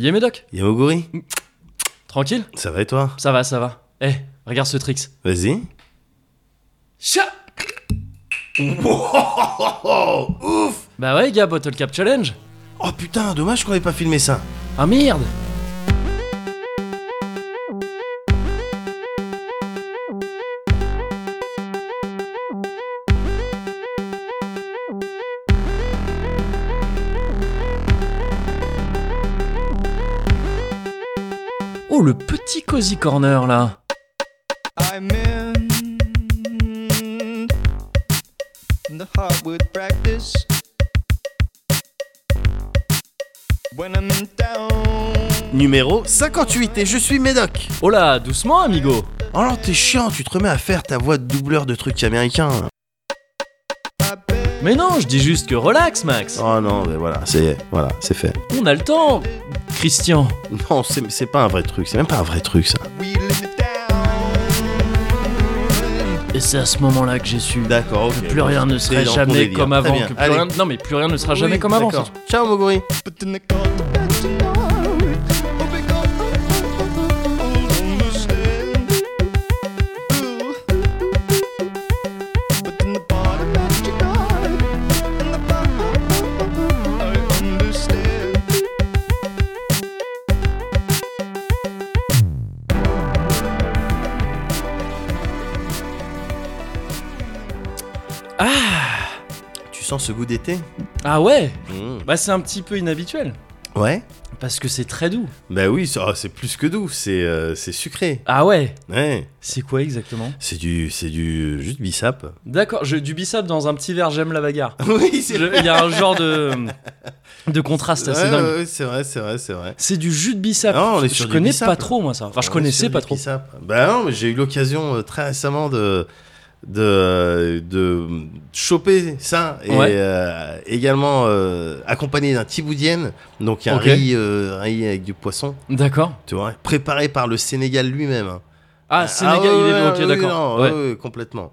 Yé Médoc, Yamoguri, tranquille ça va et toi? Ça va, ça va. Eh, regarde ce tricks. Vas-y. Chat ouf Bah ouais, gars, Bottle Cap Challenge. Oh putain, dommage qu'on ait pas filmé ça. Ah merde cozy corner là. I'm in the hardwood practice. When I'm in town, Numéro 58 et je suis Médoc. Oh là, doucement, amigo. Oh là, t'es chiant, tu te remets à faire ta voix de doubleur de trucs américains. Mais non, je dis juste que relax, Max. Oh non, mais voilà, c'est voilà, c'est fait. On a le temps, Christian. Non, c'est pas un vrai truc, c'est même pas un vrai truc ça. Et c'est à ce moment-là que j'ai su D'accord, ok. plus rien ne ton jamais comme avant. bien. que plus Allez. rien... Non, mais plus rien ne sera jamais comme avant. Ciao Moguri. Sens ce goût d'été Ah ouais Mmh. Bah c'est un petit peu inhabituel. Ouais. Parce que c'est très doux. Bah oui, oh, c'est plus que doux, c'est euh, c'est sucré. Ah ouais Ouais. C'est quoi exactement C'est du c'est du jus de bissap. D'accord, je- du bissap dans un petit verre, j'aime la bagarre. oui, Je- Il y a un genre de, de contraste assez Ouais, dingue. ouais, c'est vrai, c'est vrai, c'est vrai. C'est du jus de bissap. Non, on est je sur du connais bissap. pas trop moi ça. Enfin, je On est connaissais pas trop. bissap. Bah non, mais j'ai eu l'occasion euh, très récemment de de de choper ça et Ouais. euh, également euh, accompagné d'un tiboudienne, donc un riz, euh, un riz avec du poisson, D'accord. tu vois, préparé par le Sénégal lui-même. hein. Ah, Sénégal, ouais, il est ouais, ok, oui, d'accord. ouais, complètement.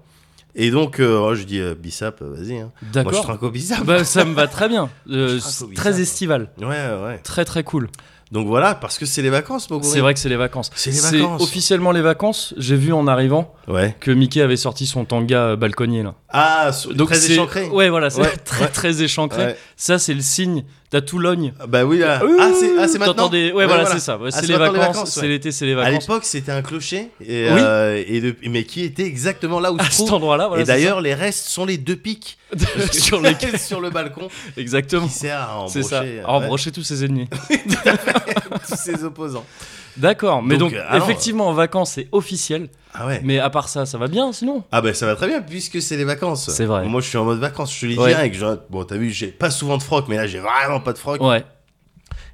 Et donc, oh, je dis bissap, vas-y. Hein. Moi, je trinque au bissap. Bah, ça me va très bien. Très estival. Ouais, ouais. Très très cool. Donc voilà, parce que c'est les vacances, Moguri. C'est vrai que c'est les vacances. C'est les vacances. officiellement les vacances. J'ai vu en arrivant Ouais. que Mickey avait sorti son tanga euh, balconnier là. Ah, sur- très c'est- échancré. Ouais, voilà, c'est Ouais, très très échancré. Ouais. Ça, c'est le signe. T'as Toulogne. Ah, Bah oui, là. Ouh, Ah, c'est ah, c'est maintenant. Ouais, voilà, c'est ça. Ouais, Ah, c'est les vacances. C'est l'été, c'est les À vacances. l'époque, c'était un clocher, et, Oui. euh, et de- mais qui était exactement là où À se cet endroit-là, voilà. et d'ailleurs, les restes sont les deux pics sur les sur le balcon Exactement. qui sert à C'est ça. embrocher À embrocher tous ses ennemis. tous ses opposants. D'accord. Mais Donc, donc, euh, effectivement, en vacances, c'est officiel. Ah ouais. Mais à part ça, ça va bien sinon? Ah bah ça va très bien puisque c'est les vacances. C'est vrai. Moi je suis en mode vacances, je te l'ai Ouais. direct. genre, bon t'as vu, j'ai pas souvent de froc, mais là j'ai vraiment pas de froc. Ouais.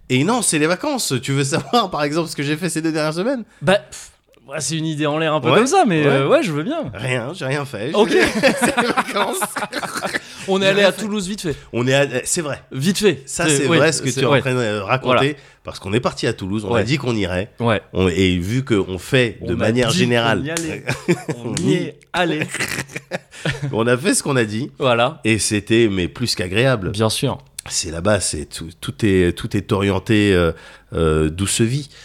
Et non, c'est les vacances. Tu veux savoir par exemple ce que j'ai fait ces deux dernières semaines? Bah, pff, ouais, c'est une idée en l'air un peu Ouais, comme ça, mais ouais. euh, ouais, je veux bien. Rien, j'ai rien fait. Ok. On est allé à. Toulouse vite fait. On est, à- c'est vrai. Vite fait. Ça, c'est vrai ce que tu es en train de raconter. Voilà. Parce qu'on est parti à Toulouse, on a dit qu'on irait. Ouais. On- et vu qu'on fait de On manière générale, qu'on y allait. On y- est allé. on a fait ce qu'on a dit. Voilà. Et c'était, mais plus qu'agréable. Bien sûr. C'est là-bas, c'est tout, tout est, tout est orienté euh, euh.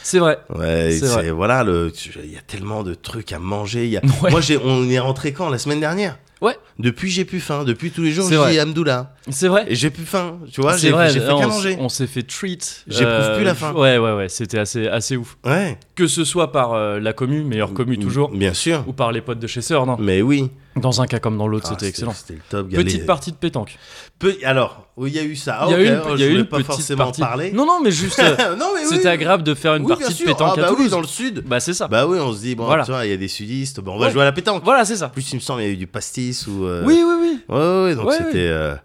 C'est vrai. Ouais, C'est vrai. voilà, il y a tellement de trucs à manger. il Y a... Ouais. Moi, on est rentré quand La semaine dernière? Ouais. Depuis, j'ai plus faim. Depuis tous les jours, je dis Amdoula. C'est vrai. Et j'ai plus faim. Tu vois, j'ai, fait qu'à manger. on s'est fait treat. J'éprouve plus la faim. Ouais, ouais, ouais. C'était assez, assez ouf. Ouais. Que ce soit par euh, la commu, meilleure commu toujours, Bien sûr. ou par les potes de chez Sœur, non? Mais oui. Dans un cas comme dans l'autre, Ah, c'était excellent. C'était le top. Petite partie de pétanque. Peu- Alors, oui, il y a eu ça. Ah, il y a eu une, oh, y a eu une pas petite forcément partie. parler. Non, non, mais juste. euh, non, mais oui. C'était agréable de faire une Oui, partie de pétanque ah, bah à oui, Toulouse. dans le sud. Bah, c'est ça. Bah oui, on se dit, bon, Voilà. tu vois, il y a des sudistes. Bon, on va Ouais. jouer à la pétanque. Voilà, c'est ça. Plus, il me semble, il y a eu du pastis ou. euh, Oui, oui, oui. Ouais, ouais, ouais, donc Ouais, c'était. euh,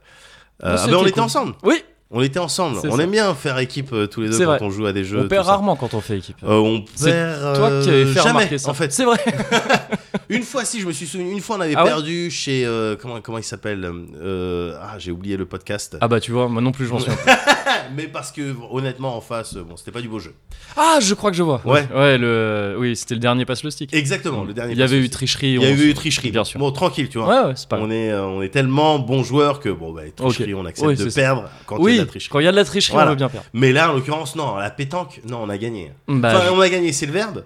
ah, bah, on était cool. ensemble. Oui, On était ensemble. On ça. aime bien faire équipe euh, tous les deux quand vrai. on joue à des jeux. on perd rarement quand on fait équipe. Euh, on perd Toi qui avais euh, fait jamais, remarquer ça. en fait. C'est vrai. Une fois, si, je me suis souvenu. Une fois, on avait Ah ouais perdu chez. euh, comment, comment il s'appelle euh, Ah, j'ai oublié le podcast. Ah bah tu vois, moi non plus je m'en souviens. Mais parce que, honnêtement, en face, bon, c'était pas du beau jeu. Ah, je crois que je vois. Ouais. Ouais, le... oui, c'était le dernier passe le stick. Exactement, le dernier. Il y avait eu tricherie. Il y a on- eu tricherie. Bien sûr. Bon, tranquille, tu vois. Ouais, ouais, c'est pas. On est, euh, on est tellement bons joueurs que, bon, bah, tricherie, on accepte de perdre quand Oui, la tricherie. quand il y a de la tricherie, Voilà. on veut bien perdre. Mais là, en l'occurrence, non, la pétanque, non, on a gagné. Bah, Enfin, on a gagné, c'est le verbe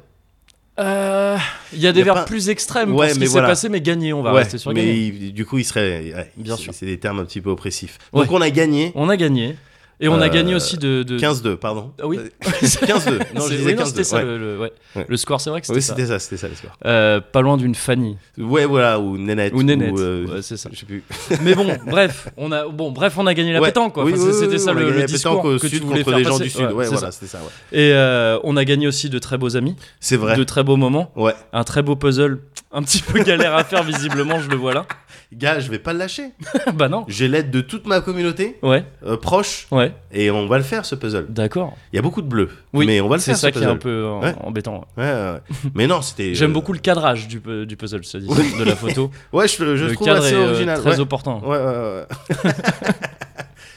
euh, il y a des y a verbes pas- plus extrêmes Ouais, pour ce mais qui s'est voilà. passé, mais gagner, on va Ouais, rester sur mais gagner. il- du coup, il serait. ouais, Bien sûr. C'est des termes un petit peu oppressifs. Donc, on a gagné On a gagné. Et on a Euh, gagné aussi de. de... 15-2, pardon. Ah oui. 15-2. Non, je disais oui, non, 15-2. c'était ça ouais. le, le- ouais. Ouais. Le score, c'est vrai que c'était Oui, ça. c'était ça, c'était ça le score. Euh, pas loin d'une Fanny. Ouais, voilà, ou Nénette. Ou Nénette. euh, Ouais, c'est ça. Je sais plus. Mais bon, bref, on a, bon, bref, on a gagné la pétanque, quoi. Oui, Enfin, oui, c'était ça le, le discours que sud tu voulais contre faire les gens passer. du sud. Ouais, voilà, c'était ça. ouais. Et euh, on a gagné aussi de très beaux amis, C'est vrai. de très beaux moments, Ouais. un très beau puzzle, un petit peu galère à faire visiblement, je le vois là. Gars, je vais pas le lâcher. bah non. J'ai l'aide de toute ma communauté Ouais, euh, proche ouais, et on va le faire ce puzzle. d'accord. Il y a beaucoup de bleus, Oui, mais on va le c'est faire ça ce qui est un peu Ouais. embêtant. Ouais, ouais. Mais non, c'était. J'aime euh, beaucoup le cadrage du, du puzzle, je te dis, de la photo. Ouais, je, je le trouve cadre assez est euh, original. très opportun. Ouais, ouais, ouais.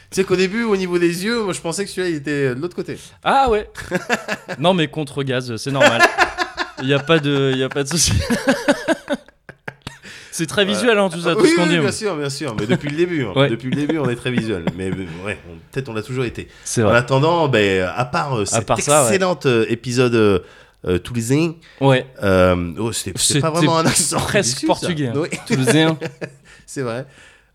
tu sais qu'au début, au niveau des yeux, moi je pensais que celui-là il était de l'autre côté. Ah ouais. non mais contre gaz, c'est normal. Il y a pas de, il y a pas de souci. C'est très visuel hein, tout ça, tout oui, ce qu'on oui, dit. bien sûr, bien sûr. Mais depuis le début, hein. Ouais. depuis le début, on est très visuel. Mais ouais, peut-être on l'a toujours été. C'est En attendant, ben, à part euh, cet part ça, ouais. excellent euh, épisode euh, euh, toulousain, Ouais. euh, oh, c'était pas vraiment un accent. presque portugais, hein. Toulousain. c'est vrai.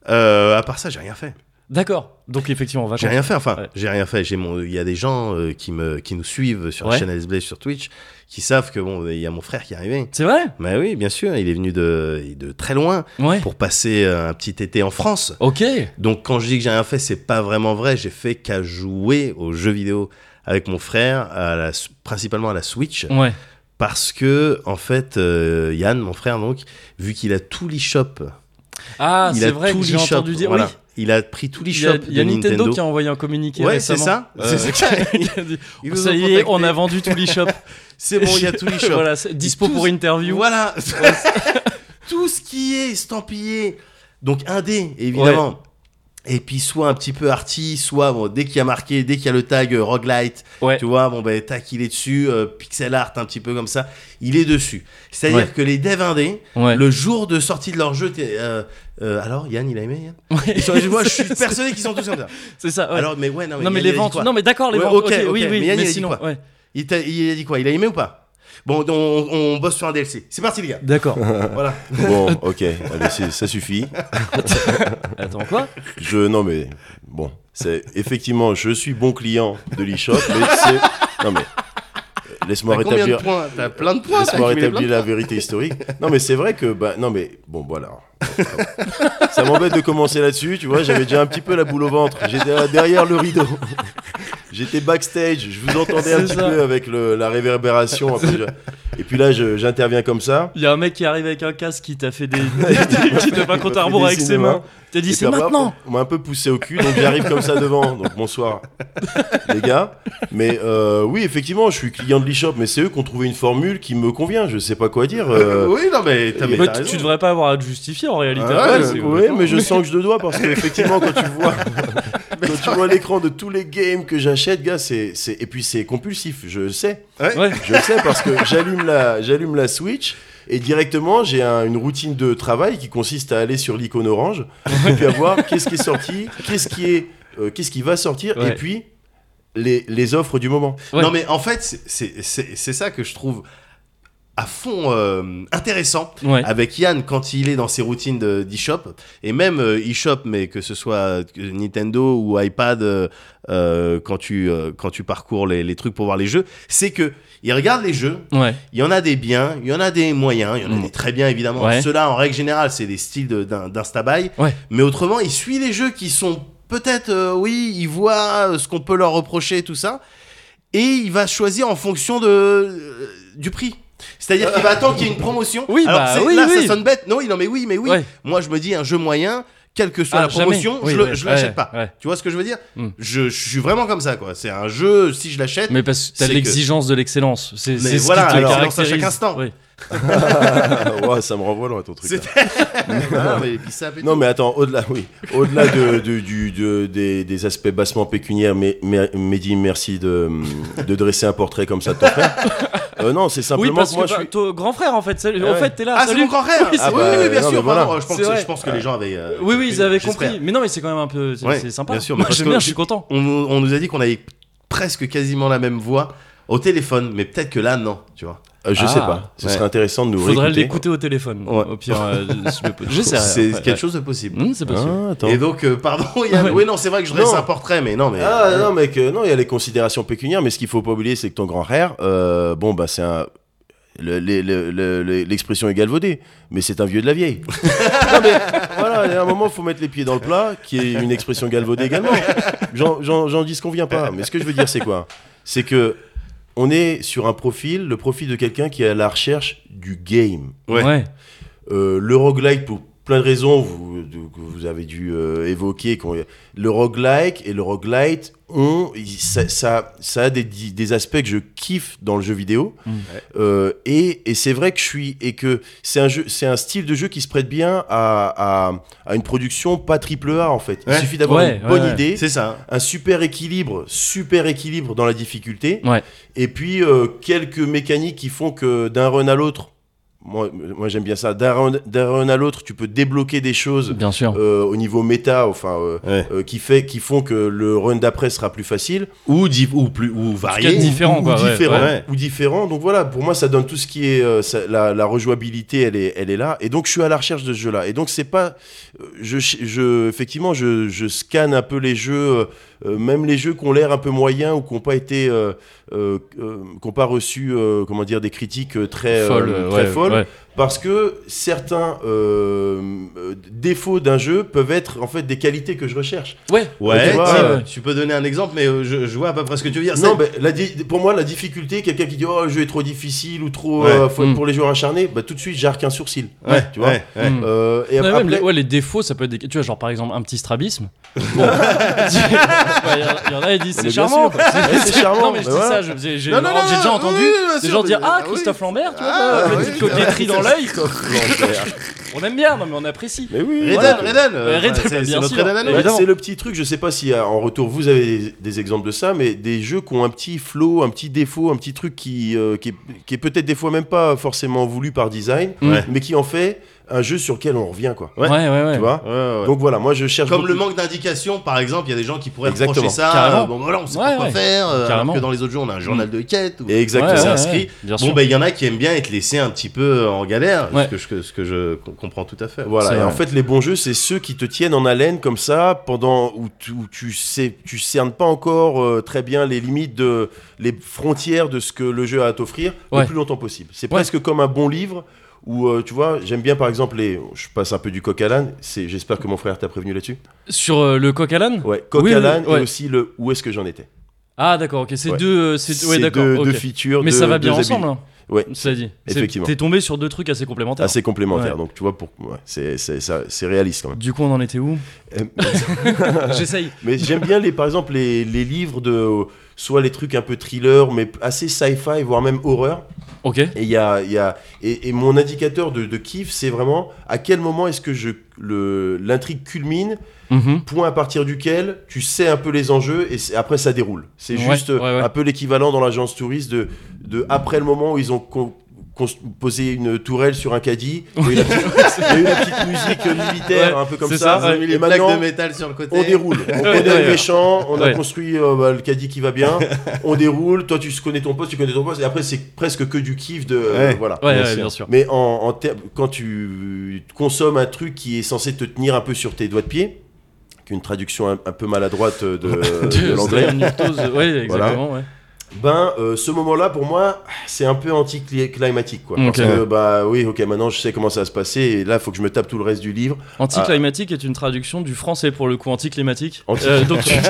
À part ça, j'ai rien fait. D'accord. Donc effectivement, on va. J'ai rien fait, enfin, Ouais. j'ai rien fait. J'ai mon, il y a des gens euh, qui me, qui nous suivent sur la chaîne Alice Blaze sur Twitch, qui savent que bon, il y a mon frère qui est arrivé. C'est vrai? Mais oui, bien sûr, il est venu de, de très loin Ouais. pour passer euh, un petit été en France. Ok. Donc quand je dis que j'ai rien fait, c'est pas vraiment vrai. J'ai fait qu'à jouer aux jeux vidéo avec mon frère, à la, principalement à la Switch, Ouais. parce que en fait, euh, Yann, mon frère, donc, vu qu'il a tout l'eshop, Ah, c'est vrai que j'ai entendu dire. voilà. Oui. Il a pris y l'eshop a, il y a de Nintendo, Nintendo. qui a envoyé un communiqué Ouais, c'est ça. C'est ça. dit, ça y est, on a vendu tout l'eShop. C'est bon, il y a tout l'eshop. voilà, c'est dispo Tous- pour interview. Voilà. tout ce qui est estampillé, donc indé, évidemment. Et puis soit un petit peu arty, soit bon, dès qu'il y a marqué, dès qu'il y a le tag euh, roguelite, Ouais. tu vois, bon ben tac, il est dessus, euh, pixel art un petit peu comme ça, il est dessus. C'est-à-dire Ouais. que les devs indés, Ouais. le jour de sortie de leur jeu, euh, euh, alors Yann, il a aimé Yann? Ouais. Ils sont- Moi, je suis persuadé qu'ils sont tous comme ça. C'est ça. ouais. Alors, mais ouais, non, mais, non mais Yann, les ventes. Non mais d'accord les ventes. ok, ok, ok, oui mais oui. Yann, il Mais a dit sinon, quoi? il a dit quoi? Il a aimé ou pas? Bon, on, on bosse sur un DLC. C'est parti les gars. D'accord. Voilà. Bon, ok, allez, c'est- ça suffit. Attends quoi? Je, non mais, bon, c'est effectivement, je suis bon client de l'eShop, mais c'est, non mais, euh, laisse-moi T'as combien de rétablir, points? T'as plein de points. t'as laisse-moi accumulé rétablir la vérité historique. Non mais c'est vrai que, bah, non mais, bon voilà. Ça m'embête de commencer là-dessus, tu vois, j'avais déjà un petit peu la boule au ventre, j'étais derrière le rideau. J'étais backstage, je vous entendais un petit ça. peu avec le- la réverbération. je- Et puis là, j'interviens comme ça. Il y a un mec qui arrive avec un casque qui t'a fait des, qui t'a pas rebours des avec ses mains. main. T'as dit c'est maintenant. On m'a un peu poussé au cul, donc j'arrive comme ça devant. Donc bonsoir, les gars. Mais euh, oui, effectivement, je suis client de l'eShop, mais c'est eux qui ont trouvé une formule qui me convient. Je sais pas quoi dire. euh, Oui, non, mais t'as mais tu devrais pas avoir à te justifier en réalité. Ah ouais, c'est- oui, mais je sens que je le dois parce que effectivement, quand tu vois, quand tu vois l'écran de tous les games que j'achète, gars, c'est, c'est, et puis c'est compulsif. Je le sais, Ouais. je le sais parce que j'allume la, j'allume la Switch. Et directement, j'ai un- une routine de travail qui consiste à aller sur l'icône orange et puis à voir qu'est-ce qui est sorti, qu'est-ce qui est, euh, qu'est-ce qui va sortir, Ouais. et puis les, les offres du moment. Ouais. Non, mais en fait, c'est- c'est c'est- c'est ça que je trouve à fond euh, intéressant Ouais. avec Yann quand il est dans ses routines de- d'e-shop et même euh, e-shop mais que ce soit euh, Nintendo ou iPad euh, quand tu euh, quand tu parcours les, les trucs pour voir les jeux c'est que il regarde les jeux Ouais. il y en a des biens il y en a des moyens il y en a Mm. des très bien évidemment Ouais. ceux-là en règle générale c'est des styles de- d'un- d'insta-buy Ouais. mais autrement il suit les jeux qui sont peut-être oui il voit ce qu'on peut leur reprocher tout ça et il va choisir en fonction de du prix c'est-à-dire qu'il va attendre qu'il y ait une promotion. Oui, Alors bah c'est- oui, là, oui. ça sonne bête. Non, non, mais oui, mais oui. Ouais. Moi, je me dis un jeu moyen quelle que soit Ah, la promotion, Oui, je, ouais, je l'achète ouais, pas. ouais. Tu vois ce que je veux dire Mm. je, je suis vraiment comme ça, quoi. C'est un jeu, si je l'achète. Mais parce que t'as que- l'exigence de l'excellence. C'est ce voilà, qui te alors, caractérise. à chaque instant. Oui. ouais, ça me renvoie loin ton truc. là. Ah, mais Non, mais attends, au-delà, oui, au-delà de, de- du, de- des, des aspects bassement pécuniaires, mais, mais Mehdi, merci de, de dresser un portrait comme ça de ton frère. Euh, non, c'est Oui, simplement parce que moi, que je bah, suis. ton grand frère en fait. Ah En ouais. fait, t'es là. Ah, c'est salut. mon grand frère Oui, Ah, bah, oui, oui, bien non, sûr, mais voilà. pardon, je, pense que, vrai. je pense que les gens avaient. euh, Oui, oui, ils avaient compris. Mais non, mais c'est quand même un peu. C'est Ouais, sympa. bien sûr, Moi, j'aime bien, je suis content. On nous a dit qu'on avait presque quasiment la même voix au téléphone, mais peut-être que là, non, tu vois. Euh, je Ah, sais pas. Ce ouais. serait intéressant de nous Faudrait réécouter. l'écouter au téléphone. Ouais. Au pire, euh, je j'essaierai. C'est après, quelque ouais. chose de possible. Hum, c'est possible. Ah. Et donc, euh, pardon, Yann. Ouais. Oui, non, c'est vrai que je dresse un portrait, mais non, mais. Ah non mec, euh, non, il y a les considérations pécuniaires, mais ce qu'il faut pas oublier, c'est que ton grand frère, euh, bon bah c'est un, le- le- le- le- l'expression est galvaudée, mais c'est un vieux de la vieille. non mais voilà, il y a un moment, faut mettre les pieds dans le plat, qui est une expression galvaudée également. J'en- J'en j'en dis ce qu'on vient pas, mais ce que je veux dire, c'est quoi? C'est que on est sur un profil, le profil de quelqu'un qui est à la recherche du game. Ouais. Ouais. Euh, le roguelike, pour plein de raisons vous, que vous avez dû euh, évoquer, le roguelike et le roguelite ont, ça, ça, ça a des, des aspects que je kiffe dans le jeu vidéo. Mm. Euh, et et c'est vrai que je suis. Et que c'est un, jeu, c'est un style de jeu qui se prête bien à, à, à une production pas triple A en fait. Il Ouais. suffit d'avoir Ouais, une bonne ouais, idée. C'est ça. Un super équilibre, super équilibre dans la difficulté. Ouais. Et puis euh, quelques mécaniques qui font que d'un run à l'autre, moi, moi j'aime bien ça, d'un run, à l'autre, tu peux débloquer des choses Bien sûr. euh, au niveau méta, enfin, euh, Ouais. euh, qui, fait, qui font que le run d'après sera plus facile. Ou, ou, plus, ou varié. cas, différent, ou, quoi, ou ouais, différent, ouais. ou différent. Donc voilà, pour moi, ça donne tout ce qui est euh, ça- la, la rejouabilité, elle est, elle est là. Et donc je suis à la recherche de ce jeu-là. Et donc c'est pas, euh, je, je, effectivement, je, je scanne un peu les jeux, euh, euh, même les jeux qui ont l'air un peu moyens ou qui n'ont pas été, euh, euh, euh, qui n'ont pas reçu, euh, comment dire, des critiques très, très ouais, folles ouais. parce que certains euh, euh, défauts d'un jeu peuvent être en fait des qualités que je recherche. Ouais. Ouais, Tu vois, si, euh, tu peux donner un exemple, mais euh, je, je vois à peu près ce que tu veux dire. Non, la pour moi, la difficulté, quelqu'un qui dit oh le jeu est trop difficile ou trop Ouais. euh, faut être Mm. pour les joueurs acharnés, bah tout de suite j'arque un sourcil. ouais, tu vois. ouais, ouais. Mm. Euh, et après, même les, ouais, les défauts, ça peut être des. Tu vois, genre par exemple un petit strabisme. Il y en a- ils disent c'est charmant. c'est charmant, Non, mais je bah dis ça, j'ai déjà entendu des gens dire Ah, ah oui. Christophe Lambert, tu vois, Ah, euh, coquetterie dans l'œil. On aime bien, non mais on apprécie. Mais oui. Reden, euh, c'est- bah, c'est bien notre sûr. Reden à nous. Ouais, Ouais, évidemment. c'est le petit truc, je sais pas si euh, en retour vous avez des, des exemples de ça, mais des jeux qui ont un petit flow, un petit défaut, un petit truc qui, euh, qui est, qui est peut-être des fois même pas forcément voulu par design, Ouais. mais qui en fait un jeu sur lequel on revient quoi. Ouais. Ouais, ouais, ouais. Tu vois Ouais, ouais, ouais. Donc voilà, moi je cherche Comme beaucoup- le manque d'indication, par exemple, il y a des gens qui pourraient Exactement. reprocher ça. Carrément. euh, bon, voilà, on sait Ouais, pas quoi faire. euh, alors Carrément. que dans les autres jeux, on a un journal de quête. ou- Exactement. Ouais, c'est ouais, inscrit. Bon, ben, il y en a qui aiment bien être laissés un petit peu en galère, Ouais. ce, que je, ce que je com- comprends tout à fait. Voilà, et vrai. en fait, les bons jeux, c'est ceux qui te tiennent en haleine comme ça, pendant où tu, où tu sais, tu cernes pas encore euh, très bien les limites de, les frontières de ce que le jeu a à t'offrir Ouais. le plus longtemps possible. C'est presque comme un bon livre où, euh, tu vois, j'aime bien par exemple les, je passe un peu du coq à l'âne, c'est, j'espère que mon frère t'a prévenu là-dessus. Sur euh, le coq à l'âne? Ouais, coq Oui, à oui, l'âne ouais. et aussi le où est-ce que j'en étais. Ah, d'accord, ok. C'est Ouais. deux. euh, C'est ouais, C'est d'accord. deux, features. Mais deux- ça va bien ensemble, hein, Ouais, cela dit. Effectivement. T'es tombé sur deux trucs assez complémentaires. assez complémentaire. Ouais. Donc tu vois, pour, ouais, c'est, c'est, ça- c'est réaliste quand même. Du coup, on en était où? Euh, J'essaye. Mais j'aime bien les, par exemple les, les livres de soit les trucs un peu thriller, mais assez sci-fi, voire même horreur. Ok. Et il y a, il y a et, et mon indicateur de, de kiff, c'est vraiment à quel moment est-ce que je le l'intrigue culmine, Mhm. point à partir duquel tu sais un peu les enjeux et après ça déroule. C'est Ouais, juste ouais, ouais. un peu l'équivalent dans l'agence touriste de, de après le moment où ils ont posé une tourelle sur un caddie, il y a eu la petite, il y a eu la petite musique militaire Ouais, un peu comme ça. ça, ouais. Et maintenant, de métal sur le côté. on déroule. On Ouais, connaît le méchant, on a construit euh, bah, le caddie qui va bien, on déroule, toi tu connais ton poste, tu connais ton poste, et après c'est presque que du kiff de... euh, voilà. Ouais, Bien ouais, sûr. bien sûr. Mais en, en ter- quand tu consommes un truc qui est censé te tenir un peu sur tes doigts de pied, qu'une traduction un, un peu maladroite de, de l'anglais, Ouais, exactement, ouais. Ben, euh, ce moment-là, pour moi, c'est un peu anticlimatique, quoi. Ok. Parce que, bah oui, ok, maintenant je sais comment ça va se passer, et là, il faut que je me tape tout le reste du livre. Anticlimatique est une traduction du français pour le coup, anticlimatique. Anti- Euh, donc tu, tu-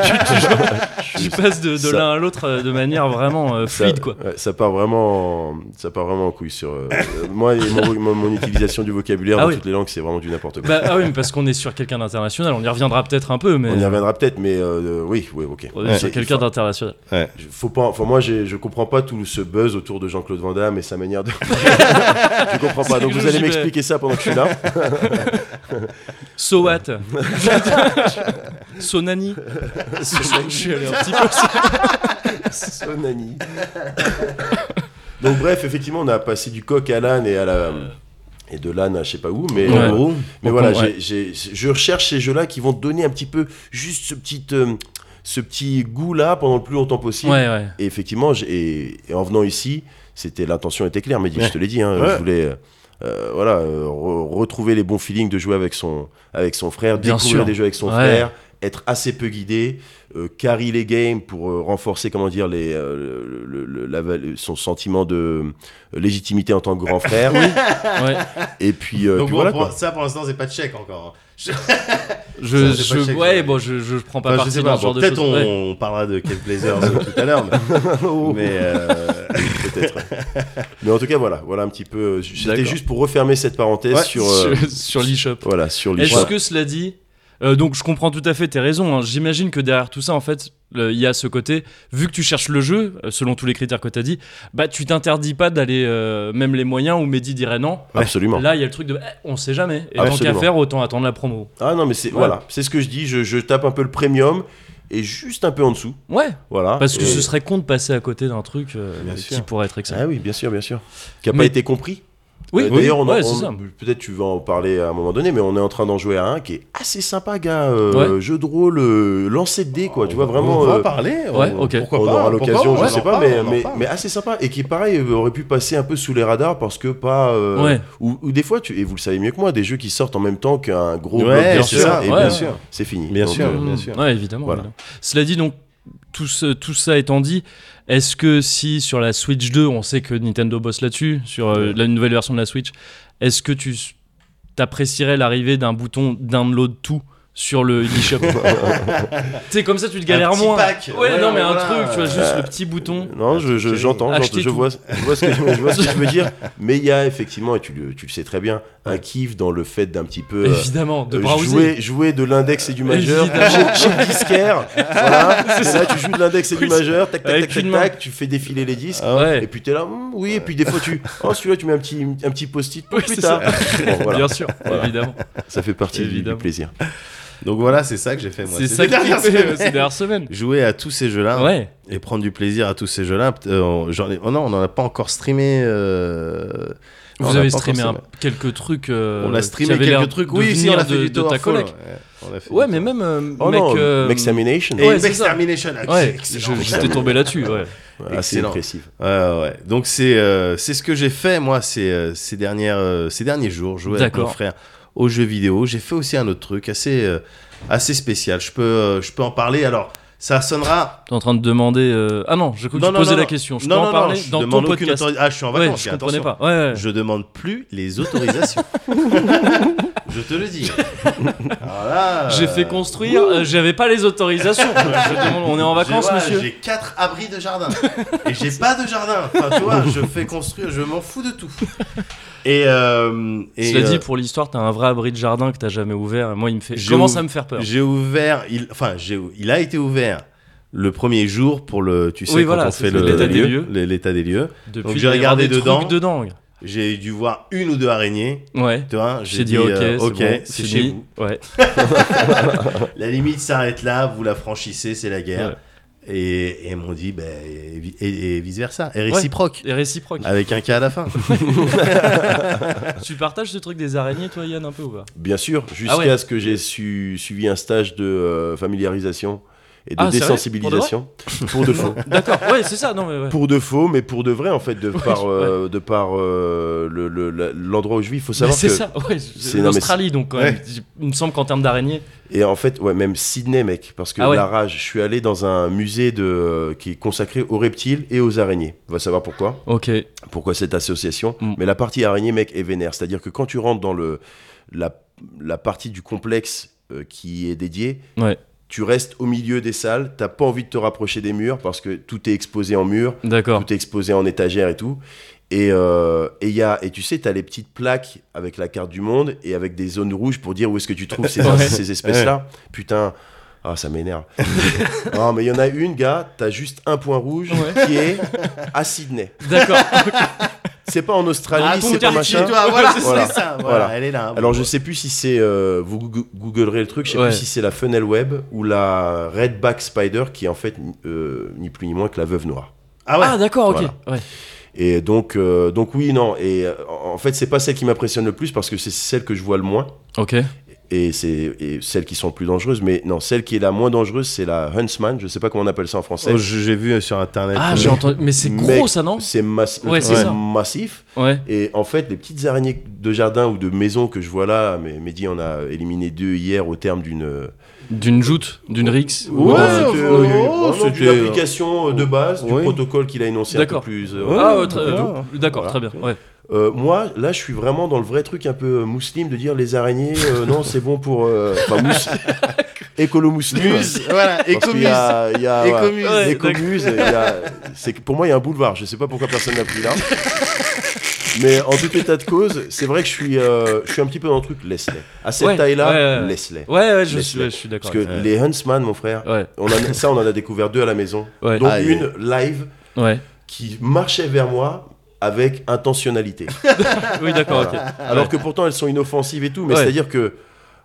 tu- tu passes de, de Ça- l'un à l'autre euh, de manière vraiment euh, Ça- fluide, quoi. ouais, ça part vraiment, en- ça part vraiment en couille sur euh, euh, moi et mon, mon- mon utilisation du vocabulaire Ah dans oui. toutes les langues, c'est vraiment du n'importe quoi. Bah, ah oui, mais parce qu'on est sur quelqu'un d'international, on y reviendra peut-être un peu, mais On y reviendra peut-être, mais euh, oui, oui, ok. on est sur Il quelqu'un faut- d'international. je- Faut pas, moi, je comprends pas tout ce buzz autour de Jean-Claude Van Damme et sa manière de. je comprends pas. Donc vous allez m'expliquer ça pendant que je suis là. So what? Sonani Je suis allé un petit peu. Sonani. Donc bref, effectivement, on a passé du coq à l'âne et à la et de l'âne à je sais pas où, mais Ouais. euh, gros, mais voilà, je recherche ces jeux-là qui vont donner un petit peu juste ce petit euh, ce petit goût là pendant le plus longtemps possible. Ouais, ouais. Et effectivement, j'ai- et, et en venant ici, c'était l'intention était claire. Mais Ouais. je te l'ai dit, hein, Ouais. je voulais. euh, euh, voilà, euh, re- retrouver les bons feelings de jouer avec son, avec son frère, Bien découvrir sûr. des jeux avec son Ouais. frère, être assez peu guidé, carry les games pour euh, renforcer comment dire les, euh, le- le- la val- son sentiment de euh, légitimité en tant que grand frère. ouais. Et puis, euh, Donc puis bon, voilà pour- ça pour l'instant c'est pas de chèque encore. Je, Ça, je- check, ouais, ouais. bon, je, je prends pas Enfin, je partie sais dans pas, ce genre bon, de peut-être choses. on, Ouais. on parlera de Ken Blazers euh, tout à l'heure, mais, mais, euh, Peut-être. Mais en tout cas, voilà, voilà un petit peu. C'était juste pour refermer cette parenthèse Ouais, sur, euh, sur, sur l'eShop. voilà, sur Est-ce l'e-shop. que cela dit, euh, donc je comprends tout à fait tes raisons. hein. J'imagine que derrière tout ça, en fait, il y a ce côté, vu que tu cherches le jeu, euh, selon tous les critères que tu as dit, bah tu t'interdis pas d'aller, euh, même les moyens où Mehdi dirait non. Absolument. Là, il y a le truc de, eh, on sait jamais. Et tant qu'à Absolument. faire, autant attendre la promo. Ah non, mais c'est voilà, c'est ce que je dis. Je, je tape un peu le premium et juste un peu en dessous. Ouais, Voilà. parce que Et- ce serait con de passer à côté d'un truc qui pourrait être excellent. Ah oui, bien sûr, bien sûr. Qui a Mais- pas été compris. Oui, Euh, oui, D'ailleurs, on ouais, on- peut-être tu vas en parler à un moment donné, mais on est en train d'en jouer à un qui est assez sympa, gars. euh, Ouais. Jeu de rôle, euh, lancer de dés, quoi. tu vois vraiment. On va en euh, parler. Ouais, on-. Pourquoi on pas aura l'occasion, je sais pas, mais, assez sympa et qui pareil aurait pu passer un peu sous les radars parce que pas. euh, Ouais. ou, ou des fois, tu, et vous le savez mieux que moi, des jeux qui sortent en même temps qu'un gros Ouais, blockbuster, c'est ça, et ouais. bien sûr, c'est fini. Bien Donc, sûr. euh, bien sûr. Ouais, évidemment. Cela dit, donc, tout, ce- tout ça étant dit, est-ce que si sur la Switch 2, on sait que Nintendo bosse là-dessus, sur euh, la nouvelle version de la Switch, est-ce que tu t'apprécierais l'arrivée d'un bouton download tout sur le eShop? Tu sais, comme ça, tu te galères petit moins. pack. Ouais, Ouais, non, mais un truc, tu vois, juste le petit bouton. Non, je, j'entends, je vois, je vois ce que, je vois ce que tu veux dire, mais il y a effectivement, et tu tu le sais très bien, un kiff dans le fait d'un petit peu Évidemment, de euh, browser. jouer, jouer de l'index et du majeur chez, le disquaire. voilà. Là, tu joues de l'index et du majeur, tac, tac, tac, tac, tac, tu fais défiler les disques. Ah ouais. Et puis t'es là, Hum, oui, et puis des fois tu. Oh, celui-là, tu mets un petit, un petit post-it pour Oui, plus tard. Bon, voilà. Bien sûr, Voilà. évidemment. Ça fait partie du, plaisir. Donc voilà, c'est ça que j'ai fait moi. C'est ces ça que euh, semaines. ces dernières semaines. Jouer à tous ces jeux-là Ouais. et prendre du plaisir à tous ces jeux-là. Euh, on- j'en ai- oh non, on n'en a pas encore streamé. euh, Vous avez streamé un- quelques trucs. euh, On a streamé quelques trucs. Oui, si, on a fait de, du de ta collègue. ouais. On a fait Ouais, du mais même euh, Oh mec. non, euh. Et Ouais, Extermination. ah, Ouais, j'étais tombé là-dessus. Ouais. assez excellent. impressif. Ouais. Donc c'est euh, c'est ce que j'ai fait moi ces, ces dernières ces derniers jours, jouer avec mon frère aux jeux vidéo. J'ai fait aussi un autre truc assez euh, assez spécial. Je peux euh, je peux en parler. Alors ça sonnera. T'es en train de demander. euh, Ah non, que Non, tu non, posais non, la question. Je peux en parler je dans ton demande aucune podcast. Ah, je suis en Ouais, je comprenais pas. Ouais, ouais. Je demande plus les autorisations. je te le dis. J'ai fait construire, euh, j'avais pas les autorisations. Je demande- on est en vacances, monsieur. J'ai quatre abris de jardin. et j'ai pas de jardin. Enfin, tu vois, je fais construire, je m'en fous de tout. Et, euh, et Cela euh, dit, pour l'histoire, t'as un vrai abri de jardin que t'as jamais ouvert. Et moi, il me fait. Commence à me faire peur. j'ai ouvert, il, enfin, il a été ouvert le premier jour pour le, tu sais, Oui, quand voilà, on fait l'état des lieux. l'état des lieux. Depuis, Donc, j'ai regardé dedans. dedans. J'ai dû voir une ou deux araignées. Ouais. Tu vois, J'ai dit, ok, euh, c'est ok, c'est chez vous. Ouais. La limite s'arrête là, vous la franchissez, c'est la guerre. Ouais. Et, et ils m'ont dit, ben, et, vi- et- et vice versa, et réciproque. Et réciproque. Avec un cas à la fin. Tu partages ce truc des araignées, toi, Yann, un peu ou pas? Bien sûr, jusqu'à Ah ouais. ce que j'ai su- suivi un stage de euh, familiarisation et de Ah, désensibilisation. Pour de faux. D'accord, ouais, c'est ça, non mais ouais. Pour de faux, mais pour de vrai en fait, de Ouais, par, euh, de par euh, le- le- la- l'endroit où je vis. Il faut savoir c'est que ça, ouais, c'est- c'est l'Australie donc quand même. Il me semble qu'en termes d'araignées. Et en fait, ouais, même Sydney, mec, parce que Ah la rage, je suis allé dans un musée de, euh, qui est consacré aux reptiles et aux araignées. On va savoir pourquoi. Ok. Pourquoi cette association. Mm. Mais la partie araignée, mec, est vénère. C'est-à-dire que quand tu rentres dans le, la, la partie du complexe euh, qui est dédiée, Ouais. Tu restes au milieu des salles, t'as pas envie de te rapprocher des murs parce que tout est exposé en mur, tout est exposé en étagère et tout. Et, euh, et, y a, et tu sais, tu as les petites plaques avec la carte du monde et avec des zones rouges pour dire où est-ce que tu trouves ces, Ouais. ces espèces-là. Putain, ah, ça m'énerve. non, mais il y en a une, gars, tu as juste un point rouge Ouais. qui est à Sydney. D'accord. C'est pas en Australie, Ah, c'est pas machin. toi, voilà, Voilà. c'est ça. Voilà, Voilà. elle est là. Alors je sais plus si c'est euh, vous goog- googlerez le truc, je sais Ouais. plus si c'est la funnel web ou la redback spider qui est en fait euh, ni plus ni moins que la veuve noire. Ah ouais. Ah d'accord, ok. Voilà. Ouais. Et donc euh, donc oui non et euh, en en fait c'est pas celle qui m'impressionne le plus parce que c'est celle que je vois le moins Ok. Et c'est celles qui sont plus dangereuses mais non celle qui est la moins dangereuse c'est la huntsman je sais pas comment on appelle ça en français. Oh, J'ai vu sur internet. Ah euh, j'ai entendu. Mais c'est gros Mec, ça non? C'est le Ouais, c'est massif Ouais. et en fait les petites araignées de jardin ou de maison que je vois là mais Mehdi en a éliminé deux hier au terme d'une D'une joute, d'une rix. Ouais, oh, euh, c'était, d'une application euh, de base, du protocole qu'il a énoncé un peu plus. euh. Ah euh, d'accord, Voilà. très bien. Ouais. Euh, moi, là, je suis vraiment dans le vrai truc un peu euh, mousseline de dire les araignées, euh, non, c'est bon pour. Enfin, mousse. écolo mousseline. Muse, voilà, Parce qu'il Écomuse. y a, il y a, Ouais, Écomuse, il y c'est que pour moi, il y a un boulevard. Je sais pas pourquoi personne n'a pris là. Mais en tout état de cause, c'est vrai que je suis, euh, je suis un petit peu dans le truc, laisse-les. À cette Ouais, taille-là, ouais, ouais, ouais. Ouais, ouais, je suis, ouais, je suis d'accord. Parce que Ouais. les Huntsman, mon frère, Ouais, on en a- ça, on en a découvert deux à la maison. ouais. dont Ah, une live ouais. qui marchait vers moi avec intentionnalité. Oui, d'accord, Voilà. ok. Alors que pourtant elles sont inoffensives et tout, mais Ouais. c'est-à-dire que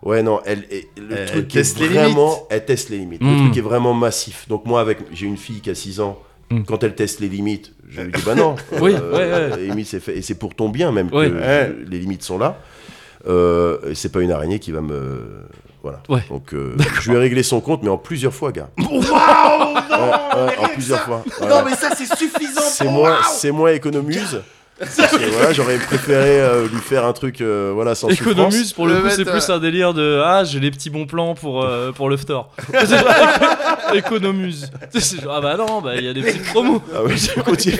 ouais non, elle, elle- le Elle truc teste est les vraiment, limites. elle teste les limites. Mm. Le truc est vraiment massif. Donc moi avec, j'ai une fille qui a 6 ans. Mm. Quand elle teste les limites, je lui dis bah non. Oui, ouais, ouais. Les limites c'est fait et c'est pour ton bien même que les limites sont là. Euh, c'est pas une araignée qui va me voilà. Ouais. Donc euh, je lui ai réglé son compte mais en plusieurs fois gars. Waouh, non, Ouais, ouais, mais en plusieurs ça. fois. Non, mais ça, c'est suffisant. c'est pour- moi, c'est moi économuse. Parce que, voilà, j'aurais préféré euh, lui faire un truc euh, voilà sans souffrance. Économus, pour le Le coup, c'est mettre, plus euh, un délire de Ah, j'ai les petits bons plans pour, euh, pour le. C'est genre, Ah bah non, bah il y a des petites promos. Ah oui, j'ai continué.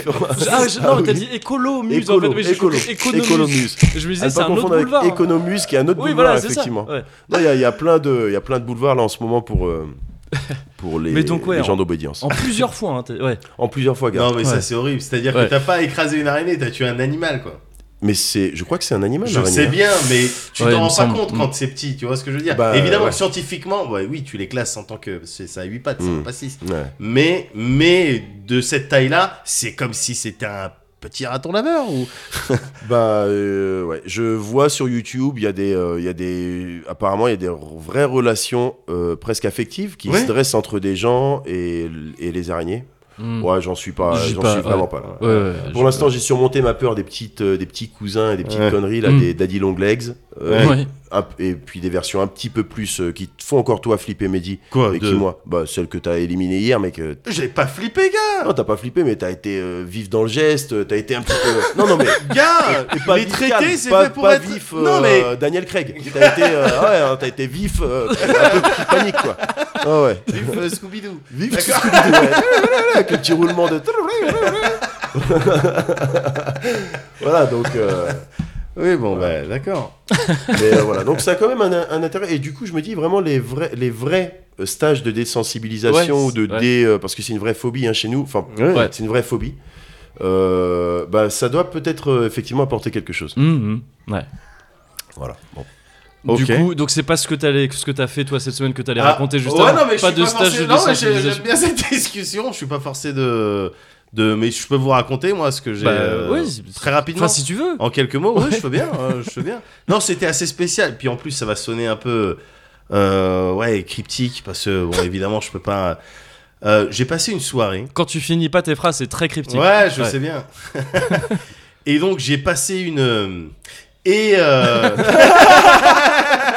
Ah, je- non, mais t'as dit écolo-muse en fait. Écolo, Oui, j'ai écolo, compris économus. économuse. Je me À disais, ne c'est pas un autre confondre avec. Économuse qui est un autre Oui, boulevard voilà, c'est ça. effectivement. Ouais. Non, il y, a- il y a plein de, il y a plein de boulevards là en ce moment pour euh, pour les, Mais donc, ouais, les en- gens d'obédience. En plusieurs fois, hein, ouais. En plusieurs fois, gars. Non, mais ça, c'est horrible. C'est-à-dire Ouais. que t'as pas écrasé une araignée, t'as tué un animal, quoi. Mais c'est, je crois que c'est un animal. Je sais hein. bien, mais tu t'en rends pas semble. compte Mm. quand c'est petit, tu vois ce que je veux dire Bah, Évidemment, ouais. scientifiquement, ouais, oui, tu les classes en tant que. C'est ça a 8 pattes, ça Mm. pas 6. Ouais. Mais, mais de cette taille-là, c'est comme si c'était un petit raton laveur ou. Bah euh, ouais, je vois sur YouTube, il y a des, euh, il y a des, apparemment il y a des vraies relations euh, presque affectives qui Ouais. se dressent entre des gens et, et les araignées. Mm. Ouais, j'en suis pas, j'en suis vraiment ouais. pas là. Ouais, ouais, Pour l'instant, j'ai surmonté ma peur des petites, des petits cousins et des petites conneries là, Mm. des daddy long legs, et puis des versions un petit peu plus euh, qui te font encore toi flipper, Mehdi. Quoi Et qui moi, bah celle que t'as éliminée hier, mec. euh, J'ai pas flippé, gars non, t'as pas flippé, mais t'as été euh, vif dans le geste, t'as été un petit peu. Non, non, mais Gars Et pas Les vif traités, c'est pas, fait pour pas être. vif. non, euh, mais. Daniel Craig. T'as été, euh, ouais, hein, t'as été vif, euh, un peu panique quoi. Ah ouais. Euh, Scooby-Doo. Vif Scooby-Doo, ouais. Avec le petit roulement de. voilà donc. Oui, bon, bah, d'accord. mais euh, voilà donc ça a quand même un, un intérêt et du coup je me dis vraiment les vrais les vrais euh, stages de désensibilisation Ouais, ou de ouais. dé euh, parce que c'est une vraie phobie hein, chez nous enfin Ouais. c'est une vraie phobie. Euh, bah ça doit peut-être euh, effectivement apporter quelque chose. Mm, mm. Ouais. Voilà. Bon. Du coup, donc c'est pas ce que t'allais, ce que t'as fait toi cette semaine que t'allais Ah, raconter juste ouais, avant. non, mais je pas de pas stage forcé- de non. J'aime bien cette discussion. Je suis pas forcé de. De mais je peux vous raconter, moi, ce que j'ai. Bah, euh, ouais, c'est- très rapidement. Enfin, si tu veux. En quelques mots, ouais, je veux bien, euh, je veux bien. Non, c'était assez spécial. Puis en plus, ça va sonner un peu, euh, ouais, cryptique parce que bon, évidemment, je peux pas. Euh, j'ai passé une soirée. Quand tu finis pas tes phrases, c'est très cryptique. Ouais, je Ouais. sais bien. Et donc, j'ai passé une. Et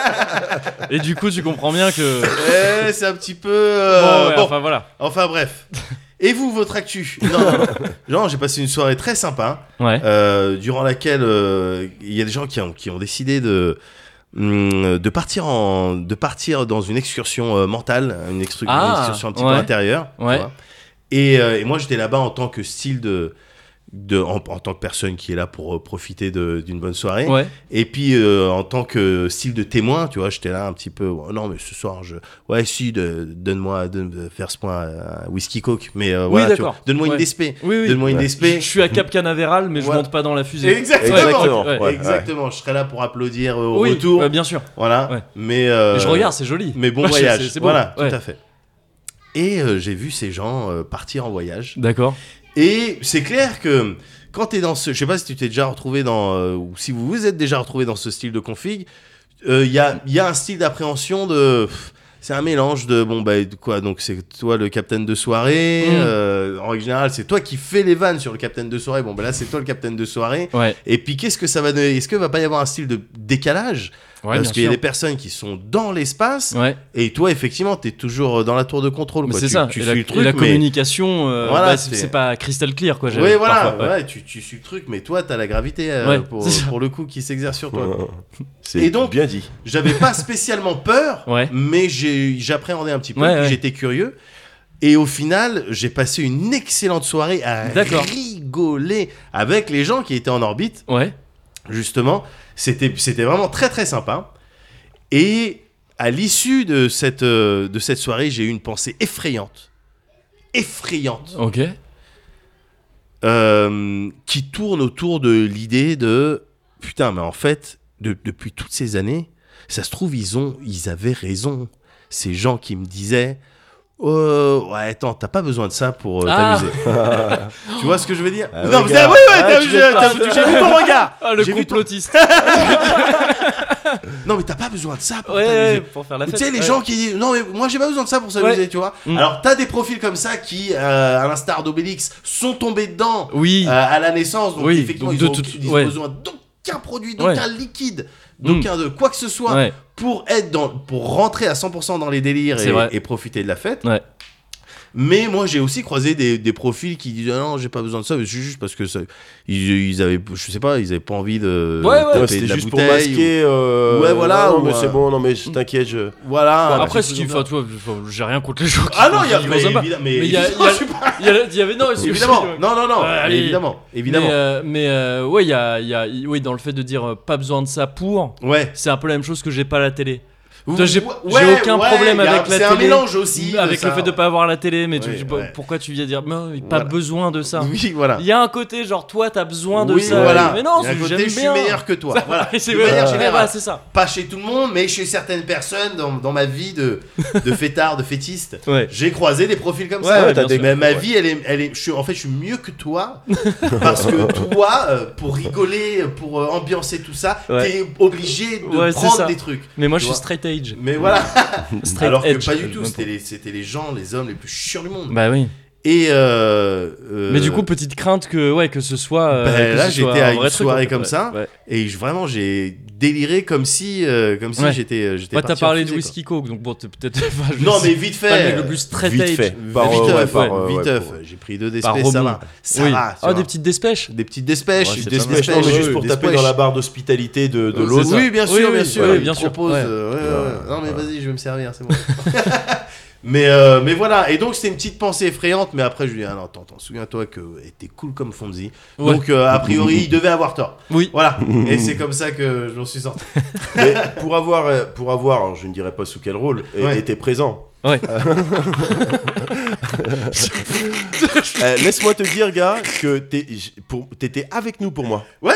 Et du coup, tu comprends bien que. eh, c'est un petit peu. euh, bon, ouais, bon, enfin voilà. enfin bref. Et vous, votre actu? Non, non, j'ai passé une soirée très sympa, Ouais. euh, durant laquelle euh, il y a des gens qui ont, qui ont décidé de hum, de partir en de partir dans une excursion euh, mentale, une, excru- Ah, excursion un petit ouais. peu intérieure. tu Ouais. vois. Et, euh, et moi, j'étais là-bas en tant que style de de, en, en tant que personne qui est là pour euh, profiter d'une bonne soirée. Ouais. Et puis euh, en tant que style de témoin, tu vois, j'étais là un petit peu. oh, non, mais ce soir, je. Ouais, si, de- donne-moi, donne, verse-moi un whisky coke. Mais euh, Oui, voilà, donne-moi Ouais. une DSP. Oui, oui. Donne-moi une. DSP. Je suis à Cap Canaveral, mais je Ouais. monte pas dans la fusée. Exactement. Exactement, Ouais. ouais. Exactement. Je serai là pour applaudir au Oui, retour. ouais, bien sûr. Voilà. Ouais. Mais, euh, Mais je regarde, c'est joli. Mais bon voyage. c'est- c'est beau. voilà, Ouais. tout à fait. Et euh, j'ai vu ces gens euh, partir en voyage. D'accord. Et c'est clair que quand tu es dans ce. Je sais pas si tu t'es déjà retrouvé dans. euh, ou si vous vous êtes déjà retrouvé dans ce style de config. Il y, a, y a un style d'appréhension de. C'est un mélange de. Bon, bah, de quoi Donc, c'est toi le capitaine de soirée. Mm. euh, en règle générale, c'est toi qui fais les vannes sur le capitaine de soirée. Bon, bah là, c'est toi le capitaine de soirée. Ouais. Et puis, qu'est-ce que ça va donner? Est-ce que va pas y avoir un style de décalage? Ouais, Parce qu'il y a des personnes qui sont dans l'espace. Ouais. Et toi, effectivement, tu es toujours dans la tour de contrôle. C'est Tu- ça. Tu et suis la, le et truc, la mais- communication, euh, Voilà, bah, c'est pas crystal clear quoi. j'ai- Oui, voilà, parfois, ouais. ouais, tu, tu suis le truc, mais toi, t'as la gravité euh, Ouais, pour, pour le coup qui s'exerce sur toi. C'est Et donc- bien dit. J'avais pas spécialement peur, Ouais. mais j'ai- j'appréhendais un petit peu, Ouais, puis ouais. j'étais curieux. Et au final, j'ai passé une excellente soirée à D'accord. rigoler avec les gens qui étaient en orbite, Ouais. justement. C'était c'était vraiment très très sympa. Et à l'issue de cette, euh, de cette soirée, j'ai eu une pensée effrayante. Effrayante. Ok. euh, qui tourne autour de l'idée de putain, mais en fait, de- depuis toutes ces années, ça se trouve, ils ont, ils avaient raison. Ces gens qui me disaient. Oh, ouais, attends, t'as pas besoin de ça pour euh, Ah. t'amuser. tu vois ce que je veux dire? Ah Non, avez- oui, ouais, Ah, t'as tu vu, j'ai vu- ton regard. Ah, le J'ai vu ton- complotiste. Non, mais t'as pas besoin de ça pour ouais, t'amuser. ouais, pour faire la Tu fête. sais, les ouais. gens qui disent non, mais moi j'ai pas besoin de ça pour s'amuser, Ouais. tu vois. Mm. Alors, t'as des profils comme ça qui, euh, à l'instar d'Obélix, sont tombés dedans Oui. euh, à la naissance. Donc, Oui, effectivement, donc ils de ont, ils ont besoin d'aucun produit, d'aucun liquide, d'aucun de quoi que ce soit Ouais. pour être dans, pour rentrer à 100% dans les délires et, profiter de la fête. Ouais. Mais moi, j'ai aussi croisé des, des profils qui disent ah non, j'ai pas besoin de ça, mais c'est juste parce que ça, ils, ils avaient, je sais pas, ils avaient pas envie de Ouais, ouais. taper Ouais, C'était la juste pour bouteille masquer. euh, Ouais, voilà, Non, ou, mais c'est bon, non, mais t'inquiète, je. Voilà. Après, tu comme enfin, toi, j'ai rien contre les gens qui Ah non, il y a, qui mais, évidemment, mais, il y a- il y avait non, évidemment, non, non, non, évidemment, évidemment. Mais, euh, euh, ouais, il y a, il y a- oui, dans le fait de dire pas besoin de ça pour, Ouais. c'est un peu la même chose que j'ai pas la télé. J'ai- ouais, j'ai aucun ouais, problème avec la C'est un télé, mélange aussi. avec le ça. fait de pas avoir la télé, mais tu- Ouais, tu- ouais. pourquoi tu viens dire, mais pas Voilà. besoin de ça. Oui, voilà. Il y a un côté genre toi t'as besoin de oui, ça. voilà. Mais non, Il y a un c'est- côté, j'aime je suis meilleur que toi. Voilà. C'est voilà, ça. Pas chez tout le monde, mais chez certaines personnes dans, dans ma vie de, de fêtard, de fétiste. Ouais. J'ai croisé des profils comme Ouais, ça. Mais ma vie, elle est, elle est, je suis, en fait, je suis mieux que toi parce que toi, euh, pour rigoler, pour euh, ambiancer tout ça, t'es obligé de prendre ça. des trucs. Mais moi je suis straight Mais voilà. Straight Alors que edge. pas du tout. C'était les, c'était les gens, les hommes les plus chiants du monde. Bah oui. Et euh, euh, Mais du coup petite crainte que ouais que ce soit. euh, Bah, que là, j'étais à un une truc, soirée fait, comme ouais. ça. Ouais. et je- vraiment j'ai déliré comme si, euh, comme si Ouais. j'étais, j'étais. Ouais, t'as parlé de whisky coke donc bon t'es peut-être. enfin. Non sais- mais vite pas le fait. plus straight Vite fait. Par, vite euh, par, euh, vite ouais, œuf. pour- J'ai pris deux Par d'espèces, ça va. Ça oui. va. tu Ah des petites despêches. Des petites despèches, des despêches, juste pour taper dans la barre d'hospitalité de, l'autre. Oui, bien sûr, bien sûr. bien sûr. Non mais vas-y, je vais me servir, c'est bon. mais euh, mais voilà. Et donc c'était une petite pensée effrayante, mais après je lui dis ah non attends, attends souviens-toi que t'es cool comme Fonzie. Ouais. Donc euh, a priori il devait avoir tort. Oui. Voilà. Et c'est comme ça que je m'en suis sorti. Mais pour avoir, euh, pour avoir, je ne dirais pas sous quel rôle, Ouais. était présent. Ouais. Euh, Laisse-moi te dire, gars, que t'étais avec nous pour moi. Ouais.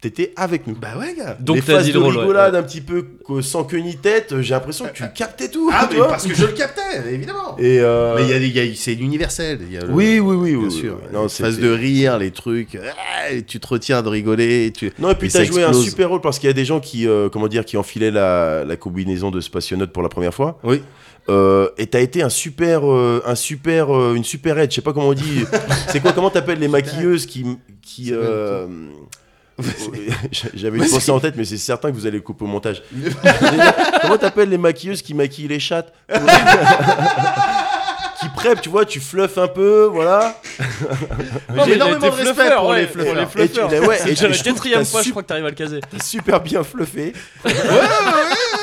T'étais avec nous. Bah ouais gars. Donc Les t'as phases dit de le rôle. ouais. rigolade un petit peu que- sans queue ni tête, j'ai l'impression que tu captais tout. Ah mais parce que je le captais évidemment. Et euh, Mais il y a, a- c'est universel. Il y a le- oui, oui, oui, Bien oui, sûr. oui. Non, phases de rire, les trucs. ah, et tu te retiens de rigoler. et Tu... Non, et puis t'as joué un super rôle parce qu'il y a des gens qui, euh, comment dire, qui enfilaient la, la combinaison de spationautes pour la première fois. Oui. Euh, et t'as été un super, euh, un super, euh, une super aide. Je sais pas comment on dit. c'est quoi Comment t'appelles les maquilleuses qui, euh, J'avais une pensée en tête, mais c'est certain que vous allez le couper au montage. Comment t'appelles les maquilleuses qui maquillent les chattes Qui prep, tu vois, tu fluffes un peu, voilà. Non, J'ai mais énormément de respect pour ouais, les pour fluffeurs. les Et tu- ouais, et je crois que t'arrives à le caser. T'as super bien fluffé. Ouais,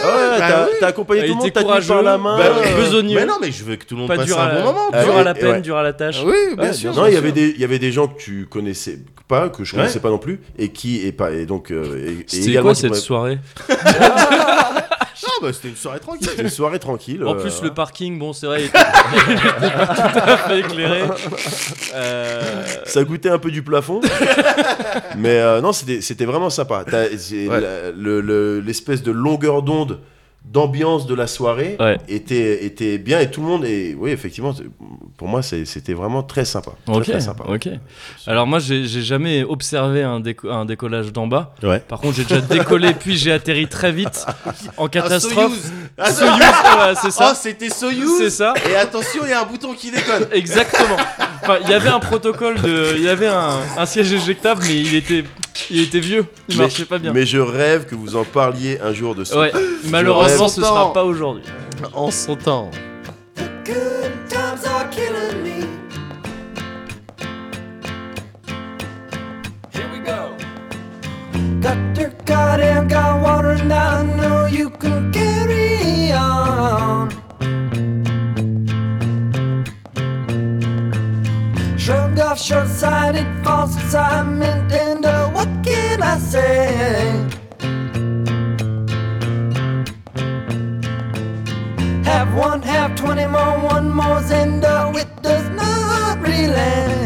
Bah t'as oui. t'as accompagné Il tout le monde, était t'as tenu par la main. bah, euh, besogneux. Mais non, mais je veux que tout le monde Pas passe dur un à, bon moment. Dur ouais, à la peine, ouais. dur à la tâche. Oui, bien Ouais, sûr. bien Non, il y avait des, il y avait des gens que tu connaissais pas, que je Ouais. connaissais pas non plus, et qui et pas et donc euh, et- et C'était également quoi qui cette soirée? Ah, bah, c'était une soirée tranquille. C'était une soirée tranquille. En euh, plus, le parking, bon, c'est vrai, il était tout à fait éclairé. Euh, Ça goûtait un peu du plafond, mais euh, non, c'était c'était vraiment sympa. T'as- c'est Ouais. la- le- le- L'espèce de longueur d'onde d'ambiance de la soirée Ouais. était, était bien et tout le monde et oui effectivement c'est- pour moi c'est- c'était vraiment très sympa très, sympa ok. Alors moi, j'ai jamais observé un, déco- un décollage d'en bas. Ouais. Par contre, j'ai déjà décollé, puis j'ai atterri très vite en catastrophe. Ah, voilà, c'est Oh, ça. c'était c'est Soyouz. ça. Et attention, il y a un bouton qui déconne. Exactement. Enfin, il y avait un protocole de, il y avait un, un siège éjectable, mais il était, il était vieux. Il mais, marchait pas bien. mais je rêve que vous en parliez un jour de ça Ouais. Malheureusement, rêve. ce sera pas aujourd'hui. En son temps. Good times are killing me. Here we go. Got your goddamn got water and I know you can carry on. Off short-sighted false assignment and uh, what can I say? Have one, have twenty more, one more's and uh, it does not really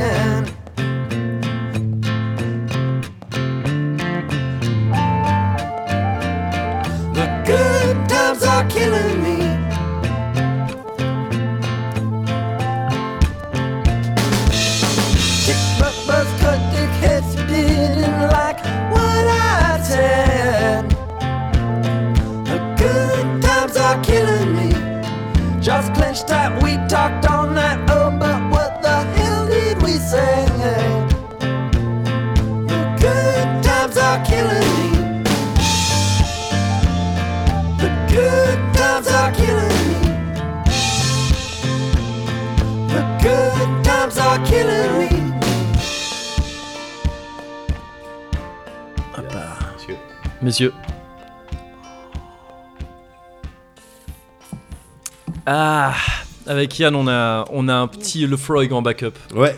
Just clenched we talked all night. Oh, but what the hell did we say? The good times are killing me. The good times are killing me. The good times are killing me. Messieurs. Ah, avec Yann, on a, on a un petit Lefroy en backup. Ouais.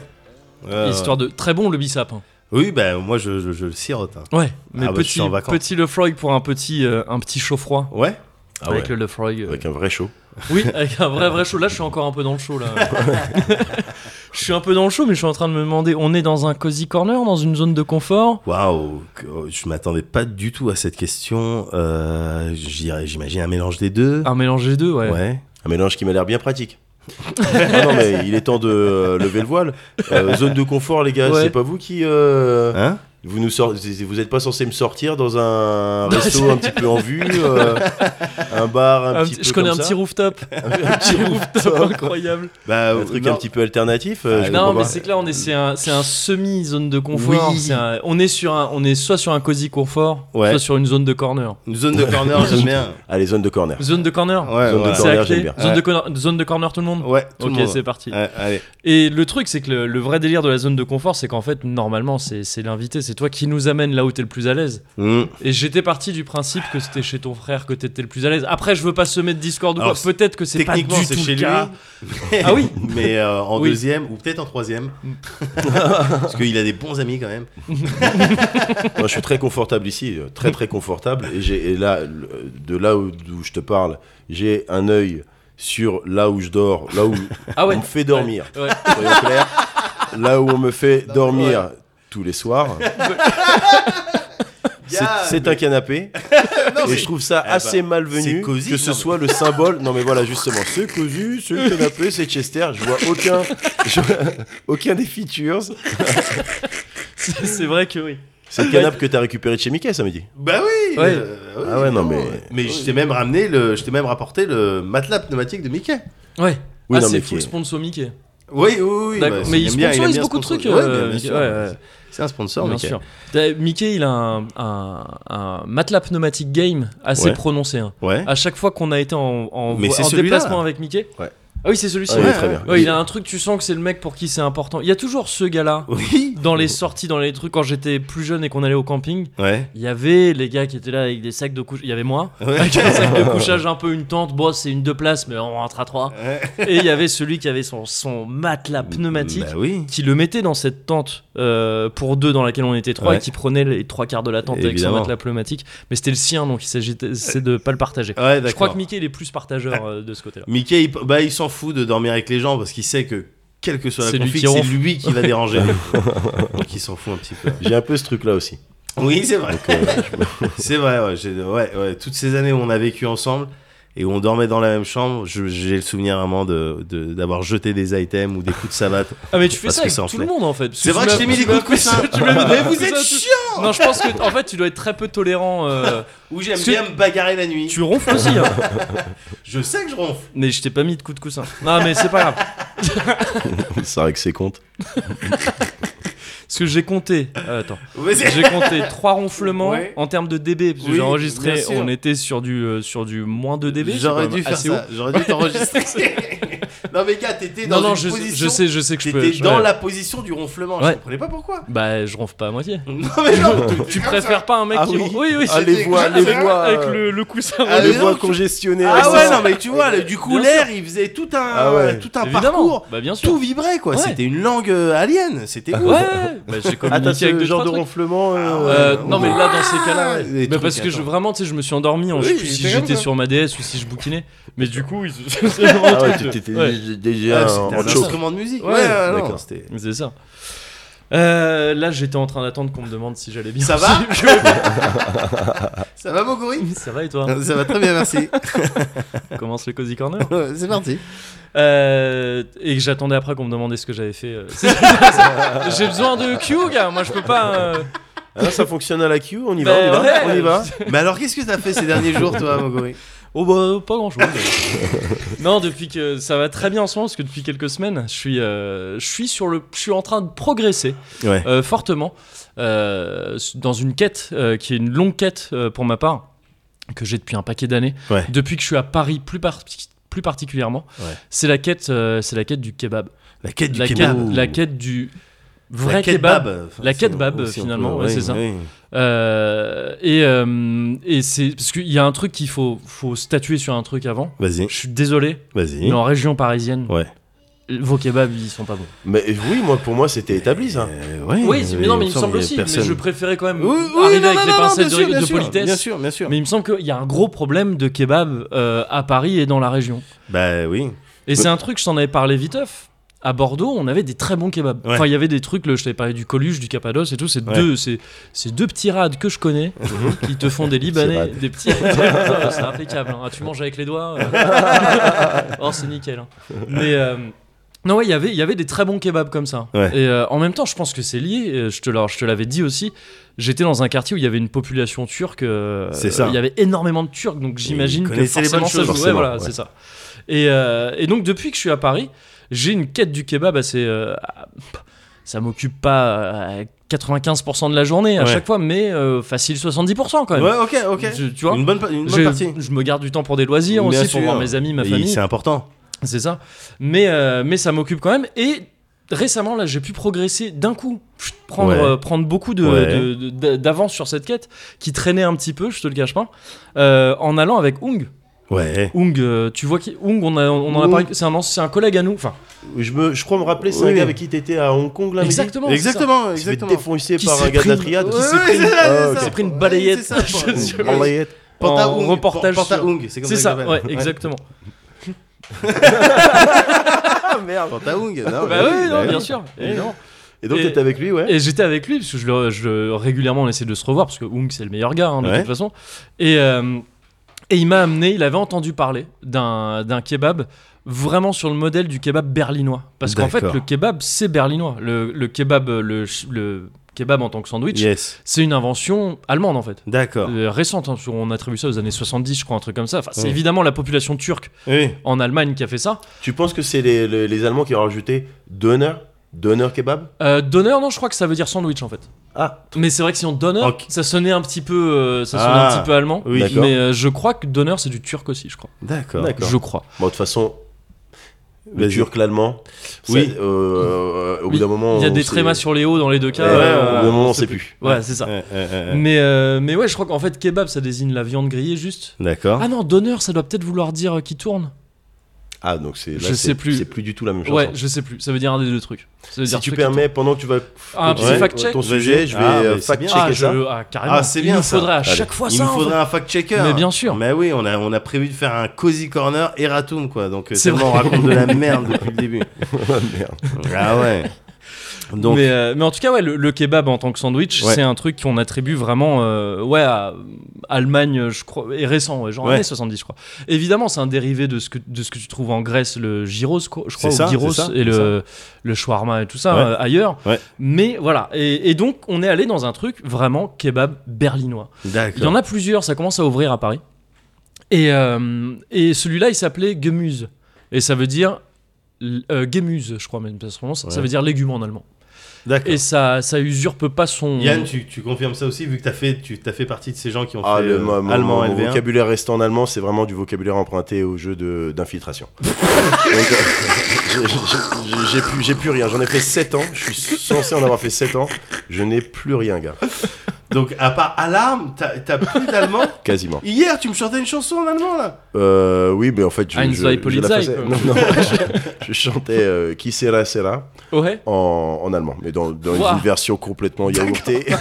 Euh, Histoire de. Très bon le bissap. hein. Oui, ben moi je, je, je le sirote. hein. Ouais, mais Ah bah, je petit, petit Lefroy pour un petit, euh, un petit chaud froid. Ouais. Ah avec ouais. le Lefroy. euh, avec un vrai show Oui, avec un vrai vrai chaud. Là, je suis encore un peu dans le chaud là. je suis un peu dans le chaud, mais je suis en train de me demander, on est dans un cozy corner, dans une zone de confort? Waouh, oh, je m'attendais pas du tout à cette question. Euh, J'imagine un mélange des deux. Un mélange des deux, ouais. Ouais. Un mélange qui m'a l'air bien pratique. Ah non mais il est temps de euh, lever le voile. Euh, zone de confort les gars Ouais. c'est pas vous qui euh, Hein? Vous nous sort- vous êtes pas censé me sortir dans un resto un petit peu en vue euh, un bar un, Un petit petit- peu je connais comme un ça petit rooftop. un petit Rooftop incroyable. Bah, un truc non. un petit peu alternatif euh, Ah, je Non, mais c'est que là, on est, c'est un, c'est un semi zone de confort. Oui. C'est un- on est sur un, on est soit sur un cozy confort, Ouais. soit sur une zone de corner. Une zone de corner, j'aime bien. allez zone de corner Zone de corner. Ouais, Zone de corner, j'aime bien. Zone, Ouais. de corner, zone de corner tout le monde. Ouais, tout ok, le monde. c'est parti. Ouais, allez. Et le truc, c'est que le, le vrai délire de la zone de confort, c'est qu'en fait, normalement, c'est c'est l'invité, c'est toi qui nous amène là où t'es le plus à l'aise. Mmh. Et j'étais parti du principe que c'était chez ton frère que t'étais le plus à l'aise. Après, je veux pas semer de Discord ou quoi. Peut-être que c'est pas Techniquement, du c'est tout chez le lui. cas. Ah oui Mais euh, en Oui. deuxième, ou peut-être en troisième. Parce qu'il a des bons amis quand même. Moi, je suis très confortable ici, euh, très très confortable. Et, j'ai, là, de là où, je te parle, j'ai un œil sur là où je dors, là où Ah ouais. on me fait dormir. Ouais. Là où on me fait dormir tous les soirs. C'est, un canapé. et je trouve ça Eh ben, assez malvenu cosy, que ce non, mais- soit le symbole. Non mais voilà, justement, c'est cosy, c'est le canapé, c'est Chester. Je vois aucun, je vois aucun des features. C'est vrai que oui. C'est le canapé que t'as récupéré de chez Mickey samedi. Bah oui. Ouais. euh, oui, Ah ouais, non, mais- Mais je t'ai même ramené le, je t'ai même rapporté le matelas pneumatique de Mickey. Ouais. Oui, ah, c'est full sponsor Mickey. Oui, oui, oui. Bah, mais il bien- sponsorise beaucoup de trucs. C'est un sponsor, Bien Mickey. sûr. Mickey, il a un, un, un matelas pneumatique game assez Ouais. prononcé. hein. Ouais. À chaque fois qu'on a été en, en, Mais c'est en déplacement avec Mickey. Ouais. Ah oui, c'est celui-ci. Ah, il est ouais. très bien. Ouais, il a un truc, tu sens que c'est le mec pour qui c'est important. Il y a toujours ce gars-là. Oui. Dans les sorties, dans les trucs, quand j'étais plus jeune et qu'on allait au camping, Ouais. il y avait les gars qui étaient là avec des sacs de couchage. Il y avait moi, avec un sac de couchage, un peu une tente. Bon, c'est une deux places, mais on rentre à trois. Et il y avait celui qui avait son, son matelas pneumatique. Bah oui. Qui le mettait dans cette tente euh, pour deux dans laquelle on était trois et qui prenait les trois quarts de la tente avec son matelas pneumatique. Mais c'était le sien donc il s'agissait de pas le partager. Je crois que Mickey il est plus partageur euh, de ce côté-là. Mickey, il, bah, il s'en fout de dormir avec les gens parce qu'il sait que, quelle que soit la config, c'est lui qui va déranger. Donc il s'en fout un petit peu. J'ai un peu ce truc là aussi. Oui, c'est vrai. Euh, C'est vrai, ouais, ouais. Toutes ces années où on a vécu ensemble et où on dormait dans la même chambre, j'ai le souvenir vraiment de de- d'avoir jeté des items ou des coups de savate. Ah mais tu fais ça avec tout le monde en fait. C'est vrai que je t'ai mis des coups de coussin. Mais vous de êtes chiant Non, je pense que en fait tu dois être très peu tolérant. euh, Ou j'aime bien me bagarrer la nuit. Tu ronfles aussi. Hein. Je sais que je ronfle. Mais je t'ai pas mis de coups de coussin. Non mais c'est pas grave. Ça règle ses comptes. Parce que j'ai compté. euh, attends. J'ai compté trois ronflements Ouais. en termes de dB. Parce que Oui, j'ai enregistré, on était sur du, euh, sur du moins 2 dB. J'aurais dû faire ça. J'aurais dû t'enregistrer. non mais gars, t'étais dans Non, non, une je, position. je sais, je sais que je peux. T'étais je- dans ouais. la position du ronflement. Je Ouais. comprenais pas pourquoi. Bah, je ronfle pas à moitié. Non mais non. Tu préfères pas un mec Ah qui oui. ronfle Oui, oui, Ah, c'est- les voix, les Ah, voix. avec euh, le, le coussin. Ah, les mais voix non, tu- congestionnées. Ah ouais, ouais, non mais tu vois, le- du coup Bien l'air, il faisait tout un, Ah ouais. tout un Évidemment. parcours. Bah, bien sûr. Tout vibrait quoi. Ouais. C'était une langue euh, alien. C'était ouf. Ouais, bah, j'ai Ah, t'as communiqué avec ce deux, genre trois de trucs. ronflement. euh, non mais là dans ces cas-là ouais. Des Mais trucs, parce que je, attends. vraiment tu sais je me suis endormi en, Oui, je sais plus si comme j'étais ça. sur ma DS ou si je bouquinais mais du coup ils- c'est vraiment un Ah ouais, truc de- t'étais ouais. Déjà Ah, un instrument de musique. Ouais, Ouais, ouais, non, d'accord. c'était- c'est ça Euh, là j'étais en train d'attendre qu'on me demande si j'allais bien Ça va. Ça va Moguri ça va et toi? Ça va très bien, merci. On commence le cozy corner C'est parti. Euh, et que j'attendais après qu'on me demandait ce que j'avais fait euh, j'ai besoin de Q gars moi je peux pas euh, Ah, ça fonctionne à la queue, on y Bah, va, on y va, ouais. on y va. Mais alors, qu'est-ce que t'as fait ces derniers jours, toi, Moguri Oh bah pas grand chose. non, depuis que ça va très bien en ce moment parce que depuis quelques semaines, je suis, euh, je suis sur le, je suis en train de progresser Ouais. euh, fortement euh, dans une quête qui est une longue quête pour ma part que j'ai depuis un paquet d'années. Ouais. Depuis que je suis à Paris plus, par- plus particulièrement, Ouais. c'est la quête, c'est la quête du kebab. La quête du la, kebab. Quête, la quête du vrai La kebab. kebab. La kebab, finalement, peut- ouais, oui, c'est ça. oui. Euh, et euh, et c'est parce qu'il y a un truc qu'il faut, faut statuer sur un truc avant. Vas-y, Je suis désolé, vas-y. mais en région parisienne, Ouais. vos kebabs ils sont pas bons. Mais oui, moi, pour moi, c'était établi ça. Euh, ouais, Oui, mais non, mais il me semble aussi. personne. Mais je préférais quand même Oui, oui, arriver non, avec non, les pincettes de, sûr, bien de sûr, politesse. Bien sûr, bien sûr. Mais il me semble qu'il y a un gros problème de kebab euh, à Paris et dans la région. Bah oui. Et c'est un truc, je t'en avais parlé viteuf. À Bordeaux, on avait des très bons kebabs. Ouais. Enfin, il y avait des trucs, le, je t'avais parlé du Coluche, du Cappadoce et tout. C'est Ouais. deux, c'est, deux petits rades que je connais qui te font des Libanais, des petits. c'est impeccable. hein. Ah, tu manges avec les doigts. euh. oh, c'est nickel. hein. Mais euh, non, ouais, il y avait, il y avait des très bons kebabs comme ça. Ouais. Et euh, en même temps, je pense que c'est lié. euh, Je te, l'en- je te l'avais dit aussi. J'étais dans un quartier où il y avait une population turque. euh, C'est ça. Il y avait énormément de Turcs, donc j'imagine que les forcément bonnes ça choses. Ouais, voilà, ouais. c'est ça. Et, et donc depuis que je suis à Paris, j'ai une quête du kebab assez. euh, ça m'occupe pas à 95% de la journée à Ouais. chaque fois, mais euh, facile 70% quand même. Ouais, ok, ok. Je- tu vois Une bonne, une partie. je me garde du temps pour des loisirs Bien aussi, pour voir mes amis, ma famille. C'est important. C'est ça. Mais, euh, mais ça m'occupe quand même. Et récemment, là, j'ai pu progresser d'un coup. Prendre, Ouais. euh, prendre beaucoup de- Ouais. de- d'avance sur cette quête qui traînait un petit peu, je te le cache pas, euh, en allant avec Ung. Ouais. Ung, euh, tu vois qui Ung, on, a, on en a parlé. C'est un, anci- c'est un collègue à nous. Enfin, Je, me, je crois me rappeler, c'est un Oui. gars avec qui t'étais à Hong Kong là, exactement. c'est ça. Exactement, Il s'est fait exactement. défoncer Qui par s'est un gars de la pris- triade. qui Ouais, s'est ouais, pris- c'est ça, Ah, c'est ok. ça. s'est pris une Ouais, balayette. c'est ça, Je suis- Ouais. Balayette. Panta en Ung, reportage Panta sur- Ung, c'est comme C'est ça. ça, ouais, exactement. Ah merde. Panta Ung, non, Bah oui, non, bah bien sûr, évidemment. Et donc Et- t'étais avec lui, ouais. Et j'étais avec lui, parce que je le, je régulièrement on essaie de se revoir, parce que Ung c'est le meilleur gars hein, de Ouais. toute façon. Et, euh, et il m'a amené, il avait entendu parler d'un kebab vraiment sur le modèle du kebab berlinois. Parce qu'en fait le kebab c'est berlinois. Le, le kebab, le, le kebab en tant que sandwich, Yes. c'est une invention allemande en fait. D'accord. Euh, récente, hein, on attribue ça aux années 70, je crois, un truc comme ça. Enfin, c'est évidemment la population turque Oui. en Allemagne qui a fait ça. Tu penses que c'est les, les, les Allemands qui ont rajouté Donner Donner kebab Euh, Donner, non, je crois que ça veut dire sandwich en fait. Ah, Mais c'est vrai que si on Donner, ça sonnait un petit peu, euh, ça sonnait Ah, un petit peu allemand. oui. D'accord. Mais euh, je crois que Donner c'est du turc aussi, je crois. D'accord. D'accord. Je crois. bon, de toute façon, le turc, l'allemand, Oui. ça, euh, au bout Oui, d'un moment. Il y a des trémas sur les hauts dans les deux cas. Ouais, euh, au bout d'un moment, on sait sait plus. Ouais, c'est ça. Mais, euh, mais ouais, je crois qu'en fait, kebab, ça désigne la viande grillée juste. D'accord. Ah non, Donner, ça doit peut-être vouloir dire euh, qui tourne. Ah, donc c'est Je sais plus. C'est plus du tout la même chose. Ouais, je sais plus. Ça veut dire un des deux trucs. Ça veut Si dire tu permets, pendant que tu vas Ah, un petit continuer fact-check ton sujet, je vais Ah, euh, bien. fact-checker Ah, je- ça. ah, carrément. Ah, c'est Il bien, nous ça. faudrait à Allez. chaque fois Il ça. nous en faudrait un fact-checker. Mais bien sûr. Mais oui, on a, on a prévu de faire un cozy corner Eratum, quoi. Donc, euh, C'est on raconte de la merde depuis le début. Merde. Ah ouais. Donc, mais, euh, mais en tout cas, ouais, le, le kebab en tant que sandwich, Ouais. c'est un truc qu'on attribue vraiment euh, ouais, à Allemagne, je crois, et récent, ouais, genre Ouais. années 70, je crois. Évidemment, c'est un dérivé de ce, que, de ce que tu trouves en Grèce, le gyros, je crois, C'est ou ça, gyros, ça, et le, le shawarma et tout ça euh, ailleurs. Mais voilà, et, et donc on est allé dans un truc vraiment kebab berlinois. Il y en a plusieurs, ça commence à ouvrir à Paris. Et, et celui-là, il s'appelait Gemüse. Et ça veut dire. Euh, Gemüse, je crois même, ça se prononce. Ça veut dire légume en allemand. Et ça, ça usurpe pas son. Yann, tu, tu confirmes ça aussi, vu que tu as fait, tu as fait partie de ces gens qui ont Ah, fait le, euh, mon- allemand mon LV1. vocabulaire restant en allemand, c'est vraiment du vocabulaire emprunté au jeu de- d'infiltration. Donc, euh, j'ai- j'ai- j'ai plus, j'ai plus rien. J'en ai fait 7 ans. Je suis censé en avoir fait 7 ans. Je n'ai plus rien, gars. Donc, à part Alarme, t'as t'as plus d'allemand Quasiment. Hier, tu me chantais une chanson en allemand, là Euh, oui, mais en fait, je, Ein, je, je la faisais- non, non, je, je chantais euh, Qui sera sera Ouais. en, en allemand, mais dans, dans une version complètement yaourtée.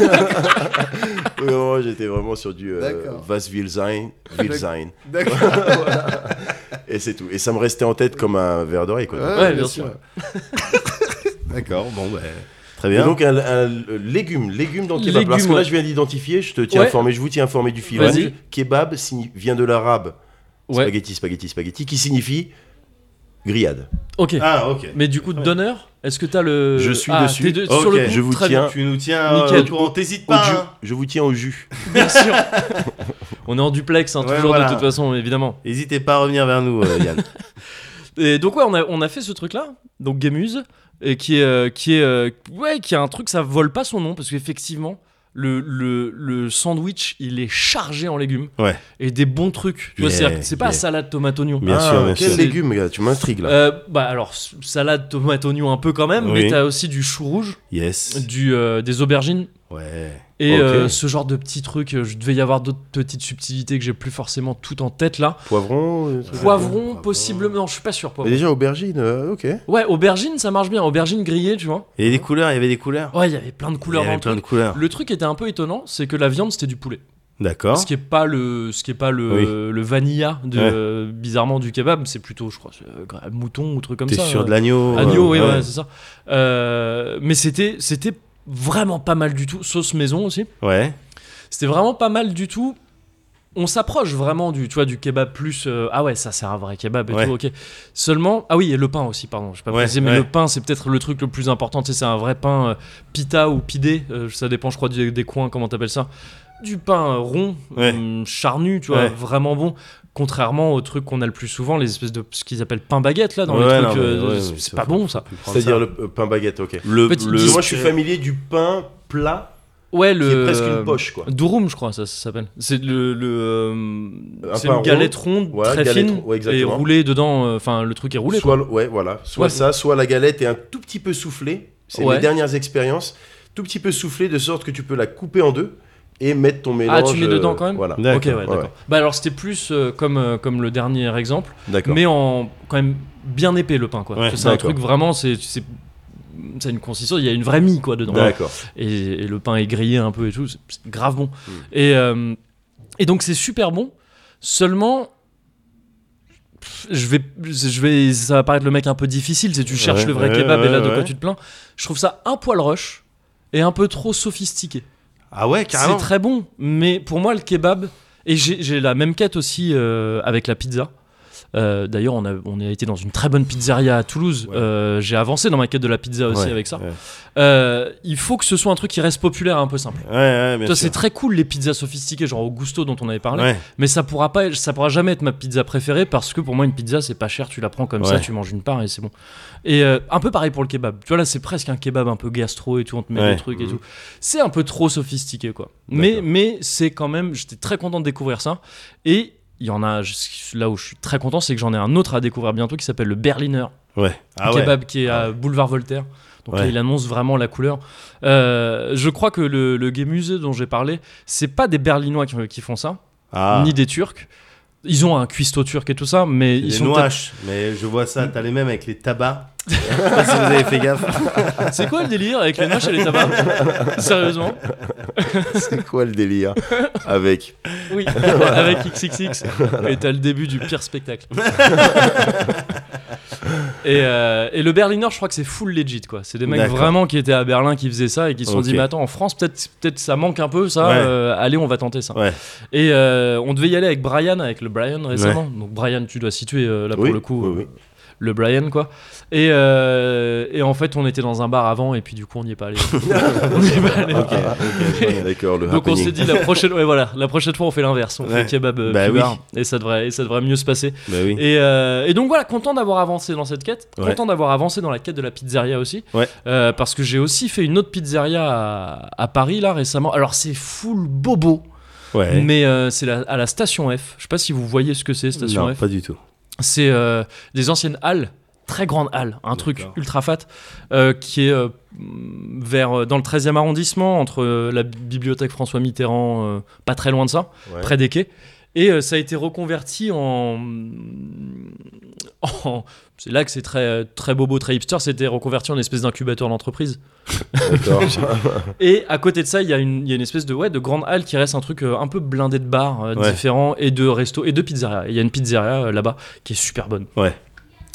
Oui, vraiment, J'étais vraiment sur du euh, D'accord. Was will sein, will sein. D'accord. Et c'est tout. Et ça me restait en tête comme un verre d'oreille. quoi. Ouais, bien sûr. D'accord, bon, bah. Très Et bien. donc un, un légume, légume dans le kebab. Légume, Parce que là je viens d'identifier, je te tiens Ouais. informé, je vous tiens informé du filon. Vas-y. Kebab vient de l'arabe Ouais. spaghetti, spaghetti, spaghetti, qui signifie grillade. Ok. Ah, ok. Mais du coup, Donner, est-ce que t'as le. Je suis Ah, dessus. de- Ok, sur le coup, je vous très tiens. bien. Tu nous tiens euh, Nickel. au courant, t'hésites Au pas. hein. Je vous tiens au jus. Bien sûr. On est en duplex, hein, Ouais, toujours voilà. de toute façon, évidemment. N'hésitez pas à revenir vers nous, euh, Yann. Et donc ouais, on a, on a fait ce truc-là, donc Gemuse, et qui est, euh, qui est, euh, ouais, qui a un truc, ça vole pas son nom parce qu'effectivement, le, le, le sandwich, il est chargé en légumes Ouais. et des bons trucs. Yeah, c'est- pas yeah. salade tomate oignon. Bien Ah, sûr, bien quel sûr. légume, gars, tu m'intrigues là. Euh, bah alors salade tomate oignon un peu quand même, Oui. mais t'as aussi du chou rouge, Yes. du euh, des aubergines Ouais. et euh, ce genre de petits trucs. euh, Je devais y avoir d'autres petites subtilités que j'ai plus forcément tout en tête là. Poivron. euh, Poivron, possiblement, non, je suis pas sûr. Mais Poivron. déjà aubergine, euh, ok. Ouais, aubergine, ça marche bien. Aubergine grillée, tu vois. Avait des couleurs, il y avait des couleurs. Ouais, il y avait plein de Il y couleurs avait le plein truc. de couleurs. Le truc était un peu étonnant, c'est que la viande c'était du poulet. D'accord. Ce qui est pas le, ce qui est pas le, Oui. le vanilla de bizarrement du kebab, c'est plutôt, je crois, euh, mouton ou truc comme T'es ça. sûr euh, de l'agneau agneau, oui, ouais, c'est ça. Mais c'était, c'était vraiment pas mal du tout. Sauce maison aussi. Ouais. C'était vraiment pas mal du tout. On s'approche vraiment du, tu vois, du kebab plus. euh, ah ouais, ça c'est un vrai kebab et Ouais. tout. Ok. Seulement, ah oui, et le pain aussi, pardon. Je sais pas Ouais, précisé, mais ouais. le pain c'est peut-être le truc le plus important. Tu sais, c'est un vrai pain euh, pita ou pidé. euh, ça dépend, je crois, du- des coins. Comment t'appelles ça Du pain euh, rond, Ouais. hum, charnu, tu vois, Ouais. vraiment bon. Contrairement aux trucs qu'on a le plus souvent, les espèces de ce qu'ils appellent pain baguette là, dans Ouais, les trucs. euh, ouais, c'est pas bon ça. C'est-à-dire le euh, pain baguette, ok. le, Petit le-. Moi je suis familier du pain plat Ouais, qui le. est presque une poche quoi. Durum, je crois, ça, ça s'appelle. C'est le, le euh, Un c'est une galette ronde, très galette fine, et roulée dedans. euh, Enfin, le truc est roulé. soit, ouais, voilà. Soit Ouais. ça, soit la galette est un tout petit peu soufflée. C'est Ouais. mes dernières expériences. Tout petit peu soufflée de sorte que tu peux la couper en deux et mettre ton mélange. Ah, tu mets dedans euh, quand même Voilà. D'accord. Ok, ouais, d'accord. ouais. Bah alors c'était plus euh, comme, euh, comme le dernier exemple, mais en quand même bien épais le pain quoi. Ouais, c'est un truc vraiment, c'est c'est une consistance, il y a une vraie mie quoi dedans. D'accord. Et, et le pain est grillé un peu et tout, c'est grave bon. Mm. Et, euh, et donc c'est super bon, seulement je vais, je vais, ça va paraître le mec un peu difficile si tu cherches Ouais, le vrai ouais, kebab et là de quoi tu te plains. Je trouve ça un poil rush et un peu trop sophistiqué. Ah ouais, C'est carrément. très bon, mais pour moi, le kebab, et j'ai j'ai la même quête aussi euh, avec la pizza. Euh, D'ailleurs, on a, on a été dans une très bonne pizzeria à Toulouse. Ouais. Euh, J'ai avancé dans ma quête de la pizza aussi Ouais, avec ça. ouais. Euh, il faut que ce soit un truc qui reste populaire un peu simple. C'est très cool les pizzas sophistiquées, genre au gusto dont on avait parlé. Mais ça pourra pas, ça pourra jamais être ma pizza préférée parce que pour moi une pizza c'est pas cher, tu la prends comme ça, tu manges une part et c'est bon. Et un peu pareil pour le kebab. Tu vois là c'est presque un kebab un peu gastro et tout, on te met des trucs et Mhm. tout. C'est un peu trop sophistiqué quoi. Mais mais c'est quand même, j'étais très content de découvrir ça. Et il y en a je- là où je suis très content, c'est que j'en ai un autre à découvrir bientôt qui s'appelle le Berliner Ouais. Ah ouais. kebab qui est à Boulevard Voltaire. Donc là, il annonce vraiment la couleur. Euh, je crois que le, le Gay Musée dont j'ai parlé, c'est pas des Berlinois qui, qui font ça, Ah. ni des Turcs. Ils ont un cuistot turc et tout ça, mais ils des sont mais je vois ça, t'as les mêmes avec les tabacs. Si vous avez fait gaffe. C'est quoi le délire avec les noix et les tabacs Sérieusement C'est quoi le délire avec Oui, avec XXX. Et t'as le début du pire spectacle. et, euh, et le Berliner, je crois que c'est full legit quoi. C'est des mecs vraiment qui étaient à Berlin qui faisaient ça et qui se sont dit mais attends en France peut-être peut-être ça manque un peu ça. Ouais. euh, allez on va tenter ça. Ouais. Et euh, on devait y aller avec Brian, avec le Brian récemment. Donc Brian, tu dois situer là pour le coup. oui, oui. Le Brian quoi et, euh, et en fait on était dans un bar avant et puis du coup on n'y est pas allé On n'y est pas allé. Ok, ok. D'accord, donc on s'est dit la prochaine ouais, voilà la prochaine fois on fait l'inverse on Ouais. fait kebab euh, Bah oui. bar, et ça devrait et ça devrait mieux se passer Bah oui. et, euh, et donc voilà content d'avoir avancé dans cette quête Ouais. content d'avoir avancé dans la quête de la pizzeria aussi parce que j'ai aussi fait une autre pizzeria à, à Paris là récemment alors c'est full bobo Ouais. mais euh, c'est à la station F je sais pas si vous voyez ce que c'est station non, F pas du tout. C'est euh, des anciennes halles, très grandes halles, un truc ultra fat, euh, qui est euh, vers, dans le 13e arrondissement, entre la bibliothèque François Mitterrand, pas très loin de ça, Ouais. près des quais. Et ça a été reconverti en. C'est là que c'est très, très bobo, très hipster, c'était reconverti en espèce d'incubateur d'entreprise. Et à côté de ça, il y, a une- il y a une espèce de, ouais, de grande halle qui reste un truc euh, un peu blindé de bars euh, Ouais. différents et de restos et de pizzeria. Et Il y a une pizzeria euh, là-bas qui est super bonne. Ouais.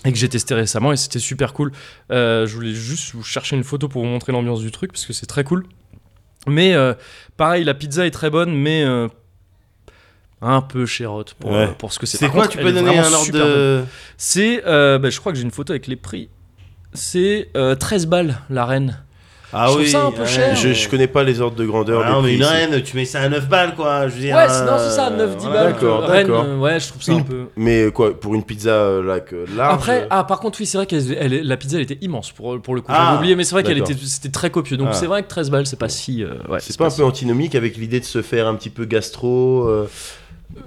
Et que j'ai testé récemment et c'était super cool. Euh, je voulais juste vous chercher une photo pour vous montrer l'ambiance du truc parce que c'est très cool. Mais pareil, la pizza est très bonne, mais un peu chérote pour, Ouais. euh, pour ce que c'est. C'est quoi contre, Tu peux donner un ordre de. C'est, euh, bah, je crois que j'ai une photo avec les prix. C'est euh, 13 balles la reine. Ah Je oui. ça un peu ouais. cher. Je, je connais pas les ordres de grandeur. Ah non, mais prix une reine, tu mets ça à 9 balles, quoi. Je veux dire. Ouais, c'est- non, c'est ça, euh, 9-10 voilà. balles. D'accord, d'accord. euh, ouais, je trouve ça un peu. Mais quoi, pour une pizza euh, là, que large Après, ah, par contre, oui, c'est vrai que la pizza elle était immense pour, pour le coup. Ah, J'avais oublié, mais c'est vrai qu'elle était, c'était très copieux. Donc Ah. c'est vrai que 13 balles, c'est pas si. euh, ouais, c'est pas un si- peu antinomique avec l'idée de se faire un petit peu gastro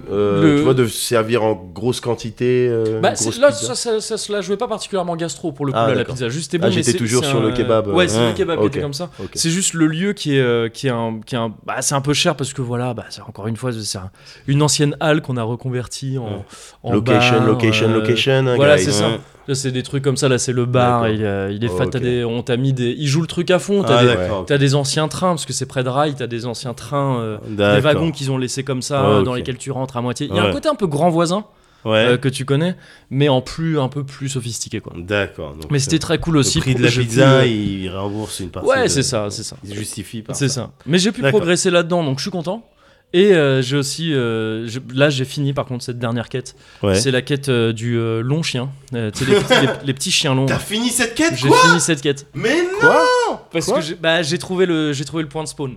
euh, euh, Le- Tu vois, de se servir en grosse quantité euh, Bah, grosse là, ça, ça, ça se la jouait pas particulièrement gastro pour le coup, Ah, là, la pizza. Juste, c'était Ah, bon. mais j'étais toujours sur le kebab, Ouais, c'est le kebab qui Ok. était comme ça. C'est juste le lieu qui est, euh, qui est un, qui est un, bah, c'est un peu cher parce que voilà, bah, encore une fois, c'est un- une ancienne halle qu'on a reconvertie en, en Location, bar, location, euh, location. hein, Voilà, c'est ça. C'est des trucs comme ça. Là, c'est le bar. Il, euh, il est Oh, des- on t'a mis des. Il joue le truc à fond. T'as Ah, des. T'as des anciens trains, parce que c'est près de rail, t'as des anciens trains, euh, des wagons qu'ils ont laissés comme ça, ok. dans lesquels tu rentres à moitié. Il y a un côté un peu grand voisin Ouais. euh, que tu connais, mais en plus un peu plus sophistiqué quoi. D'accord. Mais c'était très cool Le aussi. prix de la pu, pizza, il rembourse une partie. Ouais, de- c'est ça, c'est ça. Il justifie par C'est ça. Mais j'ai pu progresser là-dedans, donc je suis content. Et euh, j'ai aussi, euh, je- là j'ai fini par contre cette dernière quête. Ouais. C'est la quête euh, du euh, long chien. Euh, tu sais, les, petits- les- les petits chiens longs. T'as fini cette quête J'ai quoi fini cette quête. Mais non Parce Quoi que j'ai bah, j'ai trouvé, le- j'ai trouvé le point de spawn.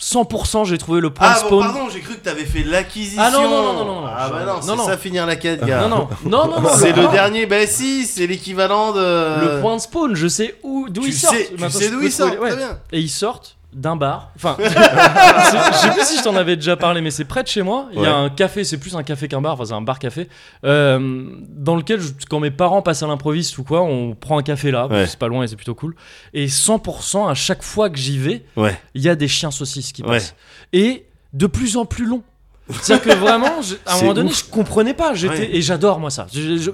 100% j'ai trouvé le point Ah de bon, spawn. pardon, j'ai cru que t'avais fait l'acquisition. Ah non, non, non, non, non, non. Ah bah non, c'est Non, non. ça finir la quête, gars. non, non, non, non, non. C'est le non. dernier, bah si, c'est l'équivalent de. Le point de spawn, je sais où, d'où Tu ils sortent. sais, tu Maintenant, sais je d'où peux trouver- ouais. très bien. Et ils sortent d'un bar. Enfin, je sais plus si je t'en avais déjà parlé, mais c'est près de chez moi. Il y a un café, c'est plus un café qu'un bar, enfin c'est un bar-café, euh, dans lequel je- quand mes parents passent à l'improviste ou quoi, on prend un café là, Ouais. c'est pas loin et c'est plutôt cool. Et 100% à chaque fois que j'y vais, Ouais. il y a des chiens saucisses qui Ouais. passent. Et de plus en plus longs. C'est-à-dire que vraiment, je- à un moment donné, ouf. je comprenais pas. J'étais Ouais. et j'adore moi ça. Je- je-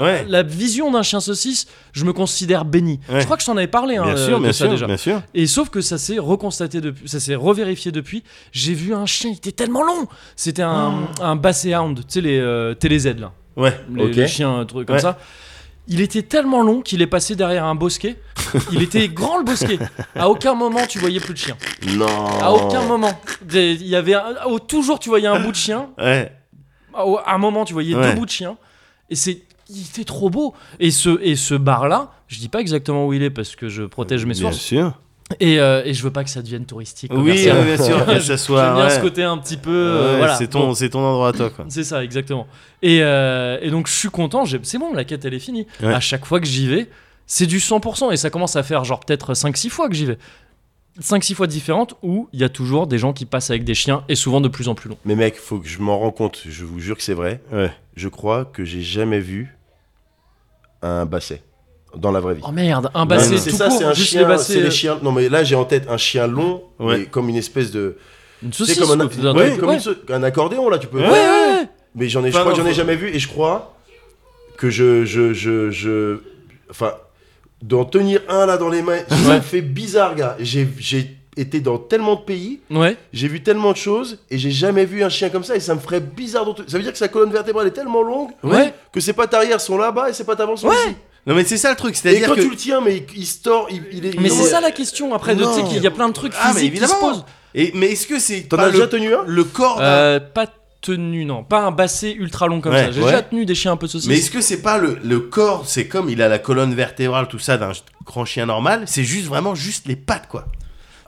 Ouais. La vision d'un chien saucisse, je me considère béni. Ouais. Je crois que je t'en avais parlé hein, Bien euh, sûr, de bien ça sûr, déjà. bien sûr. Et sauf que ça s'est reconstaté depuis, ça s'est revérifié depuis. J'ai vu un chien, il était tellement long. C'était un, un Basset Hound, tu sais les euh, TéléZ là, Ouais. les, Ok. les chiens un truc comme ça. Il était tellement long qu'il est passé derrière un bosquet. Il était grand le bosquet. À aucun moment tu voyais plus de chien. Non. À aucun moment. Il y avait un- oh, toujours tu voyais un bout de chien. Ouais. À à un moment tu voyais Ouais. deux bouts de chien. Et c'est il était trop beau. Et ce, et ce bar-là, je dis pas exactement où il est parce que je protège mes Bien sources. sûr. Et, euh, et je veux pas que ça devienne touristique. Oui, bien sûr, que ça soit. J'aime bien ouais. ce côté un petit peu. euh, Ouais, voilà. c'est ton, Bon, c'est ton endroit à toi, c'est ça, exactement. Et, euh, et donc je suis content, c'est bon, la quête elle est finie. Ouais. À chaque fois que j'y vais, c'est du 100%. Et ça commence à faire genre peut-être 5-6 fois que j'y vais. 5-6 fois différentes où il y a toujours des gens qui passent avec des chiens et souvent de plus en plus long. Mais mec, faut que je m'en rends compte. Je vous jure que c'est vrai. Ouais. Je crois que j'ai jamais vu un basset dans la vraie vie. Oh merde, un basset c'est ça, c'est un juste chien. C'est les euh, chiens. Non, mais là, j'ai en tête un chien long, Ouais. comme une espèce de. Une saucisse, sais, comme un, quoi, d'un ouais, truc, comme ouais. une sau- un accordéon, là, tu peux. Ouais, ouais, ouais. Mais j'en ai, je crois que j'en ai jamais vu et je crois que je, je, je, je, enfin, d'en tenir un là dans les mains, ça Ouais. me fait bizarre, gars. J'ai, j'ai été dans tellement de pays, Ouais. j'ai vu tellement de choses et j'ai jamais vu un chien comme ça et ça me ferait bizarre. Ça veut dire que sa colonne vertébrale est tellement longue Ouais. que ses pattes arrière sont là-bas et ses pattes avant sont Ouais. ici. Non, mais c'est ça le truc, Et c'est-à-dire quand que. tu le tiens, mais il, tord, il, il est. Mais il- c'est ça la question après, de- tu sais Non. qu'il y a plein de trucs Ah, mais physiques qui se évidemment. posent. Et, mais est-ce que c'est. T'en pas as le- déjà tenu un Le corps d'un- Euh, pas tenu, non. Pas un basset ultra long comme Ouais, ça. J'ai ouais. déjà tenu des chiens un peu saucisses. Mais est-ce que c'est pas le, le corps, c'est comme il a la colonne vertébrale, tout ça d'un grand chien normal, c'est juste vraiment juste les pattes, quoi.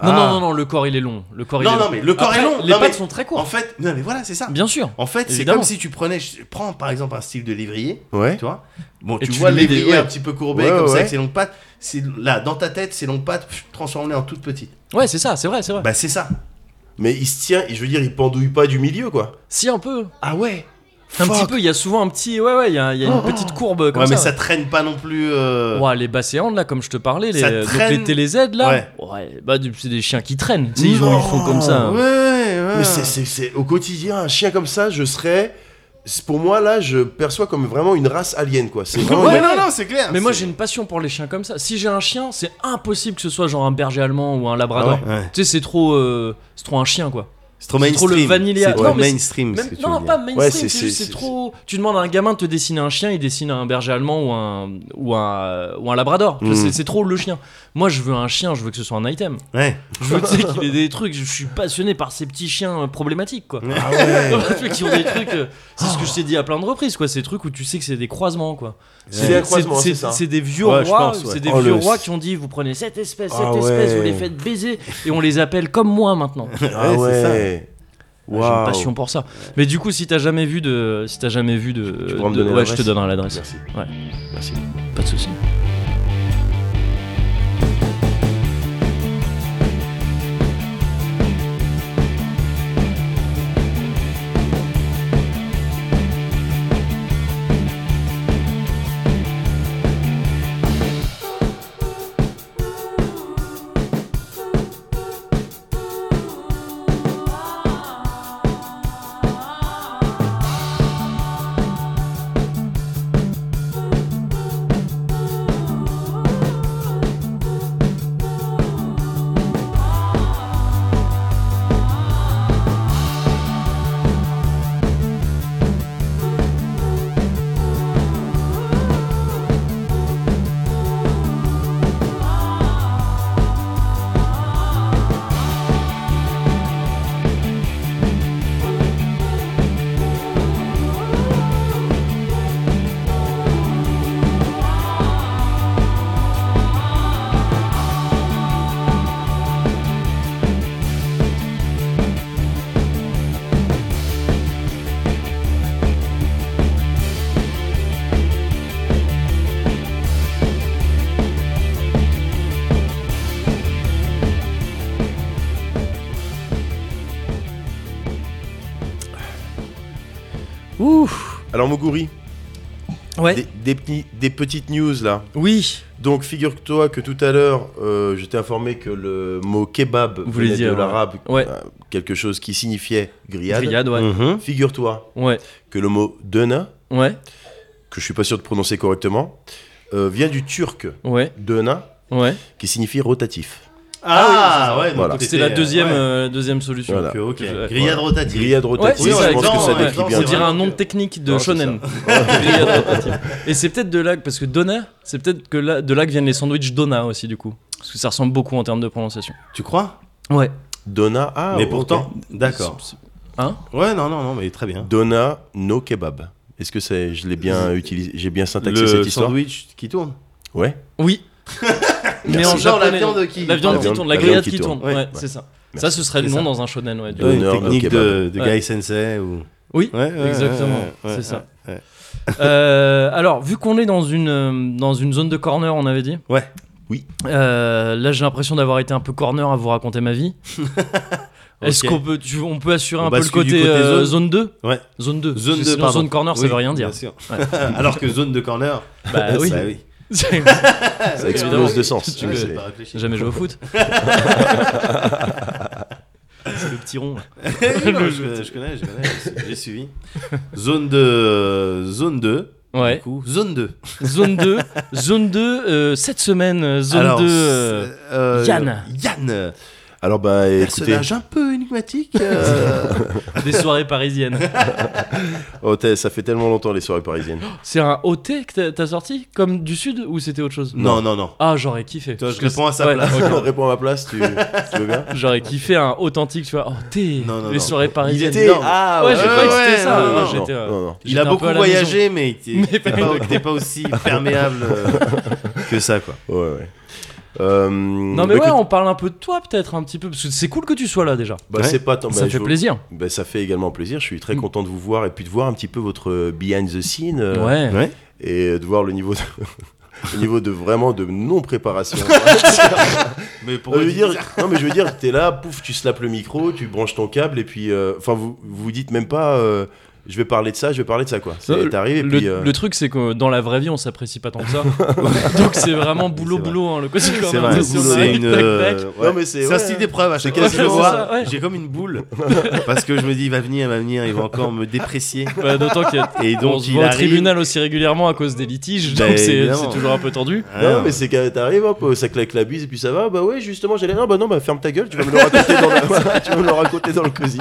Non, Ah. non, non, non, le corps il est long. Le corps, il Non, est non, long. mais le corps Après, est long. Les Non, pattes mais sont très En courtes. fait, non, mais voilà, c'est ça. Bien sûr. En fait, c'est comme si tu prenais, je prends par exemple un style de lévrier, Ouais. tu vois. Bon, Et tu, tu vois le des- lévrier ouais. un petit peu courbé Ouais, comme ça avec ses longues pattes. C'est là, dans ta tête, ces longues pattes, pff, transforme-les en toutes petites. Ouais, c'est ça, c'est vrai, c'est vrai. Bah, c'est ça. Mais il se tient, je veux dire, il pendouille pas du milieu, quoi. Si, un peu. Ah ouais. Un Fuck. petit peu, il y a souvent un petit. Ouais, ouais, il y a, il y a une petite courbe comme Ouais, mais ça. ça traîne pas non plus. euh, Ouais, les basséandes là, comme je te parlais, les, Ça donc traîne. les TéléZ là, Ouais. ouais, bah du- c'est des chiens qui traînent. Tu sais, ils, ils font comme ça. Ouais, ouais. Mais c'est, c'est, c'est- au quotidien, un chien comme ça, je serais. c'est- Pour moi, là, je perçois comme vraiment une race alien, quoi. C'est vraiment. Ouais, non, non, c'est clair. Mais moi c'est- j'ai une passion pour les chiens comme ça. Si j'ai un chien, c'est impossible que ce soit genre un berger allemand ou un labrador. Ah Ouais. Tu sais, c'est trop, euh, c'est trop un chien quoi. C'est trop C'est trop mainstream. le vanilla. C'est c'est- mainstream. Même- non, pas mainstream, Ouais, c'est trop. Tu demandes à un gamin de te dessiner un chien, il dessine un berger allemand ou un ou un ou un labrador. Mm. C'est trop le chien. Moi, je veux un chien, je veux que ce soit un item. Ouais. Je veux tu sais, qu'il ait des trucs. Je suis passionné par ces petits chiens euh, problématiques quoi. Ah ouais. Qui ont des trucs. euh, C'est ce que je t'ai dit à plein de reprises quoi. Ces trucs où tu sais que c'est des croisements quoi. C'est un croisement, c'est ça. C'est des vieux Ouais, je rois, c'est des Oh, vieux le- rois qui ont dit vous prenez cette espèce, cette Ah espèce, ouais. vous les faites baiser et on les appelle comme moi maintenant. Ah Ouais, ouais. J'ai une passion pour ça. Mais du coup, si t'as jamais vu de, si t'as jamais vu de, Tu ouais, je te donnerai l'adresse. Merci. Ouais, Merci. pas de souci. Alors, Moguri, Ouais. des, des petits- des petites news là. Oui. Donc, figure-toi que tout à l'heure, euh, je t'ai informé que le mot kebab Vous venait dire, de l'arabe, ouais. euh, quelque chose qui signifiait grillade. Grillade, ouais. Mhm. Figure-toi Ouais. que le mot Ouais. que je suis pas sûr de prononcer correctement, euh, vient du turc Ouais. qui signifie rotatif. Ah, ouais, donc Voilà. C'était la deuxième, ouais. euh, deuxième solution. Voilà. Ok, ok. Ouais. Grillade rotative. Grillade Ouais, rotative, je ça, pense que ça exactement, décrit ouais. bien. On dirait un nom technique de Non, shonen. Grillade rotative. Et c'est peut-être de là, parce que Donna, c'est peut-être que là, de là que viennent les sandwichs Donna aussi du coup, parce que ça ressemble beaucoup en termes de prononciation. Tu crois? Ouais. Dona, ah, Mais pourtant, d'accord. Hein? Ouais, non, non, non, mais très bien. Dona no kebab. Est-ce que c'est, je l'ai bien utilisé, j'ai bien syntaxé Le cette histoire? sandwich qui tourne? Ouais. Oui. Mais en japonais, la viande qui. La viande qui tourne, la la grillade qui tourne. Ouais, c'est ça. Ça, ce serait le nom ça. dans un shonen, ouais. Honneur technique de, de. Guy Sensei ou. Oui, exactement. c'est ça. Euh, alors, vu qu'on est dans une, euh, dans une zone de corner, on avait dit Ouais. Oui. Euh, là, j'ai l'impression d'avoir été un peu corner à vous raconter ma vie. Est-ce qu'on peut, tu- on peut assurer On un peu le côté, côté euh, zone zone 2 Ouais. Zone 2. Zone Parce que 2, sinon, zone corner, ça Oui, veut rien dire. bien sûr. Ouais. Alors que zone de corner. Bah oui. ça, oui. Ça explose de sens. Tu Ouais, veux-. Jamais joué au foot. C'est le petit rond. Non, je, je connais, je connais, j'ai suivi. Zone de zone 2. Ouais. Du coup, zone 2. Zone 2. Zone 2, euh, cette semaine, euh, zone Alors, 2. euh, euh, Yann. Yann. Alors bah écoutez, Personnage un peu énigmatique. euh, des soirées parisiennes. oh, ça fait tellement longtemps les soirées parisiennes. C'est un OT que t'as- sorti Comme du sud ou c'était autre chose? Non, non, non. Ah, j'aurais kiffé. Toi, je réponds à sa ouais, place. ok. Réponds à ma place, tu, tu veux bien? J'aurais kiffé un authentique, tu vois. Oh, non, Les soirées parisiennes. était- Non. Ah Ouais, j'ai ouais, pas ouais, c'était ça. non, Moi, non, j'étais, non, non, non. Il a beaucoup voyagé, mais t'es t'es pas- pas, t'es pas aussi perméable euh, que ça, quoi. Ouais, ouais. Euh, Non, mais bah, ouais, on parle un peu de toi, peut-être, un petit peu. Parce que c'est cool que tu sois là déjà. bah, Ouais. c'est pas tant. ça bah, fait je- plaisir. bah, ça fait également plaisir. Je suis très Mm. content de vous voir et puis de voir un petit peu votre euh, behind the scene euh, Ouais. Ouais. et de voir le niveau de, le niveau de vraiment de non préparation. Mais Non, pour je veux dire, non mais je veux dire, t'es là, pouf, tu slappes le micro, tu branches ton câble et puis, euh, enfin vous vous dites même pas, euh, je vais parler de ça, je vais parler de ça quoi. C'est- le, puis. euh, le truc, c'est que dans la vraie vie, on s'apprécie pas tant que ça. Donc c'est vraiment boulot, vrai. boulot, hein, le côté C'est vrai, c'est une. euh, Non ouais. c'est. Un style d'épreuve à chaque fois ouais. J'ai comme une boule parce que je me dis il va venir, il va venir, il va encore me déprécier. Bah, D'autant qu'il y a- Et on donc se il voit au arrive. tribunal aussi régulièrement à cause des litiges, Bah, donc c'est toujours un peu tendu. Ah, Non, mais c'est que t'arrives, ça claque la bise et puis ça va. Bah ouais, justement, j'allais. Ah bah non, bah ferme ta gueule, tu vas me le raconter dans le, tu vas me le raconter dans le cosy.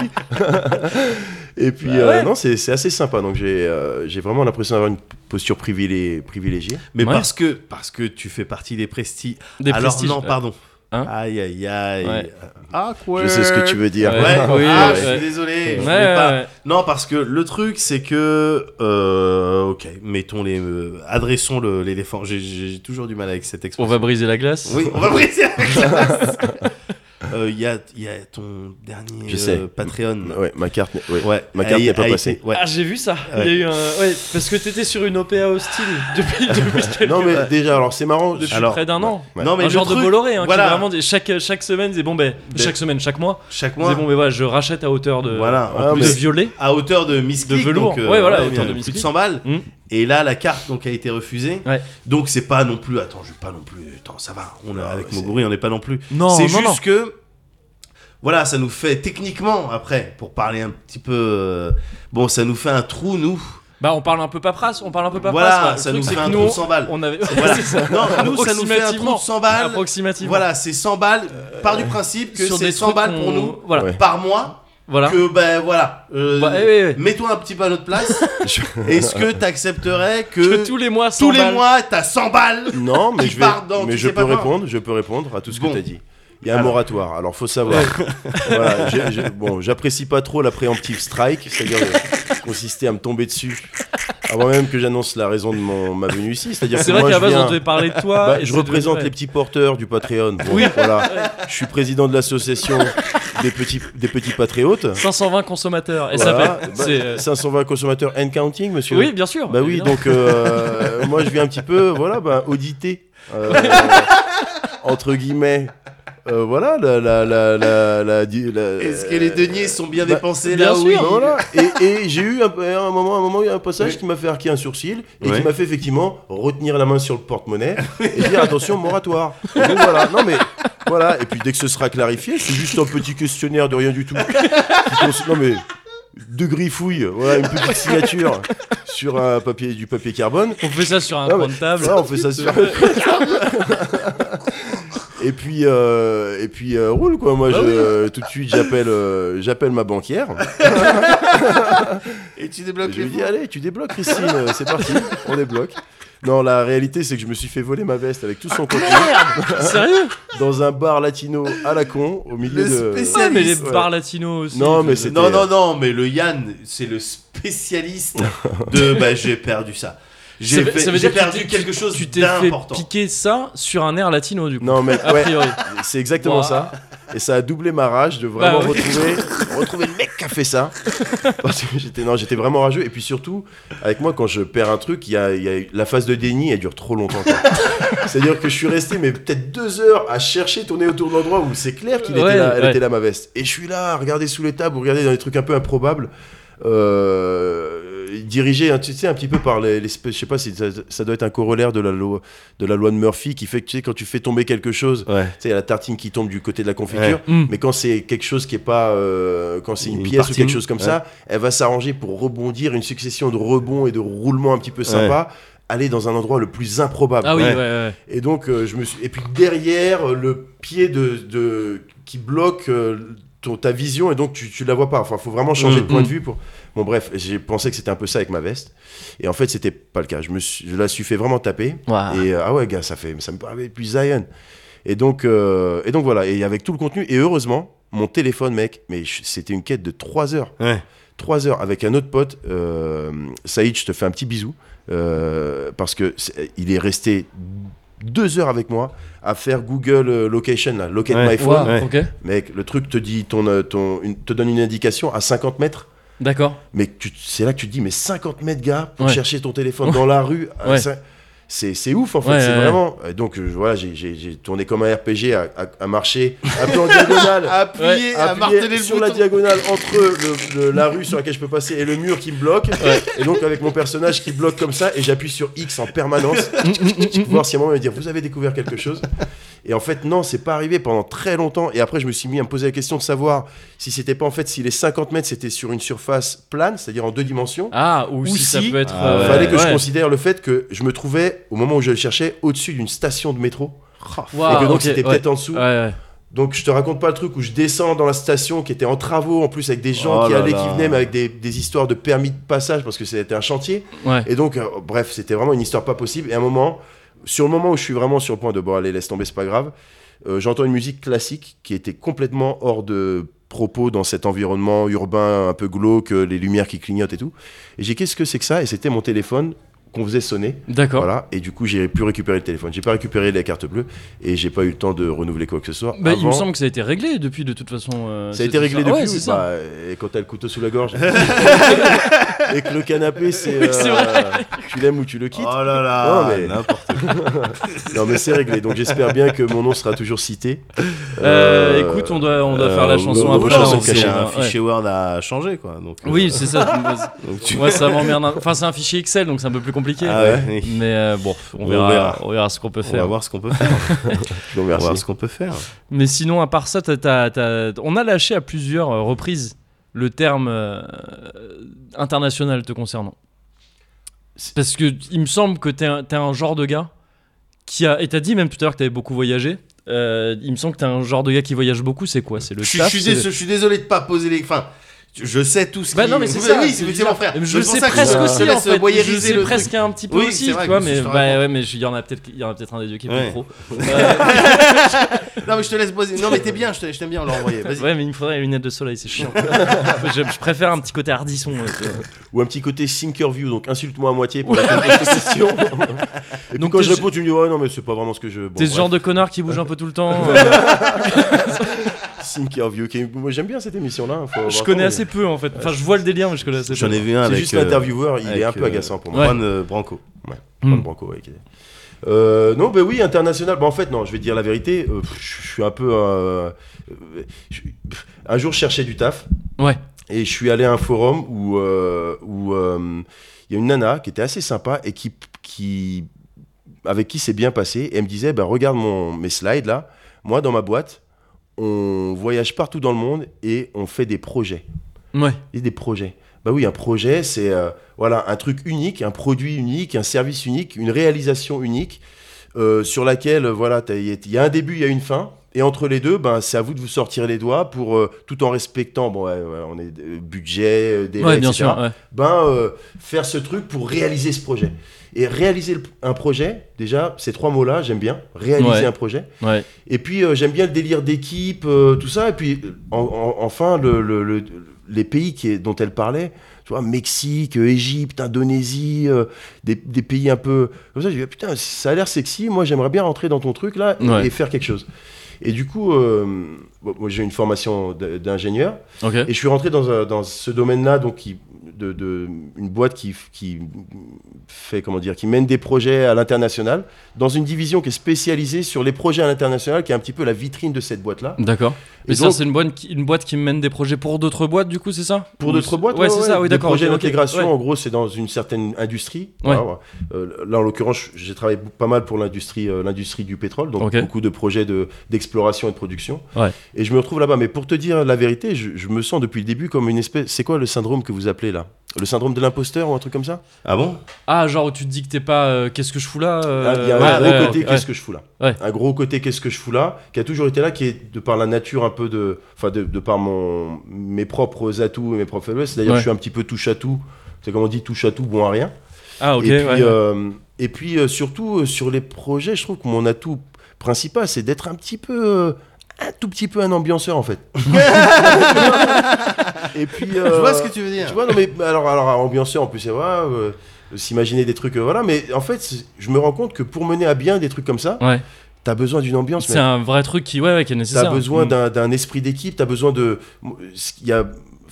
Et puis, Bah euh, non, c'est c'est assez sympa. Donc j'ai euh, j'ai vraiment l'impression d'avoir une posture privilé- privilégiée. Mais Ouais. parce que parce que tu fais partie des prestiges. Des Alors prestiges. non, pardon. Hein aïe aïe aïe. Ouais. Ah quoi Je sais ce que tu veux dire. Ouais. Ouais, Oui, ah, ouais. je suis désolé. je Ouais, voulais pas- ouais. Non, parce que le truc, c'est que. euh, ok, mettons les. euh, adressons le- l'éléphant. J'ai- J'ai toujours du mal avec cette On expression. va briser la glace. Oui, on va briser la Euh, Il y, a, il y a ton dernier Je sais. euh, Patreon. Ouais, ma carte, n'est- ouais. Ouais, Ma carte a- n'est pas a passée. ouais. Ah, j'ai vu ça. Ouais. Il y a eu un... ouais, parce que t'étais sur une OPA hostile depuis, depuis quelques Non mais déjà, alors c'est marrant. depuis Alors, près d'un an. Ouais. Non, mais un genre truc- de Bolloré, hein, voilà. qui vraiment chaque, chaque semaine, c'est bon, ben, Ben- chaque semaine, chaque mois, Chaque c'est mois, bon, mais voilà, je rachète à hauteur de, voilà, en de plus, mais- violet. à hauteur de Miss De velours. euh, Ouais, voilà, hauteur de Miss plus de Click. 100 balles. Mm. Et là, la carte donc a été refusée. Ouais. Donc c'est pas non plus. Attends, je vais pas non plus. Attends, ça va. On est Ah, avec Moguri, on n'est pas non plus. Non, c'est juste non. que. Voilà, ça nous fait techniquement après, pour parler un petit peu. euh, bon, ça nous fait un trou nous. Bah, on parle un peu paperasse, on parle un peu paperasse. Voilà. Le ça truc, nous fait nous, trou de 100 balles. On avait... Voilà. c'est ça. Non, nous, ça nous fait un trou de 100 balles. Approximativement. Voilà, c'est 100 balles. Par du principe que c'est des 100 trucs balles pour nous Voilà. Ouais. par mois. Voilà. Que ben voilà. euh, Bah, eh, eh, eh. Mets-toi un petit peu à notre place. Est-ce que t'accepterais que, Que tous les mois, 100 tous les balles. mois t'as 100 balles Non, mais je vais, part dans mais je peux répondre, je peux répondre à tout ce que Bon. tu as dit. Il y a un Alors. moratoire. Alors faut savoir. voilà, bon, j'apprécie pas trop la préemptive strike, c'est-à-dire consister à me tomber dessus avant même que j'annonce la raison de mon, ma venue ici. C'est-à-dire C'est vrai qu'à la base, viens- on devait parler de toi. Bah, et je représente devenu- les petits porteurs du Patreon. Bon, voilà. Je suis président de l'association des petits, des petits patriotes. 520 consommateurs. Et Voilà. ça Bah, fait. c'est, euh, 520 consommateurs and counting, monsieur. Oui, bien sûr. Bah oui, donc euh, moi je viens un petit peu, voilà, bah, auditer, euh, entre guillemets, euh, voilà, la, la, la, la, la- la- Est-ce que les deniers sont bien bah, dépensés bien là sûr. oui Bah, voilà. Et, et j'ai eu un, un moment, un moment, il y a un passage Oui. qui m'a fait arquer un sourcil et qui m'a fait effectivement retenir la main sur le porte-monnaie et dire attention moratoire. Et donc, voilà, non mais voilà. Et puis dès que ce sera clarifié, c'est juste un petit questionnaire de rien du tout. Non mais de griffouille, voilà, une petite signature sur un papier, du papier carbone. On fait ça sur un Ah, coin mais- de table. Voilà, on fait ça sur. Et puis, euh, et puis euh, roule quoi. Moi, Bah je, oui. euh, tout de suite, j'appelle, euh, j'appelle ma banquière. Et tu débloques Je lui dis allez, tu débloques Christine, c'est parti, on débloque. Non, la réalité, c'est que je me suis fait voler ma veste avec tout son contenu Sérieux? Dans un bar latino à la con au milieu Le de. spécial- Ouais, mais les Ouais. bars latinos aussi. Non, mais c'est- Non, C'était- non, non, mais le Yann, c'est le spécialiste spécialiste de bah j'ai perdu ça. Ça J'ai veut- fait- ça veut j'ai perdu tu t'es- quelque chose Tu t'es fait d'important. piquer ça sur un air latino du coup. Non, mais A ouais, priori. c'est exactement Ouah. ça. Et ça a doublé ma rage de vraiment Bah ouais. retrouver, retrouver le mec qui a fait ça. Parce que j'étais, non, j'étais vraiment rageux. Et puis surtout, avec moi, quand je perds un truc, il y a, il y a- la phase de déni, elle dure trop longtemps. quoi. C'est-à-dire que je suis resté, mais peut-être deux heures à chercher, tourner autour de l'endroit où c'est clair qu'il Ouais, était là, elle ouais. était là, ma veste. Et je suis là, à regarder sous les tables, ou regarder dans des trucs un peu improbables. Euh, dirigé, hein, tu sais, un petit peu par les, les- je sais pas si ça, ça doit être un corollaire de la loi, de la loi de Murphy qui fait que tu sais, quand tu fais tomber quelque chose, Ouais. tu sais, il y a la tartine qui tombe du côté de la confiture. Mm. Mais quand c'est quelque chose qui est pas, euh, quand c'est une, Une pièce ou quelque chose comme ouais. ça, elle va s'arranger pour rebondir, une succession de rebonds et de roulements un petit peu sympas, aller dans un endroit le plus improbable. Ah oui, Ouais. ouais, ouais. Et donc euh, je me suis, et puis derrière euh, le pied de, de qui bloque euh, ton- ta vision et donc tu, tu la vois pas. Enfin, faut vraiment changer Mhm. de point de vue pour. Bon bref, j'ai pensé que c'était un peu ça avec ma veste et en fait c'était pas le cas. Je me suis, je la suis fait vraiment taper. Et euh, ah ouais, gars, ça fait, ça me paraît plus Zion. Et donc, euh, et donc voilà, et avec tout le contenu, et heureusement, mon téléphone, mec, mais c'était une quête de 3 heures. Ouais. 3 heures avec un autre pote, euh, Saïd, je te fais un petit bisou, euh, parce que c'est- il est resté 2 heures avec moi à faire Google Location, là, Locate Ouais. My Phone. Ouais. Mec, le truc te dit ton, ton, une- te donne une indication à 50 mètres. D'accord. Mais c'est là que tu te dis, mais 50 mètres, gars, pour Ouais. chercher ton téléphone dans la rue, Ouais. C'est c'est ouf en fait, Ouais, c'est ouais, vraiment. et Donc euh, voilà, j'ai- j'ai j'ai tourné comme un RPG à, à- à marcher un peu en diagonale. Appuyer, à le sur la diagonale entre le- le- la rue sur laquelle je peux passer et le mur qui me bloque. Et donc avec mon personnage qui bloque comme ça, et j'appuie sur X en permanence pour voir si à un moment il va dire vous avez découvert quelque chose. Et en fait non, c'est pas arrivé pendant très longtemps. Et après je me suis mis à me poser la question de savoir si c'était pas en fait si les 50 mètres c'était sur une surface plane, c'est-à-dire en deux dimensions. Ah, ou, Ou si, ça si- peut être. Ah, euh, ouais. fallait que je considère le fait que je me trouvais au moment où je le cherchais au-dessus d'une station de métro. Waouh, et que donc c'était ouais. peut-être en dessous. Ouais, ouais. Donc je te raconte pas le truc où je descends dans la station qui était en travaux en plus avec des gens Oh qui allaient, là. qui venaient, mais avec des, des histoires de permis de passage parce que c'était un chantier. Ouais. Et donc, euh, bref, c'était vraiment une histoire pas possible. Et à un moment, sur le moment où je suis vraiment sur le point de bon, allez, laisse tomber, c'est pas grave, euh, j'entends une musique classique qui était complètement hors de propos dans cet environnement urbain un peu glauque, euh, les lumières qui clignotent et tout. Et j'ai dit, qu'est-ce que c'est que ça? Et c'était mon téléphone qu'on faisait sonner. D'accord. Voilà. Et du coup, j'ai pu récupérer le téléphone. J'ai pas récupéré la carte bleue et j'ai pas eu le temps de renouveler quoi que ce soit. Bah, il me semble que ça a été réglé depuis, de toute façon. euh, Ça a été réglé ouais, depuis c'est ça. bah, Et quand t'as le couteau sous la gorge. et que le canapé, c'est. Oui, euh, tu l'aimes ou tu le quittes. Oh là là, Non, mais- n'importe quoi. Non, mais c'est réglé. Donc j'espère bien que mon nom sera toujours cité. Euh, écoute, on doit, on doit faire la chanson après. hein, c'est un ouais. fichier Word à changer, quoi. Donc, euh, Oui, c'est ça. Moi, ça m'emmerde. Enfin, c'est un fichier Excel, donc c'est un peu plus compliqué. Ah ouais. Mais euh, bon, on On verra, verra. on verra ce qu'on peut On va faire. voir ce qu'on peut faire. On va voir ce qu'on peut faire. Mais sinon, à part ça, t'as- t'as- t'as- on a lâché à plusieurs euh, reprises le terme euh, international te concernant. Parce que il me semble que t'es un, t'es un genre de gars qui a. Et t'as dit même tout à l'heure que t'avais beaucoup voyagé. Euh, il me semble que t'es un genre de gars qui voyage beaucoup. C'est quoi? C'est le Je taf suis je suis désolé de pas poser les. Enfin, je sais tout ce Bah qui. non mais c'est Oui, ça. Oui, c'est mon frère. Je sais presque aussi en fait. Je sais le presque truc. un petit peu Oui, aussi, c'est tu vrai, vois. Mais bah ouais, mais il y en a peut-être, il y en a peut-être un des deux qui est Ouais. plus pro. Non mais je te laisse poser. Non mais t'es bien, je t'aime bien, on l'a envoyé. Vas-y. Ouais, mais il me faudrait les lunettes de soleil, c'est chiant. je, je préfère un petit côté hardisson. euh. Ou un petit côté Thinkerview. Donc insulte-moi à moitié pour la question. Et puis Donc quand je réponds, tu me dis ouais, non, mais c'est pas vraiment ce que je. T'es ce genre de connard qui bouge un peu tout le temps. Qui- Moi j'aime bien cette émission-là. faut je connais assez peu en fait. Enfin, je vois le délire, mais je connais assez peu. J'en ai vu un C'est avec. juste euh, l'intervieweur, il est un peu euh, agaçant pour moi. Juan euh, Branco. Hmm. Juan Branco, ouais, qui est- Euh, non, bah oui, international. Bah, en fait, non, je vais te dire la vérité. euh, je suis un peu. euh, euh, je- un jour, je cherchais du taf. Ouais. Et je suis allé à un forum où euh, où, euh, il y a une nana qui était assez sympa et qui, qui avec qui c'est bien passé. Et elle me disait bah, Regarde mon, mes slides là. Moi, dans ma boîte, on voyage partout dans le monde et on fait des projets Ouais. et des projets. Bah oui, un projet, c'est euh, voilà un truc unique, un produit unique, un service unique, une réalisation unique euh, sur laquelle voilà, il y a un début, il y a une fin. Et entre les deux, ben, c'est à vous de vous sortir les doigts pour euh, tout en respectant, bon, ouais, ouais, on est euh, budget, euh, délai, Ouais, bien etc. sûr. Ben, euh, faire ce truc pour réaliser ce projet. Et réaliser le- un projet, déjà, ces trois mots-là, j'aime bien. Réaliser un projet. Et puis j'aime bien le délire d'équipe, tout ça. Et puis en- en- enfin, le, le- le- les pays qui dont elle parlait, tu vois, Mexique, Égypte, Indonésie, euh, des, des pays un peu comme ça. Je dis, ah, putain, ça a l'air sexy. Moi, j'aimerais bien rentrer dans ton truc là et, Ouais. et faire quelque chose. Et du coup, euh, bon, moi, j'ai une formation d'ingénieur. Et je suis rentré dans, dans ce domaine-là, donc qui, de, de- une boîte qui, qui fait comment dire, qui mène des projets à l'international, dans une division qui est spécialisée sur les projets à l'international, qui est un petit peu la vitrine de cette boîte-là. D'accord. Mais Et ça, donc- c'est une boîte, qui, une boîte qui mène des projets pour d'autres boîtes, du coup, c'est ça Pour Ou d'autres boîtes, Ouais, c'est ça, oui, Des d'accord. projets ok, ok. d'intégration, Ouais. en gros, c'est dans une certaine industrie. Euh, là, en l'occurrence, j'ai travaillé pas mal pour l'industrie, euh, l'industrie du pétrole, donc beaucoup de projets de, d'exploration et de production. Et je me retrouve là-bas. Mais pour te dire la vérité, je, je me sens depuis le début comme une espèce. C'est quoi le syndrome que vous appelez là? Le syndrome de l'imposteur ou un truc comme ça Ah bon? Ah, genre où tu te dis que t'es pas. euh, Qu'est-ce que je fous là euh, Il y a un ouais, gros ouais, côté ouais. qu'est-ce que je fous là? Ouais. Un gros côté qu'est-ce que je fous là qui a toujours été là, qui est de par la nature un peu de. Enfin, de, de par mon, mes propres atouts et mes propres faiblesses. Que je suis un petit peu touche à tout. C'est comme on dit touche à tout, bon à rien. Ah, ok. et puis, ouais. euh, et puis euh, surtout euh, sur les projets, je trouve que mon atout principal, c'est d'être un petit peu, euh, un tout petit peu un ambianceur en fait. et puis, Je euh, vois ce que tu veux dire. tu vois, non mais alors, alors ambianceur en plus, c'est vrai. euh, S'imaginer des trucs, euh, voilà, mais en fait, je me rends compte que pour mener à bien des trucs comme ça, Ouais. t'as besoin d'une ambiance, C'est un vrai truc qui, ouais, ouais, qui est nécessaire. T'as besoin Mm. d'un- d'un esprit d'équipe, t'as besoin de. Il y a.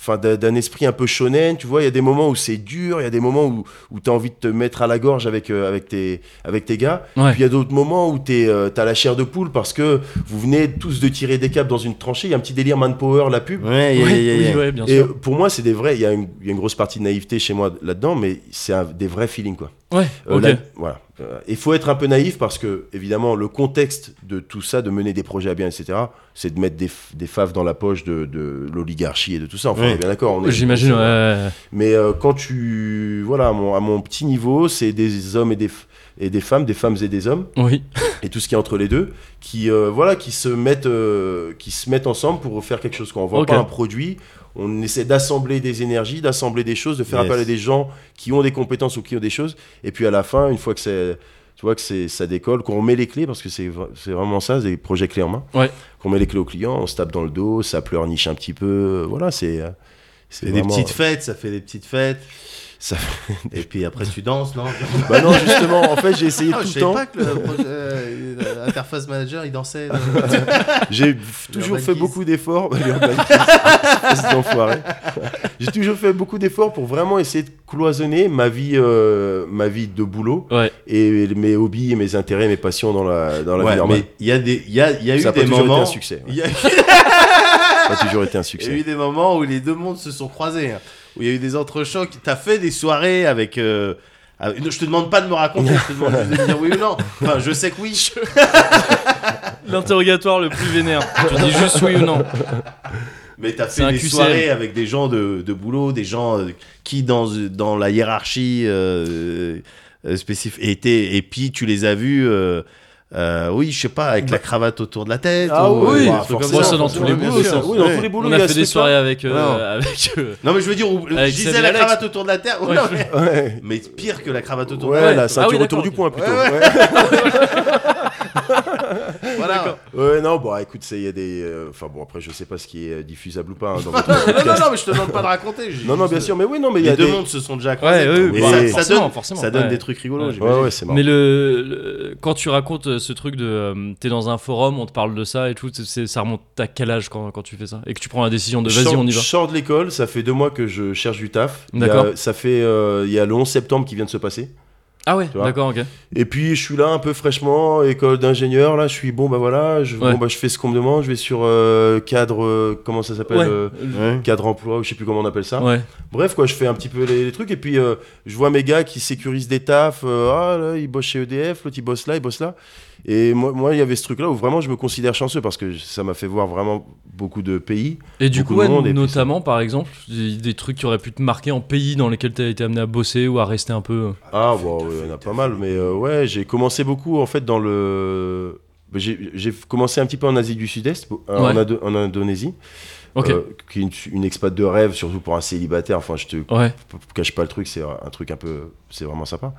Enfin, d'un esprit un peu shonen, tu vois, il y a des moments où c'est dur, il y a des moments où, où tu as envie de te mettre à la gorge avec, euh, avec, tes, avec tes gars. Ouais. Puis il y a d'autres moments où tu as la chair de poule parce que vous venez tous de tirer des câbles dans une tranchée. Il y a un petit délire manpower, la pub. Ouais, Ouais, oui, ouais, bien Et sûr. pour moi, c'est des vrais. Il y, a une- il y a une grosse partie de naïveté chez moi là-dedans, mais c'est des vrais feelings, quoi. Ouais, Euh, ok. la- voilà. Euh, Il faut être un peu naïf parce que, évidemment, le contexte de tout ça, de mener des projets à bien, etc., c'est de mettre des, des faves dans la poche de, de l'oligarchie et de tout ça. Enfin, Ouais. on est bien d'accord. J'imagine, ouais. Mais euh, quand tu. Voilà, à mon, à mon petit niveau, c'est des hommes et des, et des femmes, des femmes et des hommes, Oui. et tout ce qui est entre les deux, qui, euh, voilà, qui, se mettent, euh, qui se mettent ensemble pour faire quelque chose. Quand on vend Ok. pas un produit, on essaie d'assembler des énergies, d'assembler des choses, de faire Yes. appel à des gens qui ont des compétences ou qui ont des choses. Et puis à la fin, une fois que c'est. Tu vois que c'est, ça décolle, qu'on met les clés, parce que c'est, vra- c'est vraiment ça, des projets clés en main. Ouais. Qu'on met les clés au client, on se tape dans le dos, ça pleurniche un petit peu. Voilà, c'est. euh, C'est des petites fêtes, ça fait des petites fêtes. Ça Et puis après, tu danses, non Bah non, justement, en fait, j'ai essayé Ah, tout je le temps. pas que projet, euh, l'interface manager, il dansait. J'ai toujours fait beaucoup d'efforts. J'ai toujours fait beaucoup d'efforts pour vraiment essayer de cloisonner ma vie, euh, ma vie de boulot Ouais. et mes hobbies et mes intérêts, mes passions dans la, dans la Ouais, vie normale. mais il y a, des, il y a, il y a eu Ça des toujours été moments. un succès. Il y, a, Ça a toujours été un il y a eu succès. des moments où les deux mondes se sont croisés. Où il y a eu des entrechocs. T'as fait des soirées avec. euh, avec- Je te demande pas de me raconter, je te demande juste de me dire oui ou non. Enfin, je sais que oui. L'interrogatoire le plus vénère. tu dis juste oui ou non. Mais t'as fait des QCM. soirées avec des gens de, de boulot, des gens euh, qui, dans, dans la hiérarchie euh, euh, spécifique, étaient. Et puis, tu les as vus. Euh, oui, je sais pas, avec la cravate autour de la tête. Ah ou, oui, truc comme forcément, ça. ça dans tous les boulots. Oui, dans Ouais. tous les boulots, On a fait des soirées avec. euh, Non. avec euh, Non, mais je veux dire, où- Avec je disais la Alex. cravate autour de la terre. Ouais. Ouais, mais pire que la cravate autour ouais, de la la tête. ceinture oui, autour du poing plutôt. Voilà. Ouais, non, bon, écoute, c'est- il y a des. euh, Enfin, bon, après, je sais pas ce qui est diffusable ou pas hein, dans votre Non, non, non, mais je te demande pas de raconter. Non, non, bien sûr, mais oui, non, mais il y Les a deux des. mondes se sont déjà croisés. Ouais, oui, Mais bah, ça, donne, forcément, ça donne ouais. des trucs rigolos. Ouais. j'imagine. Ouais, ouais, c'est marrant. Mais le, le- quand tu racontes euh, ce truc de euh, t'es dans un forum, on te parle de ça et tout, c'est- c'est- ça remonte à quel âge quand, quand tu fais ça? Et que tu prends la décision de vas-y on y va? Je sors de l'école, ça fait deux mois que je cherche du taf. D'accord. Ça fait, euh, il y a le 11 septembre qui vient de se passer. Ah ouais, d'accord, ok. Et puis je suis là un peu fraîchement, école d'ingénieur, là je suis bon bah voilà, je, Ouais. bon, bah, je fais ce qu'on me demande, je vais sur euh, cadre, euh, comment ça s'appelle Ouais. euh, Ouais. Cadre emploi, ou je sais plus comment on appelle ça. Ouais. Bref quoi, je fais un petit peu les, les trucs et puis euh, je vois mes gars qui sécurisent des tafs, euh, ah là ils bossent chez EDF, l'autre il bosse là, il bosse là. Et moi moi, il y avait ce truc là où vraiment je me considère chanceux parce que ça m'a fait voir vraiment beaucoup de pays. Et du coup, de ouais, monde, et puis notamment par exemple, des, des trucs qui auraient pu te marquer en pays dans lesquels tu as été amené à bosser ou à rester un peu. Ah, bon, il y en a pas mal, mais euh, ouais, j'ai commencé beaucoup en fait dans le. J'ai commencé un petit peu en Asie du Sud-Est, en, Ouais. Indo- en Indonésie, Ok. euh, qui est une, une expat de rêve, surtout pour un célibataire. Enfin, je te ouais. cache pas le truc, c'est un truc un peu. C'est vraiment sympa.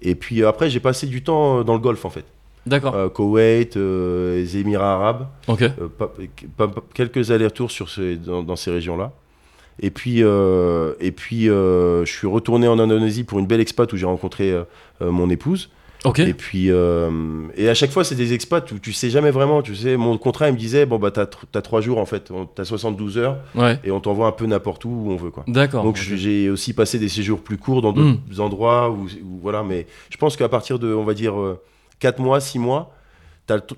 Et puis euh, après, j'ai passé du temps dans le Golfe en fait. D'accord. Euh, Koweït, euh, les Émirats arabes, ok. euh, pas- pas- pas- quelques allers-retours sur ces, dans, dans ces régions-là. Et puis, euh, et puis euh, je suis retourné en Indonésie pour une belle expat où j'ai rencontré euh, mon épouse. Ok. Et puis, et à chaque fois, c'est des expats où tu sais jamais vraiment. Tu sais, mon contrat, il me disait, bon, bah, t'as t'as trois jours en fait, t'as 72 heures Ouais. et on t'envoie un peu n'importe où où on veut, quoi. D'accord. Donc j'ai aussi passé des séjours plus courts dans d'autres endroits où, où- voilà, mais je pense qu'à partir de, on va dire, 4 mois, 6 mois,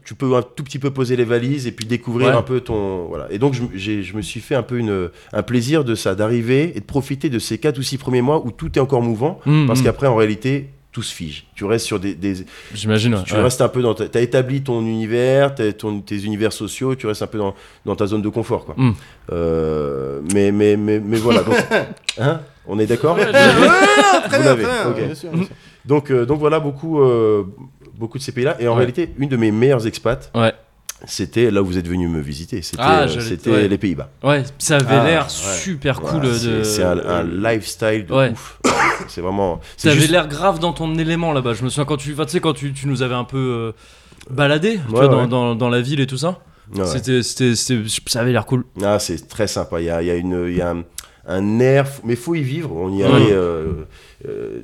tu peux un tout petit peu poser les valises et puis découvrir Ouais. un peu ton, voilà. Et donc je, me suis fait un peu une, un plaisir de ça, d'arriver et de profiter de ces 4 ou 6 premiers mois où tout est encore mouvant, Mm, parce mm. qu'après en réalité tout se fige. Tu restes sur des, des- J'imagine. tu ouais. restes un peu dans, ta- t'as établi ton univers, ton- tes univers sociaux, tu restes un peu dans, dans ta zone de confort, quoi. Mm. Euh, mais, mais, mais, mais voilà. Donc, hein on est d'accord? Ouais, Vous très bien, l'avez, très bien, ok. bien sûr, bien sûr. donc, euh, donc voilà beaucoup, euh, beaucoup de ces pays-là. Et en Ouais. réalité, une de mes meilleures expats, Ouais. c'était là où vous êtes venu me visiter. C'était Ah, euh, ouais. les Pays-Bas. Ouais, ça avait Ah, l'air ouais. super cool c'est- de. Un, un lifestyle de Ouais. ouf. C'est vraiment. T'avais juste- l'air grave dans ton élément là-bas. Je me souviens quand tu, enfin, tu sais, quand tu, tu nous avais un peu euh, baladé, tu Ouais, vois, dans, dans, dans la ville et tout ça. C'était, ça avait l'air cool. Ah, c'est très sympa. Il y a, il y a, une, il y a un, un air, fou- mais faut y vivre. On y Ouais. allait euh, euh,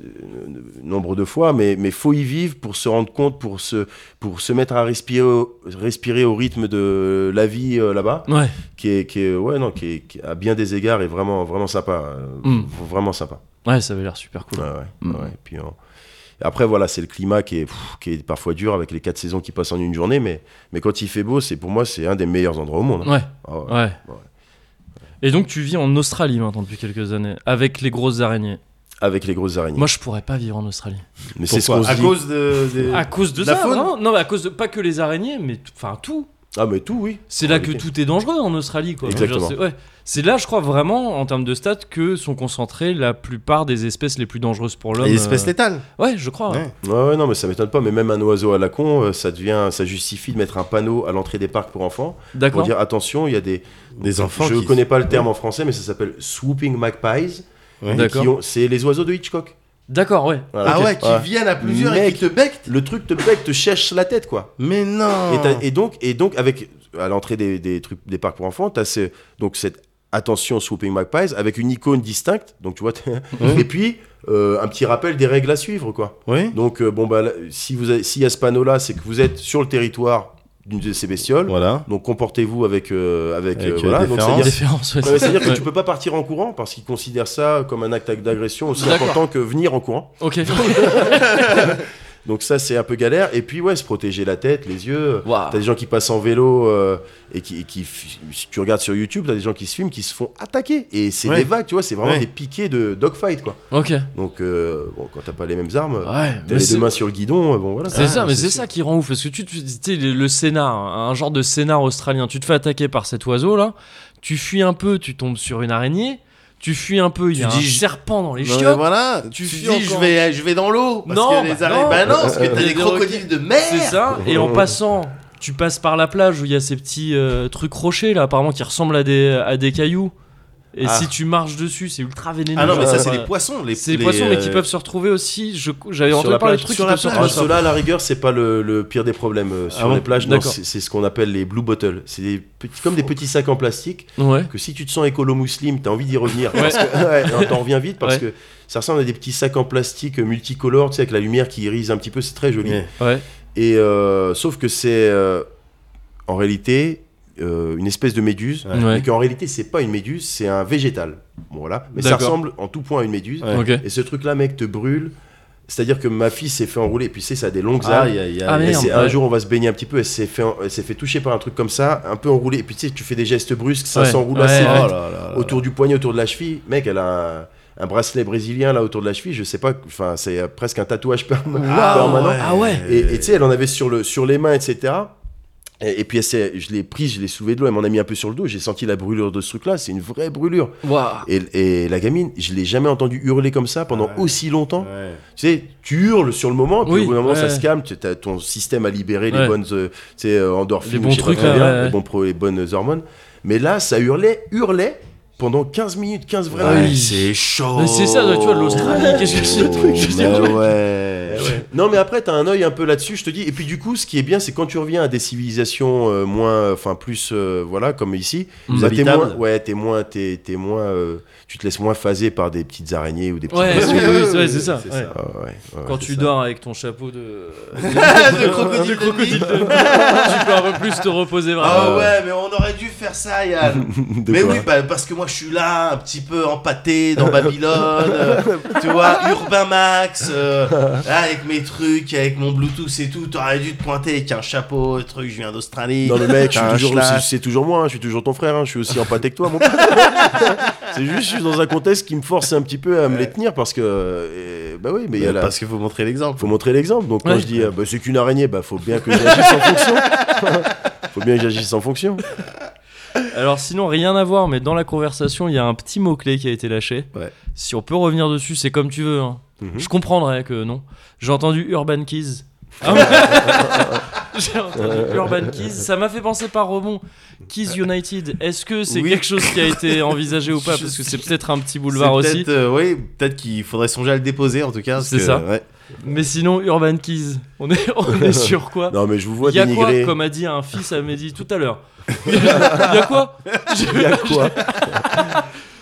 nombre de fois, mais mais faut y vivre pour se rendre compte, pour se pour se mettre à respirer, au, respirer au rythme de la vie euh, là-bas, Ouais. qui est qui est ouais non, qui, est, qui à bien des égards est vraiment vraiment sympa, euh, Mm. vraiment sympa. Ouais, ça avait l'air super cool. Ouais, ouais, Mm. ouais. Et puis euh, après voilà, c'est le climat qui est pff, qui est parfois dur avec les quatre saisons qui passent en une journée, mais mais quand il fait beau, c'est pour moi c'est un des meilleurs endroits au monde. hein. Ouais, Ah ouais. ouais. Et donc tu vis en Australie maintenant depuis quelques années, avec les grosses araignées. Avec les grosses araignées. Moi je pourrais pas vivre en Australie. mais c'est ce qu'on se À dit. cause de. de- À cause de La ça, faune vraiment Non, mais à cause de pas que les araignées, mais enfin tout. Ah mais tout oui. C'est là que tout est dangereux en Australie, quoi. Exactement. C'est- ouais. C'est là, je crois vraiment, en termes de stats, que sont concentrées la plupart des espèces les plus dangereuses pour l'homme. Les espèces euh, létales. Ouais, je crois. ouais. Ouais. Non, mais ça m'étonne pas. Mais même un oiseau à la con, euh, ça devient, ça justifie de mettre un panneau à l'entrée des parcs pour enfants pour dire attention, il y a des Des enfants Je qui- connais pas le terme en français, mais ça s'appelle swooping magpies. Ouais. Et D'accord. qui ont- C'est les oiseaux de Hitchcock. D'accord, ouais. Voilà. Ah Ok. ouais, qui viennent à plusieurs et Mec. qui te bectent. Le truc te bec, te cherche la tête, quoi. Mais non. Et, t'as- et donc, et donc, avec à l'entrée des, des trucs des parcs pour enfants, tu as donc cette attention swooping magpies avec une icône distincte. Donc tu vois, et puis euh, un petit rappel des règles à suivre, quoi. Oui. Donc euh, bon bah là, si vous avez- s'il y a ce panneau là, c'est que vous êtes sur le territoire d'une de ces bestioles. Voilà. Donc comportez-vous avec euh, avec, Avec, euh, voilà. Donc déférence. c'est-à-dire Différence, ouais. Ouais, mais c'est-à-dire que tu peux pas partir en courant parce qu'ils considèrent ça comme un acte d'agression aussi D'accord. important que venir en courant. Ok. Donc ça c'est un peu galère. Et puis ouais, se protéger la tête, les yeux. T'as des gens qui passent en vélo euh, et qui, qui si tu regardes sur YouTube, t'as des gens qui se filment, qui se font attaquer. Et c'est Ouais. des vagues, tu vois, c'est vraiment Ouais. des piquets de dogfight quoi. Ok. Donc euh, bon, quand t'as pas les mêmes armes, Ouais. t'as les deux mains sur le guidon, euh, bon voilà. C'est Ah, ça, mais c'est ça qui rend ouf. Parce que tu, tu sais, le, le scénar, un genre de scénar australien, tu te fais attaquer par cet oiseau là, tu fuis un peu, tu tombes sur une araignée, tu fuis un peu, il y Tu a dis, un je- serpent dans les Non, chiottes. voilà, Tu tu, fuis dis je vais, je vais dans l'eau. Parce Non, que les bah non. Bah non, parce que t'as Des des crocodiles de mer. C'est ça. Et en passant, tu passes par la plage où il y a ces petits euh, trucs rochers là, apparemment qui ressemblent à des, à des cailloux. Et Ah. si tu marches dessus, c'est ultra vénéneux. Ah non, mais ça, c'est Ouais. les poissons. Les, C'est les les, poissons, mais qui euh, peuvent se retrouver aussi. Je, j'avais entendu parler de trucs Sur la plage. Ah, ceux-là, à la rigueur, c'est pas le, le pire des problèmes euh, sur Ah bon les plages. Non, D'accord. c'est c'est ce qu'on appelle les blue bottles. C'est des petits, comme des petits sacs en plastique Ouais. que si tu te sens écolo muslim, t'as envie d'y revenir. Parce que, ouais, non, t'en reviens vite parce Ouais. que ça ressemble à des petits sacs en plastique multicolores, tu sais, avec la lumière qui irise un petit peu, c'est très joli. Et euh, sauf que c'est euh, en réalité euh, une espèce de méduse, Ouais. Mais qu'en réalité c'est pas une méduse, c'est un végétal. Bon, voilà, mais ça ressemble en tout point à une méduse. Ouais. Et ce truc-là, mec, te brûle. C'est-à-dire que ma fille s'est fait enrouler, et puis c'est ça a des longues Ah, algues. il y a- il y a- Ah, Et un jour, on va se baigner un petit peu. Elle s'est fait, elle s'est fait toucher par un truc comme ça, un peu enroulé. Et puis tu sais, tu fais des gestes brusques, ça s'enroule Ouais, assez. Oh vite là là là. autour du poignet, autour de la cheville. Mec, elle a un, un bracelet brésilien là autour de la cheville. Je sais pas, enfin, c'est euh, presque un tatouage perma- permanent. Ah ouais. Et et tu sais, elle en avait sur, le, sur les mains, etc. Et, et puis je l'ai prise, je l'ai soulevée de l'eau, elle m'en a mis un peu sur le dos. J'ai senti la brûlure de ce truc-là. C'est une vraie brûlure. Et, et la gamine, je l'ai jamais entendu hurler comme ça pendant Ouais. aussi longtemps. Ouais. Tu sais, tu hurles sur le moment, puis Oui, au bout d'un moment, ouais. ça se calme. Tu as ton système à libérer Ouais. les bonnes euh, euh, endorphines, Les bons trucs, très là, bien, ouais, ouais. les, bons pro- les bonnes hormones. Mais là, ça hurlait, hurlait. Pendant 15 minutes, 15 vraies minutes. oui. c'est chaud. C'est ça, tu vois, l'Australie, qu'est-ce que c'est ce truc Je Bah ouais. Eh ouais. Non mais après t'as un œil un peu là-dessus je te dis et puis du coup ce qui est bien c'est quand tu reviens à des civilisations euh, moins enfin plus euh, voilà comme ici Plus bah, t'es moins ouais t'es moins t'es, t'es moins euh, tu te laisses moins phaser par des petites araignées ou des petits Ouais, ouais, c'est ça. Ouais. ça. Ah ouais, ouais, Quand tu ça. dors avec ton chapeau de, De crocodile de crocodile de tu peux un peu plus te reposer vraiment. Ah ouais, mais on aurait dû faire ça, Yann. Mais oui, bah, parce que moi je suis là, un petit peu empâté dans Babylone, euh, tu vois, Urbain Max, euh, avec mes trucs, avec mon Bluetooth et tout. T'aurais dû te pointer avec un chapeau, truc, je viens d'Australie. Non mais mec, je suis toujours, c'est, toujours moi, hein, je suis toujours ton frère, hein, je suis aussi empathique que toi, mon c'est juste, je suis dans un contexte qui me force un petit peu à me les tenir parce que, euh, bah oui, mais il y a la, Parce qu'il faut montrer l'exemple. faut montrer l'exemple. Donc quand Ouais. je dis, euh, bah, c'est qu'une araignée, bah faut bien que j'agisse en fonction. faut bien que j'agisse en fonction. Alors sinon, rien à voir, mais dans la conversation, il y a un petit mot-clé qui a été lâché. Ouais. Si on peut revenir dessus, c'est comme tu veux. hein. Mhm. Je comprendrais que non. J'ai entendu Urban Keys. Ah ouais. J'ai entendu Urban Keys. Ça m'a fait penser par rebond. Keys United. Est-ce que c'est Oui. quelque chose qui a été envisagé ou pas? Parce que c'est peut-être un petit boulevard aussi. euh, oui, peut-être qu'il faudrait songer à le déposer en tout cas. C'est que, ça. ouais. Mais sinon, Urban Keys. On est, on est sur quoi Non mais je vous vois Il y a quoi dénigrer. Comme a dit un fils à Mehdi tout à l'heure. Il y a quoi Il y a quoi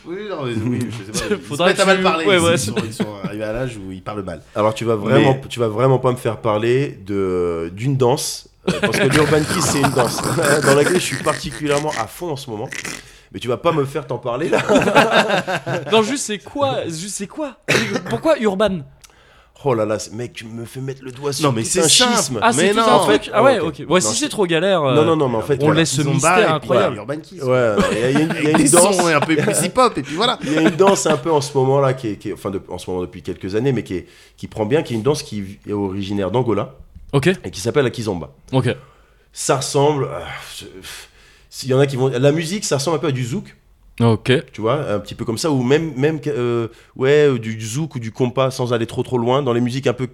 Oui, non, mais oui, je sais pas. Faudrait que mal tu- parler. ouais, ils, ouais, ils sont, ils sont arrivés à l'âge où ils parlent mal. Alors tu vas vraiment, Mais- tu vas vraiment pas me faire parler de d'une danse euh, parce que l'urban kiss c'est une danse dans laquelle je suis particulièrement à fond en ce moment. Mais tu vas pas me faire t'en parler là. Non, juste c'est quoi Juste c'est quoi? Pourquoi Urban? Oh là là, mec, tu me fais mettre le doigt sur Non, mais tout c'est un schisme. Ah, c'est Mais tout non, un en truc fait- Ah ouais, ok. Ouais, Non, si c'est- trop galère. euh, Non non non, mais en fait on laisse ce mystère incroyable. voilà, Urban Kiss. Ouais, il y a, une- danse. un peu plus hip-hop et puis voilà. Il y a une danse un peu en ce moment là qui est, qui est- enfin de- en ce moment depuis quelques années, mais qui est, qui prend bien, qui est une danse qui est originaire d'Angola Ok, et qui s'appelle la kizomba. ok. Ça ressemble. euh, Il y en a qui vont. La musique, ça ressemble un peu à du zouk. Ok. tu vois, un petit peu comme ça, ou même, même euh, ouais, euh, du zouk ou du compas sans aller trop trop loin, dans les musiques un peu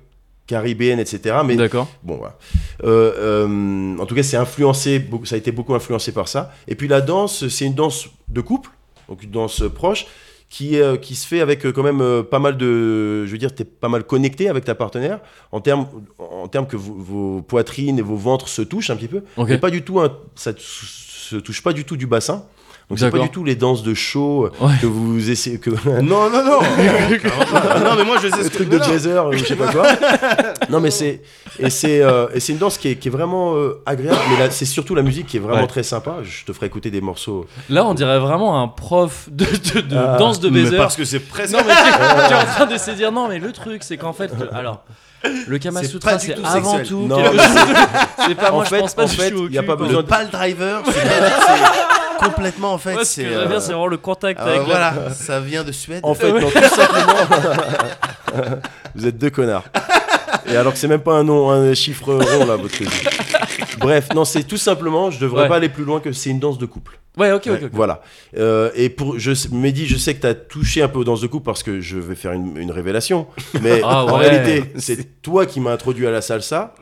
caribéennes, etc. Mais D'accord. bon, voilà. Euh, euh, en tout cas, c'est influencé, ça a été beaucoup influencé par ça. Et puis la danse, c'est une danse de couple, donc une danse proche, qui, qui se fait avec quand même pas mal de, je veux dire, t'es pas mal connecté avec ta partenaire en termes, en termes que vos, vos poitrines et vos ventres se touchent un petit peu. Ok. Mais pas du tout, un- ça se touche pas du tout du bassin. Donc c'est pas du tout les danses de show Ouais. que vous essayez que Non, non, non. Pas. non, mais moi je sais le ce que truc de jazzer je sais pas quoi. non mais c'est et c'est euh, et c'est une danse qui est, qui est vraiment euh, agréable mais là c'est surtout la musique qui est vraiment Ouais. très sympa. Je te ferai écouter des morceaux. Là, on dirait vraiment un prof de, de- de Ah, danse de Mais baiser. parce que c'est presque. Non, mais qui est en train de se dire non, mais le truc, c'est qu'en fait, que- alors, le Kama C'est Sutra, pas c'est tout avant sexuel. tout de- C'est pas En moi, fait- je pense pas en du fait, tout au y a pas besoin Le pal driver, c'est c'est complètement en fait. Ce c'est que j'aime bien, euh, c'est vraiment le contact euh, avec la- voilà, ça vient de Suède. En fait, non, tout simplement. vous êtes deux connards. Et alors que c'est même pas un nom, un chiffre rond là, votre musique. Bref, non, c'est tout simplement, je devrais Ouais. pas aller plus loin que c'est une danse de couple. Ouais, ok, ok. Voilà. Euh, et pour, je, Mehdi, je sais que tu as touché un peu aux danses de couple parce que je vais faire une, une révélation. Mais Ah en ouais. réalité, c'est toi qui m'as introduit à la salsa.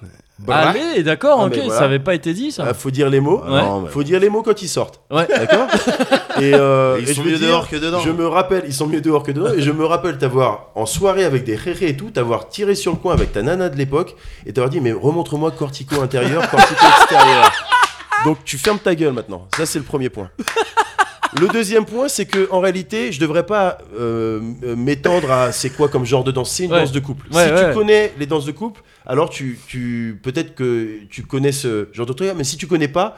Bref. Allez, d'accord, Ah, ok, voilà. ça avait pas été dit ça. Ah, faut dire les mots. Ouais. Non, mais- Faut dire les mots quand ils sortent. Ouais. D'accord Et, euh, Ils et sont je veux mieux dire, dehors que dedans. Je me rappelle, ils sont mieux dehors que dedans. et je me rappelle t'avoir, en soirée avec des rérés et tout, t'avoir tiré sur le coin avec ta nana de l'époque et t'avoir dit, mais remontre-moi cortico intérieur, cortico extérieur. Donc tu fermes ta gueule maintenant. Ça, c'est le premier point. Le deuxième point, c'est que en réalité, je devrais pas euh, euh, m'étendre à c'est quoi comme genre de danse. C'est une Ouais. danse de couple. Ouais, si ouais. tu connais les danses de couple, alors tu, tu peut-être que tu connais ce genre de truc. Mais si tu connais pas,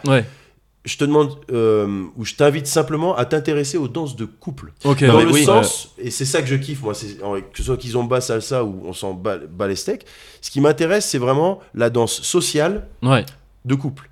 je te demande euh, ou je t'invite simplement à t'intéresser aux danses de couple. Dans le oui. sens, et c'est ça que je kiffe, moi, que ce soit kizomba, salsa ou on s'en bat, bat les steaks, ce qui m'intéresse, c'est vraiment la danse sociale de couple.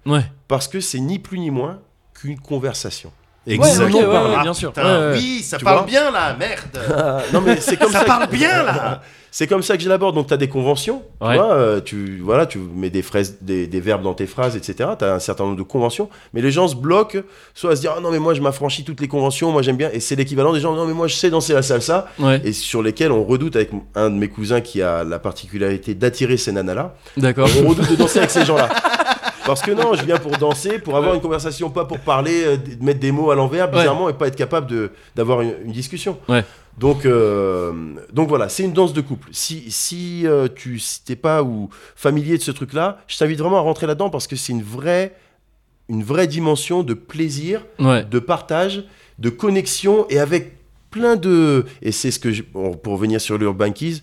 Parce que c'est ni plus ni moins qu'une conversation. Exactement. Ouais, ouais, ouais, Ah, bien sûr. putain. Oui, ça Tu parle bien là, merde. non, mais c'est comme ça. Ça que- parle bien là. C'est comme ça que je l'aborde. Donc, tu as des conventions. Tu vois, euh, tu, voilà, tu mets des, phrases, des, des verbes dans tes phrases, etc. Tu as un certain nombre de conventions. Mais les gens se bloquent, soit à se dire Ah non, mais moi, je m'affranchis toutes les conventions, moi, j'aime bien. Et c'est l'équivalent des gens Non, mais moi, je sais danser la salsa. Ouais, Et sur lesquels on redoute avec un de mes cousins qui a la particularité d'attirer ces nanas-là. d'accord. On redoute de danser avec ces gens-là. Parce que non, je viens pour danser, pour avoir une conversation, pas pour parler, euh, mettre des mots à l'envers, bizarrement, et pas être capable d'avoir une, une discussion. Ouais. Donc, euh, donc voilà, c'est une danse de couple. Si, si euh, tu n'es pas ou familier de ce truc-là, je t'invite vraiment à rentrer là-dedans parce que c'est une vraie, une vraie dimension de plaisir, Ouais. de partage, de connexion et avec plein de. Et c'est ce que. je- bon, pour revenir sur l'Urban Keys,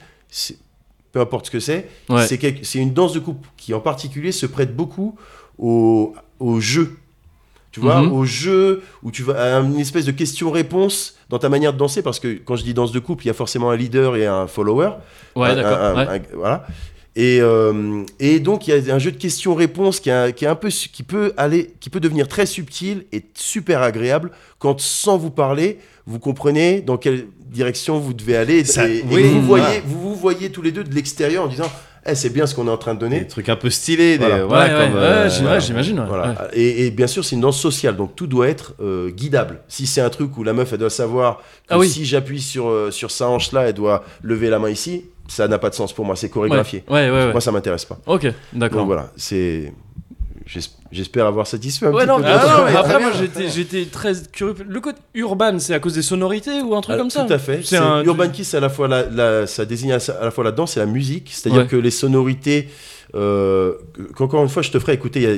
peu importe ce que c'est, Ouais. c'est quelque- c'est une danse de couple qui en particulier se prête beaucoup au, au jeu. Tu vois, Mhm. au jeu où tu vas à une espèce de question-réponse dans ta manière de danser, parce que quand je dis danse de couple, il y a forcément un leader et un follower. Ouais, Un- d'accord. un- ouais. un- voilà. Et, euh, et donc il y a un jeu de questions-réponses qui, a- qui est un peu qui peut aller qui peut devenir très subtil et super agréable quand sans vous parler vous comprenez dans quelle direction vous devez aller Ça- et, vous, voyez, voilà. vous vous voyez tous les deux de l'extérieur en disant Eh, c'est bien ce qu'on est en train de donner Des trucs un peu stylés, des, Voilà. voilà, Ouais, comme, ouais, euh, ouais, j'im- ouais, j'imagine. ouais. Voilà. Ouais. Et, et bien sûr, c'est une danse sociale, donc tout doit être euh, guidable. Si c'est un truc où la meuf, elle doit savoir que Ah oui. si j'appuie sur, euh, sur sa hanche là, elle doit lever la main ici, ça n'a pas de sens pour moi, c'est chorégraphié. ouais, ouais. ouais. Moi, ça m'intéresse pas. Ok, Donc d'accord. voilà, c'est. j'es- J'espère avoir satisfait un petit non, peu. ah, non, mais après, moi j'étais, très curieux. Le côté urban, c'est à cause des sonorités ou un truc Ah, comme ça Tout à fait. C'est un- Urban Kiss, à la fois la, la- ça désigne à la fois la danse et la musique. C'est-à-dire que les sonorités, euh, qu'encore une fois, je te ferai écouter. Il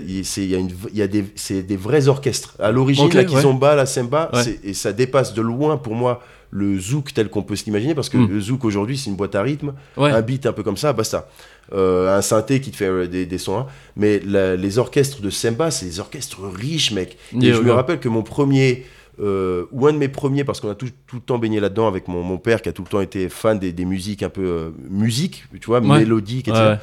y a, y y des, des vrais orchestres. À l'origine, Ok, la kizomba, la semba, et ça dépasse de loin pour moi le zouk tel qu'on peut s'imaginer, parce que Mm. le zouk aujourd'hui, c'est une boîte à rythme, Ouais. un beat un peu comme ça, basta. Euh, un synthé qui te fait euh, des, des sons. hein. Mais la- les orchestres de semba, c'est des orchestres riches, mec. Et je me rappelle que mon premier, euh, ou un de mes premiers, parce qu'on a tout, tout le temps baigné là-dedans avec mon, mon père qui a tout le temps été fan des, des musiques un peu euh, musique, tu vois, Ouais. mélodiques, Ouais, etc.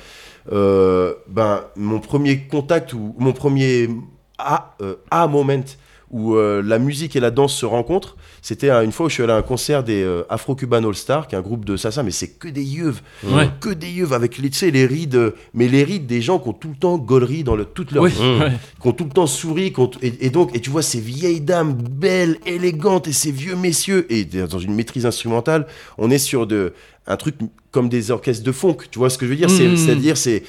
Euh, ben, mon premier contact ou mon premier ah, euh, ah moment où euh, la musique et la danse se rencontrent, c'était une fois où je suis allé à un concert des euh, Afro-Cuban All-Star, qui est un groupe de salsa, mais c'est que des yeux, Ouais. que des yeux avec les, les rides, mais les rides des gens qui ont tout le temps gaulerie dans le, toute leur Oui, vie Mm. ouais. qui ont tout le temps souri, ont- et, et donc, et tu vois ces vieilles dames belles, élégantes, et ces vieux messieurs, et dans une maîtrise instrumentale, on est sur de, un truc comme des orchestres de funk, tu vois ce que je veux dire? Mhm. C'est-à-dire, c'est,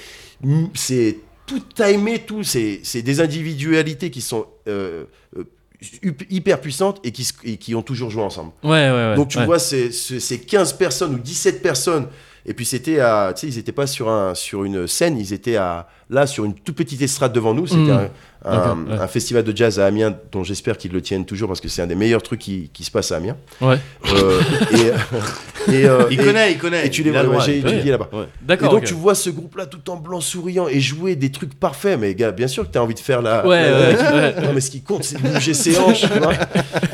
c'est tout timé, tout, c'est, c'est des individualités qui sont euh, euh, hyper puissantes et qui, et qui ont toujours joué ensemble. Ouais, ouais, ouais. Donc tu vois, c'est c'est- c'est 15 personnes ou 17 personnes. Et puis c'était à. Tu sais, ils n'étaient pas sur, un, sur une scène, ils étaient à, là sur une toute petite estrade devant nous. C'était Mm. un, un- D'accord, ouais. un festival de jazz à Amiens dont j'espère qu'ils le tiennent toujours parce que c'est un des meilleurs trucs qui, qui se passe à Amiens. Ouais. Euh, et, et, euh, Il et- connaît, il connaît. Et tu les il a vois, droit, j'ai il étudié là-bas. Ouais. Et D'accord. donc tu vois ce groupe-là tout en blanc souriant et jouer des trucs parfaits. Mais gars, bien sûr que tu as envie de faire la. Ouais, la- ouais, la- ouais. Non mais ce qui compte, c'est de bouger ses hanches. tu vois.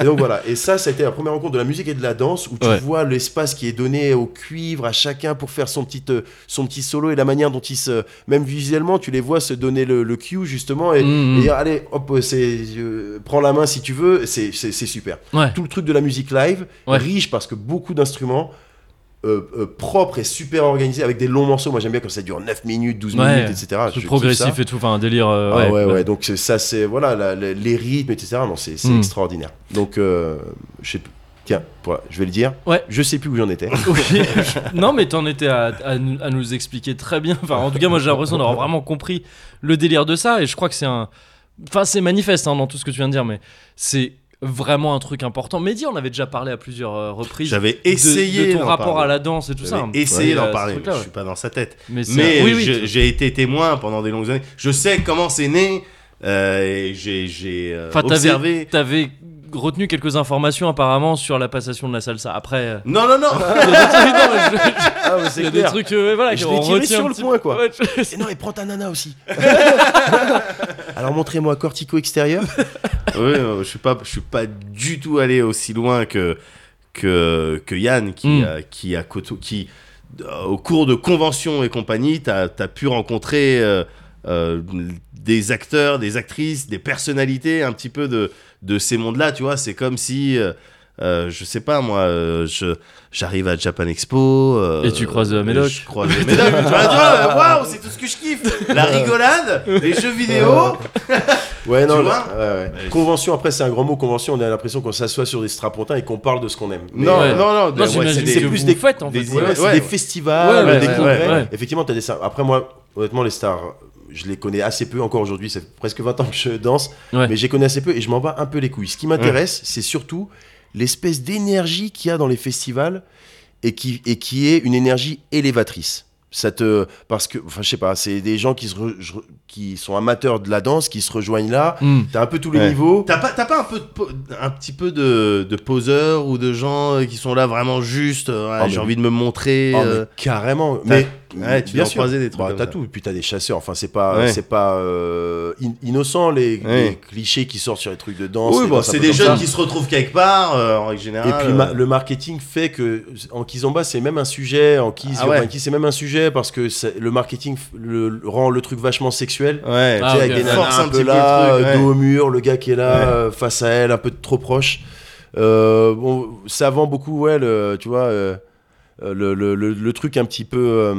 et donc voilà. Et ça, ça a été la première rencontre de la musique et de la danse où tu Ouais. vois l'espace qui est donné au cuivre à chacun pour faire son petit, euh, son petit solo et la manière dont ils se. Même visuellement, tu les vois se donner le, le cue justement et, Mhm. et dire allez, hop, c'est, euh, prends la main si tu veux. C'est, super. Ouais. Tout le truc de la musique live, Ouais. riche parce que beaucoup d'instruments. euh, euh, propres et super organisés avec des longs morceaux. Moi j'aime bien quand ça dure 9 minutes, 12 Ouais. minutes, etc. Kiffe progressif et tout, enfin un délire. euh, Ah ouais, ouais, ouais. Donc ça, c'est voilà, la- la- les rythmes, etc. Non, c'est Mm. extraordinaire. Donc, euh, je sais plus. Tiens, je vais le dire. Ouais. Je sais plus où j'en étais. Non, mais t'en étais à, à nous- à nous expliquer très bien. Enfin, en tout cas, moi j'ai l'impression d'avoir vraiment compris le délire de ça. Et je crois que c'est un. Enfin, c'est manifeste hein, dans tout ce que tu viens de dire, mais c'est vraiment un truc important. Mehdi, on avait déjà parlé à plusieurs euh, reprises. J'avais de- essayé de, ton d'en rapport parler. à la danse et tout ça. J'avais essayé d'en parler, je suis pas dans sa tête. Mais, Mais oui, oui, tu- j'ai été témoin pendant des longues années. Je sais comment c'est né. euh, j'ai euh, observé. T'avais retenu quelques informations apparemment sur la passation de la salsa. Après, euh, Non, non, non. il y a des trucs, non, mais je- Ah, il a des trucs, euh, voilà, Je l'ai tiré retient sur le point, quoi. Ouais, je- Et non, et prends ta nana aussi. Alors montrez-moi cortico extérieur. oui, euh, je suis pas, je suis pas du tout allé aussi loin que que, que Yann qui Mm. a, qui a coto- qui euh, au cours de conventions et compagnie, t'as as pu rencontrer euh, euh, des acteurs, des actrices, des personnalités un petit peu de de ces mondes-là. Tu vois, c'est comme si euh, euh, je sais pas moi, euh, je j'arrive à Japan Expo euh, Et tu croises, euh, Médoc. Je croise Médoc. tu vois, tu vois, waouh, c'est tout ce que je kiffe. La rigolade, les jeux vidéo. Ouais, non. Tu là- vois ouais, ouais. Ouais. Convention, après, c'est un grand mot. Convention, on a l'impression qu'on s'assoit sur des strapontins et qu'on parle de ce qu'on aime. Mais, Non, Ouais. non, non, Non, c'est plus des- faites en fait. des- Ouais, ouais. c'est ouais. des festivals, Ouais, ouais, des ouais, congrès. ouais, ouais. Effectivement, t'as des. Après, moi, honnêtement, les stars. Je les connais assez peu encore aujourd'hui. Ça fait presque 20 ans que je danse, Ouais. mais je les connais assez peu et je m'en bats un peu les couilles. Ce qui m'intéresse, c'est surtout l'espèce d'énergie qu'il y a dans les festivals et qui, et qui est une énergie élévatrice. Ça te, parce que, enfin, je sais pas, c'est des gens qui, se re- je- qui sont amateurs de la danse, qui se rejoignent là. Hmm. T'as un peu tous les Ouais. niveaux. T'as pas, pas un, peu de po- un petit peu de, de poseurs ou de gens qui sont là vraiment juste, euh, ouais, Oh, j'ai envie de me montrer. Oh, mais euh, carrément. Mais ouais, tu bien dois croiser des trucs Bah, t'as tout. Puis t'as des chasseurs. Enfin, c'est pas, Ouais. c'est pas euh, in- innocent les, Ouais. les clichés qui sortent sur les trucs de danse. Oui, bon, c'est des jeunes ça. qui se retrouvent quelque part, euh, en règle générale. Et puis ma- euh, le marketing fait que en Kizomba c'est même un sujet, en Kiz, Ah c'est même un sujet parce que le marketing le, rend le truc vachement sexuel. Ouais, Ah, Tu sais, avec des nanas un, un peu petit peu là, truc, dos au mur, le gars qui est là Ouais. euh, face à elle, un peu trop proche. Euh, bon, ça vend beaucoup, ouais, le, tu vois, le, le- le- le truc un petit peu, euh,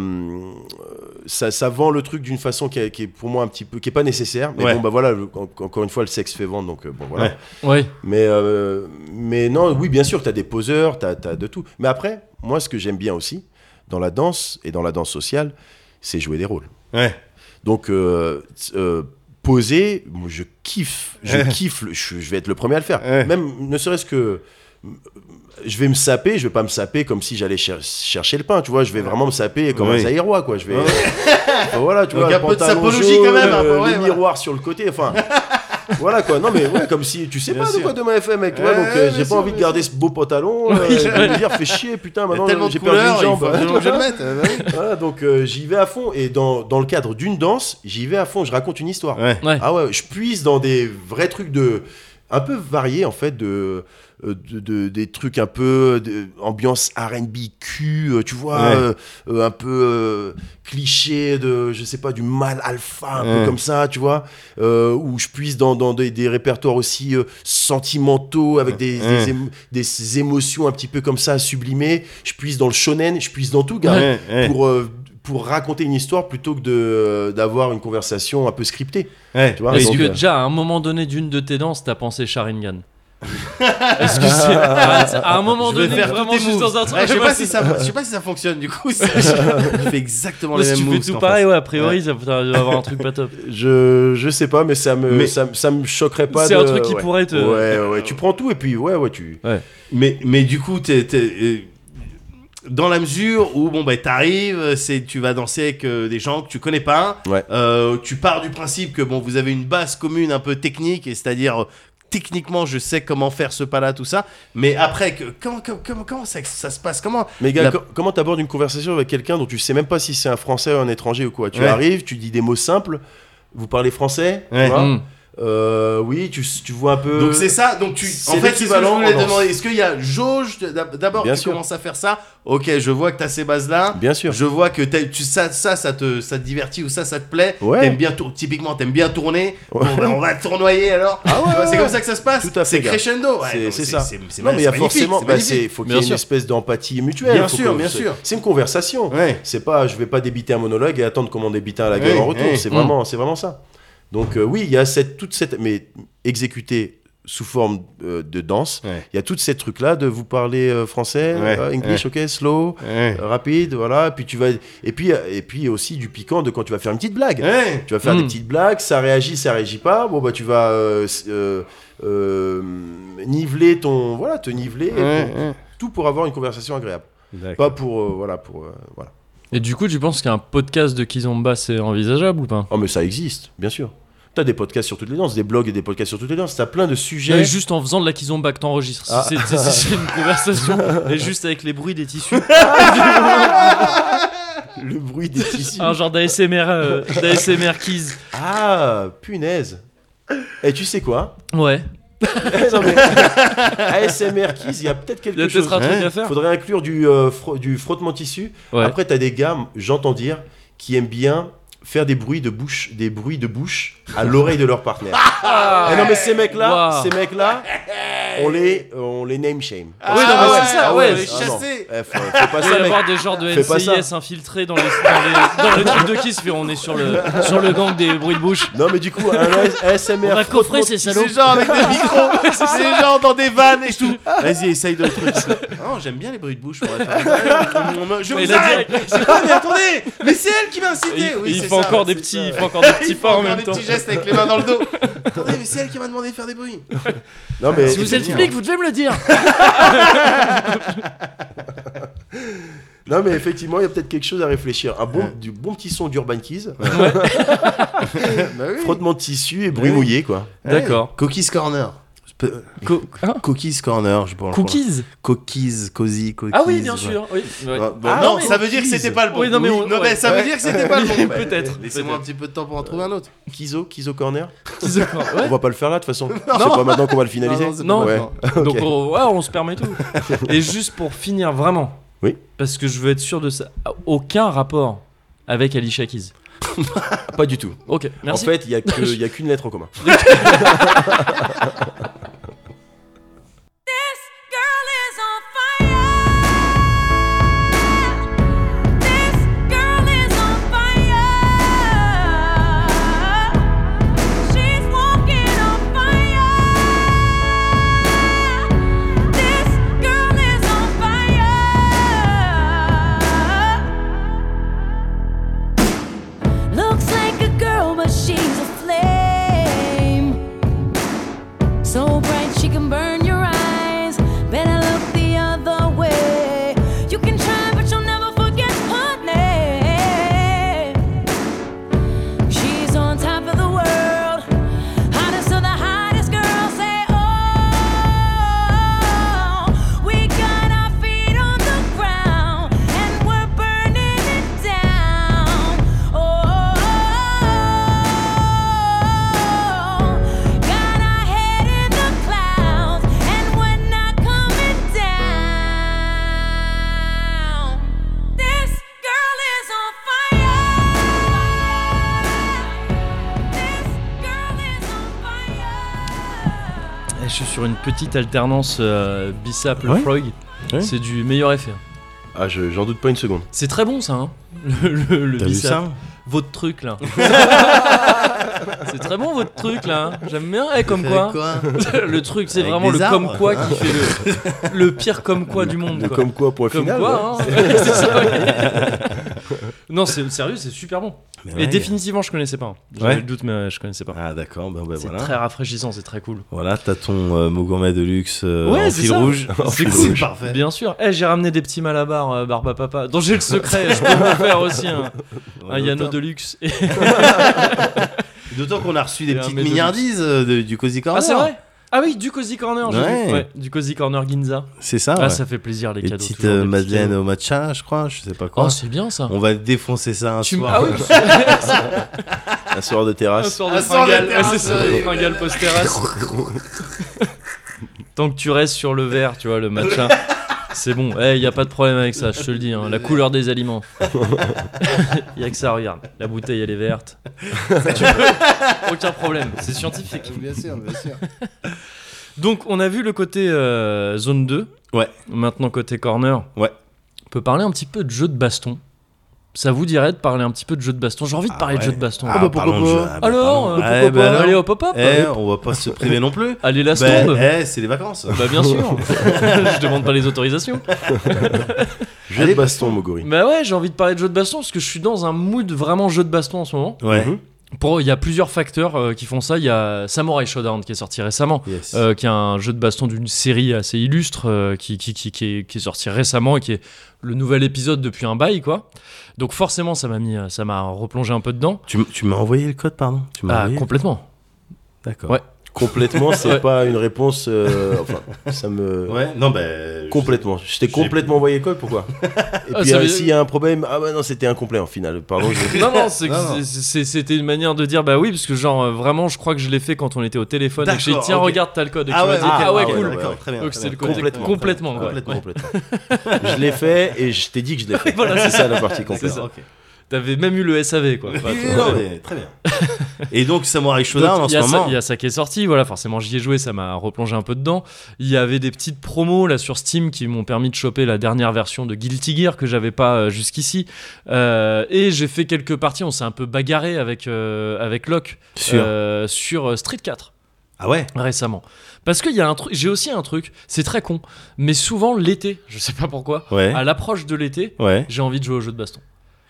ça, ça vend le truc d'une façon qui est, qui est pour moi un petit peu, qui est pas nécessaire. Mais Ouais. bon, bah voilà, le- en- encore une fois, le sexe fait vendre, donc euh, bon voilà. Ouais. Ouais. Mais, euh, mais non, oui, bien sûr, tu as des poseurs, tu as, de tout. Mais après, moi, ce que j'aime bien aussi, dans la danse et dans la danse sociale, c'est jouer des rôles. Ouais. Donc, euh, euh, poser, moi, je kiffe. Je kiffe. je, je vais être le premier à le faire. Ouais. Même, ne serait-ce que. Je vais me saper, je vais pas me saper comme si j'allais cher- chercher le pain, tu vois. Je vais vraiment me saper comme Oui. un Zaïrois, quoi. Je vais. Enfin, voilà, tu Donc, vois. un peu de sapologie, quand même, un peu, euh, ouais, les voilà. miroirs sur le côté, enfin. voilà quoi, non mais ouais, comme si tu sais Bien pas de sûr. quoi demain FM mec, tu vois, Ouais, donc euh, j'ai sûr, pas envie de garder ce beau pantalon, euh, vais me dire fait chier putain Il y a maintenant tellement de j'ai perdu couleurs, une il jambe. faut absolument que je le mette. euh, bah. Voilà, donc euh, j'y vais à fond et dans, dans le cadre d'une danse, j'y vais à fond, je raconte une histoire. Ouais. Ouais. Ah ouais, je puise dans des vrais trucs de un peu variés en fait de, euh, de, de- des trucs un peu de, ambiance R&B cul, euh, tu vois, Ouais. euh, euh, un peu euh, cliché de je sais pas du mal alpha un Ouais. peu comme ça, tu vois, euh, où je puise dans, dans des, des répertoires aussi euh, sentimentaux avec des, Ouais. des, émo- des émotions un petit peu comme ça sublimées. Je puise dans le shonen, je puise dans tout, gars pour, euh, pour raconter une histoire plutôt que de, euh, d'avoir une conversation un peu scriptée. Ouais. Tu vois, Est-ce que euh, déjà à un moment donné d'une de tes danses, t'as pensé Sharingan? Est-ce que c'est à un moment Je vais donné faire vraiment juste moves. dans un truc Ouais, je sais pas si ça, je sais pas si ça fonctionne du coup. ça- Je fais exactement les si mêmes tu fais tout pareil, face. ouais, a priori, ça peut avoir un truc pas top. Je, je sais pas, mais ça me, Mais- ça, ça me choquerait pas. C'est de- un truc qui ouais. pourrait te- Ouais, ouais, ouais, tu prends tout et puis, ouais, ouais, tu. Mais, mais du coup, t'es, euh, dans la mesure où bon bah t'arrives, c'est tu vas danser avec euh, des gens que tu connais pas. Ouais. Euh, tu pars du principe que bon vous avez une base commune un peu technique, et c'est-à-dire techniquement je sais comment faire ce pas-là, tout ça. Mais après que, comment, comment, comment, comment ça, ça se passe? Comment Mais gars, La- comment t'abordes une conversation avec quelqu'un dont tu sais même pas si c'est un français ou un étranger ou quoi? Tu Ouais. arrives, tu dis des mots simples, vous parlez français, tu Ouais. vois? Mm. Euh, Oui, tu, tu vois un peu. Donc c'est ça, donc tu en fait c'est ce que je voulais demander. Est-ce qu'il y a jauge d'abord tu sûr. commences à faire ça OK, je vois que tu as ces bases là. Bien sûr. Je vois que tu, ça, ça, ça te, ça te divertit ou ça, ça te plaît. Ouais. T'aimes bien tour- typiquement, t'aimes bien tourner. Ouais. Bon, ben, on va tournoyer alors. Ah ouais, c'est comme ça que ça se passe. Tout à fait, C'est crescendo. C'est- ça. Non, mais il y a forcément. bah, faut qu'il y ait une sûr. espèce d'empathie mutuelle. Bien faut sûr, bien sûr. C'est une conversation. C'est pas, je vais pas débiter un monologue et attendre qu'on m'en débite un à la gueule en retour. C'est Mm. vraiment, c'est vraiment ça. Donc euh, oui, il y a cette, toute cette, mais exécuté sous forme euh, de danse. Il Ouais. y a toute cette truc là de vous parler euh, français, Ouais, English, ok, slow, rapide, voilà. Puis tu vas, et puis et puis aussi du piquant de quand tu vas faire une petite blague. Tu vas faire des petites blagues, ça réagit, ça réagit pas. Bon bah tu vas niveler ton, voilà, te niveler. Pour- tout pour avoir une conversation agréable. Pas pour, euh, voilà, pour, euh, voilà. Et du coup, tu penses qu'un podcast de Kizomba c'est envisageable ou pas? Oh mais ça existe, bien sûr. T'as des podcasts sur toutes les danses, des blogs et des podcasts sur toutes les danses. T'as plein de sujets. mais juste en faisant de la Kizomba que t'enregistres. Ah. C'est- une conversation, et juste avec les bruits des tissus. Le bruit des tissus. Un genre d'ASMR, euh, d'ASMR Kiz. Ah, punaise. Et tu sais quoi? Ouais. Non, mais ASMR Keys, il y a peut-être Il y a quelque chose. un truc Ouais. à faire. Faudrait inclure du, euh, fro- du frottement tissu. Ouais. Après, t'as des gars, j'entends dire, qui aiment bien faire des bruits de bouche, des bruits de bouche à l'oreille de leur partenaire. Ah, Eh non mais ces mecs-là, Wow. ces mecs-là, on les, on les name shame. oui, non, mais c'est ça, ouais. les Ah chasser. Eh, faut, faut pas Il va ça, y mec. avoir des genres de NCIS infiltrés dans les, dans, les, dans le truc de Kiss, puis on est sur le, sur le gang des bruits de bouche. Non, mais du coup, un ASMR. On va coffrer ces C'est salauds. genre avec des micros, c'est genre dans des vannes et tout. Vas-y, essaye de truc. Non, j'aime bien les bruits de bouche. Je vous arrête. C'est quoi, mais attendez, mais c'est elle qui m'a incité. Oui, fait encore des petits, il fait encore des petits pas en encore même des temps. petits gestes avec les mains dans le dos. Attendez, mais c'est elle qui m'a demandé de faire des bruits. Non, mais. Si vous êtes flic, vous devez me le dire. Non, mais effectivement, il y a peut-être quelque chose à réfléchir. Un bon, du bon petit son d'Urban Keys, Bah oui. frottement de tissu et bruit Ouais. mouillé, quoi. D'accord. Cookies Corner. Co- hein Cookies Corner, je pense. Cookies Cookies, cozy, cookies. Ah oui, bien sûr. Oui. ouais. Ah, bon, Ah, non, ça veut dire que c'était pas le bon. Oui, non, mais on- non, ouais. mais ça veut dire que c'était pas le bon. Bah, Peut-être, Laissez-moi un petit peu de temps pour en trouver un autre. Kizo, Kizo Corner. The Corner. On va pas le faire là, de toute façon. C'est pas maintenant qu'on va le finaliser. Non. Donc on, se permet tout. Et juste pour finir vraiment. Oui. Parce que je veux être sûr de ça. Aucun rapport avec Alicia Keys. Pas du tout. Ok, merci. En fait, il y a que- il y a qu'une lettre en commun. petite alternance euh, Bissap le Ouais. Frog. Ouais. C'est du meilleur effet. Ah, je- j'en doute pas une seconde. C'est très bon ça, hein Le, le, le T'as vu Bissap. ça Votre truc là. c'est très bon votre truc là. J'aime bien. Eh, comme quoi. le truc, c'est vraiment le comme quoi hein. qui fait le, le pire comme quoi du monde. Le Quoi. comme quoi, point Comme final. quoi, ouais. hein. Non, c'est sérieux, c'est super bon. Mais Et ouais. définitivement, je connaissais pas. J'avais Ouais. le doute, mais je connaissais pas. Ah d'accord, ben, ben c'est voilà. très rafraîchissant, c'est très cool. Voilà, t'as ton euh, mot gourmet de luxe euh, Ouais, en c'est fil ça. rouge. C'est cool. parfait. Bien sûr. Eh, j'ai ramené des petits malabars, euh, Barba Papa, dont j'ai le secret. je peux vous faire aussi un, un Yano de luxe. Et- D'autant qu'on a reçu des petites milliardises euh, de- du Cozy Corner. Ah, c'est vrai? Ah oui, du Cozy Corner, j'ai Ouais. vu. Ouais, du Cozy Corner Ginza. C'est ça, Ah, ouais. ça fait plaisir les Les cadeaux. petites toujours euh, des petits madeleines cadeaux. au matcha, je crois, je sais pas quoi. Oh, c'est bien ça. On va défoncer ça un Tu m- soir. Ah oui, Un soir de un terrasse. soir de Un soir de fringale. terrasse, Ouais, c'est ça, ouais. post-terrasse. Tant que tu restes sur le verre, tu vois, le matcha. C'est bon, il y a pas de problème avec ça, je te le dis. hein. La couleur des aliments. Il y a que ça, regarde. La bouteille, elle est verte. Tu peux- Aucun problème, c'est scientifique. Bien sûr, bien sûr. Donc, on a vu le côté euh, zone 2. Ouais. Maintenant, côté corner. Ouais. On peut parler un petit peu de jeu de baston. Ça vous dirait de parler un petit peu de jeu de baston J'ai envie de Ah parler de jeu de baston. Ah, bah, pourquoi pas Ah, bah, Alors, euh, pourquoi bah pas alors. Allez, hop, hop, hop. Eh, on va pas se priver non plus. Allez, la Bah, eh, c'est les vacances. Bah bien sûr. je demande pas les autorisations. Jeu Allez, de baston, Moguri. Bah ouais, j'ai envie de parler de jeu de baston parce que je suis dans un mood vraiment jeu de baston en ce moment. Ouais. Mhm. Pour il y a plusieurs facteurs euh, qui font ça. Il y a Samurai Showdown qui est sorti récemment. Yes. euh, qui est un jeu de baston d'une série assez illustre euh, qui, qui, qui, est, qui est sorti récemment et qui est le nouvel épisode depuis un bail quoi. Donc forcément ça m'a mis ça m'a replongé un peu dedans. Tu, tu m'as envoyé le code, pardon? Tu m'as Ah, complètement. D'accord. Ouais. Complètement, c'est Ouais. pas une réponse. euh, enfin, ça me. Ouais, non, bah. Complètement. Je t'ai complètement envoyé code, pourquoi? Et Ah, puis, euh, veut- s'il y a un problème, ah bah non, c'était incomplet en final. Pardon, je- Non non, c'était une manière de dire bah oui parce que genre euh, vraiment je crois que je l'ai fait quand on était au téléphone et j'ai dit tiens regarde t'as le code et Ah tu m'as ouais, dit ah ouais ah ouais, cool. ouais, D'accord, très bien. Donc c'est le côté Complètement. complètement, complètement. je l'ai fait et je t'ai dit que je l'ai fait. Voilà, c'est ça la partie complète. T'avais même eu le SAV, quoi. Enfin, non, mais très bien. Et donc Samurai Shodown en il ce y a ça- moment. Il y a ça qui est sorti, voilà, forcément j'y ai joué, ça m'a replongé un peu dedans. Il y avait des petites promos là sur Steam qui m'ont permis de choper la dernière version de Guilty Gear que j'avais pas euh, jusqu'ici. Euh, et j'ai fait quelques parties, on s'est un peu bagarré avec, euh, avec Locke Sur. sur Street 4 Ah ouais? récemment. Parce qu'il y a un truc, j'ai aussi un truc, c'est très con, mais souvent l'été, je sais pas pourquoi, Ouais. à l'approche de l'été, Ouais. j'ai envie de jouer au jeu de baston.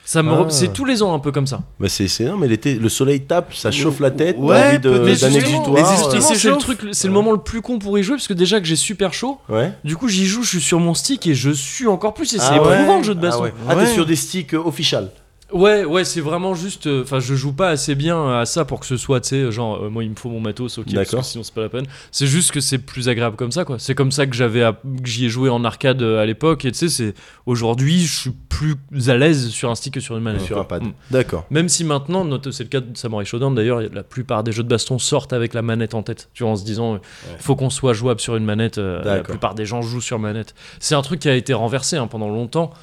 Ça me Ah. C'est tous les ans un peu comme ça. Bah c'est c'est non mais l'été le soleil tape, ça chauffe la tête, Ouais, d'un exutoire. mais Et justement, euh, c'est le truc, c'est le moment le plus con pour y jouer parce que déjà que j'ai super chaud, Ouais. du coup j'y joue, je suis sur mon stick et je suis encore plus et c'est Ah ouais. éprouvant le jeu de baston. Ah, ouais. Ah, Ouais. t'es sur des sticks official. Ouais, ouais, c'est vraiment juste. euh, Enfin, je joue pas assez bien à ça pour que ce soit, tu sais, genre, euh, moi il me faut mon matos, ok, parce que D'accord. sinon c'est pas la peine. C'est juste que c'est plus agréable comme ça, quoi. C'est comme ça que j'avais, j'y ai joué en arcade euh, à l'époque, et tu sais, c'est aujourd'hui, je suis plus à l'aise sur un stick que sur une manette. sur un pad. Mm. D'accord. Même si maintenant, c'est le cas de Samurai Shodown d'ailleurs, la plupart des jeux de baston sortent avec la manette en tête, tu vois, en se disant, il faut qu'on soit jouable sur une manette. euh, la plupart des gens jouent sur manette. C'est un truc qui a été renversé hein, pendant longtemps.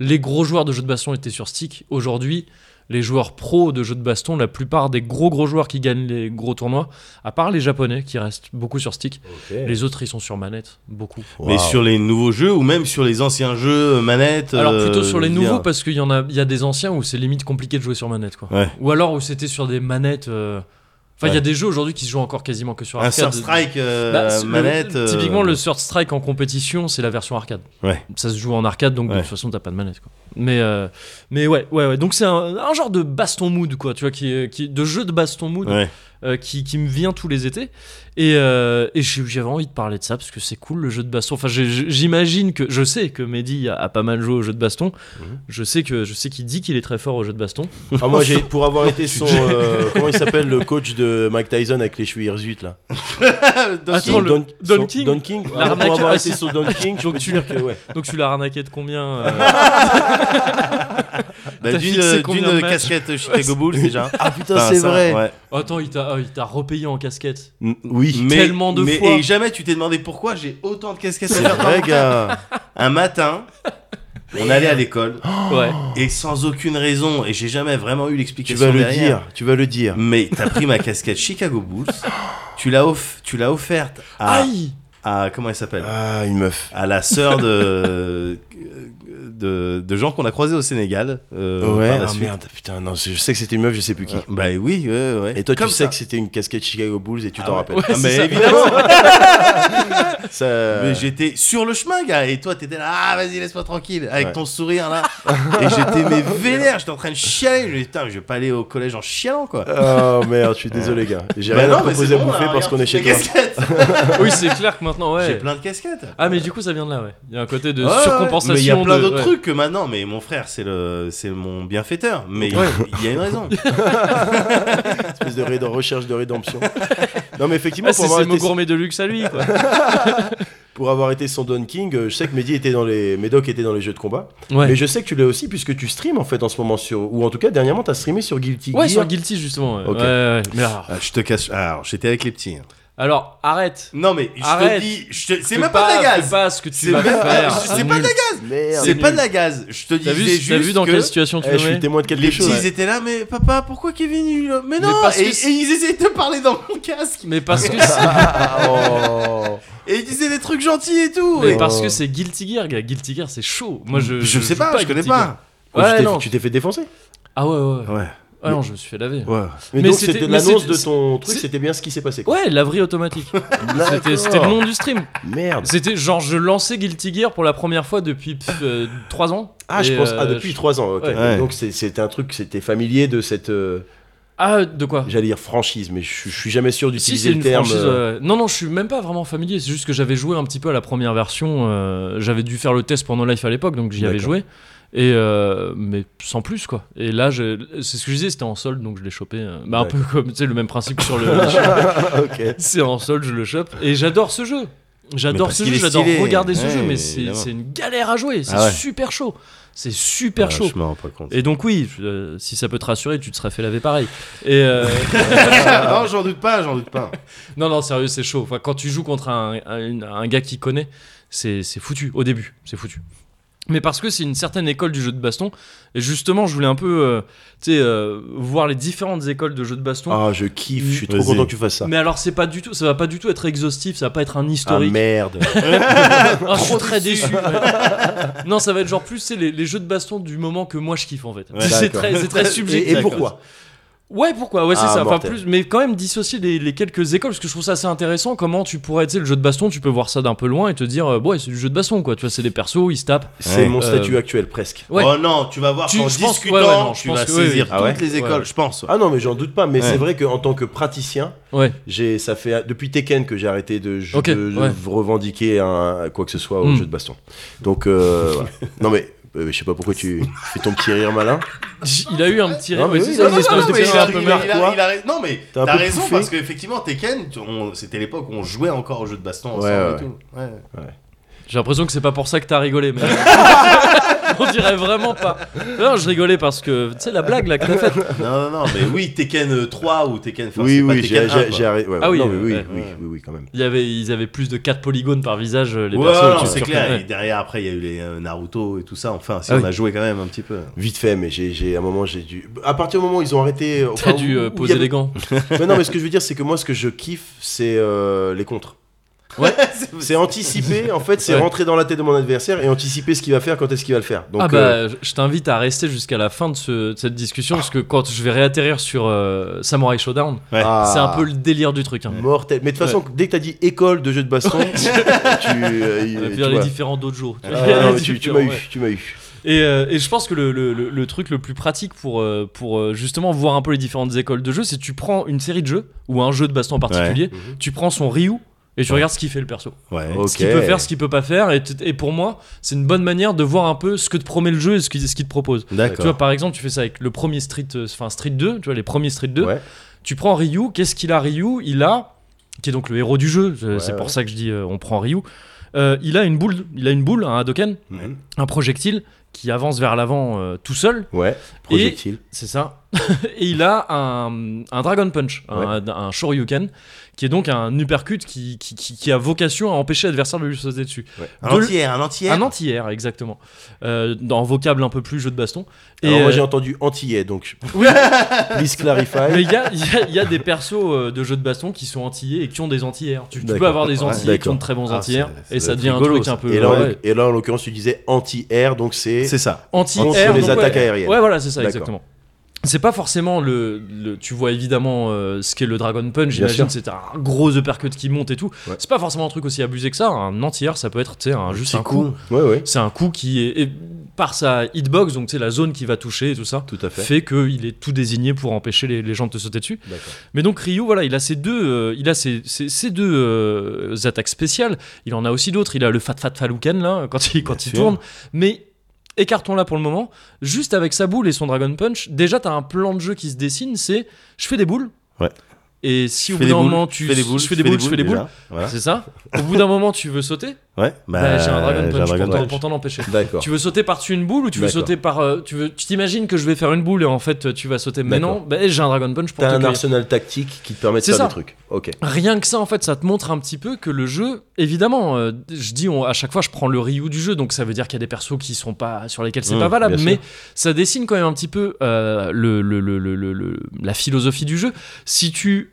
Les gros joueurs de jeux de baston étaient sur stick. Aujourd'hui, les joueurs pros de jeux de baston, la plupart des gros gros joueurs qui gagnent les gros tournois, à part les japonais qui restent beaucoup sur stick, les autres ils sont sur manette, beaucoup. Mais sur les nouveaux jeux ou même sur les anciens jeux euh, manettes. Alors euh, plutôt sur les nouveaux dire- parce qu'il y en a, il y a des anciens où c'est limite compliqué de jouer sur manette quoi. Ouais. Ou alors où c'était sur des manettes. euh, Enfin, il y a des jeux aujourd'hui qui se jouent encore quasiment que sur Un arcade. Third Strike euh, Bah, le- manette. euh, Typiquement, le Third Strike en compétition, c'est la version arcade. Ouais. Ça se joue en arcade, donc de toute façon, t'as pas de manette. Quoi. Mais, euh, mais ouais, ouais, ouais. Donc c'est un, un genre de baston mood, quoi. Tu vois, qui, qui, de jeu de baston mood. Euh, qui, qui me vient tous les étés. Et, euh, et j'ai- j'avais envie de parler de ça parce que c'est cool le jeu de baston. Enfin, j'imagine que je sais que Mehdi a, a pas mal joué au jeu de baston. Mhm. Je sais que je sais qu'il dit qu'il est très fort au jeu de baston. Ah, moi j'ai pour avoir été son euh, comment il s'appelle le coach de Mike Tyson avec les cheveux hirsutes là. Attends, le- Don, Don son- King Don King. Pour avoir ah, été son Don King, je Donc peux tu que ouais. Donc tu l'as arnaqué de combien euh, Bah, d'une casquette Chicago Bulls déjà. Ah putain Enfin, c'est vrai. ouais. Attends, il t'a ah, il t'a repayé en casquette. Oui. Mais, Tellement de mais- fois. Et jamais tu t'es demandé pourquoi j'ai autant de casquettes C'est vrai gars. Un matin, on allait à l'école Ouais. et sans aucune raison, et j'ai jamais vraiment eu Tu l'explication vas le derrière, dire, tu vas le dire. Mais t'as pris ma casquette Chicago Bulls, tu l'as off- tu l'as offerte à, Aïe à comment elle s'appelle? Ah une meuf. À la sœur de de, de gens qu'on a croisés au Sénégal. euh, ouais. Ah merde putain non je sais que c'était une meuf je sais plus qui. Euh, Bah oui, ouais, ouais. Et toi Comme tu sais que c'était une casquette Chicago Bulls et tu Ah t'en ouais. rappelles. Ouais, Ah, mais ça. évidemment. Ça- Mais j'étais sur le chemin, gars, et toi t'étais là, ah vas-y, laisse-moi tranquille, avec Ouais. ton sourire là. et j'étais mais vénère, j'étais en train de chialer. Je putain, je vais pas aller au collège en chialant quoi. Oh merde, je suis désolé gars. J'ai Bah rien non, à proposer à bon, bouffer là, parce qu'on est chez les toi. casquettes. Oui, c'est clair que maintenant, J'ai ouais. plein de casquettes. Ah, mais du coup, ça vient de là, ouais. Il y a un côté de surcompensation. Il y a plein de- d'autres ouais. trucs que maintenant, mais mon frère, c'est le, c'est mon bienfaiteur. Mais Ouais. il y a une raison. espèce de ré- de recherche de rédemption. Non mais effectivement Ah, pour c'est avoir, c'est mon été, gourmet de luxe à lui, quoi. pour avoir été son Don King, euh, je sais que Mehdi était dans les Médoc était dans les jeux de combat. Ouais. Mais je sais que tu l'as aussi puisque tu streams en fait en ce moment sur ou en tout cas dernièrement tu as streamé sur Guilty Ouais, Gear. sur Guilty, justement. Ouais, Ok. ouais, ouais. Mais alors, Ah, je te cache. Alors, j'étais avec les petits. hein. Alors, arrête. Non, mais je Arrête. te dis, je te- c'est même pas, de la gaz. pas ce que tu C'est vas même- faire. c'est pas de la gaz. Merde. C'est pas de la gaz. Je te T'as disais vu, juste t'as vu dans que quelle situation tu Eh, je suis témoin de quelque les chose. petits ouais. étaient là, mais papa, pourquoi Kevin il... Mais non parce et, que et c'est- ils essayaient de parler dans mon casque. Mais parce que c'est. Oh. Et ils disaient des trucs gentils et tout. Mais et- parce que c'est Guilty Gear, gars. Guilty Gear, c'est chaud. Moi, je. je sais joue pas, je connais pas. Oh, Ouais, non. tu t'es fait défoncer. Ah ouais, ouais. ouais. Ouais. Ah non, je me suis fait laver. Ouais. Mais, Mais donc c'était- l'annonce de ton truc, c'était bien ce qui s'est passé. Quoi. Ouais, laverie automatique. C'était le nom du stream. Merde. C'était genre, je lançais Guilty Gear pour la première fois depuis 3 ans. Ah, je pense. euh, Ah, depuis je- 3 ans. ok. Ouais. Ouais. Donc c'est- c'était un truc, c'était familier de cette, euh, Ah, de quoi? j'allais dire franchise, mais je, je suis jamais sûr Si, d'utiliser c'est le terme. franchise. euh, euh, Non, non, je suis même pas vraiment familier. C'est juste que j'avais joué un petit peu à la première version. euh, J'avais dû faire le test pour No Life à l'époque, donc j'y avais joué. Et euh, mais sans plus quoi. Et là, je- c'est ce que je disais, c'était en solde, donc je l'ai chopé. euh, bah, un peu comme tu sais le même principe que sur le. ok. c'est en solde, je le chope. Et j'adore ce jeu. J'adore ce jeu, j'adore regarder ce Ouais, jeu, mais c'est une galère à jouer. C'est Ah ouais. super chaud. C'est super Ah, chaud. Je rends pas compte. Et donc oui, euh, si ça peut te rassurer, tu te serais fait laver pareil. Et euh, non, j'en doute pas, j'en doute pas. non, non, sérieux, c'est chaud. Enfin, quand tu joues contre un, un, un gars qui connaît, c'est c'est foutu au début, c'est foutu. Mais parce que c'est une certaine école du jeu de baston. Et justement, je voulais un peu euh, tu sais, euh, voir les différentes écoles de jeux de baston. Ah, je kiffe, je suis trop content que tu fasses ça. Mais alors, c'est pas du tout, ça va pas du tout être exhaustif, ça va pas être un Ah historique. merde. Ah, je suis très déçu. ouais. non, ça va être genre plus c'est les, les jeux de baston du moment que moi je kiffe en fait. Ouais, c'est très, subjectif. Et, et pourquoi Ouais, pourquoi? Ouais, c'est Ah, ça. Enfin, plus, mais quand même dissocier les, les quelques écoles parce que je trouve ça assez intéressant. Comment tu pourrais, tu sais, le jeu de baston, tu peux voir ça d'un peu loin et te dire, euh, ouais, c'est du jeu de baston quoi. Tu vois, c'est des persos, ils se tapent. C'est Ouais. mon Euh, statut actuel presque. Ouais. Oh non, tu vas voir Tu- qu'en discutant, ouais, ouais, non, je tu vas que saisir. Ah ouais? toutes les écoles, Ouais. je pense. Ah non, mais j'en doute pas. Mais Ouais. c'est vrai qu'en tant que praticien, Ouais. j'ai ça fait depuis Tekken que j'ai arrêté de, de- Ok, de ouais. revendiquer un, quoi que ce soit au Hmm. jeu de baston. Donc euh, non mais euh, je sais pas pourquoi tu fais ton petit rire malin. Il a eu un petit. Non, mais ouais, oui, c'est non, ça, non, une espèce de mais petit un peu rais- Non mais T'as raison parce qu'effectivement Tekken, c'était l'époque où on jouait encore au jeu de baston ensemble Ouais, et ouais. tout. Ouais. J'ai l'impression que c'est pas pour ça que t'as rigolé, mais. On dirait vraiment pas. Non, je rigolais parce que, tu sais, la blague là que t'as faite. Non non non, mais oui Tekken euh, 3 ou Tekken. enfin, oui oui, j'ai 1, j'ai- quoi. j'ai arrêté. ouais, Ah oui, non, mais euh, oui, ouais, oui, ouais. oui, oui, quand même. Il y avait, ils avaient plus de 4 polygones par visage, euh, les tu c'est clair. Et derrière, après, il y a eu les euh, Naruto et tout ça. Enfin, si Ah on oui. a joué quand même un petit peu. Vite fait, mais j'ai, j'ai à un moment j'ai dû. À partir du moment où ils ont arrêté. T'as enfin, dû euh, poser avait- les gants. Mais non, mais ce que je veux dire, c'est que moi, ce que je kiffe, c'est euh, les contres. C'est anticiper, en fait, c'est Ouais. rentrer dans la tête de mon adversaire et anticiper ce qu'il va faire quand est-ce qu'il va le faire. Donc, ah euh, bah, je- je t'invite à rester jusqu'à la fin de, ce- de cette discussion parce que quand je vais réatterrir sur euh, Samurai Showdown, Ouais. ah, c'est un peu le délire du truc. Hein. mortel. Mais de toute façon, dès que t'as dit école de jeu de baston, tu, euh, On va tu faire les vois. différents dojo. Ah, non, mais tu, tu m'as eu, tu m'as eu. Et, euh, et je pense que le, le- le- le truc le plus pratique pour, euh, pour euh, justement voir un peu les différentes écoles de jeux, c'est que tu prends une série de jeux ou un jeu de baston en particulier, tu prends son Ryu et tu regardes ce qu'il fait le perso. Ouais. Ce qu'il peut faire, ce qu'il peut pas faire. Et, pour moi, c'est une bonne manière de voir un peu ce que te promet le jeu et ce qu'il ce qu'il te propose. Tu vois, par exemple, tu fais ça avec le premier Street, euh, enfin Street 2, tu vois, les premiers Street 2. Ouais. Tu prends Ryu, qu'est-ce qu'il a Ryu? Il a, qui est donc le héros du jeu, Ouais, c'est pour ouais. ça que je dis euh, on prend Ryu. Euh, il a une boule, il a une boule, un Hadoken, un projectile qui avance vers l'avant euh, tout seul, Ouais, projectile. c'est ça. et il a un, un Dragon Punch, un, un Shoryuken, qui est donc un uppercut qui, qui, qui- qui a vocation à empêcher l'adversaire de lui sauter dessus. Un De- entier, un entier. Un anti-air, exactement. Euh, dans un vocable un peu plus jeu de baston. Et Alors moi euh, j'ai entendu antillais, donc oui, please clarify. mais il y a, il y a- il y a des persos euh, de jeux de baston qui sont antillais et qui ont des anti-airs. Tu, tu peux avoir des Ouais, antillais qui d'accord. ont de très bons Ah, anti-airs c'est- et ça devient un truc ça. un peu. Et là, en- ouais. et là, en l'occurrence, tu disais anti-air, donc c'est. C'est ça. anti-air les donc, ouais. attaques aériennes. Ouais, voilà, c'est ça, exactement. C'est pas forcément le, le- Tu vois évidemment euh, ce qu'est le Dragon Punch, j'imagine, c'est un gros uppercut qui monte et tout. Ouais. C'est pas forcément un truc aussi abusé que ça. Un anti-air, ça peut être tu sais, un, juste un coup. coup. Ouais, ouais, C'est un coup qui est. par sa hitbox, donc c'est la zone qui va toucher et tout ça, tout à fait. fait qu'il est tout désigné pour empêcher les, les gens de te sauter dessus. Mais donc Ryu, voilà, il a ces deux, euh, il a ces, ces- ces deux euh, attaques spéciales. Il en a aussi d'autres. Il a le Fat Fat Faluken là, quand il, quand il sûr. tourne. Mais écartons là pour le moment. Juste avec sa boule et son Dragon Punch, déjà t'as un plan de jeu qui se dessine. C'est je fais des boules. Ouais. Et si au bout d'un moment tu fais des boules, je fais des boules, je fais des boules. C'est ça? Au bout d'un moment tu veux sauter? Ouais. Bah, j'ai un Dragon Punch, pour t'en- Punch. pour t'en empêcher. D'accord. Tu veux sauter par-dessus une boule ou tu veux sauter par. euh, tu veux, tu t'imagines que je vais faire une boule et en fait tu vas sauter. Mais non, bah, j'ai un Dragon Punch pour T'as un arsenal tactique qui te permet de faire ça. des trucs. Ok. Rien que ça, en fait, ça te montre un petit peu que le jeu, évidemment, euh, je dis on- à chaque fois, je prends le Ryu du jeu, donc ça veut dire qu'il y a des persos qui sont pas sur lesquels c'est Mmh, pas valable, mais sûr. ça dessine quand même un petit peu euh, le, le- le- le- le- le- la philosophie du jeu. Si tu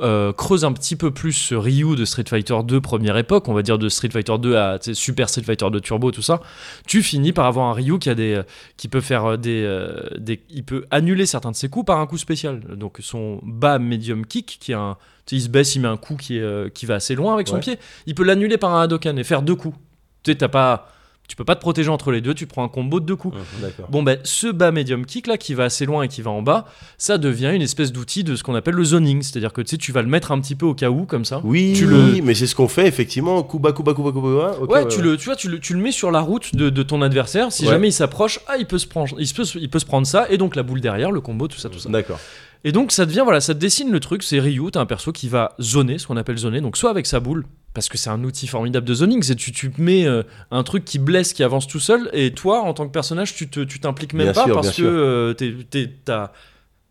euh, creuses un petit peu plus ce Ryu de Street Fighter 2 première époque, on va dire de Street Fighter 2 à Super Street Fighter 2 Turbo, tout ça, tu finis par avoir un Ryu qui a des, euh, qui peut faire euh, des, des, il peut annuler certains de ses coups par un coup spécial. Donc son bas medium kick, qui est un, il se baisse, il met un coup qui, est, qui va assez loin avec son Ouais. pied, il peut l'annuler par un Hadoken et faire deux coups. Tu sais, t'as pas, tu peux pas te protéger entre les deux, tu prends un combo de deux coups. D'accord. Bon ben ce bas medium kick là qui va assez loin et qui va en bas, ça devient une espèce d'outil de ce qu'on appelle le zoning, c'est-à-dire que tu sais tu vas le mettre un petit peu au cas où comme ça. Oui, Tu oui, le- mais c'est ce qu'on fait effectivement. Kuba, Kuba, Kuba, Kuba. ok, ouais, tu le tu vois tu le, tu le mets sur la route de, de ton adversaire, si Ouais. jamais il s'approche, ah il peut se prendre il peut, il peut se prendre ça et donc la boule derrière, le combo tout ça tout ça. D'accord. Et donc ça devient voilà, ça te dessine le truc, c'est Ryu, t'as un perso qui va zoner, ce qu'on appelle zoner, donc soit avec sa boule parce que c'est un outil formidable de zoning, c'est tu tu mets euh, un truc qui blesse qui avance tout seul et toi en tant que personnage, tu te tu t'impliques même Bien pas sûr, parce que euh, t'es- t'es- t'as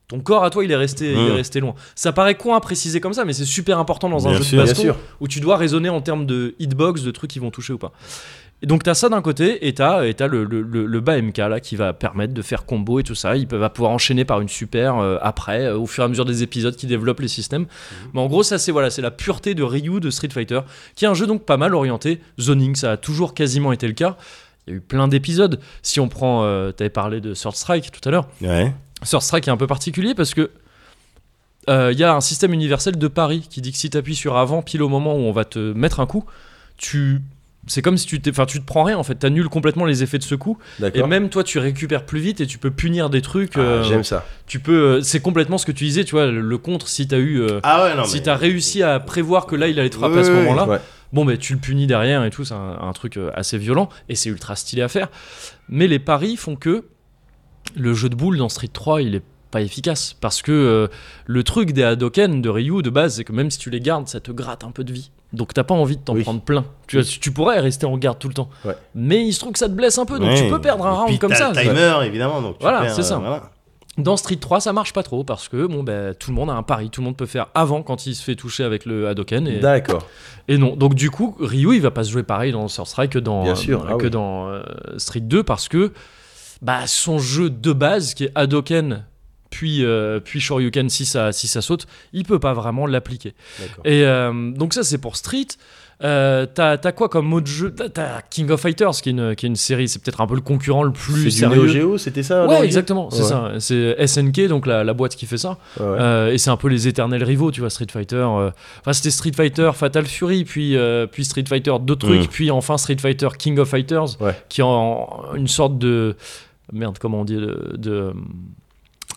ton corps à toi, il est resté, il est Mm. resté loin. Ça paraît con à préciser comme ça, mais c'est super important dans un Bien jeu sûr, de baston où tu dois raisonner en termes de hitbox, de trucs qui vont toucher ou pas. Et donc t'as ça d'un côté et t'as le, le, le, bas MK là qui va permettre de faire combo et tout ça. Il va pouvoir enchaîner par une super euh, après euh, au fur et à mesure des épisodes qui développent les systèmes. Mais en gros ça c'est voilà c'est la pureté de Ryu de Street Fighter qui est un jeu donc pas mal orienté zoning. Ça a toujours quasiment été le cas. Il y a eu plein d'épisodes. Si on prend, euh, t'avais parlé de Third Strike tout à l'heure. Ouais. Third Strike est un peu particulier parce que euh, il y a un système universel de pari qui dit que si tu appuies sur avant pile au moment où on va te mettre un coup, tu c'est comme si tu enfin tu te prends rien en fait, t'annules complètement les effets de ce coup et même toi tu récupères plus vite et tu peux punir des trucs Ah, euh, J'aime ça. tu peux euh, c'est complètement ce que tu disais, tu vois le, le contre si t'as eu euh, Ah ouais, non, si mais- t'as réussi à prévoir que là il allait te frapper Oui, à ce oui. moment-là, Ouais. bon ben tu le punis derrière et tout, c'est un, un truc assez violent et c'est ultra stylé à faire. Mais les paris font que le jeu de boules dans Street 3 il est pas efficace parce que euh, le truc des Hadoken de Ryu de base c'est que même si tu les gardes ça te gratte un peu de vie donc t'as pas envie de t'en Oui. prendre plein tu, tu pourrais rester en garde tout le temps Ouais. mais il se trouve que ça te blesse un peu donc tu peux perdre un round comme ça timer, évidemment. Donc tu Voilà, c'est ça. euh, voilà. dans Street 3 ça marche pas trop parce que bon ben tout le monde a un pari tout le monde peut faire avant quand il se fait toucher avec le Hadoken et, D'accord. et non, donc du coup, Ryu, il va pas se jouer pareil dans Strike que dans, Bien sûr, euh, ah que oui. dans euh, Street 2 parce que bah, son jeu de base, qui est Hadoken, puis, euh, puis Shoryuken si ça, si ça saute, il peut pas vraiment l'appliquer. Et euh, donc ça, c'est pour Street. Euh, t'as quoi comme autre jeu? T'as- King of Fighters, qui est une, qui est une série, c'est peut-être un peu le concurrent le plus C'est du Neo sérieux. C'était ça Ouais, exactement, c'est Ouais. ça. C'est SNK, donc la, la boîte qui fait ça. Ouais. Euh, et c'est un peu les éternels rivaux, tu vois, Street Fighter. euh, Enfin, c'était Street Fighter Fatal Fury, puis, puis Street Fighter d'autres trucs, Mm. puis enfin Street Fighter King of Fighters, Ouais. qui est en une sorte de. Merde, comment on dit De. de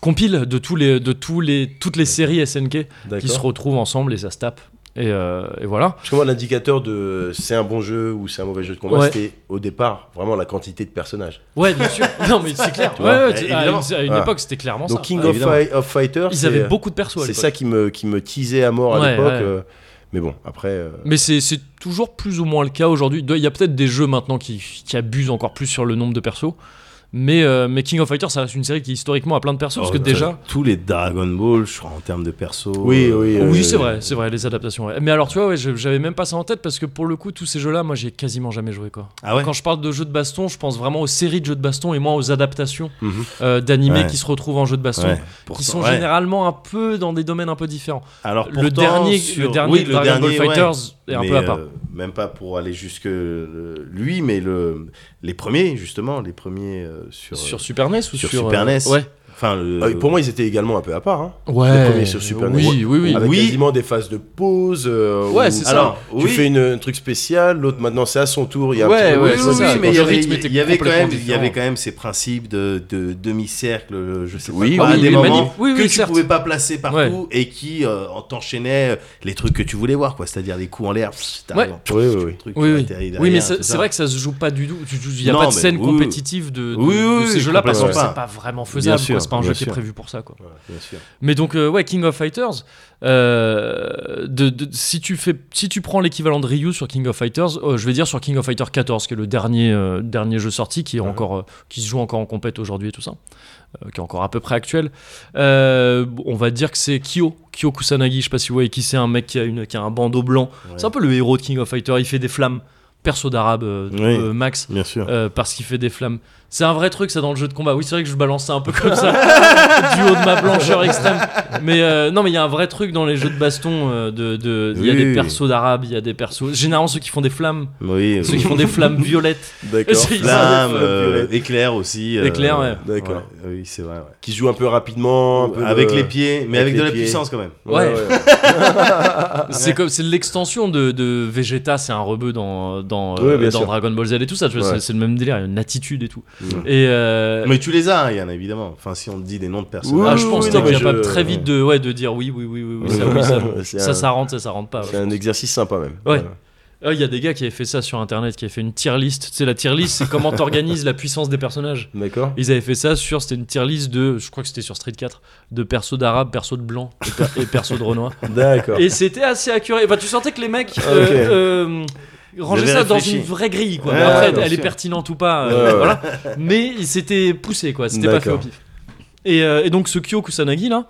compile de, tous les, de tous les, toutes les séries SNK qui se retrouvent ensemble et ça se tape. Et, euh, et voilà. Parce que moi, l'indicateur de c'est un bon jeu ou c'est un mauvais jeu de combat, Ouais. c'était au départ vraiment la quantité de personnages. Ouais, bien sûr. non, mais c'est clair. Tu Ouais, vois, ouais, tu- à une, à une Ouais. époque, c'était clairement Donc ça. King Ah, of, Fighters, Ils avaient beaucoup de persos C'est ça qui me, qui me teasait à mort à l'époque. euh, mais bon, après. euh, Mais c'est c'est toujours plus ou moins le cas aujourd'hui. Il y a peut-être des jeux maintenant qui, qui abusent encore plus sur le nombre de persos. Mais, euh, mais King of Fighters, ça reste une série qui historiquement a plein de persos. parce que Oh, déjà. Tous les Dragon Ball, je crois, en termes de perso. Oui, euh, oui. Oui, euh, c'est vrai, c'est vrai, les adaptations. ouais. Mais alors, tu vois, ouais, je- j'avais même pas ça en tête parce que pour le coup, tous ces jeux-là, moi, j'ai quasiment jamais joué quoi. Ah ouais Quand je parle de jeux de baston, je pense vraiment aux séries de jeux de baston et moins aux adaptations euh, d'animés Ouais. qui se retrouvent en jeux de baston, Ouais, qui sont ouais. généralement un peu dans des domaines un peu différents. Alors, le dernier, sur- le dernier oui, le Dragon dernier, Ball ouais. Fighters est un Mais, peu à part. euh, même pas pour aller jusque lui, mais le, les premiers, justement, les premiers euh, sur, sur euh, Super NES ou sur sur, Super euh, NES. Ouais. Enfin, le- euh, pour moi, ils étaient également un peu à part. Hein. Ouais. Les premiers sur Super oui, NES. oui, oui, Avec Oui. quasiment des phases de pause. euh, Ouais, où c'est ça. Alors, Tu oui. fais une, un truc spécial, l'autre maintenant c'est à son tour. Il y a un Ouais, de oui, oui, mais il y avait, rythme était il y avait quand même, il y avait quand même ces principes de, de demi-cercle, euh, je sais pas Oui, quoi, oui, des moments que tu certes. pouvais pas placer partout Ouais. et qui euh, t'enchaînaient les trucs que tu voulais voir, quoi. C'est-à-dire les coups en l'air, Oui, oui, oui. mais c'est vrai que ça se joue pas du tout. Il n'y a pas de scène compétitive de, ces jeux-là parce que c'est pas. pas vraiment faisable. Pas un bien jeu qui est prévu pour ça. Quoi. Bien sûr. Mais donc, euh, ouais, King of Fighters, euh, de, de- si, tu fais, si tu prends l'équivalent de Ryu sur King of Fighters, euh, je vais dire sur King of Fighters 14, qui est le dernier, dernier jeu sorti, qui, est encore, qui se joue encore en compète aujourd'hui et tout ça, qui est encore à peu près actuel. On va dire que c'est Kyo, Kyo Kusanagi, je sais pas si vous voyez qui c'est, un mec qui a, une, qui a un bandeau blanc. Ouais. C'est un peu le héros de King of Fighters, il fait des flammes, perso d'arabe, euh, Oui. euh, Max. Bien sûr. Euh, parce qu'il fait des flammes. C'est un vrai truc ça dans le jeu de combat. Oui, c'est vrai que je balance ça un peu comme ça, du haut de ma blancheur extrême. Mais euh, non, mais il y a un vrai truc dans les jeux de baston. euh, de, de- il y a Oui, des oui. persos d'arabe, il y a des persos. Généralement ceux qui font des flammes, Oui, ceux qui font des flammes violettes. D'accord. Flammes, Flamme, euh, violette. éclair aussi. euh, Éclair, ouais. D'accord. Oui, c'est vrai. ouais. Qui joue un peu rapidement, un peu avec de- les pieds, mais avec avec, de la pieds. puissance quand même. Ouais. ouais. C'est comme c'est l'extension de, de Vegeta, c'est un rebeu dans dans, euh. Dragon Ball Z et tout ça. C'est le même délire, il y a une attitude et tout. Et euh, Mais tu les as, hein, Yann, évidemment. Enfin, si on te dit des noms de ah, personnages. je Oui, pense oui, que non, t'es capable je- très vite de ouais de dire oui oui oui oui, oui, ça oui ça. Ça, un- ça rentre, ça, ça rentre pas. C'est un exercice sympa même. Ouais. Ah, Il y a des gars qui avaient fait ça sur internet, qui avaient fait une tier list. Tu sais, la tier list, c'est comment t'organises la puissance des personnages. D'accord. Ils avaient fait ça sur, c'était une tier list de, je crois que c'était sur Street 4, de persos d'arabe, persos de blanc et, per- et persos de renois. D'accord. Et c'était assez accuré. Enfin, tu sentais que les mecs euh, euh, avaient ça dans une vraie grille. Quoi. Ouais, Après, elle est pertinente ou pas, euh, voilà. Mais il s'était poussé, quoi. C'était pas fait au pif. Et, euh, et donc, ce Kyo Kusanagi, là,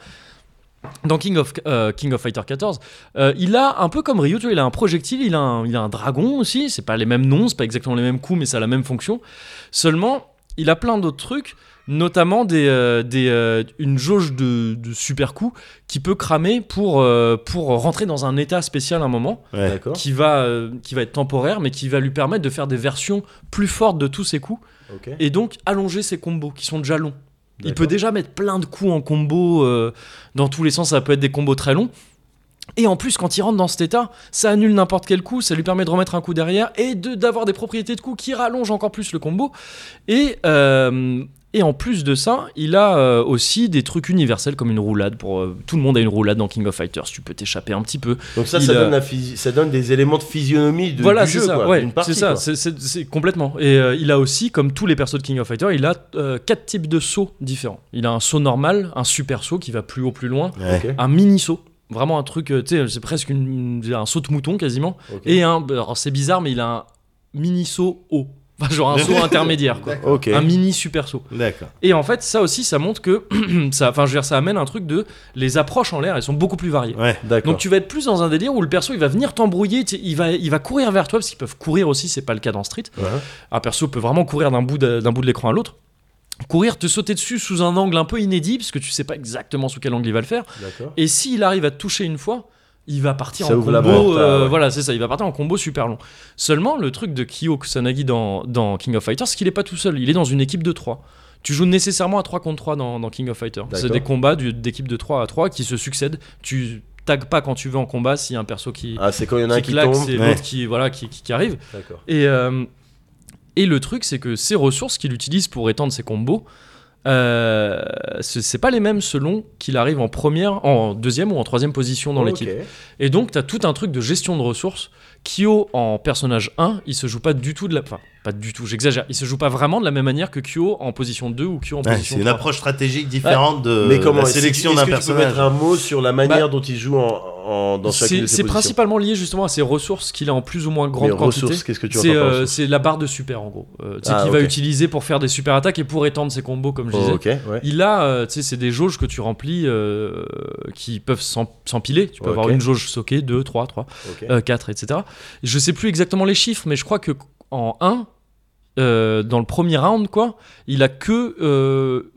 dans King of, euh, King of Fighter 14, euh, il a un peu comme Ryu, tu vois, il a un projectile, il a un, il a un dragon aussi. C'est pas les mêmes noms, c'est pas exactement les mêmes coups, mais ça a la même fonction. Seulement, il a plein d'autres trucs, notamment des, euh, des, euh, une jauge de, de super coups qui peut cramer pour, euh, pour rentrer dans un état spécial à un moment, Ouais. Qui va, qui va être temporaire, mais qui va lui permettre de faire des versions plus fortes de tous ses coups et donc allonger ses combos qui sont déjà longs. Il peut déjà mettre plein de coups en combo dans tous les sens, ça peut être des combos très longs. Et en plus, quand il rentre dans cet état, ça annule n'importe quel coup, ça lui permet de remettre un coup derrière et de- d'avoir des propriétés de coups qui rallongent encore plus le combo. Et, euh, et en plus de ça, il a euh, aussi des trucs universels comme une roulade. Pour, euh, tout le monde a une roulade dans King of Fighters, tu peux t'échapper un petit peu. Donc ça, ça a- donne, ça donne des éléments de physionomie de, voilà, du c'est jeu, ça, quoi, ouais, c'est ça, c'est- complètement. Et euh, il a aussi, comme tous les persos de King of Fighters, il a euh, quatre types de sauts différents. Il a un saut normal, un super saut qui va plus haut, plus loin, Ouais. Un mini saut, vraiment un truc, tu sais, c'est presque une- un saut de mouton quasiment, et un, alors c'est bizarre, mais il a un mini saut haut, Enfin, genre un saut intermédiaire, quoi. Ok. Un mini super saut. D'accord. Et en fait, ça aussi, ça montre que ça, enfin, je veux dire, ça amène un truc de les approches en l'air, elles sont beaucoup plus variées. Ouais. D'accord. Donc tu vas être plus dans un délire où le perso il va venir t'embrouiller, il va, il va courir vers toi parce qu'ils peuvent courir aussi, c'est pas le cas dans Street. Ouais. Un perso peut vraiment courir d'un bout de, d'un bout de l'écran à l'autre. Courir, te sauter dessus sous un angle un peu inédit parce que tu sais pas exactement sous quel angle il va le faire. D'accord. Et s'il arrive à te toucher une fois, il va partir Ça en combo. porte euh, ouais. Voilà, c'est ça, il va partir en combo super long. Seulement, le truc de Kyo Kusanagi dans, dans King of Fighters, c'est qu'il est pas tout seul, il est dans une équipe de 3. Tu joues nécessairement à 3 contre 3 dans, dans King of Fighters. C'est des combats d'équipes de 3 à 3 qui se succèdent. Tu tags pas quand tu veux en combat s'il y a un perso qui, Ah, c'est quand il y en a un qui qui claque, tombe. c'est Ouais. l'autre qui, voilà, qui, qui- qui arrive. D'accord. Et, euh, et le truc, c'est que ces ressources qu'il utilise pour étendre ses combos, euh, c'est pas les mêmes selon qu'il arrive en première, en deuxième ou en troisième position dans l'équipe. Et donc, tu as tout un truc de gestion de ressources. Kyo, en personnage 1, il se joue pas du tout de la. Enfin, pas du tout, j'exagère. Il se joue pas vraiment de la même manière que Kyo en position 2 ou Kyo en Ouais, position c'est une 3. approche stratégique différente de Mais comment la sélection d'un que tu peux personnage. mettre un mot sur la manière dont il joue en, en- dans chacune C'est principalement lié justement à ses ressources qu'il a en plus ou moins grande Mais quantité. ressources, qu'est-ce que tu C'est euh, c'est la barre de super en gros. Euh, tu sais, Ah, qu'il va utiliser pour faire des super attaques et pour étendre ses combos, comme je disais. Oh, ouais. Il a, euh, tu sais, c'est des jauges que tu remplis euh, qui peuvent s'em- s'empiler. Tu peux avoir une jauge soquée, 2, 3, 3, ok. euh, 4, etc. Je sais plus exactement les chiffres, mais je crois que en 1, euh, dans le premier round, quoi, il a que euh,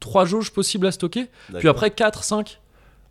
3 jauges possibles à stocker. Puis après 4, 5.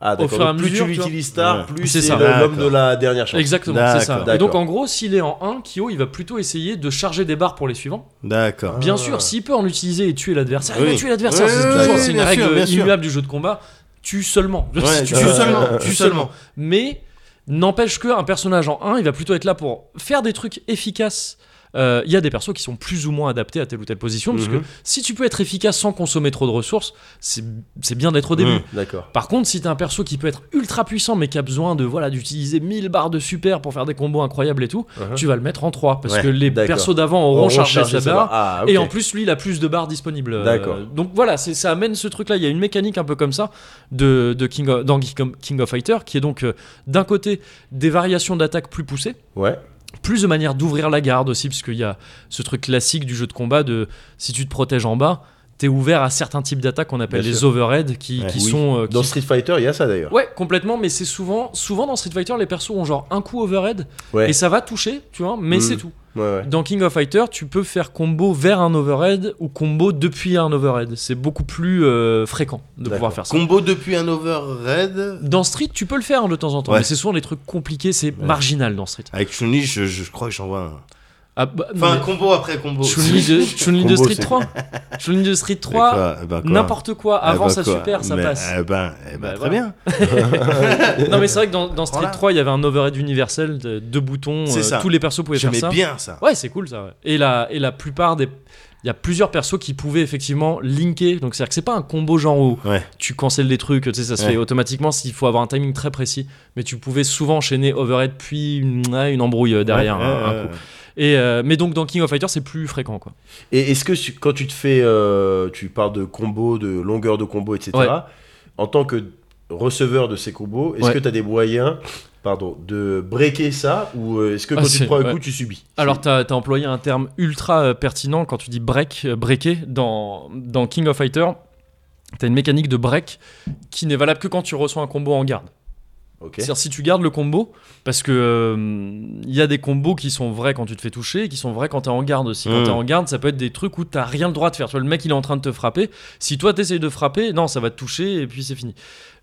ah, au fur et à plus mesure, tu l'utilises tard, Ouais. plus C'est l'homme de la dernière chance. Exactement, c'est ça. Et donc en gros, s'il est en 1, Kyo, il va plutôt essayer de charger des barres pour les suivants. D'accord. Bien Ah. sûr, s'il peut en utiliser et tuer l'adversaire, il va tuer l'adversaire. Oui, c'est oui, toujours oui, c'est une sûr, règle immuable du jeu de combat. Tue seulement. Ouais, tu tues seulement. tue tu seulement. Mais n'empêche qu'un personnage en 1, il va plutôt être là pour faire des trucs efficaces. Euh, Il y a des persos qui sont plus ou moins adaptés à telle ou telle position, parce que Mhm. si tu peux être efficace sans consommer trop de ressources, c'est bien d'être au début. Mhm. D'accord. Par contre, si t'as un perso qui peut être ultra puissant mais qui a besoin de voilà d'utiliser 1000 barres de super pour faire des combos incroyables et tout, Uh-huh. tu vas le mettre en 3 parce Ouais, que les persos d'avant auront chargé sa barre. Ah. Et en plus, lui, il a plus de barres disponibles. Euh, donc voilà, ça amène ce truc-là. Il y a une mécanique un peu comme ça de, de King of, dans King of- King of Fighter qui est donc euh, d'un côté des variations d'attaque plus poussées, Ouais. Plus de manière d'ouvrir la garde aussi, parce qu'il y a ce truc classique du jeu de combat de si tu te protèges en bas, t'es ouvert à certains types d'attaques qu'on appelle Bien les sûr. overhead qui, Ouais. qui Oui. sont. euh, qui Dans Street Fighter, il y a ça d'ailleurs. Ouais, complètement, mais c'est souvent, souvent dans Street Fighter, les persos ont genre un coup overhead Ouais. et ça va toucher, tu vois, mais Mm. c'est tout. Ouais, ouais. Dans King of Fighter, tu peux faire combo vers un overhead ou combo depuis un overhead. C'est beaucoup plus euh, fréquent de pouvoir faire ça. Combo depuis un overhead? Dans Street, tu peux le faire de temps en temps, Ouais. mais c'est souvent des trucs compliqués, c'est marginal dans Street. Avec Chun-Li, je, je crois que j'en vois un. Ah, bah, Enfin, mais combo après combo. Chun-Li de, Chun-Li de Street c'est- 3. Chun-Li de Street Mais 3, quoi Eh ben quoi n'importe quoi, Eh avant ben quoi super, ça Mais, passe. Eh ben, Bah, très voilà. bien. non, mais c'est vrai que dans, dans Street Voilà. 3, il y avait un overhead universel, de- deux boutons, C'est euh, ça. tous les persos pouvaient faire J'aimais ça. bien ça. Ouais, c'est cool ça. ouais. Et la, et la plupart des. Il y a plusieurs persos qui pouvaient effectivement linker. Donc c'est-à-dire que c'est pas un combo genre où Ouais. tu cancelles des trucs, tu sais, ça se Ouais. fait automatiquement s'il faut avoir un timing très précis. Mais tu pouvais souvent enchaîner overhead puis une, embrouille euh, derrière Ouais, un, coup. Et, euh, mais donc dans King of Fighters, c'est plus fréquent quoi. Et est-ce que tu- quand tu te fais, euh, tu parles de combo, de longueur de combo, etc. En tant que receveur de ces combos, est-ce que tu as des moyens, pardon, de breaker ça ou euh, est-ce que Ah, quand tu c'est- te prends un ouais. coup, tu subis? Alors t'as as employé un terme ultra euh, pertinent quand tu dis break, euh, breaker dans, dans King of Fighters. t'as une mécanique de break qui n'est valable que quand tu reçois un combo en garde. C'est-à-dire si tu gardes le combo, parce que euh, il y a des combos qui sont vrais quand tu te fais toucher, et qui sont vrais quand t'es en garde aussi. Quand Mm. t'es en garde, ça peut être des trucs où t'as rien le droit de faire. Tu vois, le mec il est en train de te frapper. Si toi t'essayes de frapper, non, ça va te toucher et puis c'est fini.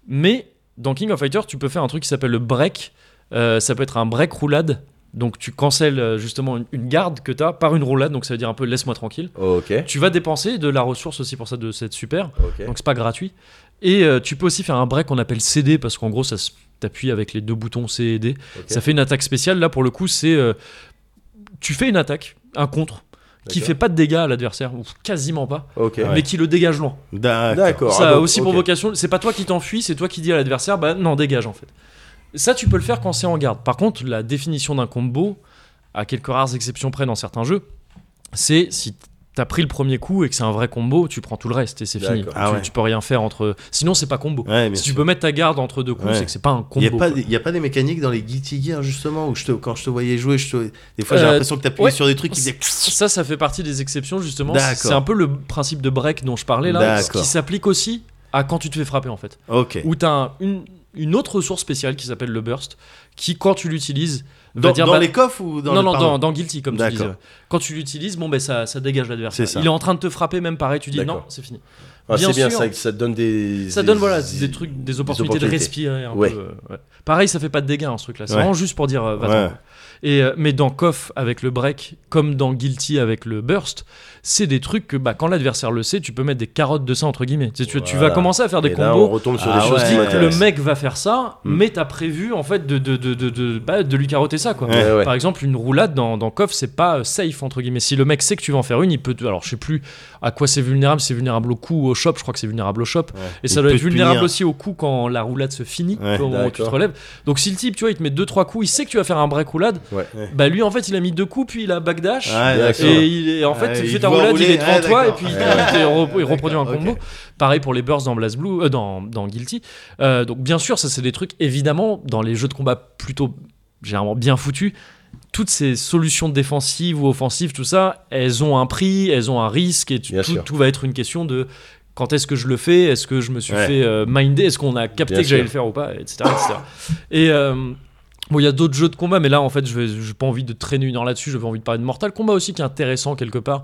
Mais dans King of Fighters, tu peux faire un truc qui s'appelle le break. Euh, ça peut être un break roulade. Donc tu cancelles euh, justement une, une garde que t'as par une roulade. Donc ça veut dire un peu laisse-moi tranquille. Ok. Tu vas dépenser de la ressource aussi pour ça de cette super. Ok. Donc c'est pas gratuit. Et euh, tu peux aussi faire un break qu'on appelle CD parce qu'en gros ça t'appuies avec les deux boutons C et D. Ça fait une attaque spéciale. Là pour le coup c'est euh, tu fais une attaque, un contre qui fait pas de dégâts à l'adversaire ou quasiment pas, mais qui le dégage loin. D'accord. Ça Ah, a aussi pour vocation. C'est pas toi qui t'enfuis, c'est toi qui dis à l'adversaire bah non dégage en fait. Ça tu peux le faire quand c'est en garde. Par contre la définition d'un combo, à quelques rares exceptions près dans certains jeux, c'est si t'as pris le premier coup et que c'est un vrai combo, tu prends tout le reste et c'est fini. Ah tu, ouais. tu peux rien faire entre. Sinon c'est pas combo. Ouais, si sûr. tu peux mettre ta garde entre deux coups, Ouais. c'est que c'est pas un Il n'y combo. a, pas des- y a pas des mécaniques dans les Guilty Gear justement où je te, quand je te voyais jouer, je te- des fois j'ai Euh, l'impression que tu appuyais ouais. sur des trucs qui faisaient. Ça, ça fait partie des exceptions justement. C'est un peu le principe de break dont je parlais là, D'accord. qui s'applique aussi à quand tu te fais frapper en fait. Ok. Où t'as un- une, une autre ressource spéciale qui s'appelle le burst, qui quand tu l'utilises Dans, dire dans bah, les coffres ou dans non, le non, dans, dans Guilty, comme tu ouais. Quand tu l'utilises, bon, ben ça, ça dégage l'adversaire. Il est en train de te frapper, même pareil, tu dis non, c'est fini. Ah, Bien c'est bien, ça, ça donne des. Ça donne voilà, des trucs, des opportunités, de opportunités. respirer un Ouais. peu. euh, ouais. Pareil, ça fait pas de dégâts hein, ce truc-là. C'est Ouais. vraiment juste pour dire euh, quoi. Et euh, mais dans KOF avec le break, comme dans Guilty avec le burst, c'est des trucs que bah, quand l'adversaire le sait, tu peux mettre des carottes de ça entre guillemets. Tu, sais, tu- tu vas commencer à faire des Et là, on combos. retombe sur Ah des choses ouais. qui Le mec va faire ça, Mm. mais t'as prévu en fait de, de, de, de, de, bah, de lui carotter ça quoi. Ouais, ouais. Par exemple, une roulade dans, dans KOF, c'est pas euh, safe entre guillemets. Si le mec sait que tu vas en faire une, il peut. Alors, je sais plus à quoi c'est vulnérable. C'est vulnérable au coup ou au shop. Je crois que c'est vulnérable au shop. Ouais. Et ça Il doit être vulnérable punir. aussi au coup quand la roulade se finit, où tu te relèves. Donc, si le type, tu vois, il te met 2-3 coups, il sait que tu vas faire un break roulade. Ouais. Bah, lui, en fait, il a mis deux coups, puis il a backdash. Et il est, en fait, il ta doit roulade, il est devant toi, et puis il, re- reproduit un combo. ok. Pareil pour les bursts dans Blast Blue, euh, dans, dans Guilty. Euh, donc, bien sûr, ça, c'est des trucs, évidemment, dans les jeux de combat plutôt généralement bien foutus. Toutes ces solutions défensives ou offensives, tout ça, elles ont un prix, elles ont un risque, et tout, tout va être une question de quand est-ce que je le fais, est-ce que je me suis Ouais. fait euh, minder, est-ce qu'on a capté Bien que j'allais le faire ou pas, etc. etc. et euh, bon, il y a d'autres jeux de combat, mais là, en fait, je n'ai pas envie de traîner une heure là-dessus, j'avais envie de parler de Mortal Kombat aussi, qui est intéressant quelque part.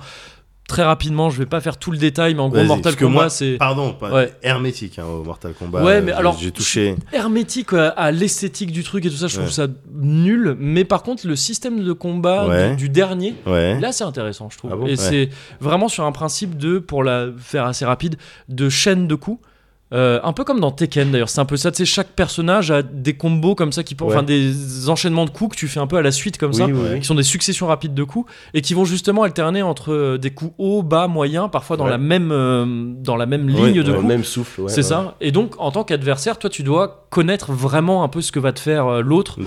Très rapidement, je vais pas faire tout le détail, mais en gros, Mortal Kombat, c'est Pardon, pas Ouais. hermétique hein, au Mortal Kombat. Ouais, euh, mais alors, J'ai touché. hermétique à, à l'esthétique du truc et tout ça, je trouve Ouais. ça nul. Mais par contre, le système de combat Ouais. du, du dernier, là, c'est intéressant, je trouve. Ah bon et c'est vraiment sur un principe de, pour la faire assez rapide, de chaîne de coups. Euh, un peu comme dans Tekken d'ailleurs, c'est un peu ça. Tu sais, chaque personnage a des combos comme ça qui, Ouais. enfin des enchaînements de coups que tu fais un peu à la suite comme Oui, ça, qui sont des successions rapides de coups et qui vont justement alterner entre euh, des coups hauts, bas, moyens, parfois dans Ouais. la même euh, dans la même ligne de coups. Même souffle, ouais. c'est ça. Et donc, en tant qu'adversaire, toi, tu dois connaître vraiment un peu ce que va te faire euh, l'autre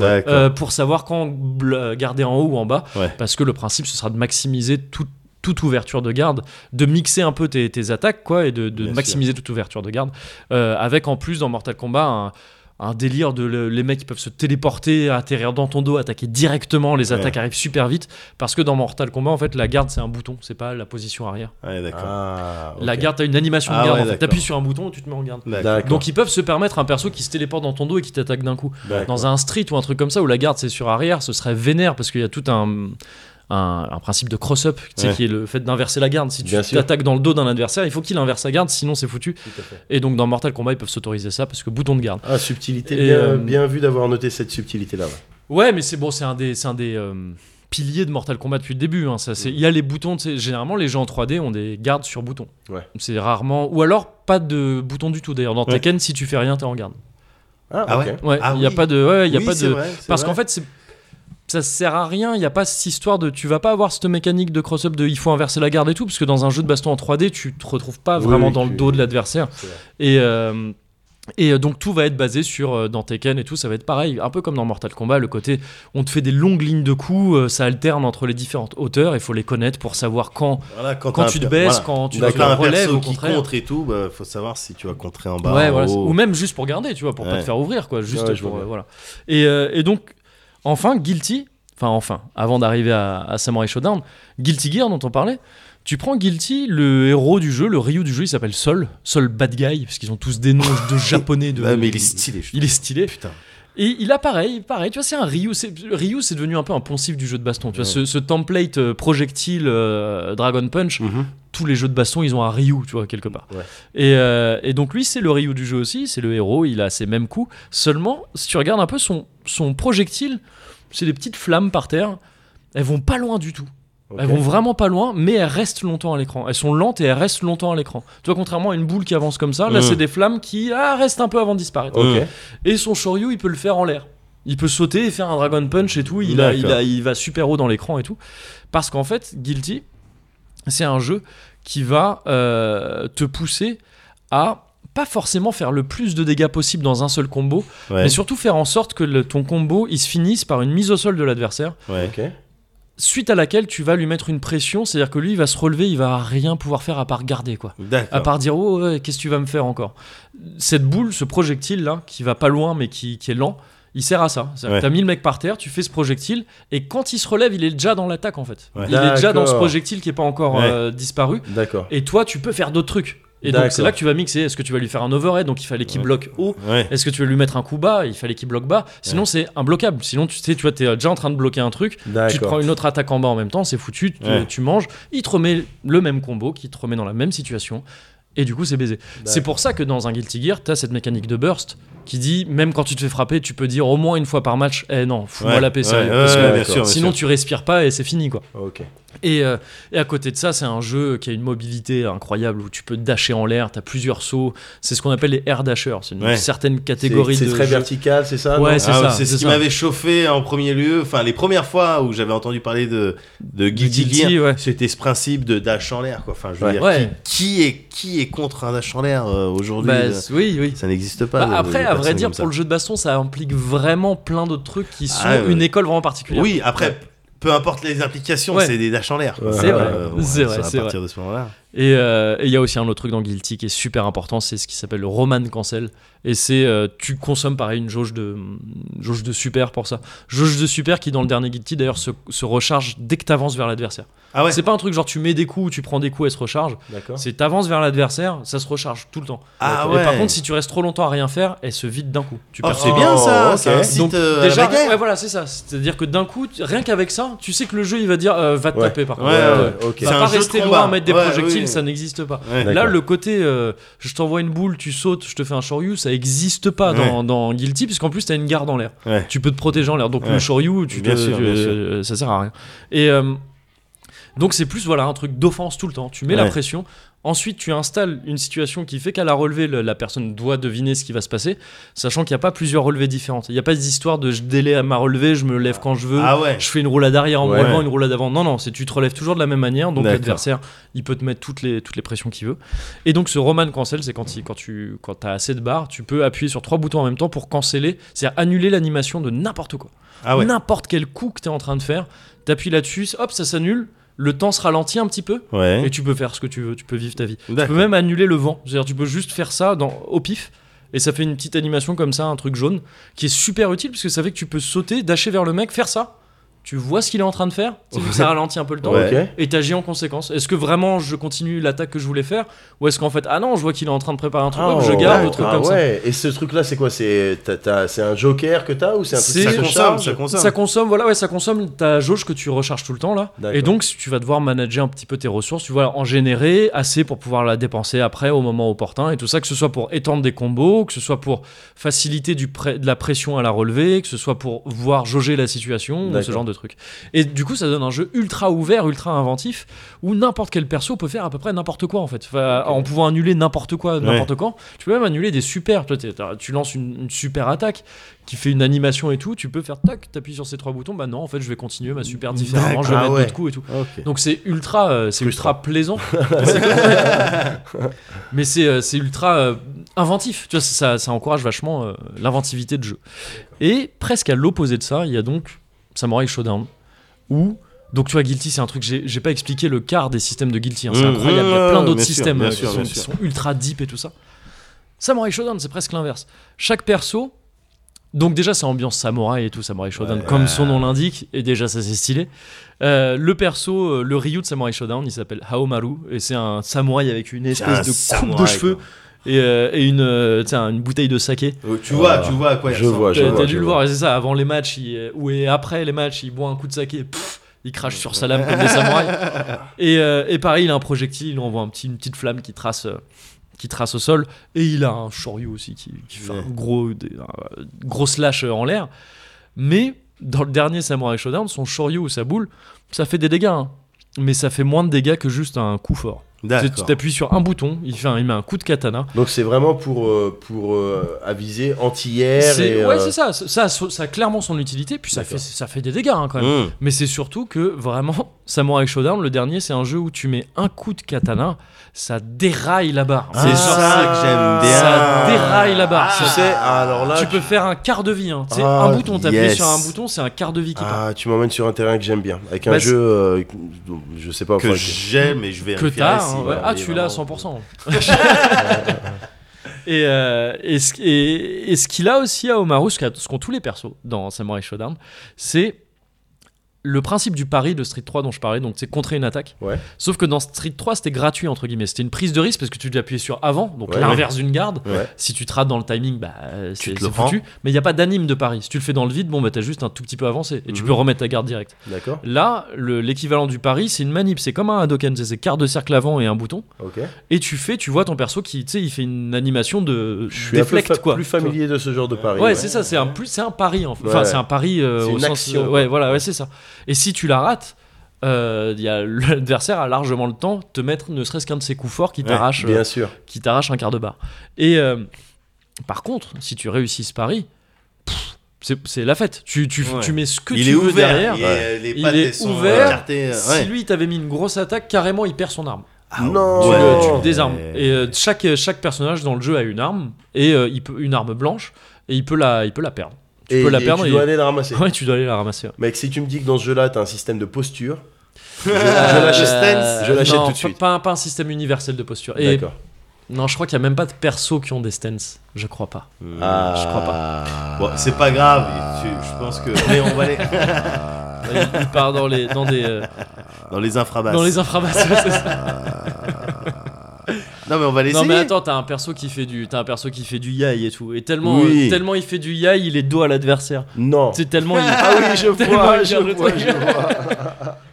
pour savoir quand garder en haut ou en bas. Parce que le principe, ce sera de maximiser tout- toute ouverture de garde, de mixer un peu tes, tes attaques, quoi, et de, maximiser toute ouverture de garde. Euh, avec en plus dans Mortal Kombat un, un délire de le- les mecs qui peuvent se téléporter, atterrir dans ton dos, attaquer directement, les Ouais. attaques arrivent super vite. Parce que dans Mortal Kombat, en fait, la garde c'est un bouton, c'est pas la position arrière. Ouais. Ah, ok. La garde, t'as une animation Ah de garde, ouais, en fait. T'appuies sur un bouton, tu te mets en garde. Donc ils peuvent se permettre un perso qui se téléporte dans ton dos et qui t'attaque d'un coup. Dans un street ou un truc comme ça où la garde c'est sur arrière, ce serait vénère parce qu'il y a tout un, un, un principe de cross-up tu sais, Ouais. qui est le fait d'inverser la garde. Si tu t'attaques dans le dos d'un adversaire, il faut qu'il inverse la garde, sinon c'est foutu. Et donc dans Mortal Kombat, ils peuvent s'autoriser ça parce que bouton de garde. Ah, subtilité, Et, bien, euh, bien vu d'avoir noté cette subtilité-là. ouais. Ouais, mais c'est bon, c'est un des, c'est un des euh, piliers de Mortal Kombat depuis le début. hein. Ça, c'est- Il y a les boutons, généralement les jeux en 3D ont des gardes sur boutons. Ouais. C'est rarement. Ou alors pas de bouton du tout d'ailleurs. Dans Ouais. Tekken, si tu fais rien, t'es en garde. Ah, Ah ok. ouais Ouais, il Ah y a oui. pas de. Ouais, il y a Oui, pas c'est de. vrai, Parce qu'en fait, c'est ça sert à rien, il n'y a pas cette histoire de tu vas pas avoir cette mécanique de cross-up de il faut inverser la garde et tout parce que dans un jeu de baston en 3D, tu te retrouves pas Oui, vraiment oui, dans le dos de l'adversaire et euh, et euh, donc tout va être basé sur euh, dans Tekken et tout, ça va être pareil, un peu comme dans Mortal Kombat, le côté on te fait des longues lignes de coups, ça alterne entre les différentes hauteurs, il faut les connaître pour savoir quand Voilà, quand, quand tu te baisses, voilà. quand tu te relèves au qui contraire. contre et tout, bah, faut savoir si tu vas contrer en bas. Ouais, en voilà. haut. Ou même juste pour garder, tu vois, pour pas Ouais. te faire ouvrir, quoi. Juste Ouais, pour, euh, voilà. Et, euh, et donc, enfin, Guilty, enfin enfin, avant d'arriver à, à Samurai Showdown, Guilty Gear dont on parlait, tu prends Guilty, le héros du jeu, le Ryu du jeu, il s'appelle Sol, Sol Bad Guy, parce qu'ils ont tous des noms de japonais. De, Ah, mais il est stylé. je il est stylé. Putain. Et il a pareil, pareil, tu vois, c'est un Ryu. Ryu, c'est devenu un peu un poncif du jeu de baston. Tu vois, ce, ce template euh, projectile euh, Dragon Punch, Mhm. tous les jeux de baston, ils ont un Ryu, tu vois, quelque part. Ouais. Et, euh, et donc lui, c'est le Ryu du jeu aussi, c'est le héros, il a ses mêmes coups. Seulement, si tu regardes un peu son, son projectile, c'est des petites flammes par terre. Elles vont pas loin du tout. Elles vont vraiment pas loin, mais elles restent longtemps à l'écran. Elles sont lentes et elles restent longtemps à l'écran. Tu vois, contrairement à une boule qui avance comme ça, là, Mhm. c'est des flammes qui ah, restent un peu avant de disparaître. Et son Shoryu, il peut le faire en l'air. Il peut sauter et faire un Dragon Punch et tout. Il, a, il, D'accord. a- il va super haut dans l'écran et tout. Parce qu'en fait, Guilty, c'est un jeu qui va euh, te pousser à pas forcément faire le plus de dégâts possible dans un seul combo, Ouais. mais surtout faire en sorte que le- ton combo il se finisse par une mise au sol de l'adversaire, Ouais. Suite à laquelle tu vas lui mettre une pression, c'est-à-dire que lui il va se relever, il va rien pouvoir faire à part garder quoi. À part dire oh ouais, qu'est-ce que tu vas me faire encore? Cette boule, ce projectile là, qui va pas loin mais qui, qui est lent, il sert à ça. C'est-à-dire Ouais. T'as mis le mec par terre, tu fais ce projectile et quand il se relève, il est déjà dans l'attaque en fait. Ouais. Il est déjà dans ce projectile qui est pas encore Ouais. euh, disparu. D'accord. Et toi, tu peux faire d'autres trucs. Et donc c'est là que tu vas mixer. Est-ce que tu vas lui faire un overhead Donc il fallait qu'il bloque haut. Ouais. Est-ce que tu vas lui mettre un coup bas Il fallait qu'il bloque bas. Sinon c'est imbloquable. Sinon tu sais, tu vois, t'es déjà en train de bloquer un truc. Tu te prends une autre attaque en bas en même temps, c'est foutu, tu, Ouais. tu manges, il te remet le même combo, qui te remet dans la même situation, et du coup c'est baisé. C'est pour ça que dans un Guilty Gear, t'as cette mécanique de burst qui dit, même quand tu te fais frapper, tu peux dire au moins une fois par match, eh non, fous-moi Ouais. la paix, Ouais, sérieux, ouais, parce que ouais, bien d'accord. sûr, bien sinon sûr. tu respires pas et c'est fini quoi. Ok. Et, euh, et à côté de ça, c'est un jeu qui a une mobilité incroyable où tu peux dasher en l'air, t'as plusieurs sauts, c'est ce qu'on appelle les air dashers, c'est une Ouais. certaine C'est catégorie c'est de très jeux. vertical, c'est ça Ouais, c'est Ah, ça, c'est ce c'est qui m'avait chauffé en premier lieu. Enfin, les premières fois où j'avais entendu parler de, de Guilty, Guilty, Gear, ouais. c'était ce principe de dash en l'air. Quoi. Enfin, je veux Ouais. dire, Ouais. qui, qui est, qui est contre un dash en l'air euh, aujourd'hui Bah, euh, oui, oui. Ça n'existe pas. Bah, de- de après, à vrai dire, pour le jeu de baston, ça implique vraiment plein d'autres trucs qui sont Ah, ouais. une école vraiment particulière. Oui, après, peu importe les implications, Ouais. c'est des dash en l'air. Ouais. C'est vrai, Euh, c'est vrai, de ce moment-là. Et euh, et il y a aussi un autre truc dans Guilty qui est super important, c'est ce qui s'appelle le Roman Cancel. Et c'est, euh, tu consommes pareil une jauge de, jauge de super pour ça. Jauge de super qui, dans le dernier Guilty, d'ailleurs, se, se recharge dès que tu avances vers l'adversaire. Ah ouais C'est pas un truc genre tu mets des coups, tu prends des coups, elle se recharge. C'est t'avances vers l'adversaire, ça se recharge tout le temps. Ah Et ouais. par contre, si tu restes trop longtemps à rien faire, elle se vide d'un coup. Tu Oh, c'est bien ça, ok. ça incite Donc euh, à déjà, ouais, voilà, c'est ça. C'est-à-dire que d'un coup, rien qu'avec ça, tu sais que le jeu il va dire euh, va te Ouais. taper par contre. ouais, Euh, ouais. ok. Va C'est pas rester loin, mettre des Ouais, projectiles, oui. ça n'existe pas. Là, le côté euh, je t'envoie une boule, tu sautes, je te fais un shoryu, ça n'existe pas dans, dans Guilty, puisqu'en plus, t'as une garde en l'air. Ouais. Tu peux te protéger en l'air. Donc Ouais. le shoryu, tu Bien te- sûr, tu- bien euh, ça sert à rien. Et euh, donc, c'est plus voilà, un truc d'offense tout le temps. Tu mets la Ouais. pression. Ensuite, tu installes une situation qui fait qu'à la relevée, le- la personne doit deviner ce qui va se passer, sachant qu'il n'y a pas plusieurs relevées différentes. Il n'y a pas d'histoire de je délai à ma relevée, je me lève quand je veux, Ah ouais. je fais une roulade arrière en me relevant, une roulade avant. Non, non, c'est tu te relèves toujours de la même manière, donc l'adversaire, il peut te mettre toutes les, toutes les pressions qu'il veut. Et donc ce Roman Cancel, c'est quand, il- quand tu quand as assez de barres, tu peux appuyer sur trois boutons en même temps pour canceller, c'est-à-dire annuler l'animation de n'importe quoi. Ah ouais. N'importe quel coup que tu es en train de faire, t'appuies là-dessus, hop, ça s'annule, le temps se ralentit un petit peu, Ouais. et tu peux faire ce que tu veux, tu peux vivre ta vie. Tu peux même annuler le vent, c'est-à-dire tu peux juste faire ça dans, au pif. Et ça fait une petite animation comme ça, un truc jaune, qui est super utile parce que ça fait que tu peux sauter, dasher vers le mec, faire ça. Tu vois ce qu'il est en train de faire, tu sais, ça ralentit un peu le temps, Ouais. Et t'agis en conséquence. Est-ce que vraiment je continue l'attaque que je voulais faire, ou est-ce qu'en fait, ah non, je vois qu'il est en train de préparer un truc, hop, je Oh, garde, ouais. ou truc Ah comme ça. ouais. Et ce truc-là, c'est quoi? C'est t'as- t'as- c'est un joker que t'as ou c'est un truc Ça consomme, ça consomme. Ça consomme, voilà, ouais, ça consomme ta jauge que tu recharges tout le temps là. Et donc, si tu vas devoir manager un petit peu tes ressources, tu vas en générer assez pour pouvoir la dépenser après au moment opportun et tout ça, que ce soit pour étendre des combos, que ce soit pour faciliter du de la pression à la relever, que ce soit pour voir jauger la situation, ou ce genre de trucs. Et du coup, ça donne un jeu ultra ouvert, ultra inventif, où n'importe quel perso peut faire à peu près n'importe quoi en fait. Enfin, En pouvant annuler n'importe quoi, n'importe quand. Tu peux même annuler des super. Toi, tu lances une, une super attaque qui fait une animation et tout, tu peux faire tac, t'appuies sur ces trois boutons, bah non, en fait, je vais continuer ma super différemment, je vais D'accord. mettre Ah ouais. d'autres coups et tout. Donc c'est ultra, euh, c'est ultra plaisant. Mais c'est euh, ultra euh, inventif. Tu vois, ça, ça encourage vachement euh, l'inventivité de jeu. Et presque à l'opposé de ça, il y a donc Samurai Showdown où donc tu vois Guilty c'est un truc j'ai pas expliqué le quart des systèmes de Guilty hein, c'est Mmh, incroyable il y a plein d'autres sûr, systèmes euh, sûr, qui, sont, qui ultra deep et tout ça. Samurai Showdown c'est presque l'inverse. Chaque perso Donc déjà c'est ambiance samouraï et tout, samouraï showdown, Ouais. comme son nom l'indique, et déjà ça c'est stylé. Euh, le perso, euh, le Ryu de Samurai Showdown, il s'appelle Haomaru, et c'est un samouraï avec une un espèce de coupe de cheveux et, euh, et une, euh, une bouteille de saké. Euh, Tu vois, tu vois à quoi il Je ressemble. vois, je T'as vois. t'as je dû le vois. voir, c'est ça, avant les matchs, il, ou et après les matchs, il boit un coup de saké, pff, il crache sur sa lame comme des samouraïs. Et, euh, et pareil, il a un projectile, il envoie un petit, une petite flamme qui trace, euh, qui trace au sol, et il a un shoryu aussi qui, qui fait Ouais. un gros, des- un gros slash euh, en l'air. Mais dans le dernier Samurai Showdown, son shoryu ou sa boule, ça fait des dégâts, hein. mais ça fait moins de dégâts que juste un coup fort. Tu t'appuies sur un bouton, il, fait un- il met un coup de katana. Donc c'est vraiment pour, euh, pour euh, aviser anti-air. Et, Ouais, euh, c'est ça, ça, ça, ça a clairement son utilité, puis ça fait, D'accord. ça fait des dégâts hein, quand même. Mmh. Mais c'est surtout que vraiment, Samurai Showdown, le dernier, c'est un jeu où tu mets un coup de katana, ça déraille la barre. C'est genre, ça que j'aime bien. Ça déraille la barre. Tu Ça- sais, alors là, tu peux faire un quart de vie. Hein. Tu sais, Ah, un bouton, t'appuies yes. sur un bouton, c'est un quart de vie qui part. Ah, tu m'emmènes sur un terrain que j'aime bien. Avec un Bah, jeu, euh, je sais pas. Que enfin, j'aime et je vais Que t'as. hein, ouais. Ah, tu l'as à 100%. et, euh, et, ce, et, et ce qu'il a aussi à Omaru, ce qu'ont tous les persos dans Samurai Showdown, c'est le principe du pari de Street 3 dont je parlais, donc c'est contrer une attaque. Ouais. Sauf que dans Street 3, c'était gratuit, entre guillemets. C'était une prise de risque parce que tu devais appuyer sur avant, donc Ouais, l'inverse d'une garde. Si tu te rates dans le timing, bah, c'est foutu. Mais il n'y a pas d'anime de pari. Si tu le fais dans le vide, bon, bah, t'as juste un tout petit peu avancé et tu Mhm. peux remettre ta garde direct. D'accord. Là, le- l'équivalent du pari, c'est une manip. C'est comme un Hadoken, c'est c'est quart de cercle avant et un bouton. Et tu fais, tu vois ton perso qui, tu sais, il fait une animation de Je suis un peu déflect, fa- quoi. plus familier de ce genre de pari. Ouais, c'est ça, c'est un plus, un pari. en fait. Enfin, c'est un pari euh, au sens. euh, ouais, voilà, ouais, c'est ça. Et si tu la rates, euh, il y a- l'adversaire a largement le temps de te mettre ne serait-ce qu'un de ses coups forts qui Ouais, t'arrache, euh, Bien sûr. qui t'arrache un quart de barre. Et euh, par contre, si tu réussis ce pari, c'est la fête. Tu, tu, Ouais. tu mets ce que Il tu est veux ouvert. derrière. il est- les Il pattes, est elles sont ouvert. euh, Si ouais. lui t'avait mis une grosse attaque, carrément il perd son arme. Ah, Non. tu, ouais. le, tu le désarmes. Et euh, chaque, chaque personnage dans le jeu a une arme, et euh, il peut, une arme blanche, et il peut la, il peut la perdre. Tu et, peux la et perdre tu et- dois aller la ramasser. Ouais, tu dois aller la ramasser. ouais. Mec, si tu me dis que dans ce jeu-là, t'as un système de posture, je, je Euh, l'achète. stance, non, tout de pas- suite. Pas, pas un système universel de posture. D'accord. non, je crois qu'il n'y a même pas de persos qui ont des stances. Je crois pas. Ah, je crois pas. Bon, c'est pas grave. tu- je pense que. Mais on va aller Il, part dans, les, dans des. euh, dans les infrabasses. dans les infrabasses, c'est ça. Non, mais on va l'essayer. Non mais attends, t'as un perso qui fait du, t'as un perso qui fait du yai et tout, et tellement, Oui. euh, tellement il fait du yai, il est dos à l'adversaire. Non. C'est tellement il, Ah oui, je vois, je vois, je vois.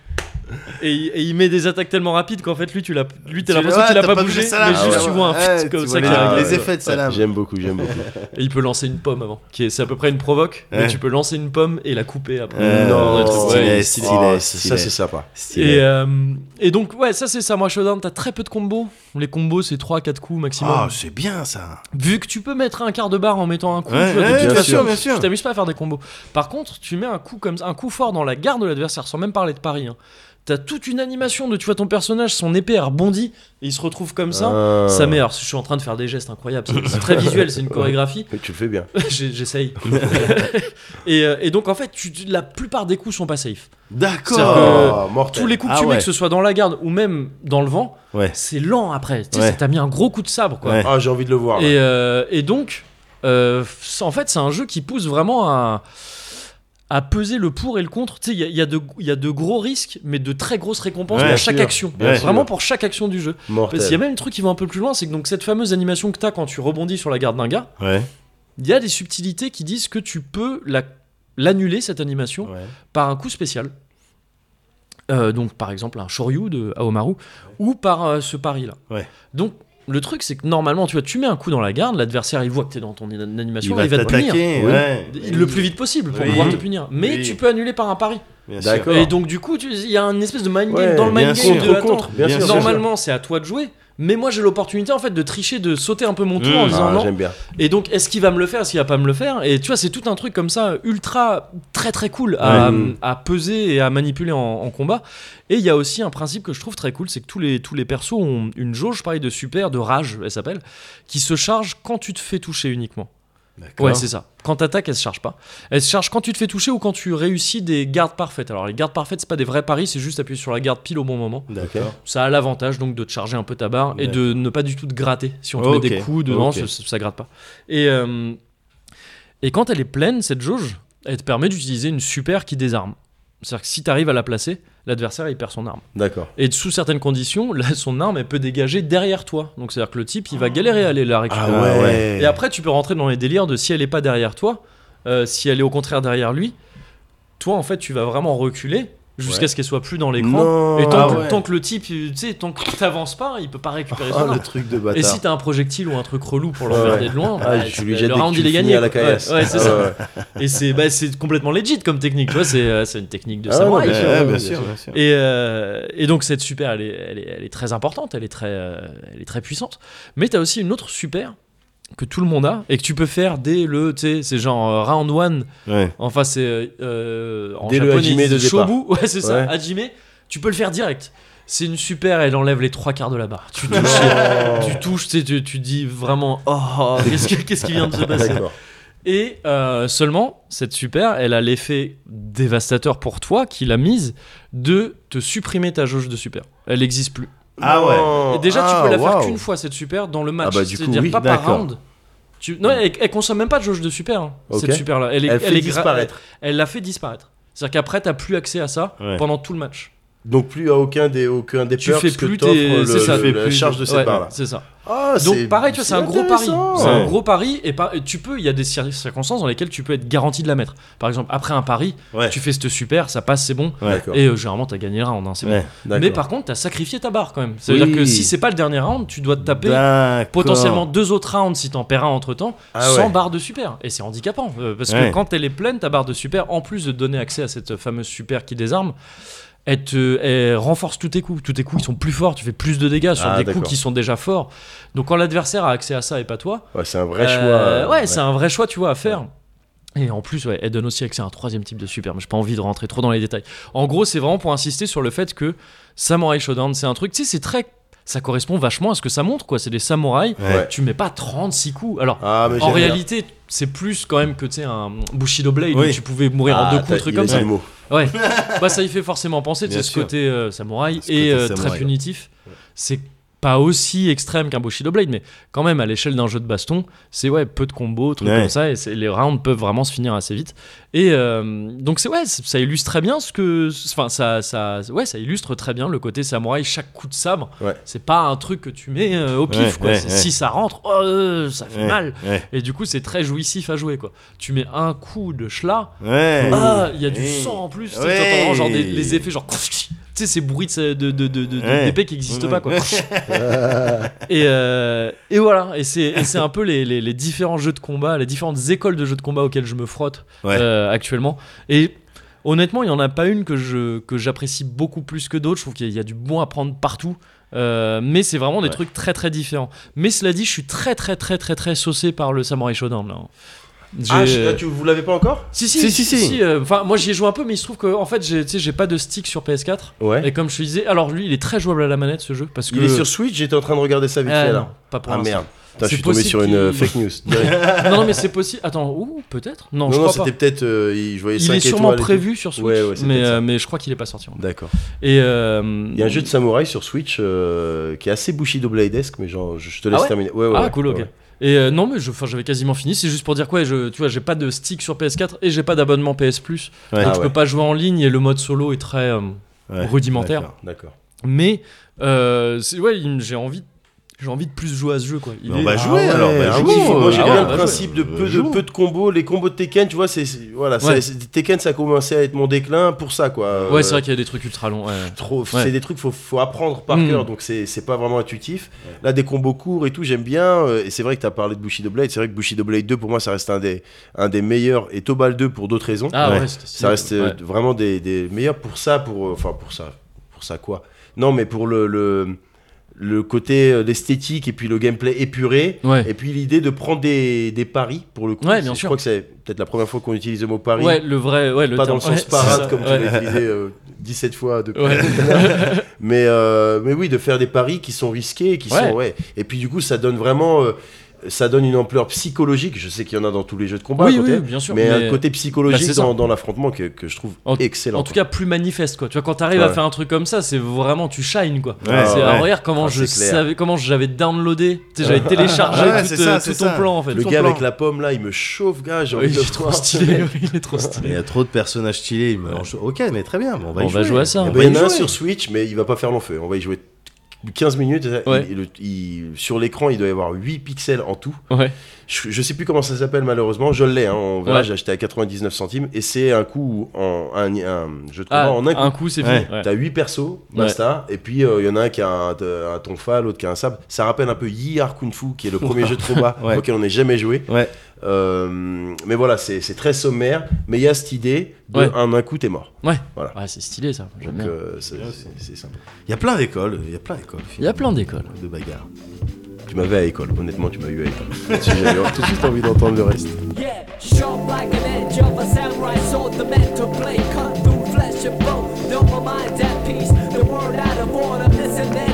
et, il- et il met des attaques tellement rapides qu'en fait lui tu l'as, lui t'as Tu- l'impression qu'il a pas bougé, mais juste Ah tu vois un fit comme ça les- arrive. les effets de sa lame. J'aime beaucoup, j'aime beaucoup. Et il peut lancer une pomme avant, qui est, c'est à peu près une provoque, mais tu peux lancer une pomme et la couper après. Stylé. ça, c'est sympa. Stylé. Et, euh, et donc ouais ça c'est Samurai Showdown, t'as très peu de combos. Les combos c'est 3-4 coups maximum. Ah, c'est bien ça. Vu que tu peux mettre un quart de barre en mettant un coup, Ouais, tu vois, ouais, bien sûr, bien sûr. tu t'amuses pas à faire des combos. Par contre, tu mets un coup comme ça, un coup fort dans la garde de l'adversaire, sans même parler de pari. Hein. T'as toute une animation de tu vois ton personnage, son épée elle rebondit et il se retrouve comme ça. Ah. Ça met. Alors, je suis en train de faire des gestes incroyables. C'est très visuel, c'est une chorégraphie. Tu le fais bien. J'essaye. et, euh, et donc en fait, tu- la plupart des coups sont pas safe. D'accord. Oh, mortel. Tous les coups que Ah tu mets, ouais. que ce soit dans la garde ou même dans le vent, Ouais. c'est lent après. Tu sais, Ouais. ça t'a mis un gros coup de sabre quoi. Ouais. Ah, j'ai envie de le voir. Et, euh, et donc, euh, en fait, c'est un jeu qui pousse vraiment à, à peser le pour et le contre. Tu sais, il y a, il y a de- il y a de gros risques, mais de très grosses récompenses Ouais, pour chaque sûr, action. Vraiment pour chaque action du jeu. Mortel. Parce qu'il y a même un truc qui va un peu plus loin, c'est que donc cette fameuse animation que tu as quand tu rebondis sur la garde d'un gars, Ouais. il y a des subtilités qui disent que tu peux la- l'annuler, cette animation, par un coup spécial. Euh, donc par exemple un Shoryu de Aomaru ou par euh, ce pari là. Ouais. Donc le truc c'est que normalement tu vois tu mets un coup dans la garde, l'adversaire il voit que tu es dans ton an- Il animation, va il va te punir. Ouais. Le plus vite possible pour Oui. pouvoir te punir. Mais Oui. tu peux annuler par un pari. D'accord. Et donc du coup il y a une espèce de mind game Ouais, dans le mind bien game sûr. de Contre, bien Bien sûr. sûr. Normalement c'est à toi de jouer. Mais moi j'ai l'opportunité en fait de tricher, de sauter un peu mon tour en Mmh. disant Ah, non, j'aime bien. et donc, est-ce qu'il va me le faire? Est-ce qu'il va pas me le faire? Et tu vois, c'est tout un truc comme ça, ultra, très très cool à, peser et à manipuler en, en combat. Et il y a aussi un principe que je trouve très cool, c'est que tous les, tous les persos ont une jauge, pareil, de super, de rage, elle s'appelle, qui se charge quand tu te fais toucher uniquement. Ouais, c'est ça. Quand t'attaques, elle se charge pas. Elle se charge quand tu te fais toucher ou quand tu réussis des gardes parfaites. Alors, les gardes parfaites, c'est pas des vrais paris, c'est juste appuyer sur la garde pile au bon moment. D'accord. Ça a l'avantage donc de te charger un peu ta barre et de ne pas du tout te gratter. Si on te met des coups dedans, ça, ça gratte pas. Et, euh, Et quand elle est pleine, cette jauge, elle te permet d'utiliser une super qui désarme. C'est-à-dire que si tu arrives à la placer, l'adversaire il perd son arme. D'accord. Et sous certaines conditions, là, son arme elle peut dégager derrière toi. Donc c'est-à-dire que le type il va galérer à aller la récupérer. Ah ouais. Et après tu peux rentrer dans les délires de si elle est pas derrière toi, euh, si elle est au contraire derrière lui, toi en fait tu vas vraiment reculer jusqu'à Ouais. ce qu'elle soit plus dans l'écran. Et tant, Ah que, ouais. tant que le type, tu sais, tant que t'avances pas, il peut pas récupérer Oh, son le arme. truc de Et si t'as un projectile ou un truc relou pour l'emmerder de loin, Ah, bah, je lui le round il est gagné. à la. Ouais, c'est Ah, ça. Et c'est bah, c'est complètement legit comme technique, tu vois, c'est euh, une technique de Ah, samouraï. Et, donc cette super, elle est, elle, est, elle est très importante, elle est très, euh, elle est très puissante. Mais tu as aussi une autre super que tout le monde a et que tu peux faire dès le, tu sais, c'est genre euh, round one. Ouais. Enfin c'est euh, en Dès japonais, de shobu. Ouais c'est ça, hajime. Tu peux le faire direct. C'est une super, elle enlève les trois quarts de la barre. Tu touches, Oh. tu touches, tu, tu, dis vraiment, oh, qu'est-ce, que- qu'est-ce qui vient de se passer et euh, seulement, cette super, elle a l'effet dévastateur pour toi qui l'a mise de te supprimer ta jauge de super. Elle n'existe plus. Ah ouais. Et déjà, Ah, tu peux la faire qu'une fois, cette super, dans le match. Ah bah, du coup, C'est-à-dire oui, pas par round. Tu... Non, elle, elle consomme même pas de jauge de super, hein, cette super-là. Elle, est, Elle fait est gra- disparaître. Elle, elle la fait disparaître. C'est-à-dire qu'après, t'as plus accès à ça Ouais. pendant tout le match. Donc plus à aucun des aucun des Tu perks fais que plus t'offre tes. le- C'est ça, le- tu fais la plus- charge de cette ouais, barre là. C'est ça. Ah, Donc pareil, tu vois, c'est un gros pari. C'est un gros pari et, par- et tu peux, il y a des cir- circonstances dans lesquelles tu peux être garanti de la mettre. Par exemple, après un pari, Ouais. tu fais cette super, ça passe, c'est bon. Ouais. Et euh, généralement, t'as gagné le round, hein, c'est bon. Mais par contre, t'as sacrifié ta barre quand même. C'est-à-dire Oui. que si c'est pas le dernier round, tu dois te taper potentiellement deux autres rounds si t'en perds un entre temps, Ah sans barre de super. Et c'est handicapant. euh, parce que quand elle est pleine, ta barre de super, en plus de donner accès à cette fameuse super qui désarme, elle, te, elle renforce tous tes coups. Tous tes coups, ils sont plus forts. Tu fais plus de dégâts sur Ah, des coups qui sont déjà forts. Donc quand l'adversaire a accès à ça et pas toi, Ouais, c'est un vrai choix. euh, ouais, c'est un vrai choix, tu vois, à faire. Et en plus, ouais, elle donne aussi accès à un troisième type de super, mais j'ai pas envie de rentrer trop dans les détails. En gros, c'est vraiment pour insister sur le fait que Samurai Shodown, c'est un truc, tu sais, c'est très. Ça correspond vachement à ce que ça montre, quoi. C'est des samouraïs. Ouais. Tu mets pas 36 coups. Alors, Ah, en réalité, c'est plus quand même que, tu sais, un Bushido Blade Oui. où tu pouvais mourir en Ah, deux coups, truc comme ça. Ouais. bah, ça y fait forcément penser, Bien ce côté euh, samouraï Ce et côté euh, samouraï, très punitif. C'est pas aussi extrême qu'un Bushido Blade, mais quand même à l'échelle d'un jeu de baston, c'est ouais, peu de combos, trucs Ouais. comme ça, et les rounds peuvent vraiment se finir assez vite. Et euh, donc c'est ouais, ça illustre très bien ce que, enfin ça, ça, ouais, ça illustre très bien le côté samouraï. Chaque coup de sabre, Ouais. c'est pas un truc que tu mets euh, au pif. Quoi. Si ça rentre, oh, euh, ça fait mal. Et du coup, c'est très jouissif à jouer quoi. Tu mets un coup de schla, ah, il y a du sang en plus. genre des, les effets genre. Tu sais, ces bruits de, de, de, de- de- Ouais. d'épée qui n'existent Ouais. pas, quoi. et, euh, et voilà. Et c'est, et c'est un peu les, les, les différents jeux de combat, les différentes écoles de jeux de combat auxquelles je me frotte Ouais. euh, actuellement. Et honnêtement, il n'y en a pas une que, je, que j'apprécie beaucoup plus que d'autres. Je trouve qu'il y a, il y a du bon à prendre partout. Euh, mais c'est vraiment des Ouais. trucs très très différents. Mais cela dit, je suis très très très très très saucé par le Samurai Shodown. Là. Ah, je- ah, tu vous l'avez pas encore si, si, Si, si, si, si. euh, Enfin, moi j'y ai joué un peu, mais il se trouve que en fait, j'ai, tu sais, j'ai pas de stick sur PS4. Ouais. Et comme je te disais, alors lui, il est très jouable à la manette ce jeu parce que Il est sur Switch, j'étais en train de regarder ça vite Ah, fait non, là. pas pour Ah l'instant. merde. Putain, je C'est suis tombé possible sur une euh, qu'il- fake news. direct. non, non, mais c'est possible. Attends, ou peut-être Non, Non, je non, crois pas. c'était peut-être. euh, il- je voyais Il 5 est sûrement étoiles et tout. prévu sur Switch, Ouais, ouais, c'est mais, peut-être ça. euh, mais je crois qu'il est pas sorti. D'accord. Et euh, Il y a un jeu de samouraï sur Switch euh, qui est assez Bushido Bladesque, mais genre, je je te laisse Ah ouais terminer. Ouais, ouais, ah ouais, cool, ok. ouais. Et euh, non, mais j'avais quasiment fini. C'est juste pour dire quoi, je, tu vois, j'ai pas de stick sur PS4 et j'ai pas d'abonnement PS Plus, Ouais. donc Ah je ouais. peux pas jouer en ligne et le mode solo est très euh, Ouais. rudimentaire. D'accord. Mais euh, ouais, j'ai envie, j'ai envie de plus jouer à ce jeu quoi. Il Mais on est- va Ah jouer ouais, alors. bah, ah jouons, moi euh, j'ai ah bien le bah, principe de peu, de Jouons. peu de combos. Les combos de Tekken, tu vois, c'est voilà, ça- Ouais. c'est- Tekken ça a commencé à être mon déclin pour ça quoi. Ouais, Euh, c'est vrai qu'il y a des trucs ultra longs. ouais. trop Ouais. c'est des trucs faut faut apprendre par Mm. cœur donc c'est c'est pas vraiment intuitif là des combos courts et tout j'aime bien euh, et c'est vrai que tu as parlé de Bushido Blade c'est vrai que Bushido Blade 2 pour moi ça reste un des un des meilleurs et Tobal 2 pour d'autres raisons Ah ça reste euh, ouais. vraiment des, des meilleurs pour ça pour euh, enfin pour ça pour ça quoi non mais pour le le, le côté euh, l'esthétique et puis le gameplay épuré Ouais. et puis l'idée de prendre des, des paris pour le coup Ouais, bien je sûr. crois que c'est peut-être la première fois qu'on utilise le mot pari Ouais, le vrai, ouais, le pas dans le sens parade comme tu l'as utilisé euh, 17 fois depuis mais, euh, mais oui, de faire des paris qui sont risqués, qui sont ouais. Et puis du coup, ça donne vraiment. Ça donne une ampleur psychologique. Je sais qu'il y en a dans tous les jeux de combat, à Oui, côté, oui, bien sûr. mais, un côté Bah, psychologique dans, dans l'affrontement que, que je trouve En- excellent. En tout cas, plus manifeste quoi. Tu vois, quand t'arrives à Ouais. faire un truc comme ça, c'est vraiment tu shine quoi. Ouais, c'est ouais. alors, regarde comment Ah, je c'est clair. savais, comment j'avais downloadé, j'avais téléchargé Ouais, tout, ça, ton ça. plan en fait. le ton gars plan. avec la pomme là, il me chauffe, gars. J'ai Oui, envie il de est trop stylé, oui, il est trop Il stylé. y a trop de personnages stylés. il Ok, mais très bien. On va, jouer à ça. Eh ben, il y en a un sur Switch, mais il va pas faire long feu. On va y jouer 15 minutes. Ouais. Il- le- il- sur l'écran, il doit y avoir 8 pixels en tout. Ouais. Je, je sais plus comment ça s'appelle malheureusement. Je l'ai. Hein, on verra, Ouais. J'ai acheté à 99 centimes et c'est un coup en un, un combat Ah, en un coup. un coup c'est fini. T'as 8 persos, basta, et puis euh, il y en a un qui a un, un tonfa, l'autre qui a un sabre. Ça rappelle un peu Yi Kung Fu, qui est le premier jeu de combat auquel on n'ait jamais joué. Euh, mais voilà, c'est très sommaire, mais il y a cette idée de Ouais. un, un coup t'es mort. Ouais. Voilà. Ouais, c'est stylé ça. J'aime Donc bien. euh, c'est sympa. Il y a plein d'écoles. Il y a plein d'écoles. Il y a plein d'écoles. de bagarre. Tu m'avais à l'école, honnêtement, tu m'as eu à l'école. Là-dessus, J'avais tout de suite envie d'entendre le reste. Yeah, sharp like an edge of a samurai sword, the blade cut through flesh and bone. Peace, the word out of order, listen then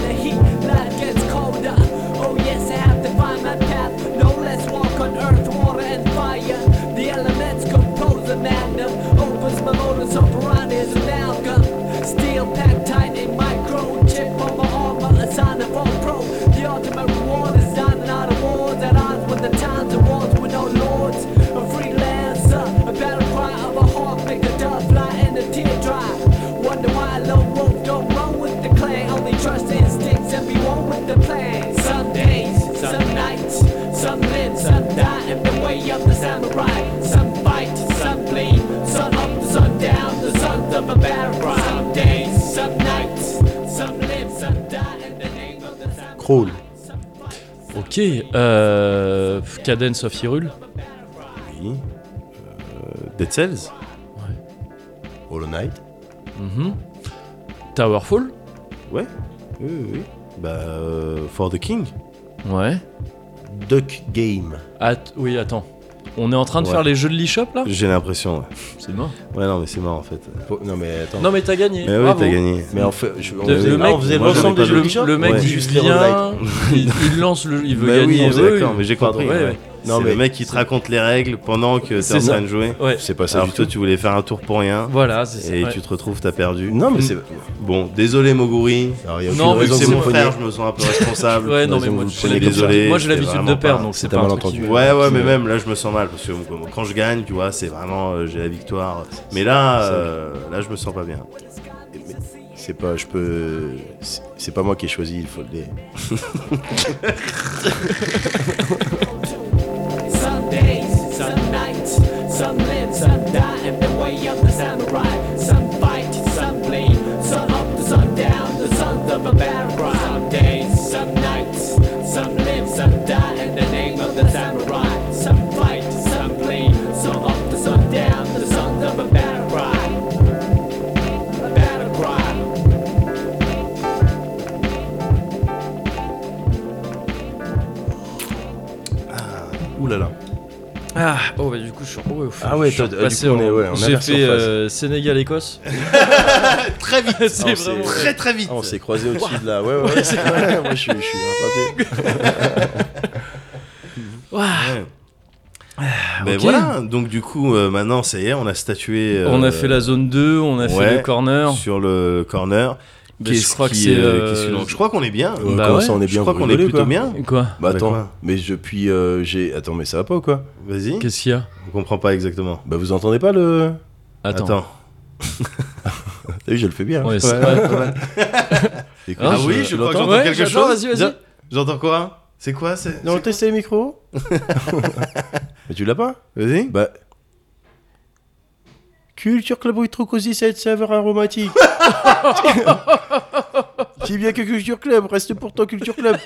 and fire. The elements compose a magnum, opens my modus operandi is an amalgam. Steel packed Crawl. Ok. Euh, Cadence of Hyrule. Oui. Dead Cells. Hollow Knight. Mhm. Towerfall. Ouais. Oui, oui, oui. Bah, euh, For the King. Ouais. Duck Game. Att- oui, attends. On est en train de Ouais. faire les jeux de l'eShop là J'ai l'impression. Ouais. C'est mort. ouais, non, mais c'est mort en fait. Non mais attends. Non mais t'as gagné. Mais oui, t'as gagné. Mais en fait, je, on Le- faisait, le ah, mec- on faisait l'ensemble des jeux de Bishop Le mec Ouais. il Juste vient, il, il lance le, il veut Bah oui, gagner. on oui, d'accord, oui. mais j'ai compris. ouais, ouais. ouais. Non, c'est mais le mec qui te raconte les règles pendant que t'es en ça. train de jouer. Ouais. c'est pas ça Alors du toi, tout. tu voulais faire un tour pour rien. Voilà, c'est ça. Et ouais. tu te retrouves, t'as perdu. Non mais c'est. Bon, désolé Moguri. Alors, il y a Non, mais Vu que raison c'est mon frère, je me sens un peu responsable. Ouais, non mais moi moi, j'ai l'habitude de perdre donc c'est pas malentendu. Ouais, ouais, mais me- même là, je me sens mal parce que quand je gagne, tu vois, c'est vraiment euh, j'ai la victoire. Mais là, euh, là, je me sens pas bien. C'est pas, je peux. c'est- C'est pas moi qui ai choisi, il faut le dire. some live, some die in the way of the samurai. Some fight, some bleed, sun up to sun down, the sons of a battle Ah, oh bah du coup je suis, oh, Ah ouais, je suis toi, du repassé coup, on est- en- ouais, on a J'ai fait euh, Sénégal-Écosse. Très vite, c'est Ah, vraiment. très très vite. Ah, on s'est croisés au-dessus de là. Ouais, ouais, ouais. Ouais, Moi, je suis, rattrapé. Ouais. Ben ok. voilà, donc du coup, euh, maintenant, ça y est, on a statué. euh, On a fait la zone 2, on a ouais. fait le corner. sur le corner. Je crois que c'est. euh, euh, Je crois qu'on est bien. Ouais, Bah comment ouais. ça, on est bien je crois qu'on est plutôt quoi bien. Quoi Bah Bah, attends, quoi mais depuis euh, j'ai attends mais ça va pas ou quoi Vas-y. Qu'est-ce qu'il y a On comprend pas exactement. Bah vous entendez pas le Attends. Attends. T'as vu je le fais bien. Ouais, c'est- Ouais, ouais. Écoute, Ah Ah oui, je crois que j'entends quelque chose. vas-y, vas-y. J'entends quoi? C'est quoi c'est... Non, c'est tester les micros. mais tu l'as pas? Quoi Vas-y. Bah Culture Club Trocosi 7 saveur aromatique. Si bien que Culture Club reste pourtant Culture Club.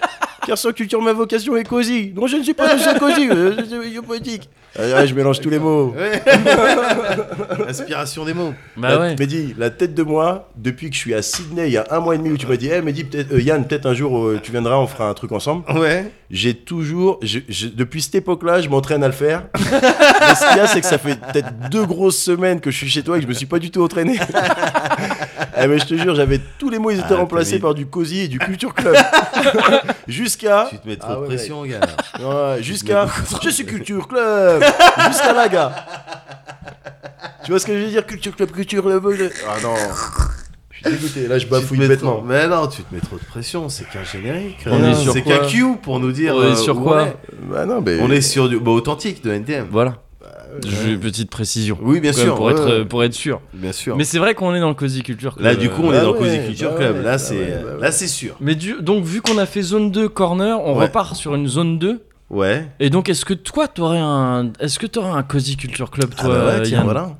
Car sans culture, ma vocation est cosy. Non, je ne suis pas de ce cosy, euh, je suis poétique. Ah, je mélange tous les mots. Ouais. Inspiration des mots. Bah La- ouais. Mehdi, la tête de moi, depuis que je suis à Sydney il y a un mois et demi où tu m'as dit, eh Mehdi, peut-être, euh, Yann, peut-être un jour euh, tu viendras, on fera un truc ensemble. Ouais. J'ai toujours, je- je- depuis cette époque-là, je m'entraîne à le faire. Mais ce qu'il y a, c'est que ça fait peut-être deux grosses semaines que je suis chez toi et que je me suis pas du tout entraîné. eh mais je te jure, j'avais tous les mots, ils étaient Ah, remplacés par du cosy et du culture club. Jusqu'à. Tu te mets trop Ah de ouais, pression, gars. Ouais, jusqu'à. Je suis Culture Club Jusqu'à là, gars Tu vois ce que je veux dire Culture Club, Culture Club. Ah non Je suis dégoûté, là je Tu te bafouille mets bêtement. trop- Mais non, tu te mets trop de pression. C'est qu'un générique. On est sur C'est qu'un Q pour nous dire. On est euh, sur quoi on est. Bah non, mais. On est sur du bah, authentique de NTM. Voilà. J'ai une petite précision. Oui, bien sûr. Pour, ouais, être, ouais. pour être sûr. Bien sûr. Mais c'est vrai qu'on est dans le Cozy Culture Club. Là, du coup, on bah est dans le Cozy Culture bah Club. ouais, Là, bah c'est ouais, bah c'est sûr. Mais du, donc, vu qu'on a fait zone 2 corner, on Ouais. repart sur une zone 2. Ouais. Et donc, est-ce que toi, t'aurais un. Est-ce que t'aurais un Cozy Culture Club, Ah toi, bah ouais, tiens, Yann? voilà.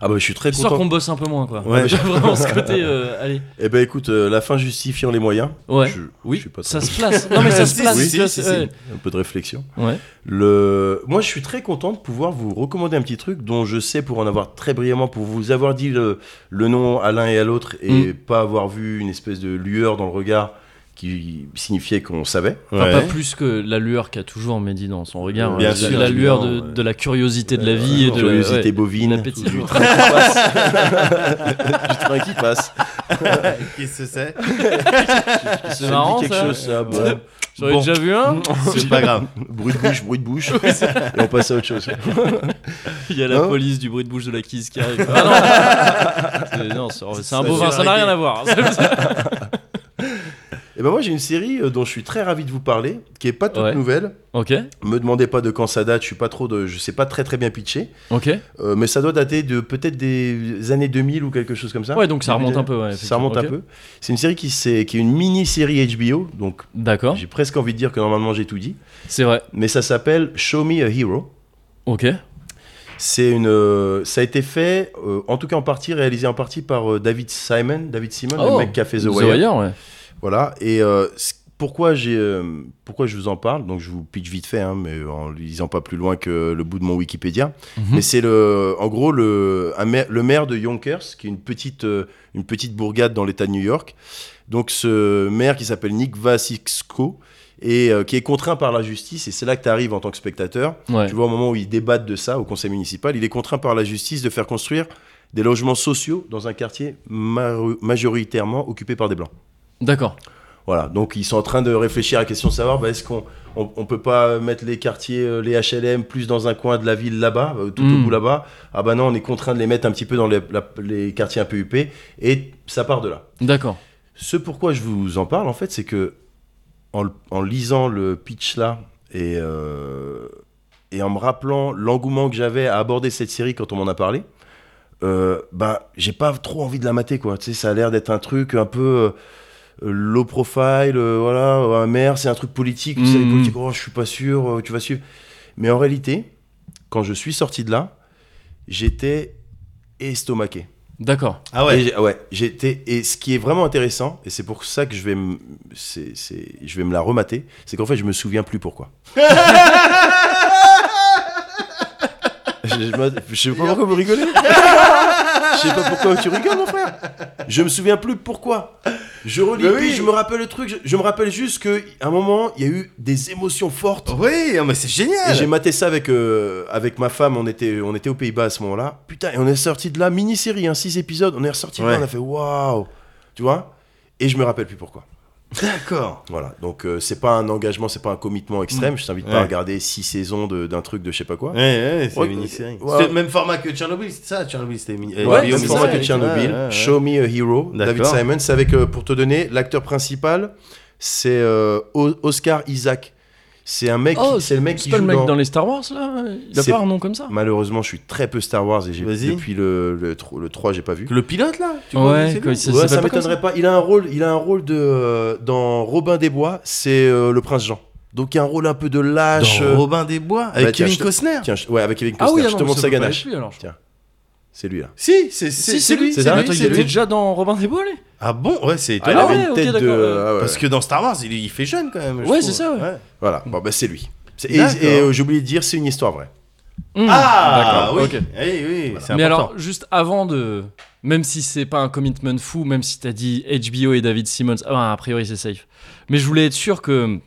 Ah bah je suis très Histoire content. qu'on bosse un peu moins, quoi. Ouais. J'ai vraiment ce côté. euh, allez. Eh ben écoute, euh, la fin justifiant les moyens. Ouais. Je, Oui, je suis pas ça se place. Non, mais ça se place. si, vois, si, si. ouais. Un peu de réflexion. Ouais. Le... Moi, je suis très content de pouvoir vous recommander un petit truc dont je sais, pour en avoir très brièvement, pour vous avoir dit le, le nom à l'un et à l'autre et Mm. pas avoir vu une espèce de lueur dans le regard qui signifiait qu'on savait. Enfin, Ouais. pas plus que la lueur qu'a toujours Mehdi dans son regard. Bien Euh, sûr, la lueur de, la curiosité de la vie et de Curiosité ouais, bovine. l'appétit. Du train qui passe. du train qui passe. Qu'est-ce que c'est? C'est marrant, quelque ça. chose, ça. bon. J'en ai Bon. déjà vu un. C'est pas grave. bruit de bouche, bruit de bouche. et on passe à autre chose. Il y a la Non. police du bruit de bouche de la Kiss qui arrive. Ah non, c'est, non, c'est- c'est un fait ça n'a rien à voir. Et ben moi, j'ai une série euh, dont je suis très ravi de vous parler, qui est pas toute Ouais. nouvelle. ok, Me demandez pas de quand ça date, je suis pas trop de, je sais pas très très bien pitcher, ok. Euh, mais ça doit dater de peut-être des années 2000 ou quelque chose comme ça. Ouais, donc ça remonte un peu. Ouais, ça remonte un peu. C'est une série qui, s'est- qui est une mini-série HBO, donc. D'accord, j'ai presque envie de dire que normalement j'ai tout dit. c'est vrai. Mais ça s'appelle Show Me a Hero. Ok, C'est une, euh, ça a été fait, euh, en tout cas en partie, réalisé en partie par euh, David Simon, David Simon, Oh, le mec qui a fait The, Wire. ouais. Voilà. Et euh, c- pourquoi j'ai, euh, pourquoi je vous en parle? Donc je vous pitch vite fait, hein, mais en lisant pas plus loin que le bout de mon Wikipédia. Mhm. Mais c'est le, en gros le, un maire- le maire de Yonkers, qui est une petite, euh, une petite bourgade dans l'État de New York. Donc ce maire qui s'appelle Nick Vasicko et euh, qui est contraint par la justice. Et c'est là que tu arrives en tant que spectateur. Ouais. Tu vois au moment où ils débattent de ça au conseil municipal, il est contraint par la justice de faire construire des logements sociaux dans un quartier ma- majoritairement occupé par des blancs. D'accord. Voilà, donc ils sont en train de réfléchir à la question de savoir bah, est-ce qu'on on, on peut pas mettre les quartiers, euh, les HLM, plus dans un coin de la ville là-bas, euh, tout au Mm. bout là-bas? Ah bah non, on est contraint de les mettre un petit peu dans les, la- les quartiers un peu huppés, et ça part de là. D'accord. Ce pourquoi je vous en parle, en fait, c'est que en, lisant le pitch là, et, euh, et en me rappelant l'engouement que j'avais à aborder cette série quand on m'en a parlé, euh, bah, j'ai pas trop envie de la mater, quoi. Tu sais, ça a l'air d'être un truc un peu euh, low profile, euh, voilà, un maire, c'est un truc politique, c'est Mhm. politique, oh, je suis pas sûr, euh, tu vas suivre. Mais en réalité, quand je suis sorti de là, j'étais estomaqué. D'accord. Ah Et ouais. j'ai- ouais, j'étais et ce qui est vraiment intéressant et c'est pour ça que je vais me c'est, c'est- je vais me la remater, c'est qu'en fait je me souviens plus pourquoi. je, je je sais pas pourquoi vous rigolez. Je sais pas pourquoi tu rigoles mon frère. Je me souviens plus pourquoi. Je relis puis je me rappelle le truc, je, je me rappelle juste que à un moment il y a eu des émotions fortes. Oui, mais c'est Et j'ai génial. maté ça avec, euh, avec ma femme, on était, on était aux Pays-Bas à ce moment-là. Putain, et on est sorti de là, mini-série, hein, 6 épisodes, on est ressorti de là, on a fait waouh Tu vois Et je me rappelle plus pourquoi. D'accord. Voilà, donc euh, c'est pas un engagement, c'est pas un commitment extrême, je t'invite pas à regarder 6 saisons d'un truc de je sais pas quoi. Ouais, ouais, c'est Ouais, une mini-série. le même format que Tchernobyl, c'est ça Tchernobyl, c'était mini. Ouais, même format que Tchernobyl. Show Me a Hero, David. Simon. C'est avec, euh, pour te donner, l'acteur principal, c'est euh, Oscar Isaac. C'est un mec, Oh, qui- c'est le mec c'est qui joue le mec dans... dans... les Star Wars là Il a pas un nom comme ça Malheureusement, je suis très peu Star Wars et j'ai depuis le, le, tro- le 3, j'ai pas vu. Le pilote là tu Ouais, quoi, Ouais, ça comme m'étonnerait pas. Il a un rôle, il a un rôle de euh, dans Robin des Bois, c'est euh, le prince Jean. Donc il y a un rôle un peu de lâche. Dans euh, Robin des Bois avec bah, tiens, Kevin Costner. Tiens, ouais, avec Kevin Ah Costner. oui, je te montre sa ganache. Alors. Tiens, c'est lui là. Si, c'est Si, c'est lui, c'est ça lui. Il était déjà dans Robin des Bois, lui Ah bon? Ouais, c'est Ah, il étonnant. ouais, une ok, tête de. ah ouais. Parce que dans Star Wars, il, il fait jeune quand même. je Ouais, c'est ça, ouais. Voilà. Bon bah c'est lui. Et, et, euh, j'ai oublié de dire, c'est une histoire vraie. Hum, Ah D'accord, oui. ok. Oui, oui, Mais important. alors, juste avant de. Même si c'est pas un commitment fou, même si t'as dit HBO et David Simmons, ah, a priori c'est safe. Mais je voulais être sûr que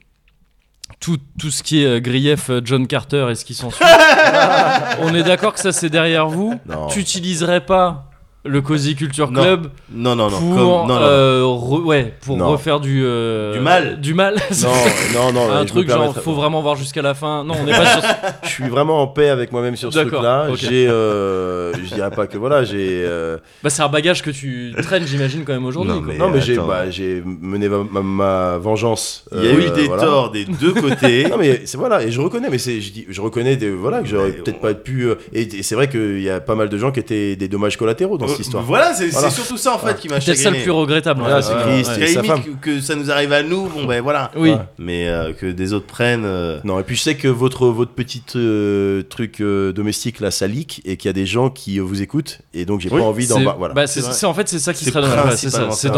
tout, tout ce qui est euh, grief euh, John Carter et ce qui s'ensuit, on est d'accord que ça c'est derrière vous. Non. Tu utiliserais pas le Cozy Culture. Club Non, non, non. pour, comme- non, non, non. euh, re- ouais, pour Non. refaire du euh, Du mal. Du mal. Non, non, non. un truc genre permettrai- faut vraiment voir jusqu'à la fin. Non, on n'est pas sur. Je suis vraiment en paix avec moi-même sur ce D'accord, truc-là. ok. J'ai, euh, je dirais pas que voilà, j'ai. euh, Bah c'est un bagage que tu traînes, j'imagine quand même aujourd'hui. Non, mais- non, mais j'ai, bah, j'ai mené ma, ma- ma vengeance. Il y a euh, eu des voilà. torts des deux côtés. Non mais c'est voilà et je reconnais mais c'est je dis je reconnais des, voilà que j'aurais peut-être on- pas pu et, et c'est vrai qu'il y a pas mal de gens qui étaient des dommages collatéraux dans cette Euh, histoire. Voilà, c'est Voilà. surtout ça en fait qui m'a C'est ça le chagriné. plus regrettable. Voilà, en c'est fait. Christ, Ouais, C'est ouais. et sa femme. que, que ça nous arrive à nous, bon ben voilà. Oui. Ouais. Mais euh, que des autres prennent. euh, Non et puis je sais que votre votre petite euh, truc euh, domestique là ça leak et qu'il y a des gens qui euh, vous écoutent et donc j'ai Oui, pas envie d'en voilà. bah, c'est en fait c'est ça qui serait dommage. C'est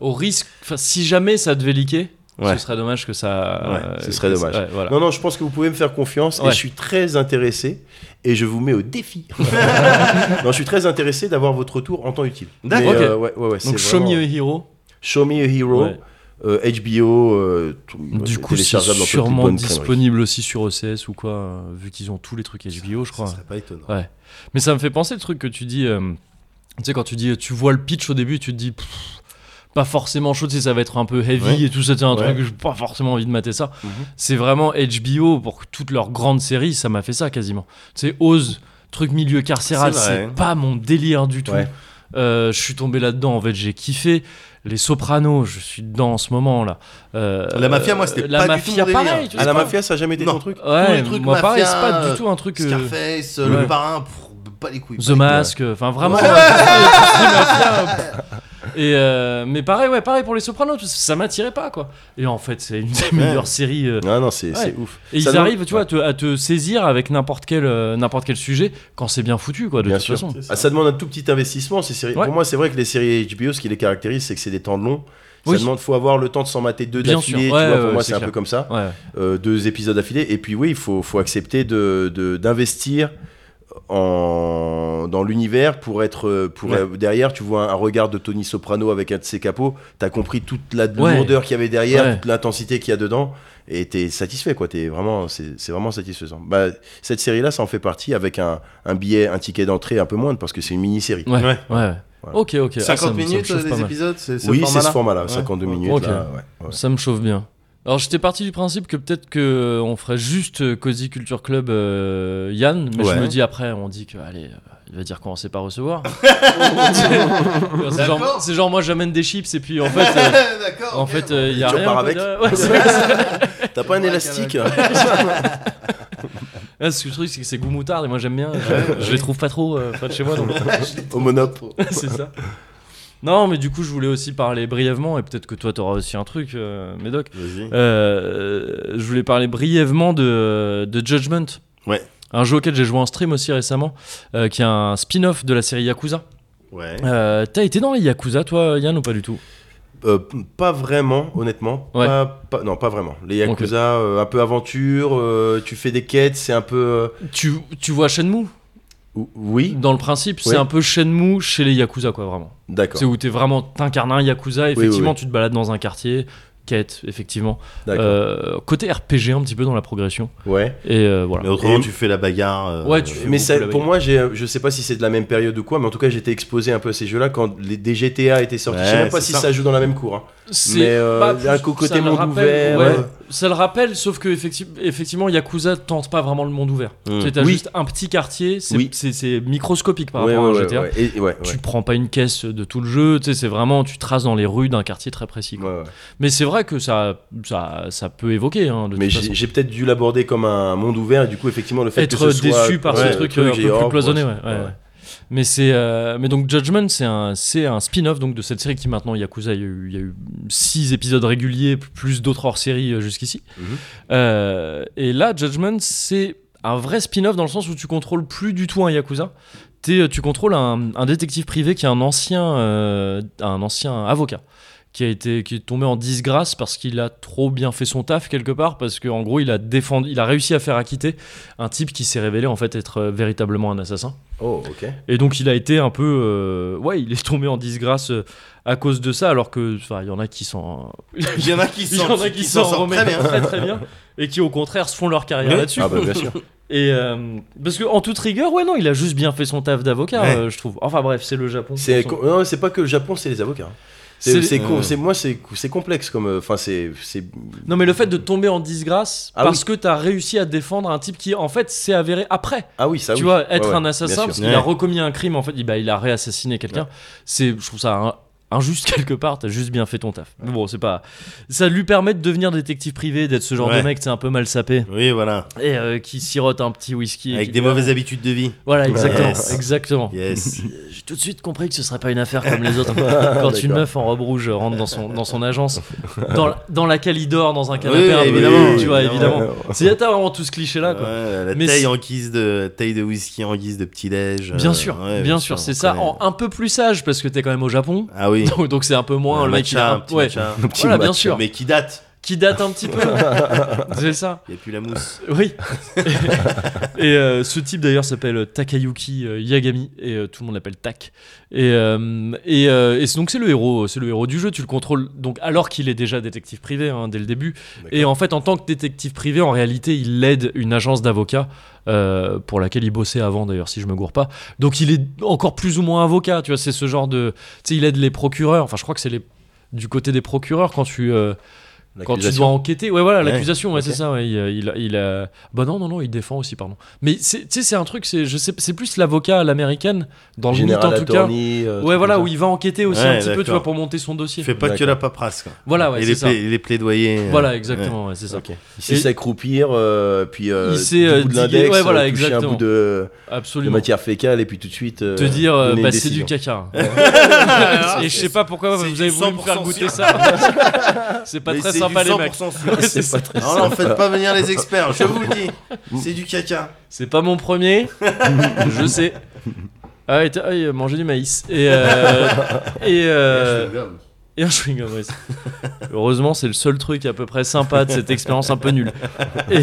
au risque. Si jamais ça devait leaker, Ouais. ce serait dommage que ça. Ouais, euh, ce serait dommage. ouais, voilà. Non non je pense que vous pouvez me faire confiance et je suis très intéressé et je vous mets au défi. non je suis très intéressé d'avoir votre retour en temps utile. D'accord. Euh, ouais, ouais, ouais, c'est Donc Show vraiment- Me a Hero. Show Me a Hero. Ouais. euh, HBO, euh, tout- Du coup, c'est sûrement disponible aussi sur OCS ou quoi, euh, vu qu'ils ont tous les trucs HBO, je crois. Ça serait pas étonnant. Ouais. Mais ça me fait penser le truc que tu dis. euh, tu sais, quand tu dis, tu vois le pitch au début, tu te dis. pff, pas forcément chaud, sais, ça va être un peu heavy Ouais. et tout ça, c'est un Ouais. truc que j'ai pas forcément envie de mater ça. Mhm. C'est vraiment HBO pour toutes leurs grandes séries, ça m'a fait ça quasiment. Tu sais, Oz, truc milieu carcéral, C'est pas mon délire du tout. Ouais. Euh, je suis tombé là-dedans, en fait, j'ai kiffé. Les Sopranos, je suis dedans en ce moment là. Euh, La mafia, moi, c'était la pas du tout mafia, mon pareil. tu Ah, sais la mafia, ça a jamais été Non. ton truc Ouais, trucs moi pareil, c'est mafia, pas du tout un truc. euh, Scarface, le parrain, pff, pas les couilles. The Mask, enfin vraiment. Ouais. euh, et euh, mais pareil, ouais, pareil pour les Sopranos, ça m'attirait pas quoi. Et en fait, c'est une des meilleures séries. euh, Ah non, c'est Ouais. c'est ouf. et Ça ils donne- arrivent, tu vois, à te, à te saisir avec n'importe quel, euh, n'importe quel sujet quand c'est bien foutu quoi. De Bien toute sûr. façon. Ah, ça demande un tout petit investissement. Ces séries. Ouais. Pour moi, c'est vrai que les séries HBO, ce qui les caractérise, c'est que c'est des temps longs. Ça Oui. demande, faut avoir le temps de s'en mater deux Bien d'affilée. sûr. Ouais, tu vois, ouais, pour ouais, moi, c'est c'est un clair. peu comme ça. Ouais. Euh, deux épisodes d'affilée. Et puis oui, il faut, faut accepter de de- d'investir en dans l'univers pour être pour Ouais. derrière. Tu vois un, un regard de Tony Soprano avec un de ses capots. T'as compris toute la Ouais. lourdeur qu'il y avait derrière, Ouais. toute l'intensité qu'il y a dedans. Et t'es satisfait, quoi. T'es vraiment, c'est vraiment satisfaisant. Bah, cette série-là, ça en fait partie avec un, un billet, un ticket d'entrée un peu moindre parce que c'est une mini-série. Ouais. Ouais. ouais. Ok, ok. Ah, 50 ça me- ça minutes des mal. épisodes, c'est ce oui, c'est ce format-là, Ouais. 52 minutes. Ok. Là, ouais, ouais. Ça me chauffe bien. Alors j'étais parti du principe que peut-être que euh, on ferait juste euh, Cozy Culture Club euh, Yann, mais Ouais. je me dis après on dit que allez euh, il va dire qu'on sait pas recevoir. c'est genre, D'accord. c'est genre, moi j'amène des chips et puis en fait euh, D'accord. en fait euh, il y a Tu rien. avec Ouais, T'as pas un Ouais, élastique Ah, ce que je trouve c'est que c'est goût moutarde et moi j'aime bien. Je, je les trouve pas trop euh, près de chez moi donc au monop c'est ça. Non mais du coup je voulais aussi parler brièvement et peut-être que toi t'auras aussi un truc euh, Médoc. Vas-y. Euh, je voulais parler brièvement de, de Judgment. Ouais. Un jeu auquel j'ai joué en stream aussi récemment, euh, qui est un spin-off de la série Yakuza. Ouais. T'as été dans les Yakuza, toi, Yann, ou pas du tout? Euh, Pas vraiment, honnêtement. Ouais. Pas, pas- non, pas vraiment. Les Yakuza, euh, un peu aventure, euh, tu fais des quêtes, c'est un peu. tu, tu vois Shenmue? Oui, Dans le principe, c'est Ouais. un peu Shenmue chez les Yakuza, quoi, vraiment. d'accord. C'est où t'es vraiment, t'incarnes un Yakuza, effectivement, oui. tu te balades dans un quartier, quête, effectivement. d'accord. Euh, côté RPG, un petit peu dans la progression. Ouais. Et euh, voilà. Mais autrement, Et- tu fais la bagarre. euh, Ouais, tu fais Mais beaucoup ça, la pour moi, j'ai, je sais pas si c'est de la même période ou quoi, mais en tout cas, j'étais exposé un peu à ces jeux-là quand les, des GTA étaient sortis. je sais Ouais, même pas si ça. ça. joue dans la même cour. hein. C'est- Mais, euh, bah, un côté monde rappelle, ouvert, ouais, ouais. Ça le rappelle, sauf que effecti- effectivement, Yakuza tente pas vraiment le monde ouvert. Mm. Tu Oui. juste un petit quartier, c'est Oui. microscopique par Ouais, rapport ouais, à GTA. ouais. Et-. Tu prends pas une caisse de tout le jeu, c'est vraiment, tu traces dans les rues d'un quartier très précis. quoi. Mais c'est vrai que ça, ça, ça peut évoquer, hein, de Mais j'ai, peut-être dû l'aborder comme un monde ouvert, et du coup, effectivement, le fait Être que ce soit- déçu par ce truc un peu plus cloisonné, ouais. Mais c'est, euh, mais donc Judgment, c'est un, c'est un spin-off donc de cette série qui maintenant Yakuza, il y a eu, il y a eu six épisodes réguliers plus d'autres hors-série euh, jusqu'ici. Mhm. Euh, et là, Judgment, c'est un vrai spin-off dans le sens où tu contrôles plus du tout un Yakuza. T'es- tu contrôles un, un détective privé qui est un ancien, euh, un ancien avocat qui a été qui est tombé en disgrâce parce qu'il a trop bien fait son taf quelque part parce qu'en gros il a défendu il a réussi à faire acquitter un type qui s'est révélé en fait être véritablement un assassin Oh, ok. et donc il a été un peu euh, ouais il est tombé en disgrâce euh, à cause de ça alors que enfin il y en a qui s'en Il y en a qui il y en s'en a qui qui s'en s'en sortent remettent très bien. très très bien et qui au contraire se font leur carrière Oui. là-dessus Ah, bah, bien sûr. Et euh, parce que en toute rigueur, ouais non, il a juste bien fait son taf d'avocat, Ouais. euh, je trouve. Enfin bref, c'est le Japon. C'est son- non, c'est pas que le Japon, c'est les avocats. C'est- C'est c'est euh, moi c'est c'est complexe comme euh, enfin c'est c'est Non mais le fait de tomber en disgrâce Ah parce que t'as réussi à défendre un type qui en fait s'est avéré après. ah oui ça tu oui. vois, être Ouais, un assassin parce qu'il Ouais. a recommis un crime en fait, il, bah, il a réassassiné quelqu'un. C'est, je trouve ça un- injuste quelque part. T'as juste bien fait ton taf. Mais bon, c'est pas. Ça lui permet de devenir détective privé, d'être ce genre Ouais. de mec, c'est un peu mal sapé Oui, voilà. et euh, qui sirote un petit whisky. Avec des mauvaises habitudes de vie. Voilà, exactement, Yes. exactement. Yes. J'ai tout de suite compris que ce serait pas une affaire comme les autres. Quand une meuf en robe rouge rentre dans son, dans son agence, dans, dans laquelle il dort dans un canapé, Oui, un peu, évidemment, tu vois, évidemment. C'est t'as vraiment tout ce cliché là, quoi. Ouais, la Mais taille en guise de taille de whisky en guise de petit déj. Bien sûr, bien sûr, c'est ça. En un peu plus sage parce que t'es quand même au Japon. Ah oui. Donc- Donc c'est un peu moins le mec a un ouais. Voilà, bien sûr. Mais qui date. Qui date un petit peu. c'est ça. Il n'y a plus la mousse. Oui. et euh, ce type d'ailleurs s'appelle Takayuki euh, Yagami et euh, tout le monde l'appelle Tak. Et, euh, et, euh, donc c'est le héros, c'est le héros du jeu. Tu le contrôles donc alors qu'il est déjà détective privé hein, dès le début. Et en fait, en tant que détective privé, en réalité, il aide une agence d'avocats. euh, pour laquelle il bossait avant d'ailleurs si je me gourre pas donc il est encore plus ou moins avocat tu vois c'est ce genre de tu sais il aide les procureurs enfin je crois que c'est les du côté des procureurs quand tu euh, quand tu dois enquêter, ouais, voilà, Ouais, l'accusation, ouais, ok. c'est ça, ouais, il, il, il a. Bah non, non, non, il défend aussi, pardon. Mais c'est- tu sais, c'est un truc, c'est, je sais, c'est plus l'avocat à l'américaine, dans le mythe en tout cas. euh, Ouais, voilà, où il va enquêter aussi Ouais, un petit peu, tu vois, pour monter son dossier. fais pas que la paperasse. Quoi. Voilà, ouais, Et c'est les, ça. pla- les plaidoyers. euh, Voilà, exactement, ouais, c'est ça. ça. Ok. Il sait s'accroupir, euh, puis euh, Il sait, du euh, bout de l'index, ouais, voilà, euh, toucher un bout de, de Absolument. matière fécale, et puis tout de suite euh, Te dire, euh, bah, c'est du caca. Et je sais pas pourquoi vous avez voulu me 100% faire goûter ça. c'est pas très c'est sympa, du les mecs. 100% sûr. Ouais, c'est pas très Non, non, faites pas venir les experts, je vous le dis. C'est du caca. C'est pas mon premier, je sais. Ah t'as- ah, il a mangé du maïs. Et, euh, et, euh, et un chewing-gum, ouais. Heureusement, c'est le seul truc à peu près sympa de cette expérience un peu nulle. Et,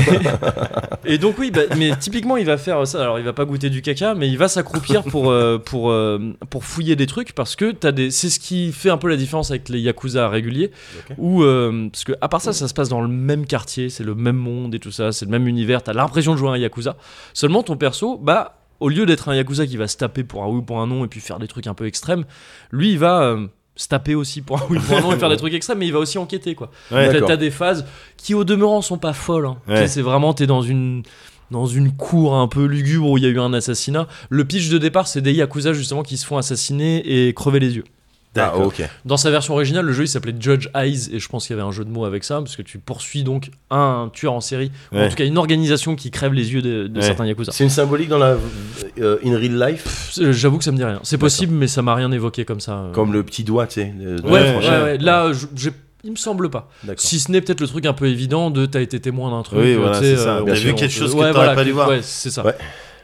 et donc, oui, bah, mais typiquement, il va faire ça. Alors, il va pas goûter du caca, mais il va s'accroupir pour, euh, pour, euh, pour fouiller des trucs parce que t'as des... c'est ce qui fait un peu la différence avec les yakuza réguliers. Où, euh, parce que, à part ça, ça se passe dans le même quartier, c'est le même monde et tout ça, c'est le même univers. T'as l'impression de jouer à un yakuza. Seulement, ton perso, bah, au lieu d'être un yakuza qui va se taper pour un oui ou pour un non et puis faire des trucs un peu extrêmes, lui, il va. Se taper aussi pour un oui ou pour un non et faire des trucs extrêmes mais il va aussi enquêter quoi Ouais, T'as- des phases qui au demeurant sont pas folles. hein. Ouais. Tu sais, C'est vraiment t'es dans une dans une cour un peu lugubre où il y a eu un assassinat. Le pitch de départ c'est des yakuza justement qui se font assassiner et crever les yeux. Ah, ok. Dans sa version originale, le jeu il s'appelait Judge Eyes et je pense qu'il y avait un jeu de mots avec ça parce que tu poursuis donc un tueur en série ou en tout cas une organisation qui crève les yeux de, de Ouais. certains yakuza. C'est une symbolique dans la euh, in real life, euh, J'avoue que ça me dit rien. C'est possible mais ça m'a rien évoqué comme ça. euh. comme le petit doigt, tu sais. de- Ouais, ouais. Là, j'ai- il me semble pas. Si ce n'est peut-être le truc un peu évident de t'as été témoin d'un truc. Oui, voilà, c'est ça. euh, vu quelque chose que ouais, t'aurais voilà, pas dû voir. Ouais, c'est ça. Ouais.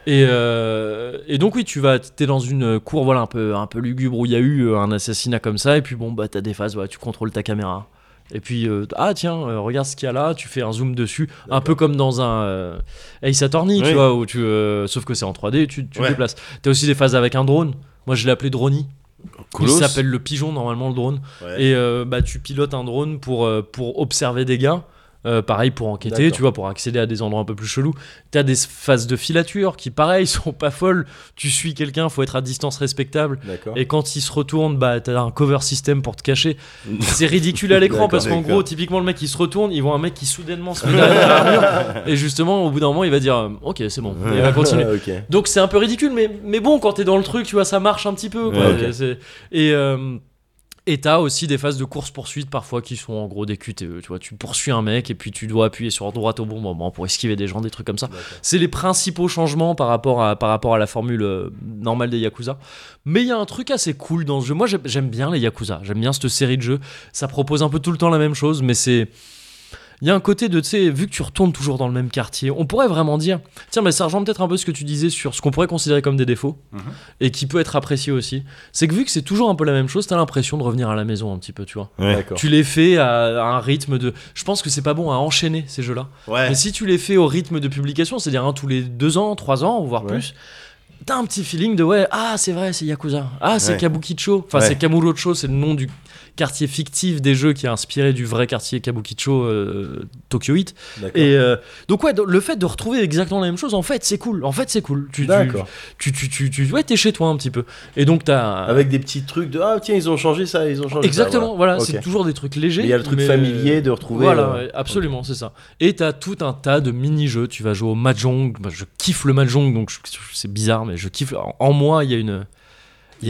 Et, euh, et donc oui, tu vas, t'es dans une cour voilà un peu un peu lugubre où il y a eu euh, un assassinat comme ça et puis bon bah t'as des phases, ouais, tu contrôles ta caméra. Et puis euh, ah tiens, euh, regarde ce qu'il y a là, tu fais un zoom dessus, un peu comme dans un Ace Attorney, tu Oui. vois, où tu, sauf que c'est en 3D, tu, tu Ouais. te déplaces. T'as aussi des phases avec un drone. Moi je l'ai appelé Drony. Il s'appelle le pigeon normalement le drone. Ouais. Et bah, tu pilotes un drone pour, pour observer des gars. Euh, pareil pour enquêter, tu vois, pour accéder à des endroits un peu plus chelous. T'as des phases de filature qui, pareil, sont pas folles. Tu suis quelqu'un, faut être à distance respectable. Et quand il se retourne, bah t'as un cover system pour te cacher. C'est ridicule à l'écran parce qu'en gros, typiquement, le mec il se retourne, il voit un mec qui soudainement se met derrière l'armure. Et justement, au bout d'un moment, il va dire euh, Ok, c'est bon, et il va continuer. Donc c'est un peu ridicule, mais, mais bon, quand t'es dans le truc, tu vois, ça marche un petit peu. quoi. Ouais, Et euh, et t'as aussi des phases de course-poursuite parfois qui sont en gros des QTE. Tu vois, tu poursuis un mec et puis tu dois appuyer sur droite au bon moment pour esquiver des gens, des trucs comme ça. C'est les principaux changements par rapport à, par rapport à la formule euh, normale des Yakuza. Mais il y a un truc assez cool dans ce jeu. Moi j'aime- j'aime bien les Yakuza, j'aime bien cette série de jeux. Ça propose un peu tout le temps la même chose, mais c'est. Il y a un côté de, tu sais, vu que tu retournes toujours dans le même quartier, on pourrait vraiment dire, tiens, mais ça rejoint peut-être un peu ce que tu disais sur ce qu'on pourrait considérer comme des défauts, et qui peut être apprécié aussi. C'est que vu que c'est toujours un peu la même chose, t'as l'impression de revenir à la maison un petit peu, tu vois. Ouais. Tu les fais à, à un rythme de... Je pense que c'est pas bon à enchaîner ces jeux-là. Ouais. Mais si tu les fais au rythme de publication, c'est-à-dire un tous les deux ans, trois ans, voire Ouais. plus, t'as un petit feeling de ouais, ah c'est vrai, c'est Yakuza. Ah c'est Ouais. Kabukicho. Enfin Ouais. c'est Kamurocho, c'est le nom du quartier fictif des jeux qui est inspiré du vrai quartier Kabukicho euh, Tokyoite. D'accord. Et euh, donc ouais, le fait de retrouver exactement la même chose, en fait c'est cool. En fait c'est cool. Tu, tu, D'accord. tu, tu, ouais, t'es chez toi un petit peu. Et donc t'as Avec des petits trucs de ah tiens ils ont changé ça, ils ont changé exactement. ça. Voilà, Ok. c'est toujours des trucs légers. Il y a le truc mais- familier de retrouver. Voilà, euh, absolument, c'est ça. Et t'as tout un tas de mini-jeux. Tu vas jouer au mahjong. Bah, je kiffe le mahjong, donc c'est bizarre, mais je kiffe. En, en moi, il y a une,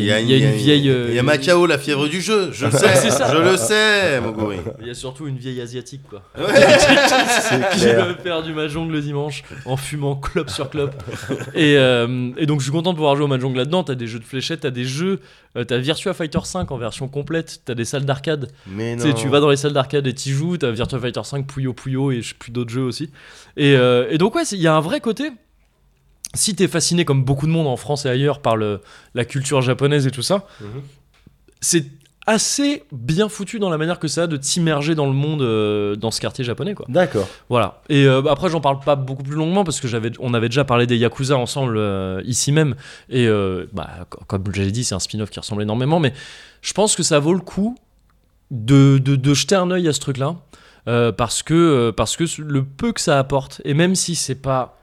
il y a, il y a une vieille. euh, Il y a Macao, la fièvre du jeu. Je le sais. Je le sais, Moguri. Il y a surtout une vieille asiatique, quoi. Qui va faire du mahjong le dimanche en fumant clope sur clope. et, euh, et donc je suis content de pouvoir jouer au mahjong là-dedans. T'as des jeux de fléchettes, t'as des jeux. euh, t'as Virtua Fighter 5 en version complète. T'as des salles d'arcade. Mais Tu sais, non. tu vas dans les salles d'arcade et t'y joues, t'as Virtua Fighter 5, Puyo Puyo et je sais plus d'autres jeux aussi. Et, euh, et donc ouais, il y a un vrai côté. Si t'es fasciné comme beaucoup de monde en France et ailleurs par le, la culture japonaise et tout ça, Mhm. c'est assez bien foutu dans la manière que ça a de t'immerger dans le monde euh, dans ce quartier japonais quoi. D'accord. Voilà. Et euh, après j'en parle pas beaucoup plus longuement parce que j'avais on avait déjà parlé des Yakuza ensemble euh, ici même et bah, co- comme j'avais dit c'est un spin-off qui ressemble énormément mais je pense que ça vaut le coup de, de, de jeter un œil à ce truc là parce que parce que le peu que ça apporte et même si c'est pas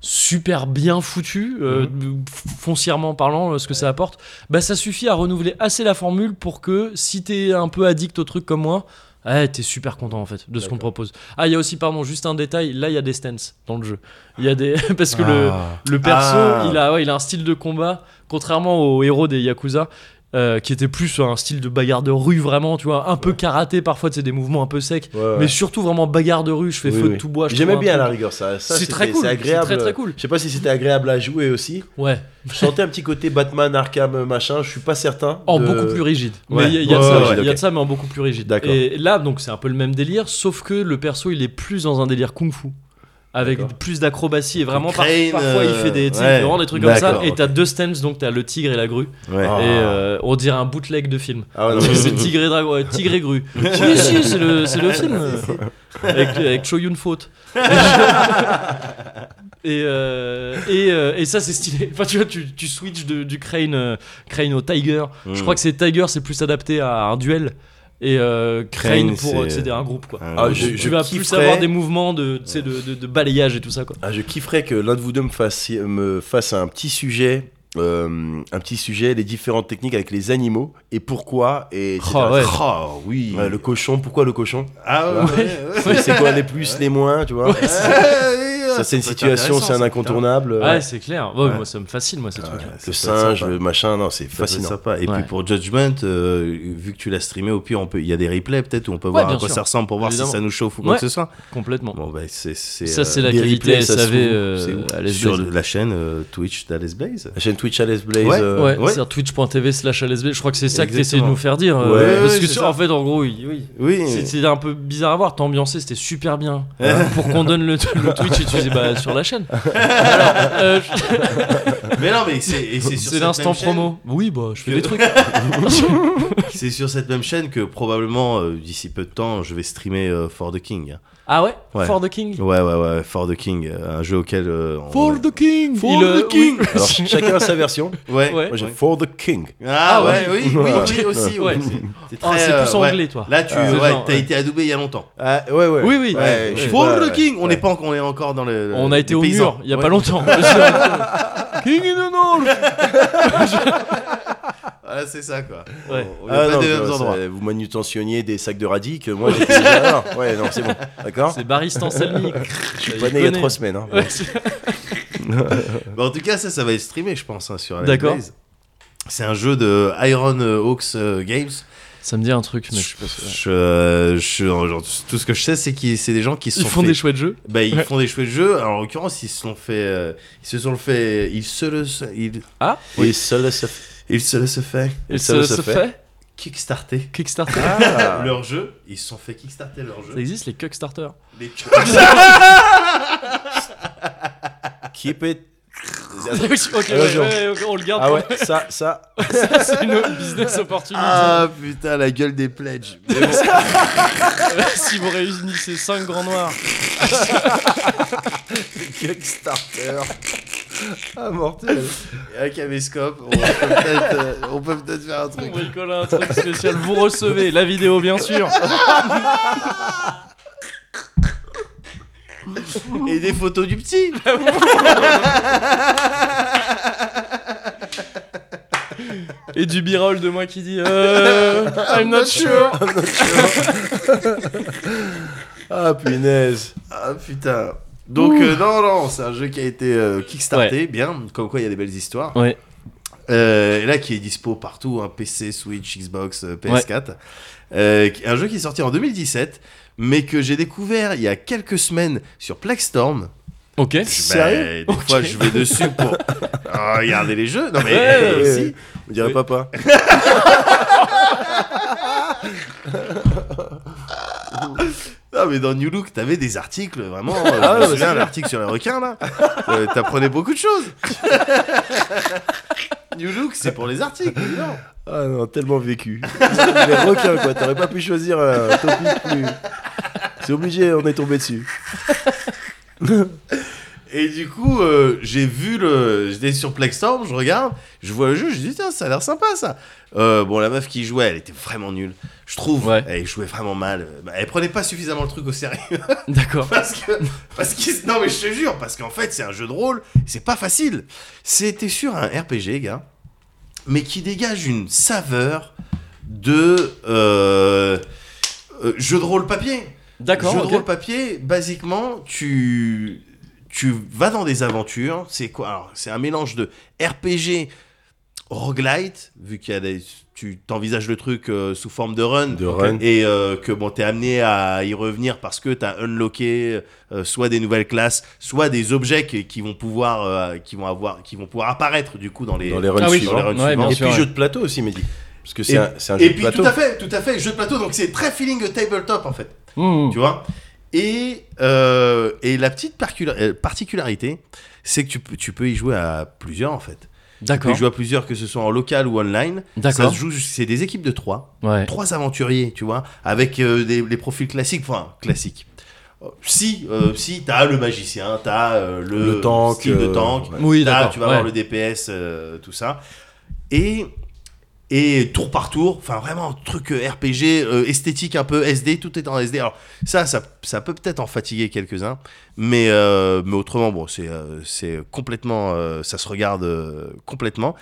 super bien foutu euh, foncièrement parlant euh, ce que ça apporte bah ça suffit à renouveler assez la formule pour que si t'es un peu addict au truc comme moi Ouais, t'es super content en fait de ce qu'on propose. Ah, il y a aussi, pardon, juste un détail. Là, il y a des stances dans le jeu. Il y a des parce que le, Ah. le perso, Ah. il a, ouais, il a un style de combat contrairement aux héros des Yakuza. Euh, qui était plus un style de bagarre de rue vraiment tu vois un peu karaté parfois c'est des mouvements un peu secs Ouais, ouais. mais surtout vraiment bagarre de rue je fais Oui, feu oui. de tout bois J'aimais bien à la rigueur ça. ça C'est très cool, agréable. très, très cool. Je sais pas si c'était agréable à jouer aussi. ouais Je sentais un petit côté Batman, Arkham, machin. Je suis pas certain. en de- beaucoup plus rigide. Mais il y a, y a de ça, ouais, il y a ok. de ça, mais en beaucoup plus rigide. Et là, donc, c'est un peu le même délire, sauf que le perso, il est plus dans un délire kung-fu. Avec plus d'acrobatie et vraiment par- parfois il fait des, ouais. il des trucs comme ça. Et t'as deux stands donc t'as le tigre et la grue. Ouais. Ah. et euh, on dirait un bootleg de film. Ah ouais, c'est tigre et dragon tigre et grue. Oui si c'est le, c'est le film. Avec, avec Cho Yun Faute et, euh, et, euh, et ça c'est stylé. Enfin tu vois tu, tu switches de- du crane crane au tiger. Je Mm. crois que c'est tiger c'est plus adapté à un duel et euh, crane, Crane, pour c'est- euh, c'est un groupe quoi Un Ah, gros- je- tu vas plus kifferais- avoir des mouvements de, tu sais, de, de, de balayage et tout ça quoi Ah, je kifferais que l'un de vous deux me fasse, me fasse un petit sujet. euh, un petit sujet, les différentes techniques avec les animaux et pourquoi et. Oh, ouais. Oh, oui. Ouais, le cochon, pourquoi le cochon? Ah ouais. C'est- quoi les plus, les moins, tu vois? Ça c'est une situation, c'est un incontournable. Ouais, c'est clair. Ouais, Ouais. Moi, ça me fascine, moi, ces trucs. Le singe, sympa. le machin, non, c'est fascinant. sympa. Et Ouais. puis pour Judgment, euh, vu que tu l'as streamé, au pire, on peut, il y a des replays peut-être où on peut Ouais, voir à quoi sûr. ça ressemble pour voir Évidemment. si ça nous chauffe ou quoi Ouais. que ce soit. Complètement. Bon, bah, c'est, c'est, ça, c'est euh, la qualité replays, ça se SAV euh, sur la chaîne Twitch d'Alice Blaze. La chaîne Twitch Alice Blaze. Ouais, c'est twitch.tv slash. Je crois que c'est ça que tu essayes de nous faire dire. parce que sur- en fait, en gros, oui. C'était un peu bizarre à voir. T'as ambiancé, c'était super bien. Pour qu'on donne le, le Twitch bah, sur la chaîne. Alors, euh, Mais non, mais c'est, et c'est sur c'est cette l'instant même chaîne- promo. Oui, bah, je fais que- des trucs. C'est sur cette même chaîne que probablement euh, d'ici peu de temps, je vais streamer euh, For the King. Ah ouais, Ouais. For the King Ouais, ouais, ouais, For the King, euh, un jeu auquel. euh, on- For the King For Il, euh, the King oui. Alors ch- chacun a sa version. Ouais. Ouais. Moi j'ai ouais. For the King. Ah, Ah, ouais, ouais. oui, oui, oui, aussi. Ouais. C'est Ah, c'est euh, plus anglais, toi. Là, tu Ah, genre, ouais. été adoubé il y a longtemps. Ah, ouais, ouais. Oui, oui. For the King, on n'est pas, on est encore dans le. On a été au mur il y a Ouais. pas longtemps. King in the North Voilà, c'est ça quoi. Ouais. On n'est Ah, pas non, des mêmes endroits. vous manutentionniez des sacs de radis que moi j'étais déjà. non, ouais, non, c'est bon. D'accord C'est Baristan Salmi. Je suis pas né il y a trois semaines. hein. Ouais, Bah, en tout cas, ça, ça va être streamé, je pense, hein, sur D'accord. C'est un jeu de Iron Hawks euh, Games. Ça me dit un truc, mais je suis pas sûr. Je, euh, je- genre, tout ce que je sais, c'est que c'est des gens qui se Ils sont font fait- des chouettes jeux. Bah, ils Ouais. font des chouettes jeux. Alors, en l'occurrence, ils se sont fait, euh, ils se sont fait, ils se le, ils, Ah Et seul se ils se le se fait Et ça ça se se fait. fait kickstarter Kickstarter Ah. leur jeu. Ils se sont fait kickstarter leur Ça jeu. existe les Kickstarter Les- Keep it. Ok, ouais, ouais, ok, on le garde. Ah ouais, ça, ça. Ça, c'est une business opportunity. ah putain, la gueule des pledges. Si vous réunissez 5 grands noirs. Kickstarter. Ah, mortel. Un caméscope, on peut peut-être euh, on peut peut-être faire un On truc. bricole un truc spécial. Vous recevez la vidéo, bien sûr. Et des photos du petit. Et du birol de moi qui dit euh, I'm not sure. Ah, punaise. Ah putain. Donc euh, non non, c'est un jeu qui a été euh, kickstarté, bien, comme quoi il y a des belles histoires. Ouais. Euh, et là qui est dispo partout, hein, PC, Switch, Xbox, euh, PS4. Euh, qui- un jeu qui est sorti en 2017, mais que j'ai découvert il y a quelques semaines sur Plexstorm. Ok. Sérieux Des fois je vais dessus pour Ah, regarder les jeux. Non mais Ouais, eh, ouais, si. On dirait Oui. papa. Non mais dans New Look, t'avais des articles vraiment. euh, je me souviens l'article sur les requins là. Euh, T'apprenais beaucoup de choses. New Look, c'est pour les articles. Ah non, tellement vécu. Les requins, quoi. T'aurais pas pu choisir un topic plus. C'est obligé, on est tombé dessus. Et du coup, euh, j'ai vu le. J'étais sur Plexstorm, je regarde, je vois le jeu, je dis, tiens, ça a l'air sympa ça. Euh, bon, la meuf qui jouait, elle était vraiment nulle. Je trouve. Ouais. Elle jouait vraiment mal. Bah, Elle prenait pas suffisamment le truc au sérieux. D'accord. parce que. Parce que. Non, mais je te jure, parce qu'en fait, c'est un jeu de rôle, c'est pas facile. C'était sur un RPG, gars, mais qui dégage une saveur de. euh, jeu de rôle papier. D'accord. Jeu de rôle papier, basiquement, tu tu vas dans des aventures. C'est quoi c'est un mélange de RPG, roguelite, vu qu'il y a des, tu t'envisages le truc euh, sous forme de run, De run. et euh, que bon, t'es amené à y revenir parce que t'as unlocké euh, soit des nouvelles classes, soit des objets qui, qui vont pouvoir, euh, qui vont avoir, qui vont pouvoir apparaître du coup dans les Dans les runs Ah oui, suivants. dans les runs Ouais, suivants. bien Et sûr, puis ouais. jeu de plateau aussi, Mehdi. Parce que c'est un, un jeu Et de puis plateau. tout à fait, tout à fait, jeu de plateau, donc c'est très feeling de tabletop en fait. Mmh. tu vois? Et, euh, et la petite euh, particularité, c'est que tu peux, tu peux y jouer à plusieurs en fait. Tu peux D'accord. y jouer à plusieurs, que ce soit en local ou online. Ça D'accord. se joue, c'est des équipes de trois. Ouais. Trois aventuriers, tu vois, avec euh, des, les profils classiques, enfin classiques. Si, euh, si t'as le magicien, t'as euh, le, Le tank, style de euh, tank, ouais. Oui, d'accord. tu vas ouais. avoir le DPS, euh, tout ça. Et, et tour par tour, enfin vraiment truc euh, RPG, euh, esthétique un peu SD, tout est en SD. Alors ça, ça, peut peut-être en fatiguer quelques-uns, mais, euh, mais autrement, bon, c'est complètement, ça se regarde complètement.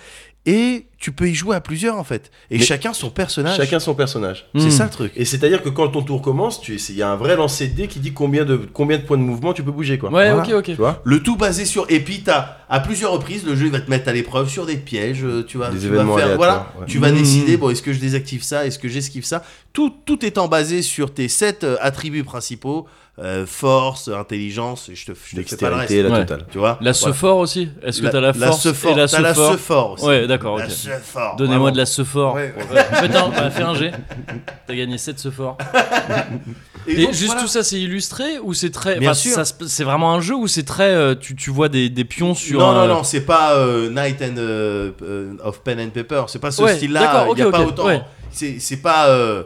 Et tu peux y jouer à plusieurs en fait. Et Mais chacun son personnage. Chacun son personnage. C'est Mmh. ça le truc. Et c'est-à-dire que quand ton tour commence, tu- il y a un vrai lancer de dés qui dit combien de, combien de points de mouvement tu peux bouger. Quoi. Ouais, Voilà. ok, ok. Tu vois Le tout basé sur. Et puis, t'as, à plusieurs reprises, le jeu il va te mettre à l'épreuve sur des pièges. euh, Tu vas, Des tu événements vas faire. Voilà, ouais. tu vas Mmh. décider bon, est-ce que je désactive ça Est-ce que j'esquive ça tout, tout étant basé sur tes sept euh, attributs principaux euh, force, intelligence, et je te, je te fais pas le reste. Dextérité, la Ouais. totale. Tu vois La Voilà. sephore aussi Est-ce que t'as la force sephore, et la t'as la sephore sephore aussi. Ouais, d'accord, La sephore, Donnez-moi de la sephore. Ouais. Faites un, bah, fais un G. T'as gagné 7 sephores. Et, Et donc, juste voilà. tout ça, c'est illustré ou c'est très. Bien sûr. C'est vraiment un jeu ou c'est très. euh, tu, tu vois des, des pions sur. non, un- non, non, c'est pas euh, Night and euh, euh, of Pen and Paper. C'est pas ce Ouais, style-là. d'accord, Il y a pas ok, autant. ouais. C'est c'est pas. euh,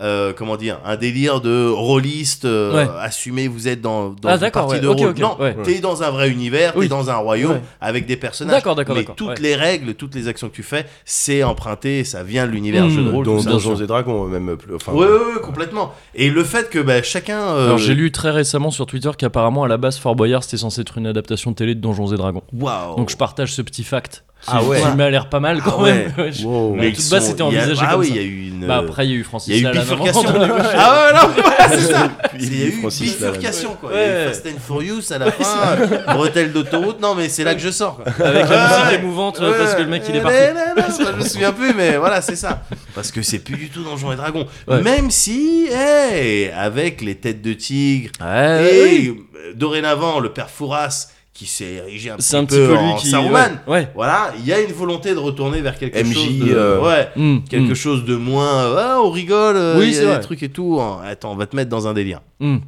euh, comment dire un délire de rôliste euh, Ouais. assumé vous êtes dans, dans Ah, une partie ouais, de rôle non ouais. t'es dans un vrai univers Oui. t'es dans un royaume Ouais. avec des personnages D'accord, d'accord, mais d'accord, toutes ouais. les règles toutes les actions que tu fais c'est emprunté ça vient de l'univers Mmh, jeu de rôle ça. Donjons et Dragons, même plus. Enfin, ouais, ouais, ouais, complètement et le fait que bah, chacun euh, Alors j'ai lu très récemment sur Twitter qu'apparemment à la base Fort Boyard c'était censé être une adaptation télé de Donjons et Dragons. waouh Donc je partage ce petit fact. Ah ouais. qui m'a l'air pas mal quand Ah ouais. même. Ouais, Wow. Mais ils toute base c'était y a- envisagé ah comme oui ça. il y a eu une Bah après il y a eu Francis il y a eu bifurcation ah ouais non c'est ça il y a eu Francis bifurcation quoi Ouais. il y a eu Fast and Furious à la fin bretelle d'autoroute non mais c'est là que je sors quoi. Avec la musique émouvante euh, parce que le mec il est Ouais, parti. non, non, je me souviens plus, mais voilà, c'est ça. Parce que c'est plus du tout Donjons et Dragons. Même si, hey, avec les têtes de tigre et euh, dorénavant le père Fouras qui s'est érigé un petit, C'est un petit peu lui en qui. Saruman. Ouais. ouais. Voilà, il y a une volonté de retourner vers quelque MJ, chose de, euh, ouais, Mm, quelque mm, chose de moins. euh, Ah, on rigole. euh, Oui, il y a des trucs et tout. Attends, on va te mettre dans un délire. mm.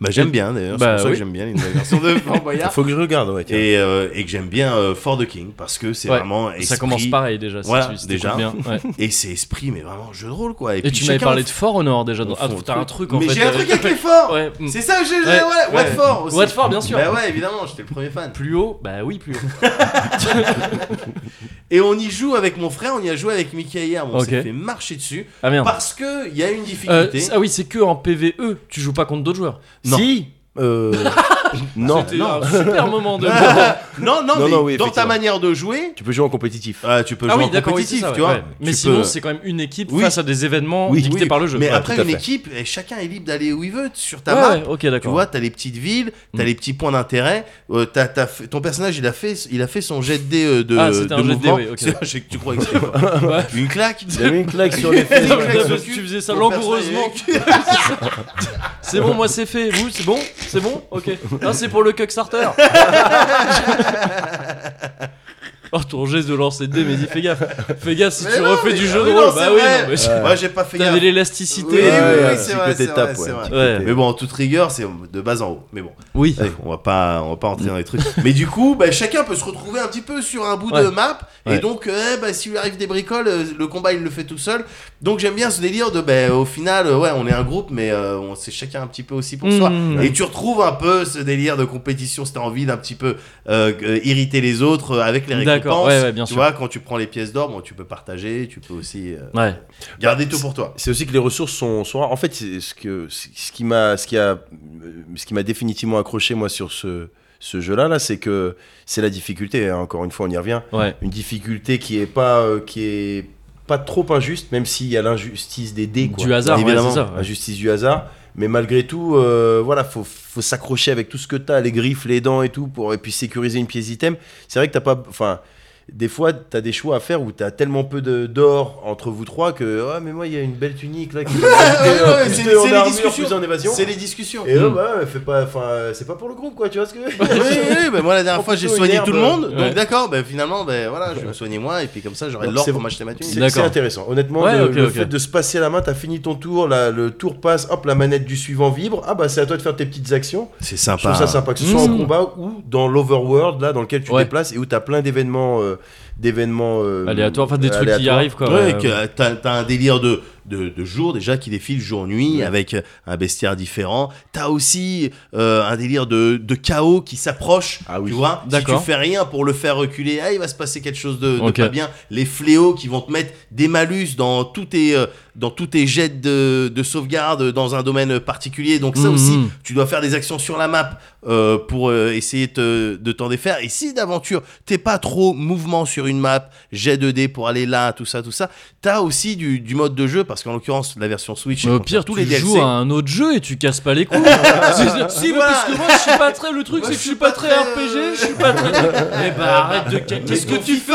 Bah, j'aime bien d'ailleurs, Bah, c'est pour ça oui. que j'aime bien les nouvelles versions de Fort Boyard. Faut que je regarde, ouais. Et, euh, et que j'aime bien euh, For the King parce que c'est Ouais, vraiment Ça esprit, commence pareil déjà. Si Voilà, tu, si déjà. Bien. ouais. et c'est esprit mais vraiment jeu de rôle quoi. Et, Et puis tu m'avais parlé de Fort Honor déjà. dans- Ah, fond, t'as un truc en mais fait. j'ai un truc avec les forts. Ouais. C'est ça que j'ai Ouais, ouais, ouais. Watford aussi. Watford, bien sûr. Bah ouais, évidemment, j'étais le premier fan. Plus haut Bah oui, plus haut. Et on y joue avec mon frère, on y a joué avec Mickey hier, on s'est fait marcher dessus Ah parce que il y a une Euh, difficulté. ah oui, c'est que en PVE, tu joues pas contre d'autres joueurs. Non. Si euh, Non, C'était non. un super moment de. non, non, Non, mais non, oui, dans ta effectivement. manière de jouer, Tu peux jouer en compétitif. ah, tu peux Ah jouer oui, en d'accord, oui, c'est compétitif, ça, tu ouais, vois. ouais. Mais Tu sinon, peux- c'est quand même une équipe Oui. face à des événements Oui, dictés Oui, par le jeu. Mais Ouais, après, tout à une fait. équipe, eh, chacun est libre d'aller où il veut sur ta ouais, map. ouais, ok, Tu d'accord. vois, t'as les petites villes, t'as Mm. les petits points d'intérêt. euh, t'as- t'as fait- ton personnage, il a fait, il a fait son jet de dés euh, de, Ah, c'était de un jet de dés, mouvement. oui, ok. C'est- je sais que tu crois que c'est quoi Ouais. Une claque. Il une claque sur les fesses. Ouais, parce que tu faisais ça Ton langoureusement. C'est bon, moi c'est fait. Vous, c'est bon? C'est bon? Ok. Ah, c'est pour le Kickstarter. oh, ton geste de lancer de dés, mais dis fais gaffe. Fais gaffe si Mais tu non, refais mais- du jeu de oui, rôle. non, bah oui, vrai. non, mais Moi, j'ai pas fait t'avais gaffe. l'élasticité. Oui, c'est vrai, côté c'est tape, vrai, c'est ouais, vrai. Mais bon, en toute rigueur, c'est de bas en haut. Mais bon, Oui. allez, on va pas, on va pas entrer dans les trucs. Mais du coup, bah, chacun peut se retrouver un petit peu sur un bout de Ouais. map. Et donc, euh, bah, s'il lui arrive des bricoles, euh, le combat il le fait tout seul. Donc j'aime bien ce délire de, bah, au final, euh, ouais, on est un groupe, mais euh, on c'est chacun un petit peu aussi pour soi. Mmh. Et tu retrouves un peu ce délire de compétition, si t'as envie d'un petit peu euh, irriter les autres avec les récompenses. ouais, ouais, bien tu sûr. vois, quand tu prends les pièces d'or, bon, tu peux partager, tu peux aussi euh, Ouais. garder tout pour toi. C'est aussi que les ressources sont, sont rares. En fait, ce que ce qui m'a ce qui a ce qui m'a définitivement accroché moi sur ce ce jeu-là là, c'est que c'est la difficulté. hein. Encore une fois, on y revient. Ouais. Une difficulté qui est pas euh, qui est pas trop injuste, même s'il y a l'injustice des dés. Quoi. Du hasard, Évidemment. c'est ça. ouais. L'injustice du hasard. Mais malgré tout, euh, voilà, faut, faut s'accrocher avec tout ce que t'as, les griffes, les dents et tout, pour et puis sécuriser une pièce d'item. C'est vrai que t'as pas, enfin, des fois t'as des choix à faire où t'as tellement peu de d'or entre vous trois que, ouais, mais moi il y a une belle tunique là qui plus c'est- les discussions. plus en évasion. C'est les discussions. Et eux, Mm. bah, ouais, fais pas, enfin, c'est pas pour le groupe quoi, tu vois ce que. oui, oui, oui, bah moi la dernière fois j'ai soigné tout le monde, Ouais. donc d'accord, bah finalement, bah voilà, je vais me soigner moi et puis comme ça j'aurai l'or pour m'acheter ma tunique. C'est intéressant. Honnêtement, Ouais, le, fait de se passer la main, t'as fini ton tour, la- le tour passe, hop, la manette du suivant vibre. Ah bah c'est à toi de faire tes petites actions. C'est Je sympa. trouve ça sympa, que ce soit en Mmh. combat ou dans l'overworld, là, dans lequel tu déplaces et où t'as plein d'événements, euh, d'événements euh, Aléatoire, enfin des trucs qui aléatoires. arrivent quoi. Ouais, ouais. que t'as t'as un délire de, de, de jour déjà qui défile jour-nuit Ouais. avec un bestiaire différent. T'as aussi euh, un délire de, de chaos qui s'approche. Ah oui. Tu vois, si tu fais rien pour le faire reculer, ah, il va se passer quelque chose de, de Ok. pas bien. Les fléaux qui vont te mettre des malus dans tous tes, euh, dans tous tes jets de, de sauvegarde dans un domaine particulier. Donc ça Mhm. aussi, tu dois faire des actions sur la map euh, pour euh, essayer de te- de t'en défaire. Et si d'aventure, t'es pas trop mouvement sur une map, jet de dés pour aller là, tout ça, tout ça, t'as aussi du, du mode de jeu, parce qu'en l'occurrence, la version Switch, Mais au pire, tous tu les DLC. joues à un autre jeu et tu casses pas les couilles. Si, voilà. Parce que moi, je suis pas très. Le truc, c'est que je suis pas très RPG, euh, je suis pas très. Eh bah, arrête de. Qu'est-ce que tu fais?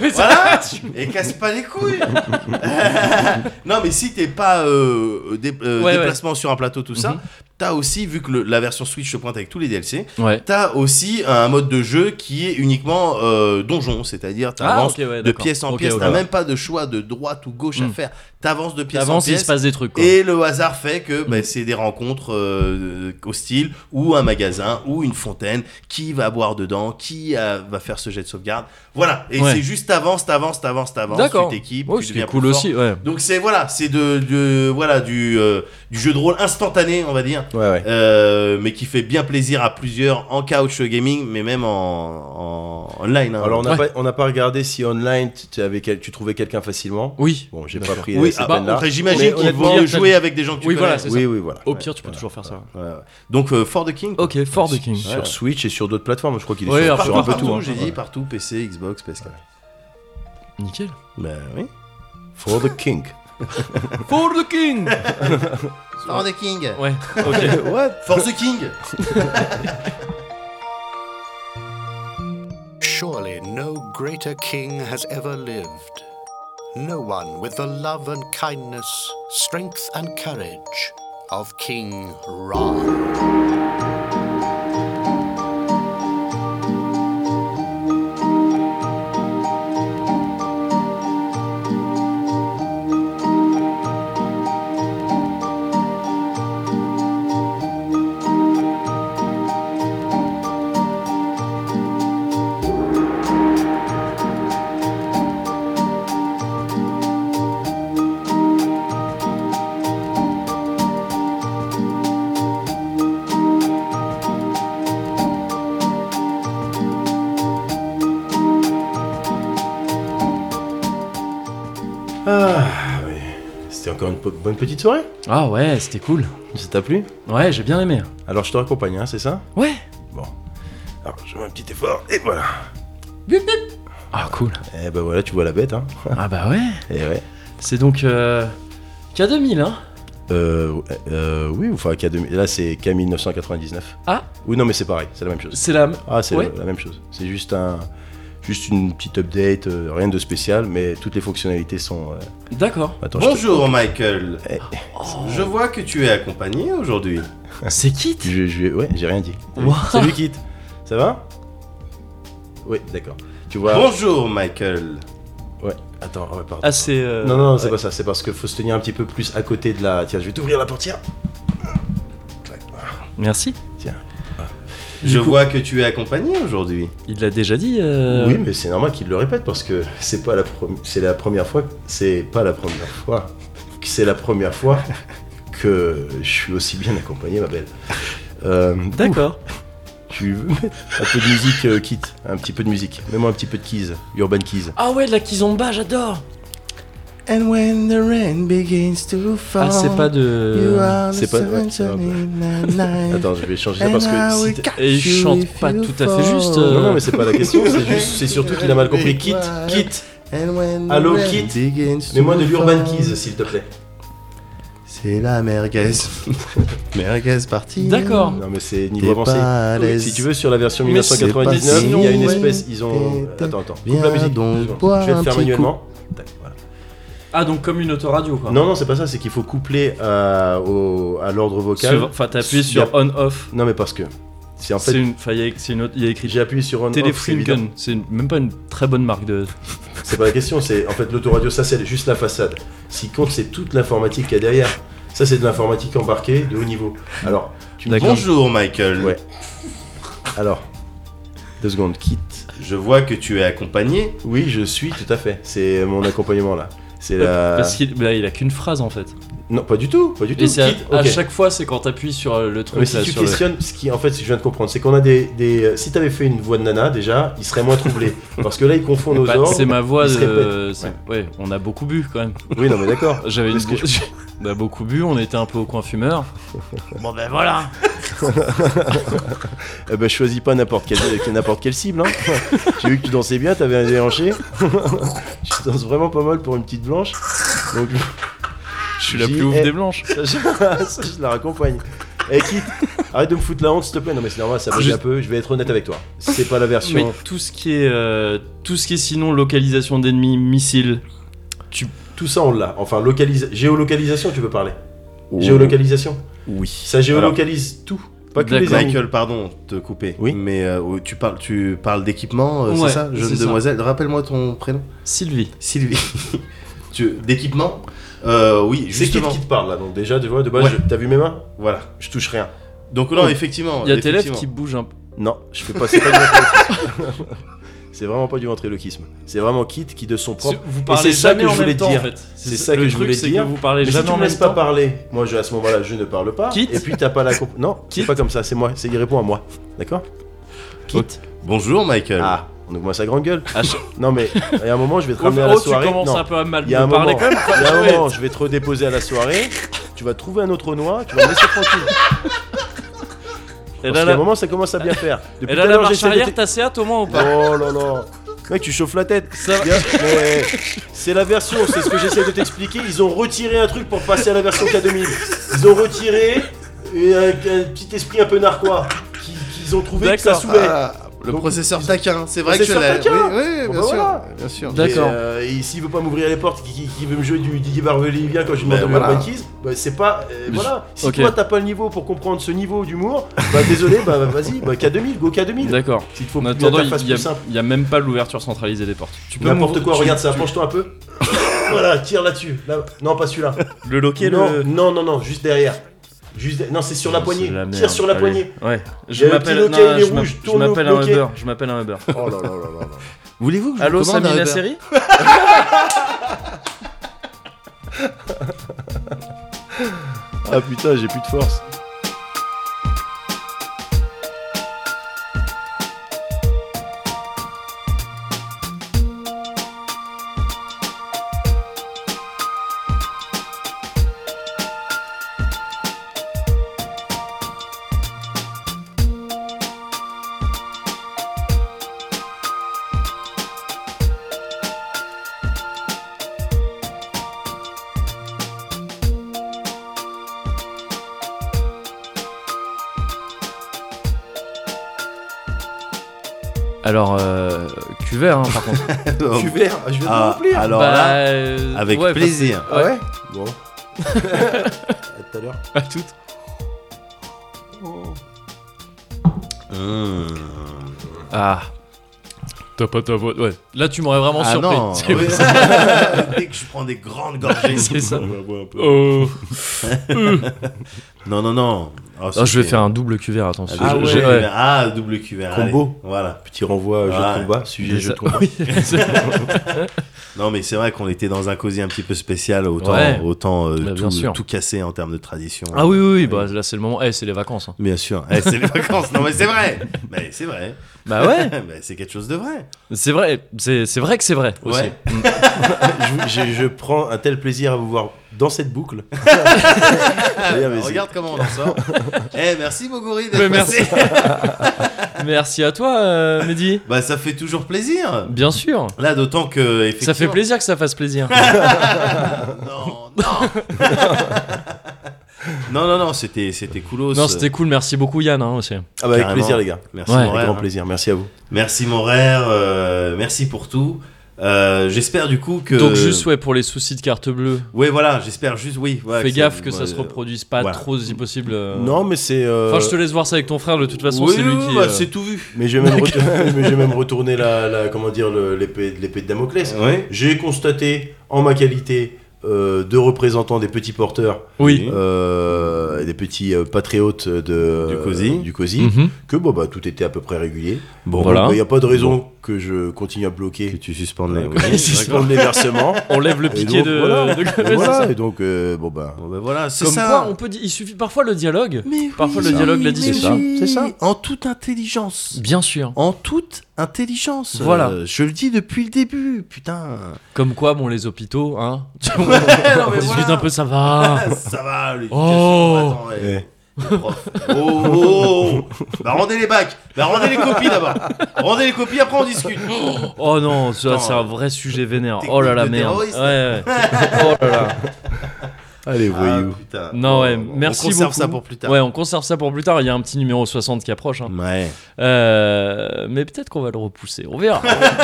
Mais ça- Voilà. Et casse pas les couilles. Non mais si t'es pas euh, dé- euh, Ouais, déplacement sur un plateau tout ça, Mhm. T'as aussi vu que le- la version Switch se pointe avec tous les DLC, Ouais. t'as aussi un mode de jeu qui est uniquement euh, donjon, c'est-à-dire t'avances Ah, ok, ouais, de pièce en pièce, t'as même pas de choix de droite ou gauche à Mhm. faire, t'avances de pièce en T'avances, il pièce. se passe des trucs quoi. Et le hasard fait que bah, c'est des rencontres euh, hostiles ou un magasin ou une fontaine qui va boire dedans, qui euh, va faire ce jet de sauvegarde? Voilà. Et c'est juste t'avances, t'avances, t'avances, t'avances, D'accord. tu t'équipes, Ouais, tu deviens cool plus aussi, ouais. Donc c'est voilà, c'est de, de- voilà du euh, du jeu de rôle instantané, on va dire. Ouais, ouais. Euh, mais qui fait bien plaisir à plusieurs en couch gaming, mais même en, en online. hein. Alors on n'a Ouais. pas, on n'a pas regardé si online tu, avais quel- tu trouvais quelqu'un facilement. Oui. Bon, j'ai pas pris oui, cette ah bah, peine-là. après, j'imagine Mais qu'il honnêtement, vaut mieux t'as- jouer avec des gens que tu Oui, connais. voilà, Oui, voilà. Au pire, tu peux voilà. toujours faire ça. Donc euh, For the King. Ok, For the King. Sur Switch et sur d'autres plateformes, je crois qu'il est Ouais, sur, un peu tout. partout, hein. j'ai dit partout, PC, Xbox, PS4. Nickel. Bah oui. For the King. For the King For the King. Ouais, ok. What For the King. Surely no greater king has ever lived. No one with the love and kindness, strength and courage of King Ra. Bonne petite soirée. Ah ouais, c'était cool. Ça t'a plu? Ouais, j'ai bien aimé. Alors je te raccompagne, hein, c'est ça? Ouais. Bon. Alors je fais un petit effort et voilà. Ah cool. Et ben voilà, tu vois la bête, hein. Ah bah ouais. Et ouais. C'est donc euh, K2000, hein? Euh, euh, oui, enfin, K2000. Là, c'est K1999. Ah. Oui, non, mais c'est pareil, c'est la même chose. C'est la... Ah, c'est Ouais. la, la même chose. C'est juste un, juste une petite update, euh, rien de spécial, mais toutes les fonctionnalités sont. euh, D'accord. Attends, je te- Bonjour Michael. Eh, Je vois que tu es accompagné aujourd'hui. C'est Kit je, je- ouais, j'ai rien dit. Wow. Salut Kit. Ça va? Oui, d'accord. Tu vois. Bonjour Michael. Ouais. Attends, ouais, pardon. Ah c'est... euh, non, non, c'est ouais. pas ça. C'est parce qu'il faut se tenir un petit peu plus à côté de la. Tiens, je vais t'ouvrir la portière. Merci. Je coup- vois que tu es accompagné aujourd'hui. Il l'a déjà dit euh, Oui, mais c'est normal qu'il le répète parce que c'est pas la c'est la première fois, c'est pas la première fois, que c'est la première fois que je suis aussi bien accompagné, ma belle. Euh, D'accord. tu veux mettre un peu de musique, euh, Kit? Un petit peu de musique. Mets-moi un petit peu de keys, Urban Keys. Ah ouais, de la kizomba, j'adore And when the rain begins to fall, Ah, c'est pas de... C'est pas- ouais, pas- Attends, je vais changer ça parce que si il chante pas tout à fait juste... euh, non, non, mais c'est pas la question. C'est juste, c'est surtout qu'il a mal compris. Kit, Kit, Allô, Kit mets-moi de l'Urban Keys, s'il te plaît. C'est la merguez. merguez partie. D'accord. Non, mais c'est niveau avancé. l'aise. Si tu veux, sur la version Mais c'est 1999, pas il y a une espèce. Ils ont. Attends, attends. Coupe la musique. donc Je vais le un faire manuellement. Voilà. Ah, donc comme une autoradio, quoi. Non, non, c'est pas ça. C'est qu'il faut coupler à, au- à l'ordre vocal. Sur- Enfin, t'appuies sur a- on-off. Non, mais parce que. C'est en C'est fait. une... Enfin, il y a- c'est une autre- il y a écrit J'ai appuyé sur on. off, c'est évident. C'est une- même pas une très bonne marque de... C'est pas la question. C'est en fait l'autoradio. Ça, c'est juste la façade. Ce qui compte, c'est toute l'informatique qu'il y a derrière. Ça, c'est de l'informatique embarquée de haut niveau. Alors, tu me dis. D'accord. Bonjour Michael. Ouais. Alors, deux secondes. Kit. Je vois que tu es accompagné. Oui, je suis tout à fait. C'est mon accompagnement là. C'est la. Parce qu'il bah, il a qu'une phrase, en fait. Non, pas du tout, pas du tout. Et à, à chaque fois, c'est quand t'appuies sur euh, le truc Mais si là, tu sur le- questionnes, ce qui en fait, ce que je viens de comprendre, c'est qu'on a des, des euh, si t'avais fait une voix de nana déjà, il serait moins troublé, parce que là il confond nos ordres. c'est ma voix de. Ouais, on a beaucoup bu quand même. Oui, non mais d'accord. J'avais une. Je- a beaucoup bu, on était un peu au coin fumeur. Bon ben voilà. Eh ben, choisis pas n'importe quelle, n'importe quelle cible. Hein. J'ai vu que tu dansais bien, t'avais un déhanché. tu danses vraiment pas mal pour une petite blanche. Donc, Je suis la plus ouf eh. des blanches. ça, je, ça, je la raccompagne. Eh, Kit, arrête de me foutre la honte, s'il te plaît. Non, mais c'est normal, ça bug Je- un peu. Je vais être honnête avec toi. C'est pas la Mais version. tout ce qui est euh, tout ce qui est sinon localisation d'ennemis, missiles. Tout ça, on l'a. Enfin, localisa... géolocalisation, tu veux parler Oh. Géolocalisation Oui. Ça géolocalise tout. Pas que les. Michael, pardon, te couper. Oui. Mais euh, oh, tu parles, tu parles d'équipement, euh, Ouais, c'est ça, jeune c'est ça. demoiselle? Rappelle-moi ton prénom. Sylvie. Sylvie. tu d'équipement? Euh, Oui, C'est justement. qui te parle là, donc déjà, tu vois, de base, Ouais. je- t'as vu mes mains? Voilà. Je touche rien. Donc non, Oh. effectivement. Il y a tes lèvres qui bougent un peu. Non, je fais pas, c'est pas. c'est vraiment pas du ventriloquisme. C'est vraiment Kit qui de son propre. Vous parlez c'est ça jamais que je voulais temps, dire. en fait. C'est ça que le je truc, voulais c'est dire. que vous parlez Mais si jamais tu en me laisses pas temps. parler, moi je, à ce moment-là, je ne parle pas. Quitte. Et puis t'as pas la. comp- Non, c'est pas comme ça, c'est moi. C'est il répond à moi. D'accord? Kit? Bonjour Michael. Ah, on ouvre-moi sa grande gueule. À chaque- Non mais, il y a un moment, je vais te Oh, ramener à la oh, tu soirée. commences Non. un peu à mal Il y a un moment, je vais te redéposer à la soirée. Tu vas trouver un autre noix, tu vas me laisser tranquille. Et Parce là, qu'à un moment, ça commence à bien faire. Depuis et tout là, à la l'heure, marche j'essaie arrière, t'as Seat au moins ou pas Oh là là Mec, tu chauffes la tête. Ça va. Bien, mais c'est la version, c'est ce que j'essaie de t'expliquer. Ils ont retiré un truc pour passer à la version K2000. Ils ont retiré et un, un petit esprit un peu narquois qui- qu'ils ont trouvé que ça D'accord. saoulait. Ah, le Donc- processeur taquin, c'est vrai que je Processeur l'ai. taquin. Oui, oui, Bon, bien bah sûr. voilà. Bien sûr. D'accord. Et, euh, et s'il veut pas m'ouvrir les portes, qui, qui- qui veut me jouer du Didier Barbelivien quand je lui demande Ben de voilà. Urban Keys, bah, c'est pas. euh, voilà. Si Ok. toi t'as pas le niveau pour comprendre ce niveau d'humour, bah désolé, bah vas-y, bah K2000, go K2000. D'accord. S'il te faut En une attendant, interface il y, a, plus simple. il y a même pas l'ouverture centralisée des portes. Tu peux N'importe m'ouvrir- quoi, tu- regarde ça, penche-toi un peu. voilà, tire là-dessus. Là- Non, pas celui-là. Le loquet, non, le. non, non, non, juste derrière. Juste Non, c'est sur la poignée. la. Tire sur la Allez. poignée. Ouais. Je m'appelle. m'appelle un. Uber. Je m'appelle un Uber. Oh là là là là là. Voulez-vous que je Allô, vous commande Samy un la série Ah putain, j'ai plus de force. Alors, euh, cuvert, hein, par contre. Cuvert, je viens de Ah, remplir. alors Bah, là, euh, avec ouais, plaisir. parce Ah ouais Bon. à tout à l'heure. À toutes. Mmh. Ah. T'as pas ta voix. Ouais. Là, tu m'aurais vraiment Ah surpris. non, oui. dès que je prends des grandes gorgées. C'est ça. Oh. Non, non, non. Oh, Ah, je vais faire un double cuvert, attention. Ah, Je- ouais, je- ouais. ah, double cuvert. Combo. allez, Voilà. Petit renvoi jeu Ouais. de combat, sujet jeu de combat. Oui, Non, mais c'est vrai qu'on était dans un cosy un petit peu spécial, autant, Ouais. autant euh, Bah, tout, sûr. tout casser en termes de tradition. ah oui, oui, oui. Bah, là, c'est le moment. Eh, c'est les vacances. hein. Bien sûr. Eh, c'est les vacances. Non, mais c'est vrai. Mais c'est vrai. Bah ouais. C'est quelque chose de vrai. C'est vrai. C'est c'est vrai que c'est vrai. Aussi. Ouais. je, je- je prends un tel plaisir à vous voir dans cette boucle. Regarde comment on en sort. Eh, merci Moguri d'être merci. Merci à toi, euh, Mehdi. Bah, ça fait toujours plaisir. Bien sûr. Là, d'autant que. Ça effectivement- fait plaisir que ça fasse plaisir. Non, non. non, non, non, c'était, c'était coolos. non, c'était cool. Merci beaucoup, Yann, hein, aussi. Ah bah avec Carrément. plaisir les gars. Merci, Ouais. mon Avec rêve, grand hein. plaisir. Merci à vous. Merci, mon rêve. euh, merci pour tout. Euh, j'espère du coup que. Donc, juste, ouais, pour les soucis de carte bleue, Ouais, voilà, j'espère juste, oui. ouais, fais que gaffe que ça ouais, se reproduise pas voilà. trop si possible. euh. Non mais c'est. euh, Enfin, je te laisse voir ça avec ton frère, de toute façon, oui, c'est lui oui, qui. bah, euh, c'est tout vu. Mais je vais même, même retourner la, la- comment dire l'épée l'épée de Damoclès. Ouais. J'ai constaté en ma qualité euh, de représentant des petits porteurs, Oui. euh, des petits euh, patriotes de Du COSI. du COSI, Mhm. que bon bah tout était à peu près régulier. Bon, Voilà. il n'y a pas de raison que je continue à bloquer. Que tu suspendes les. euh, oui, les versements. On lève le Et piquet donc, de. voilà. de- Et voilà, et donc euh, bon bah Bon, ben voilà, c'est Comme ça. quoi, on peut dire, il suffit parfois le dialogue. Mais Parfois, oui, le dialogue, la mais discussion. oui, C'est ça. En toute intelligence. Bien sûr. En toute intelligence. Voilà. Euh, je le dis depuis le début, putain. Comme quoi, bon, les hôpitaux, hein. on discute voilà. un peu, ça va. Ça va, l'éducation. Oh. Attends, ouais. Ouais. Prof. Oh, oh, oh. Bah, rendez les bacs. Bah, rendez les copies d'abord. Rendez les copies, après on discute. Oh non, ça, c'est un vrai sujet vénère. Oh là là, de merde. ouais. Oh là là. allez Ah, voyous. putain. Non, ouais, Bon, merci On conserve beaucoup. ça pour plus tard. Ouais, on conserve ça pour plus tard. Il y a un petit numéro 60 qui approche. hein. Ouais. Euh, mais peut-être qu'on va le repousser. On verra.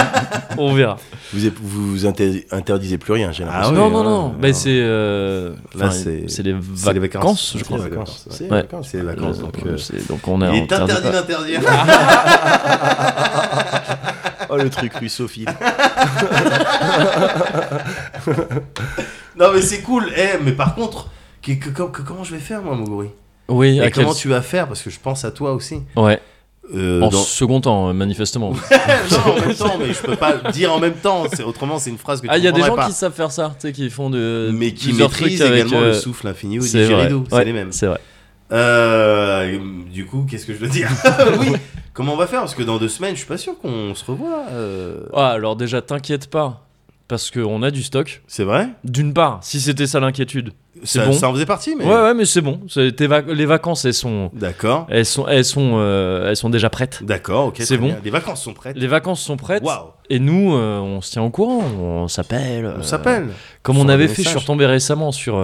on verra. Vous, êtes- vous inter- interdisez plus rien, j'ai Ah l'impression. oui, non, non, ouais, non. Bah, c'est. euh, c'est- c'est les, les vacances, je crois. C'est les vacances. C'est Ouais. les vacances. C'est les vacances. Donc, donc, euh, donc on est il est interdit d'interdire. Oh le truc russophile. non, mais c'est cool. Eh, mais par contre, que- que- que- que- comment je vais faire, moi, Moguri? Oui, Et à quel- comment tu vas faire? Parce que je pense à toi aussi. Ouais. Euh, En dans- second temps, euh, manifestement. non, en même temps, mais je peux pas le dire en même temps. C'est autrement, c'est une phrase que tu Ah, il y a des gens qui savent faire ça, tu sais, qui font de. mais qui maîtrisent également euh, le souffle infini ou C'est vrai. C'est Ouais, les mêmes. C'est vrai. Euh, du coup, qu'est-ce que je veux dire? Oui. Comment on va faire? Parce que dans deux semaines, je suis pas sûr qu'on se revoit. euh. Ah, alors déjà, t'inquiète pas. Parce qu'on a du stock. C'est vrai? D'une part, si c'était ça l'inquiétude. C'est ça, bon. ça en faisait partie, mais. Ouais, ouais, mais c'est bon. Les vacances, elles sont, D'accord. elles sont, elles sont, euh, elles sont déjà prêtes. D'accord, ok. C'est bon. bien. Les vacances sont prêtes. Les vacances sont prêtes. Waouh. Et nous, euh, on se tient au courant. On s'appelle. On euh, s'appelle. Comme On avait fait, je suis retombé récemment sur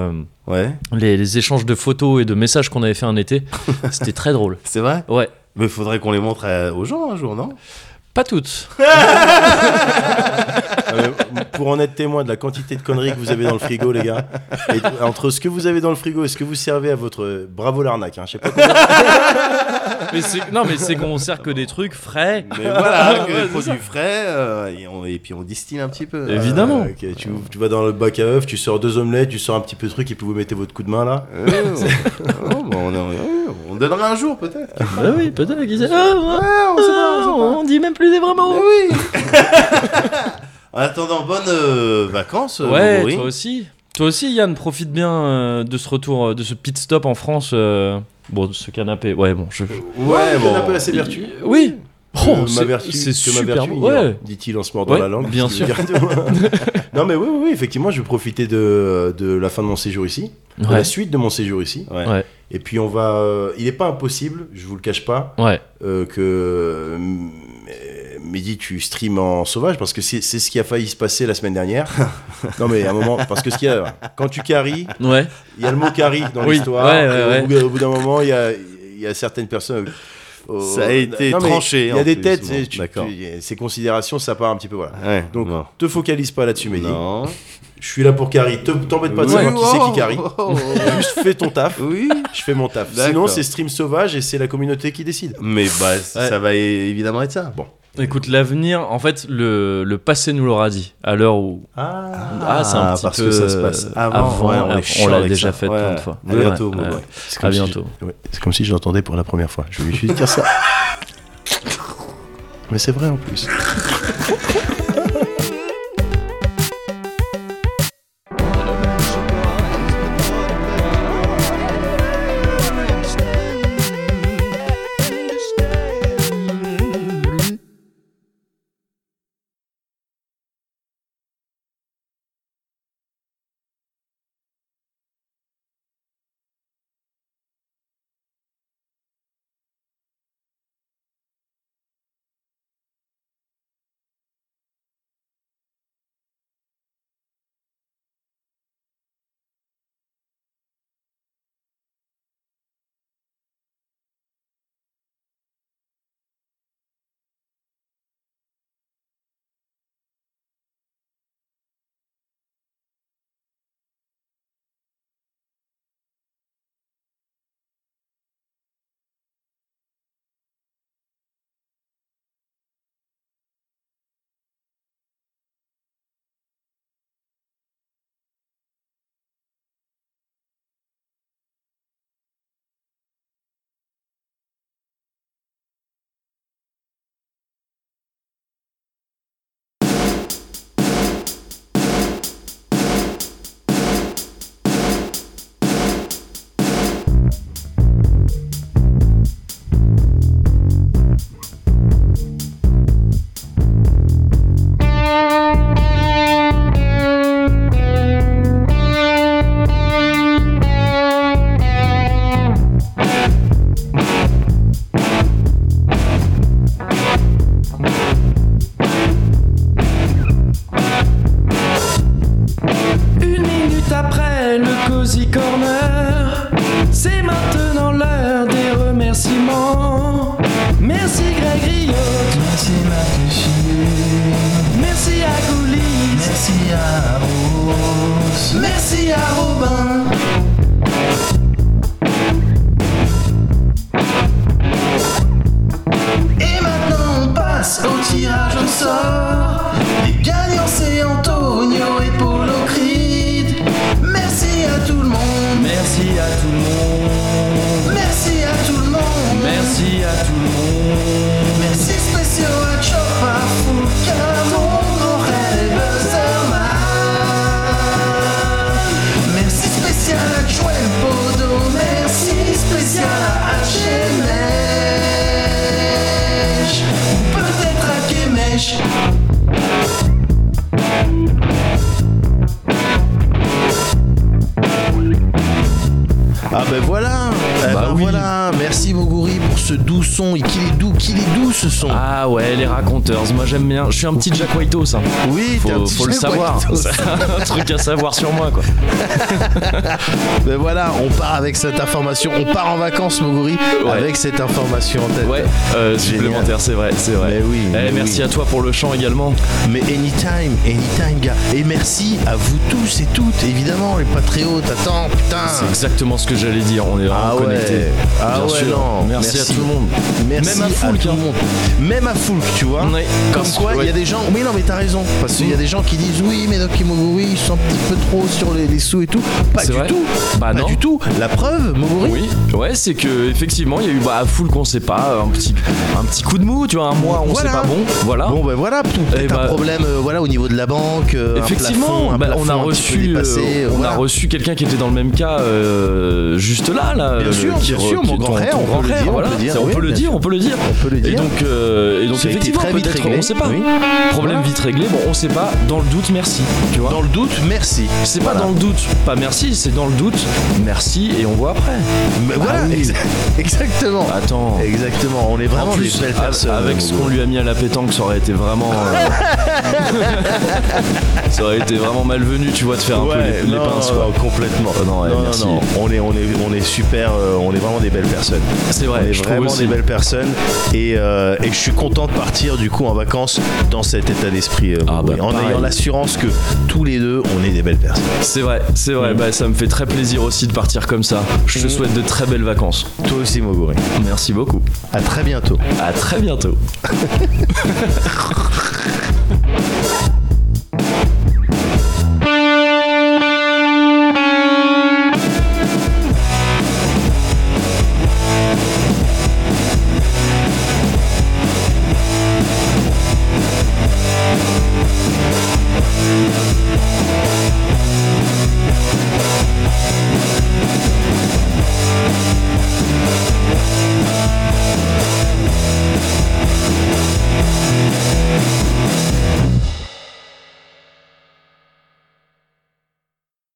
Ouais. les, les échanges de photos et de messages qu'on avait fait un été. C'était très drôle. C'est vrai? Ouais. Mais faudrait qu'on les montre à- aux gens un jour, non? Pas toutes. Ah, mais pour en être témoin de la quantité de conneries que vous avez dans le frigo, les gars, et entre ce que vous avez dans le frigo et ce que vous servez à votre bravo l'arnaque, hein, je sais pas comment. mais non, mais c'est qu'on sert que des trucs frais. Mais voilà, que c'est produits frais, euh, et, on- et puis on distille un petit peu. Évidemment. Ah, tu, tu vas dans le bac à œufs, tu sors deux omelettes, tu sors un petit peu de truc et puis vous mettez votre coup de main là. Euh, oh, bah, on, on- on donnera un jour peut-être. Bah oui, peut-être ah, on sait pas, on sait pas. on dit même plus des vrais mots. oui. en attendant, bonnes euh, vacances. euh, Ouais, Moguri. toi aussi. Toi aussi, Yann, profite bien euh, de ce retour, de ce pit stop en France. euh, Bon, de ce canapé. Ouais, bon, je. Ouais, bon. un peu assez vertu. Oui. Oh, ma c'est- vertu, c'est que ma super vertu, beau. Ouais. dit-il en se mordant Ouais, la langue. bien tout. non mais oui, oui, oui, effectivement, je vais profiter de, de la fin de mon séjour ici, de Ouais. la suite de mon séjour ici. Ouais. Ouais. Et puis on va, euh, il n'est pas impossible, je vous le cache pas, Ouais. euh, que euh, Mehdi tu stream en sauvage parce que c'est c'est ce qui a failli se passer la semaine dernière. non mais à un moment, parce que ce qu'il y a, quand tu carries, Ouais. il y a le mot carry dans Oui, l'histoire. ouais, ouais, au Au, bout d'un moment, il y a, il y a certaines personnes. au- Ça a été Non, tranché, Il y a des plus, têtes, bon, et tu- d'accord. tu- ces considérations, ça part un petit peu voilà. Ouais, Donc, bon. te focalise pas là-dessus, Mehdi. Non. Je suis là pour Carrie. Te- T'embête pas de Oui, savoir qui c'est oh, qui Carrie. oh, oh, Juste fais ton taf. Oui. Je fais mon taf. Sinon, c'est stream sauvage et c'est la communauté qui décide. Mais bah, ça va évidemment être ça. Bon. Écoute, l'avenir, en fait, le, le passé nous l'aura dit. À l'heure où. Ah, Ah, c'est un petit parce peu que ça se passe avant. avant, ouais, on l'a déjà ça. fait Ouais. plein de fois. À bientôt, Ouais, boy. C'est À comme si bientôt. je- comme si je l'entendais pour la première fois. Je vais juste dire ça. Mais c'est vrai en plus. Je suis un petit Jack Whitehouse. Hein. oui, un Faut, petit faut le savoir. Un truc à savoir sur moi, quoi. Ben voilà, on part avec cette information. On part en vacances, Moguri, Ouais. avec cette information en tête. Ouais, euh, supplémentaire, c'est vrai, c'est vrai. Mais oui, Eh, mais merci oui. à toi pour le chant également. Mais anytime, anytime, gars. Et merci à vous tous et toutes, évidemment, les patriotes. Attends, putain. C'est exactement ce que j'allais dire. On est vraiment Ah ouais. connectés. Ah Bien ouais, sûr. non. Merci, à tout le monde. Merci Même à Foulk, tout le hein. monde. Même à Foulk, tu vois. Comme quoi, il y a ouais. des gens. Oui, non, mais t'as raison. Parce qu'il y a des gens qui disent oui, mais Doc Moguri, ils sont un petit peu trop sur les, les sous et tout. Pas du vrai tout. Bah Pas non. du tout. La preuve, Moguri. Oui, ouais, c'est que effectivement, il y a eu bah, à full qu'on sait pas, un petit, un petit coup de mou, tu vois, un mois, on Voilà. sait pas bon, voilà. Bon ben voilà, peut-être Eh bah- un problème euh, voilà au niveau de la banque, euh, un Effectivement, plafond, un bah, plafond on a reçu, dépassé, euh, on voilà. a reçu quelqu'un qui était dans le même cas, euh, juste là, là. Bien sûr, qui bien sûr, mon grand frère, on peut le dire, on peut le dire, on peut le dire, Et donc, et effectivement, peut-être, on sait pas. Oui. Problème vite réglé. Bon, on sait pas. Dans le doute, merci. Tu vois. Dans le doute, merci. C'est Voilà. pas dans le doute, pas merci, c'est dans le doute, merci et on voit après. Mais voilà, oui. exa- exactement. Attends. Exactement, on est vraiment en plus, des belles personnes. avec ce qu'on lui a mis à la pétanque, ça aurait été vraiment. euh, ça aurait été vraiment malvenu, tu vois, de faire un peu les, les non, pinces, non, quoi. non, complètement. Non, ouais, merci. on est, on est, on est super, euh, on est vraiment des belles personnes. C'est vrai, on est je trouve vraiment aussi. des belles personnes et, euh, et je suis content de partir du coup en vacances dans cet état d'esprit. euh, Ah bah, en pareil. ayant l'assurance que tous les deux, on est des belles personnes. C'est vrai, c'est vrai. Bah, ça me fait très plaisir aussi de partir comme ça. Je te Mhm. souhaite de très belles vacances. Toi aussi, Moguri. Merci beaucoup. À très bientôt. À très bientôt.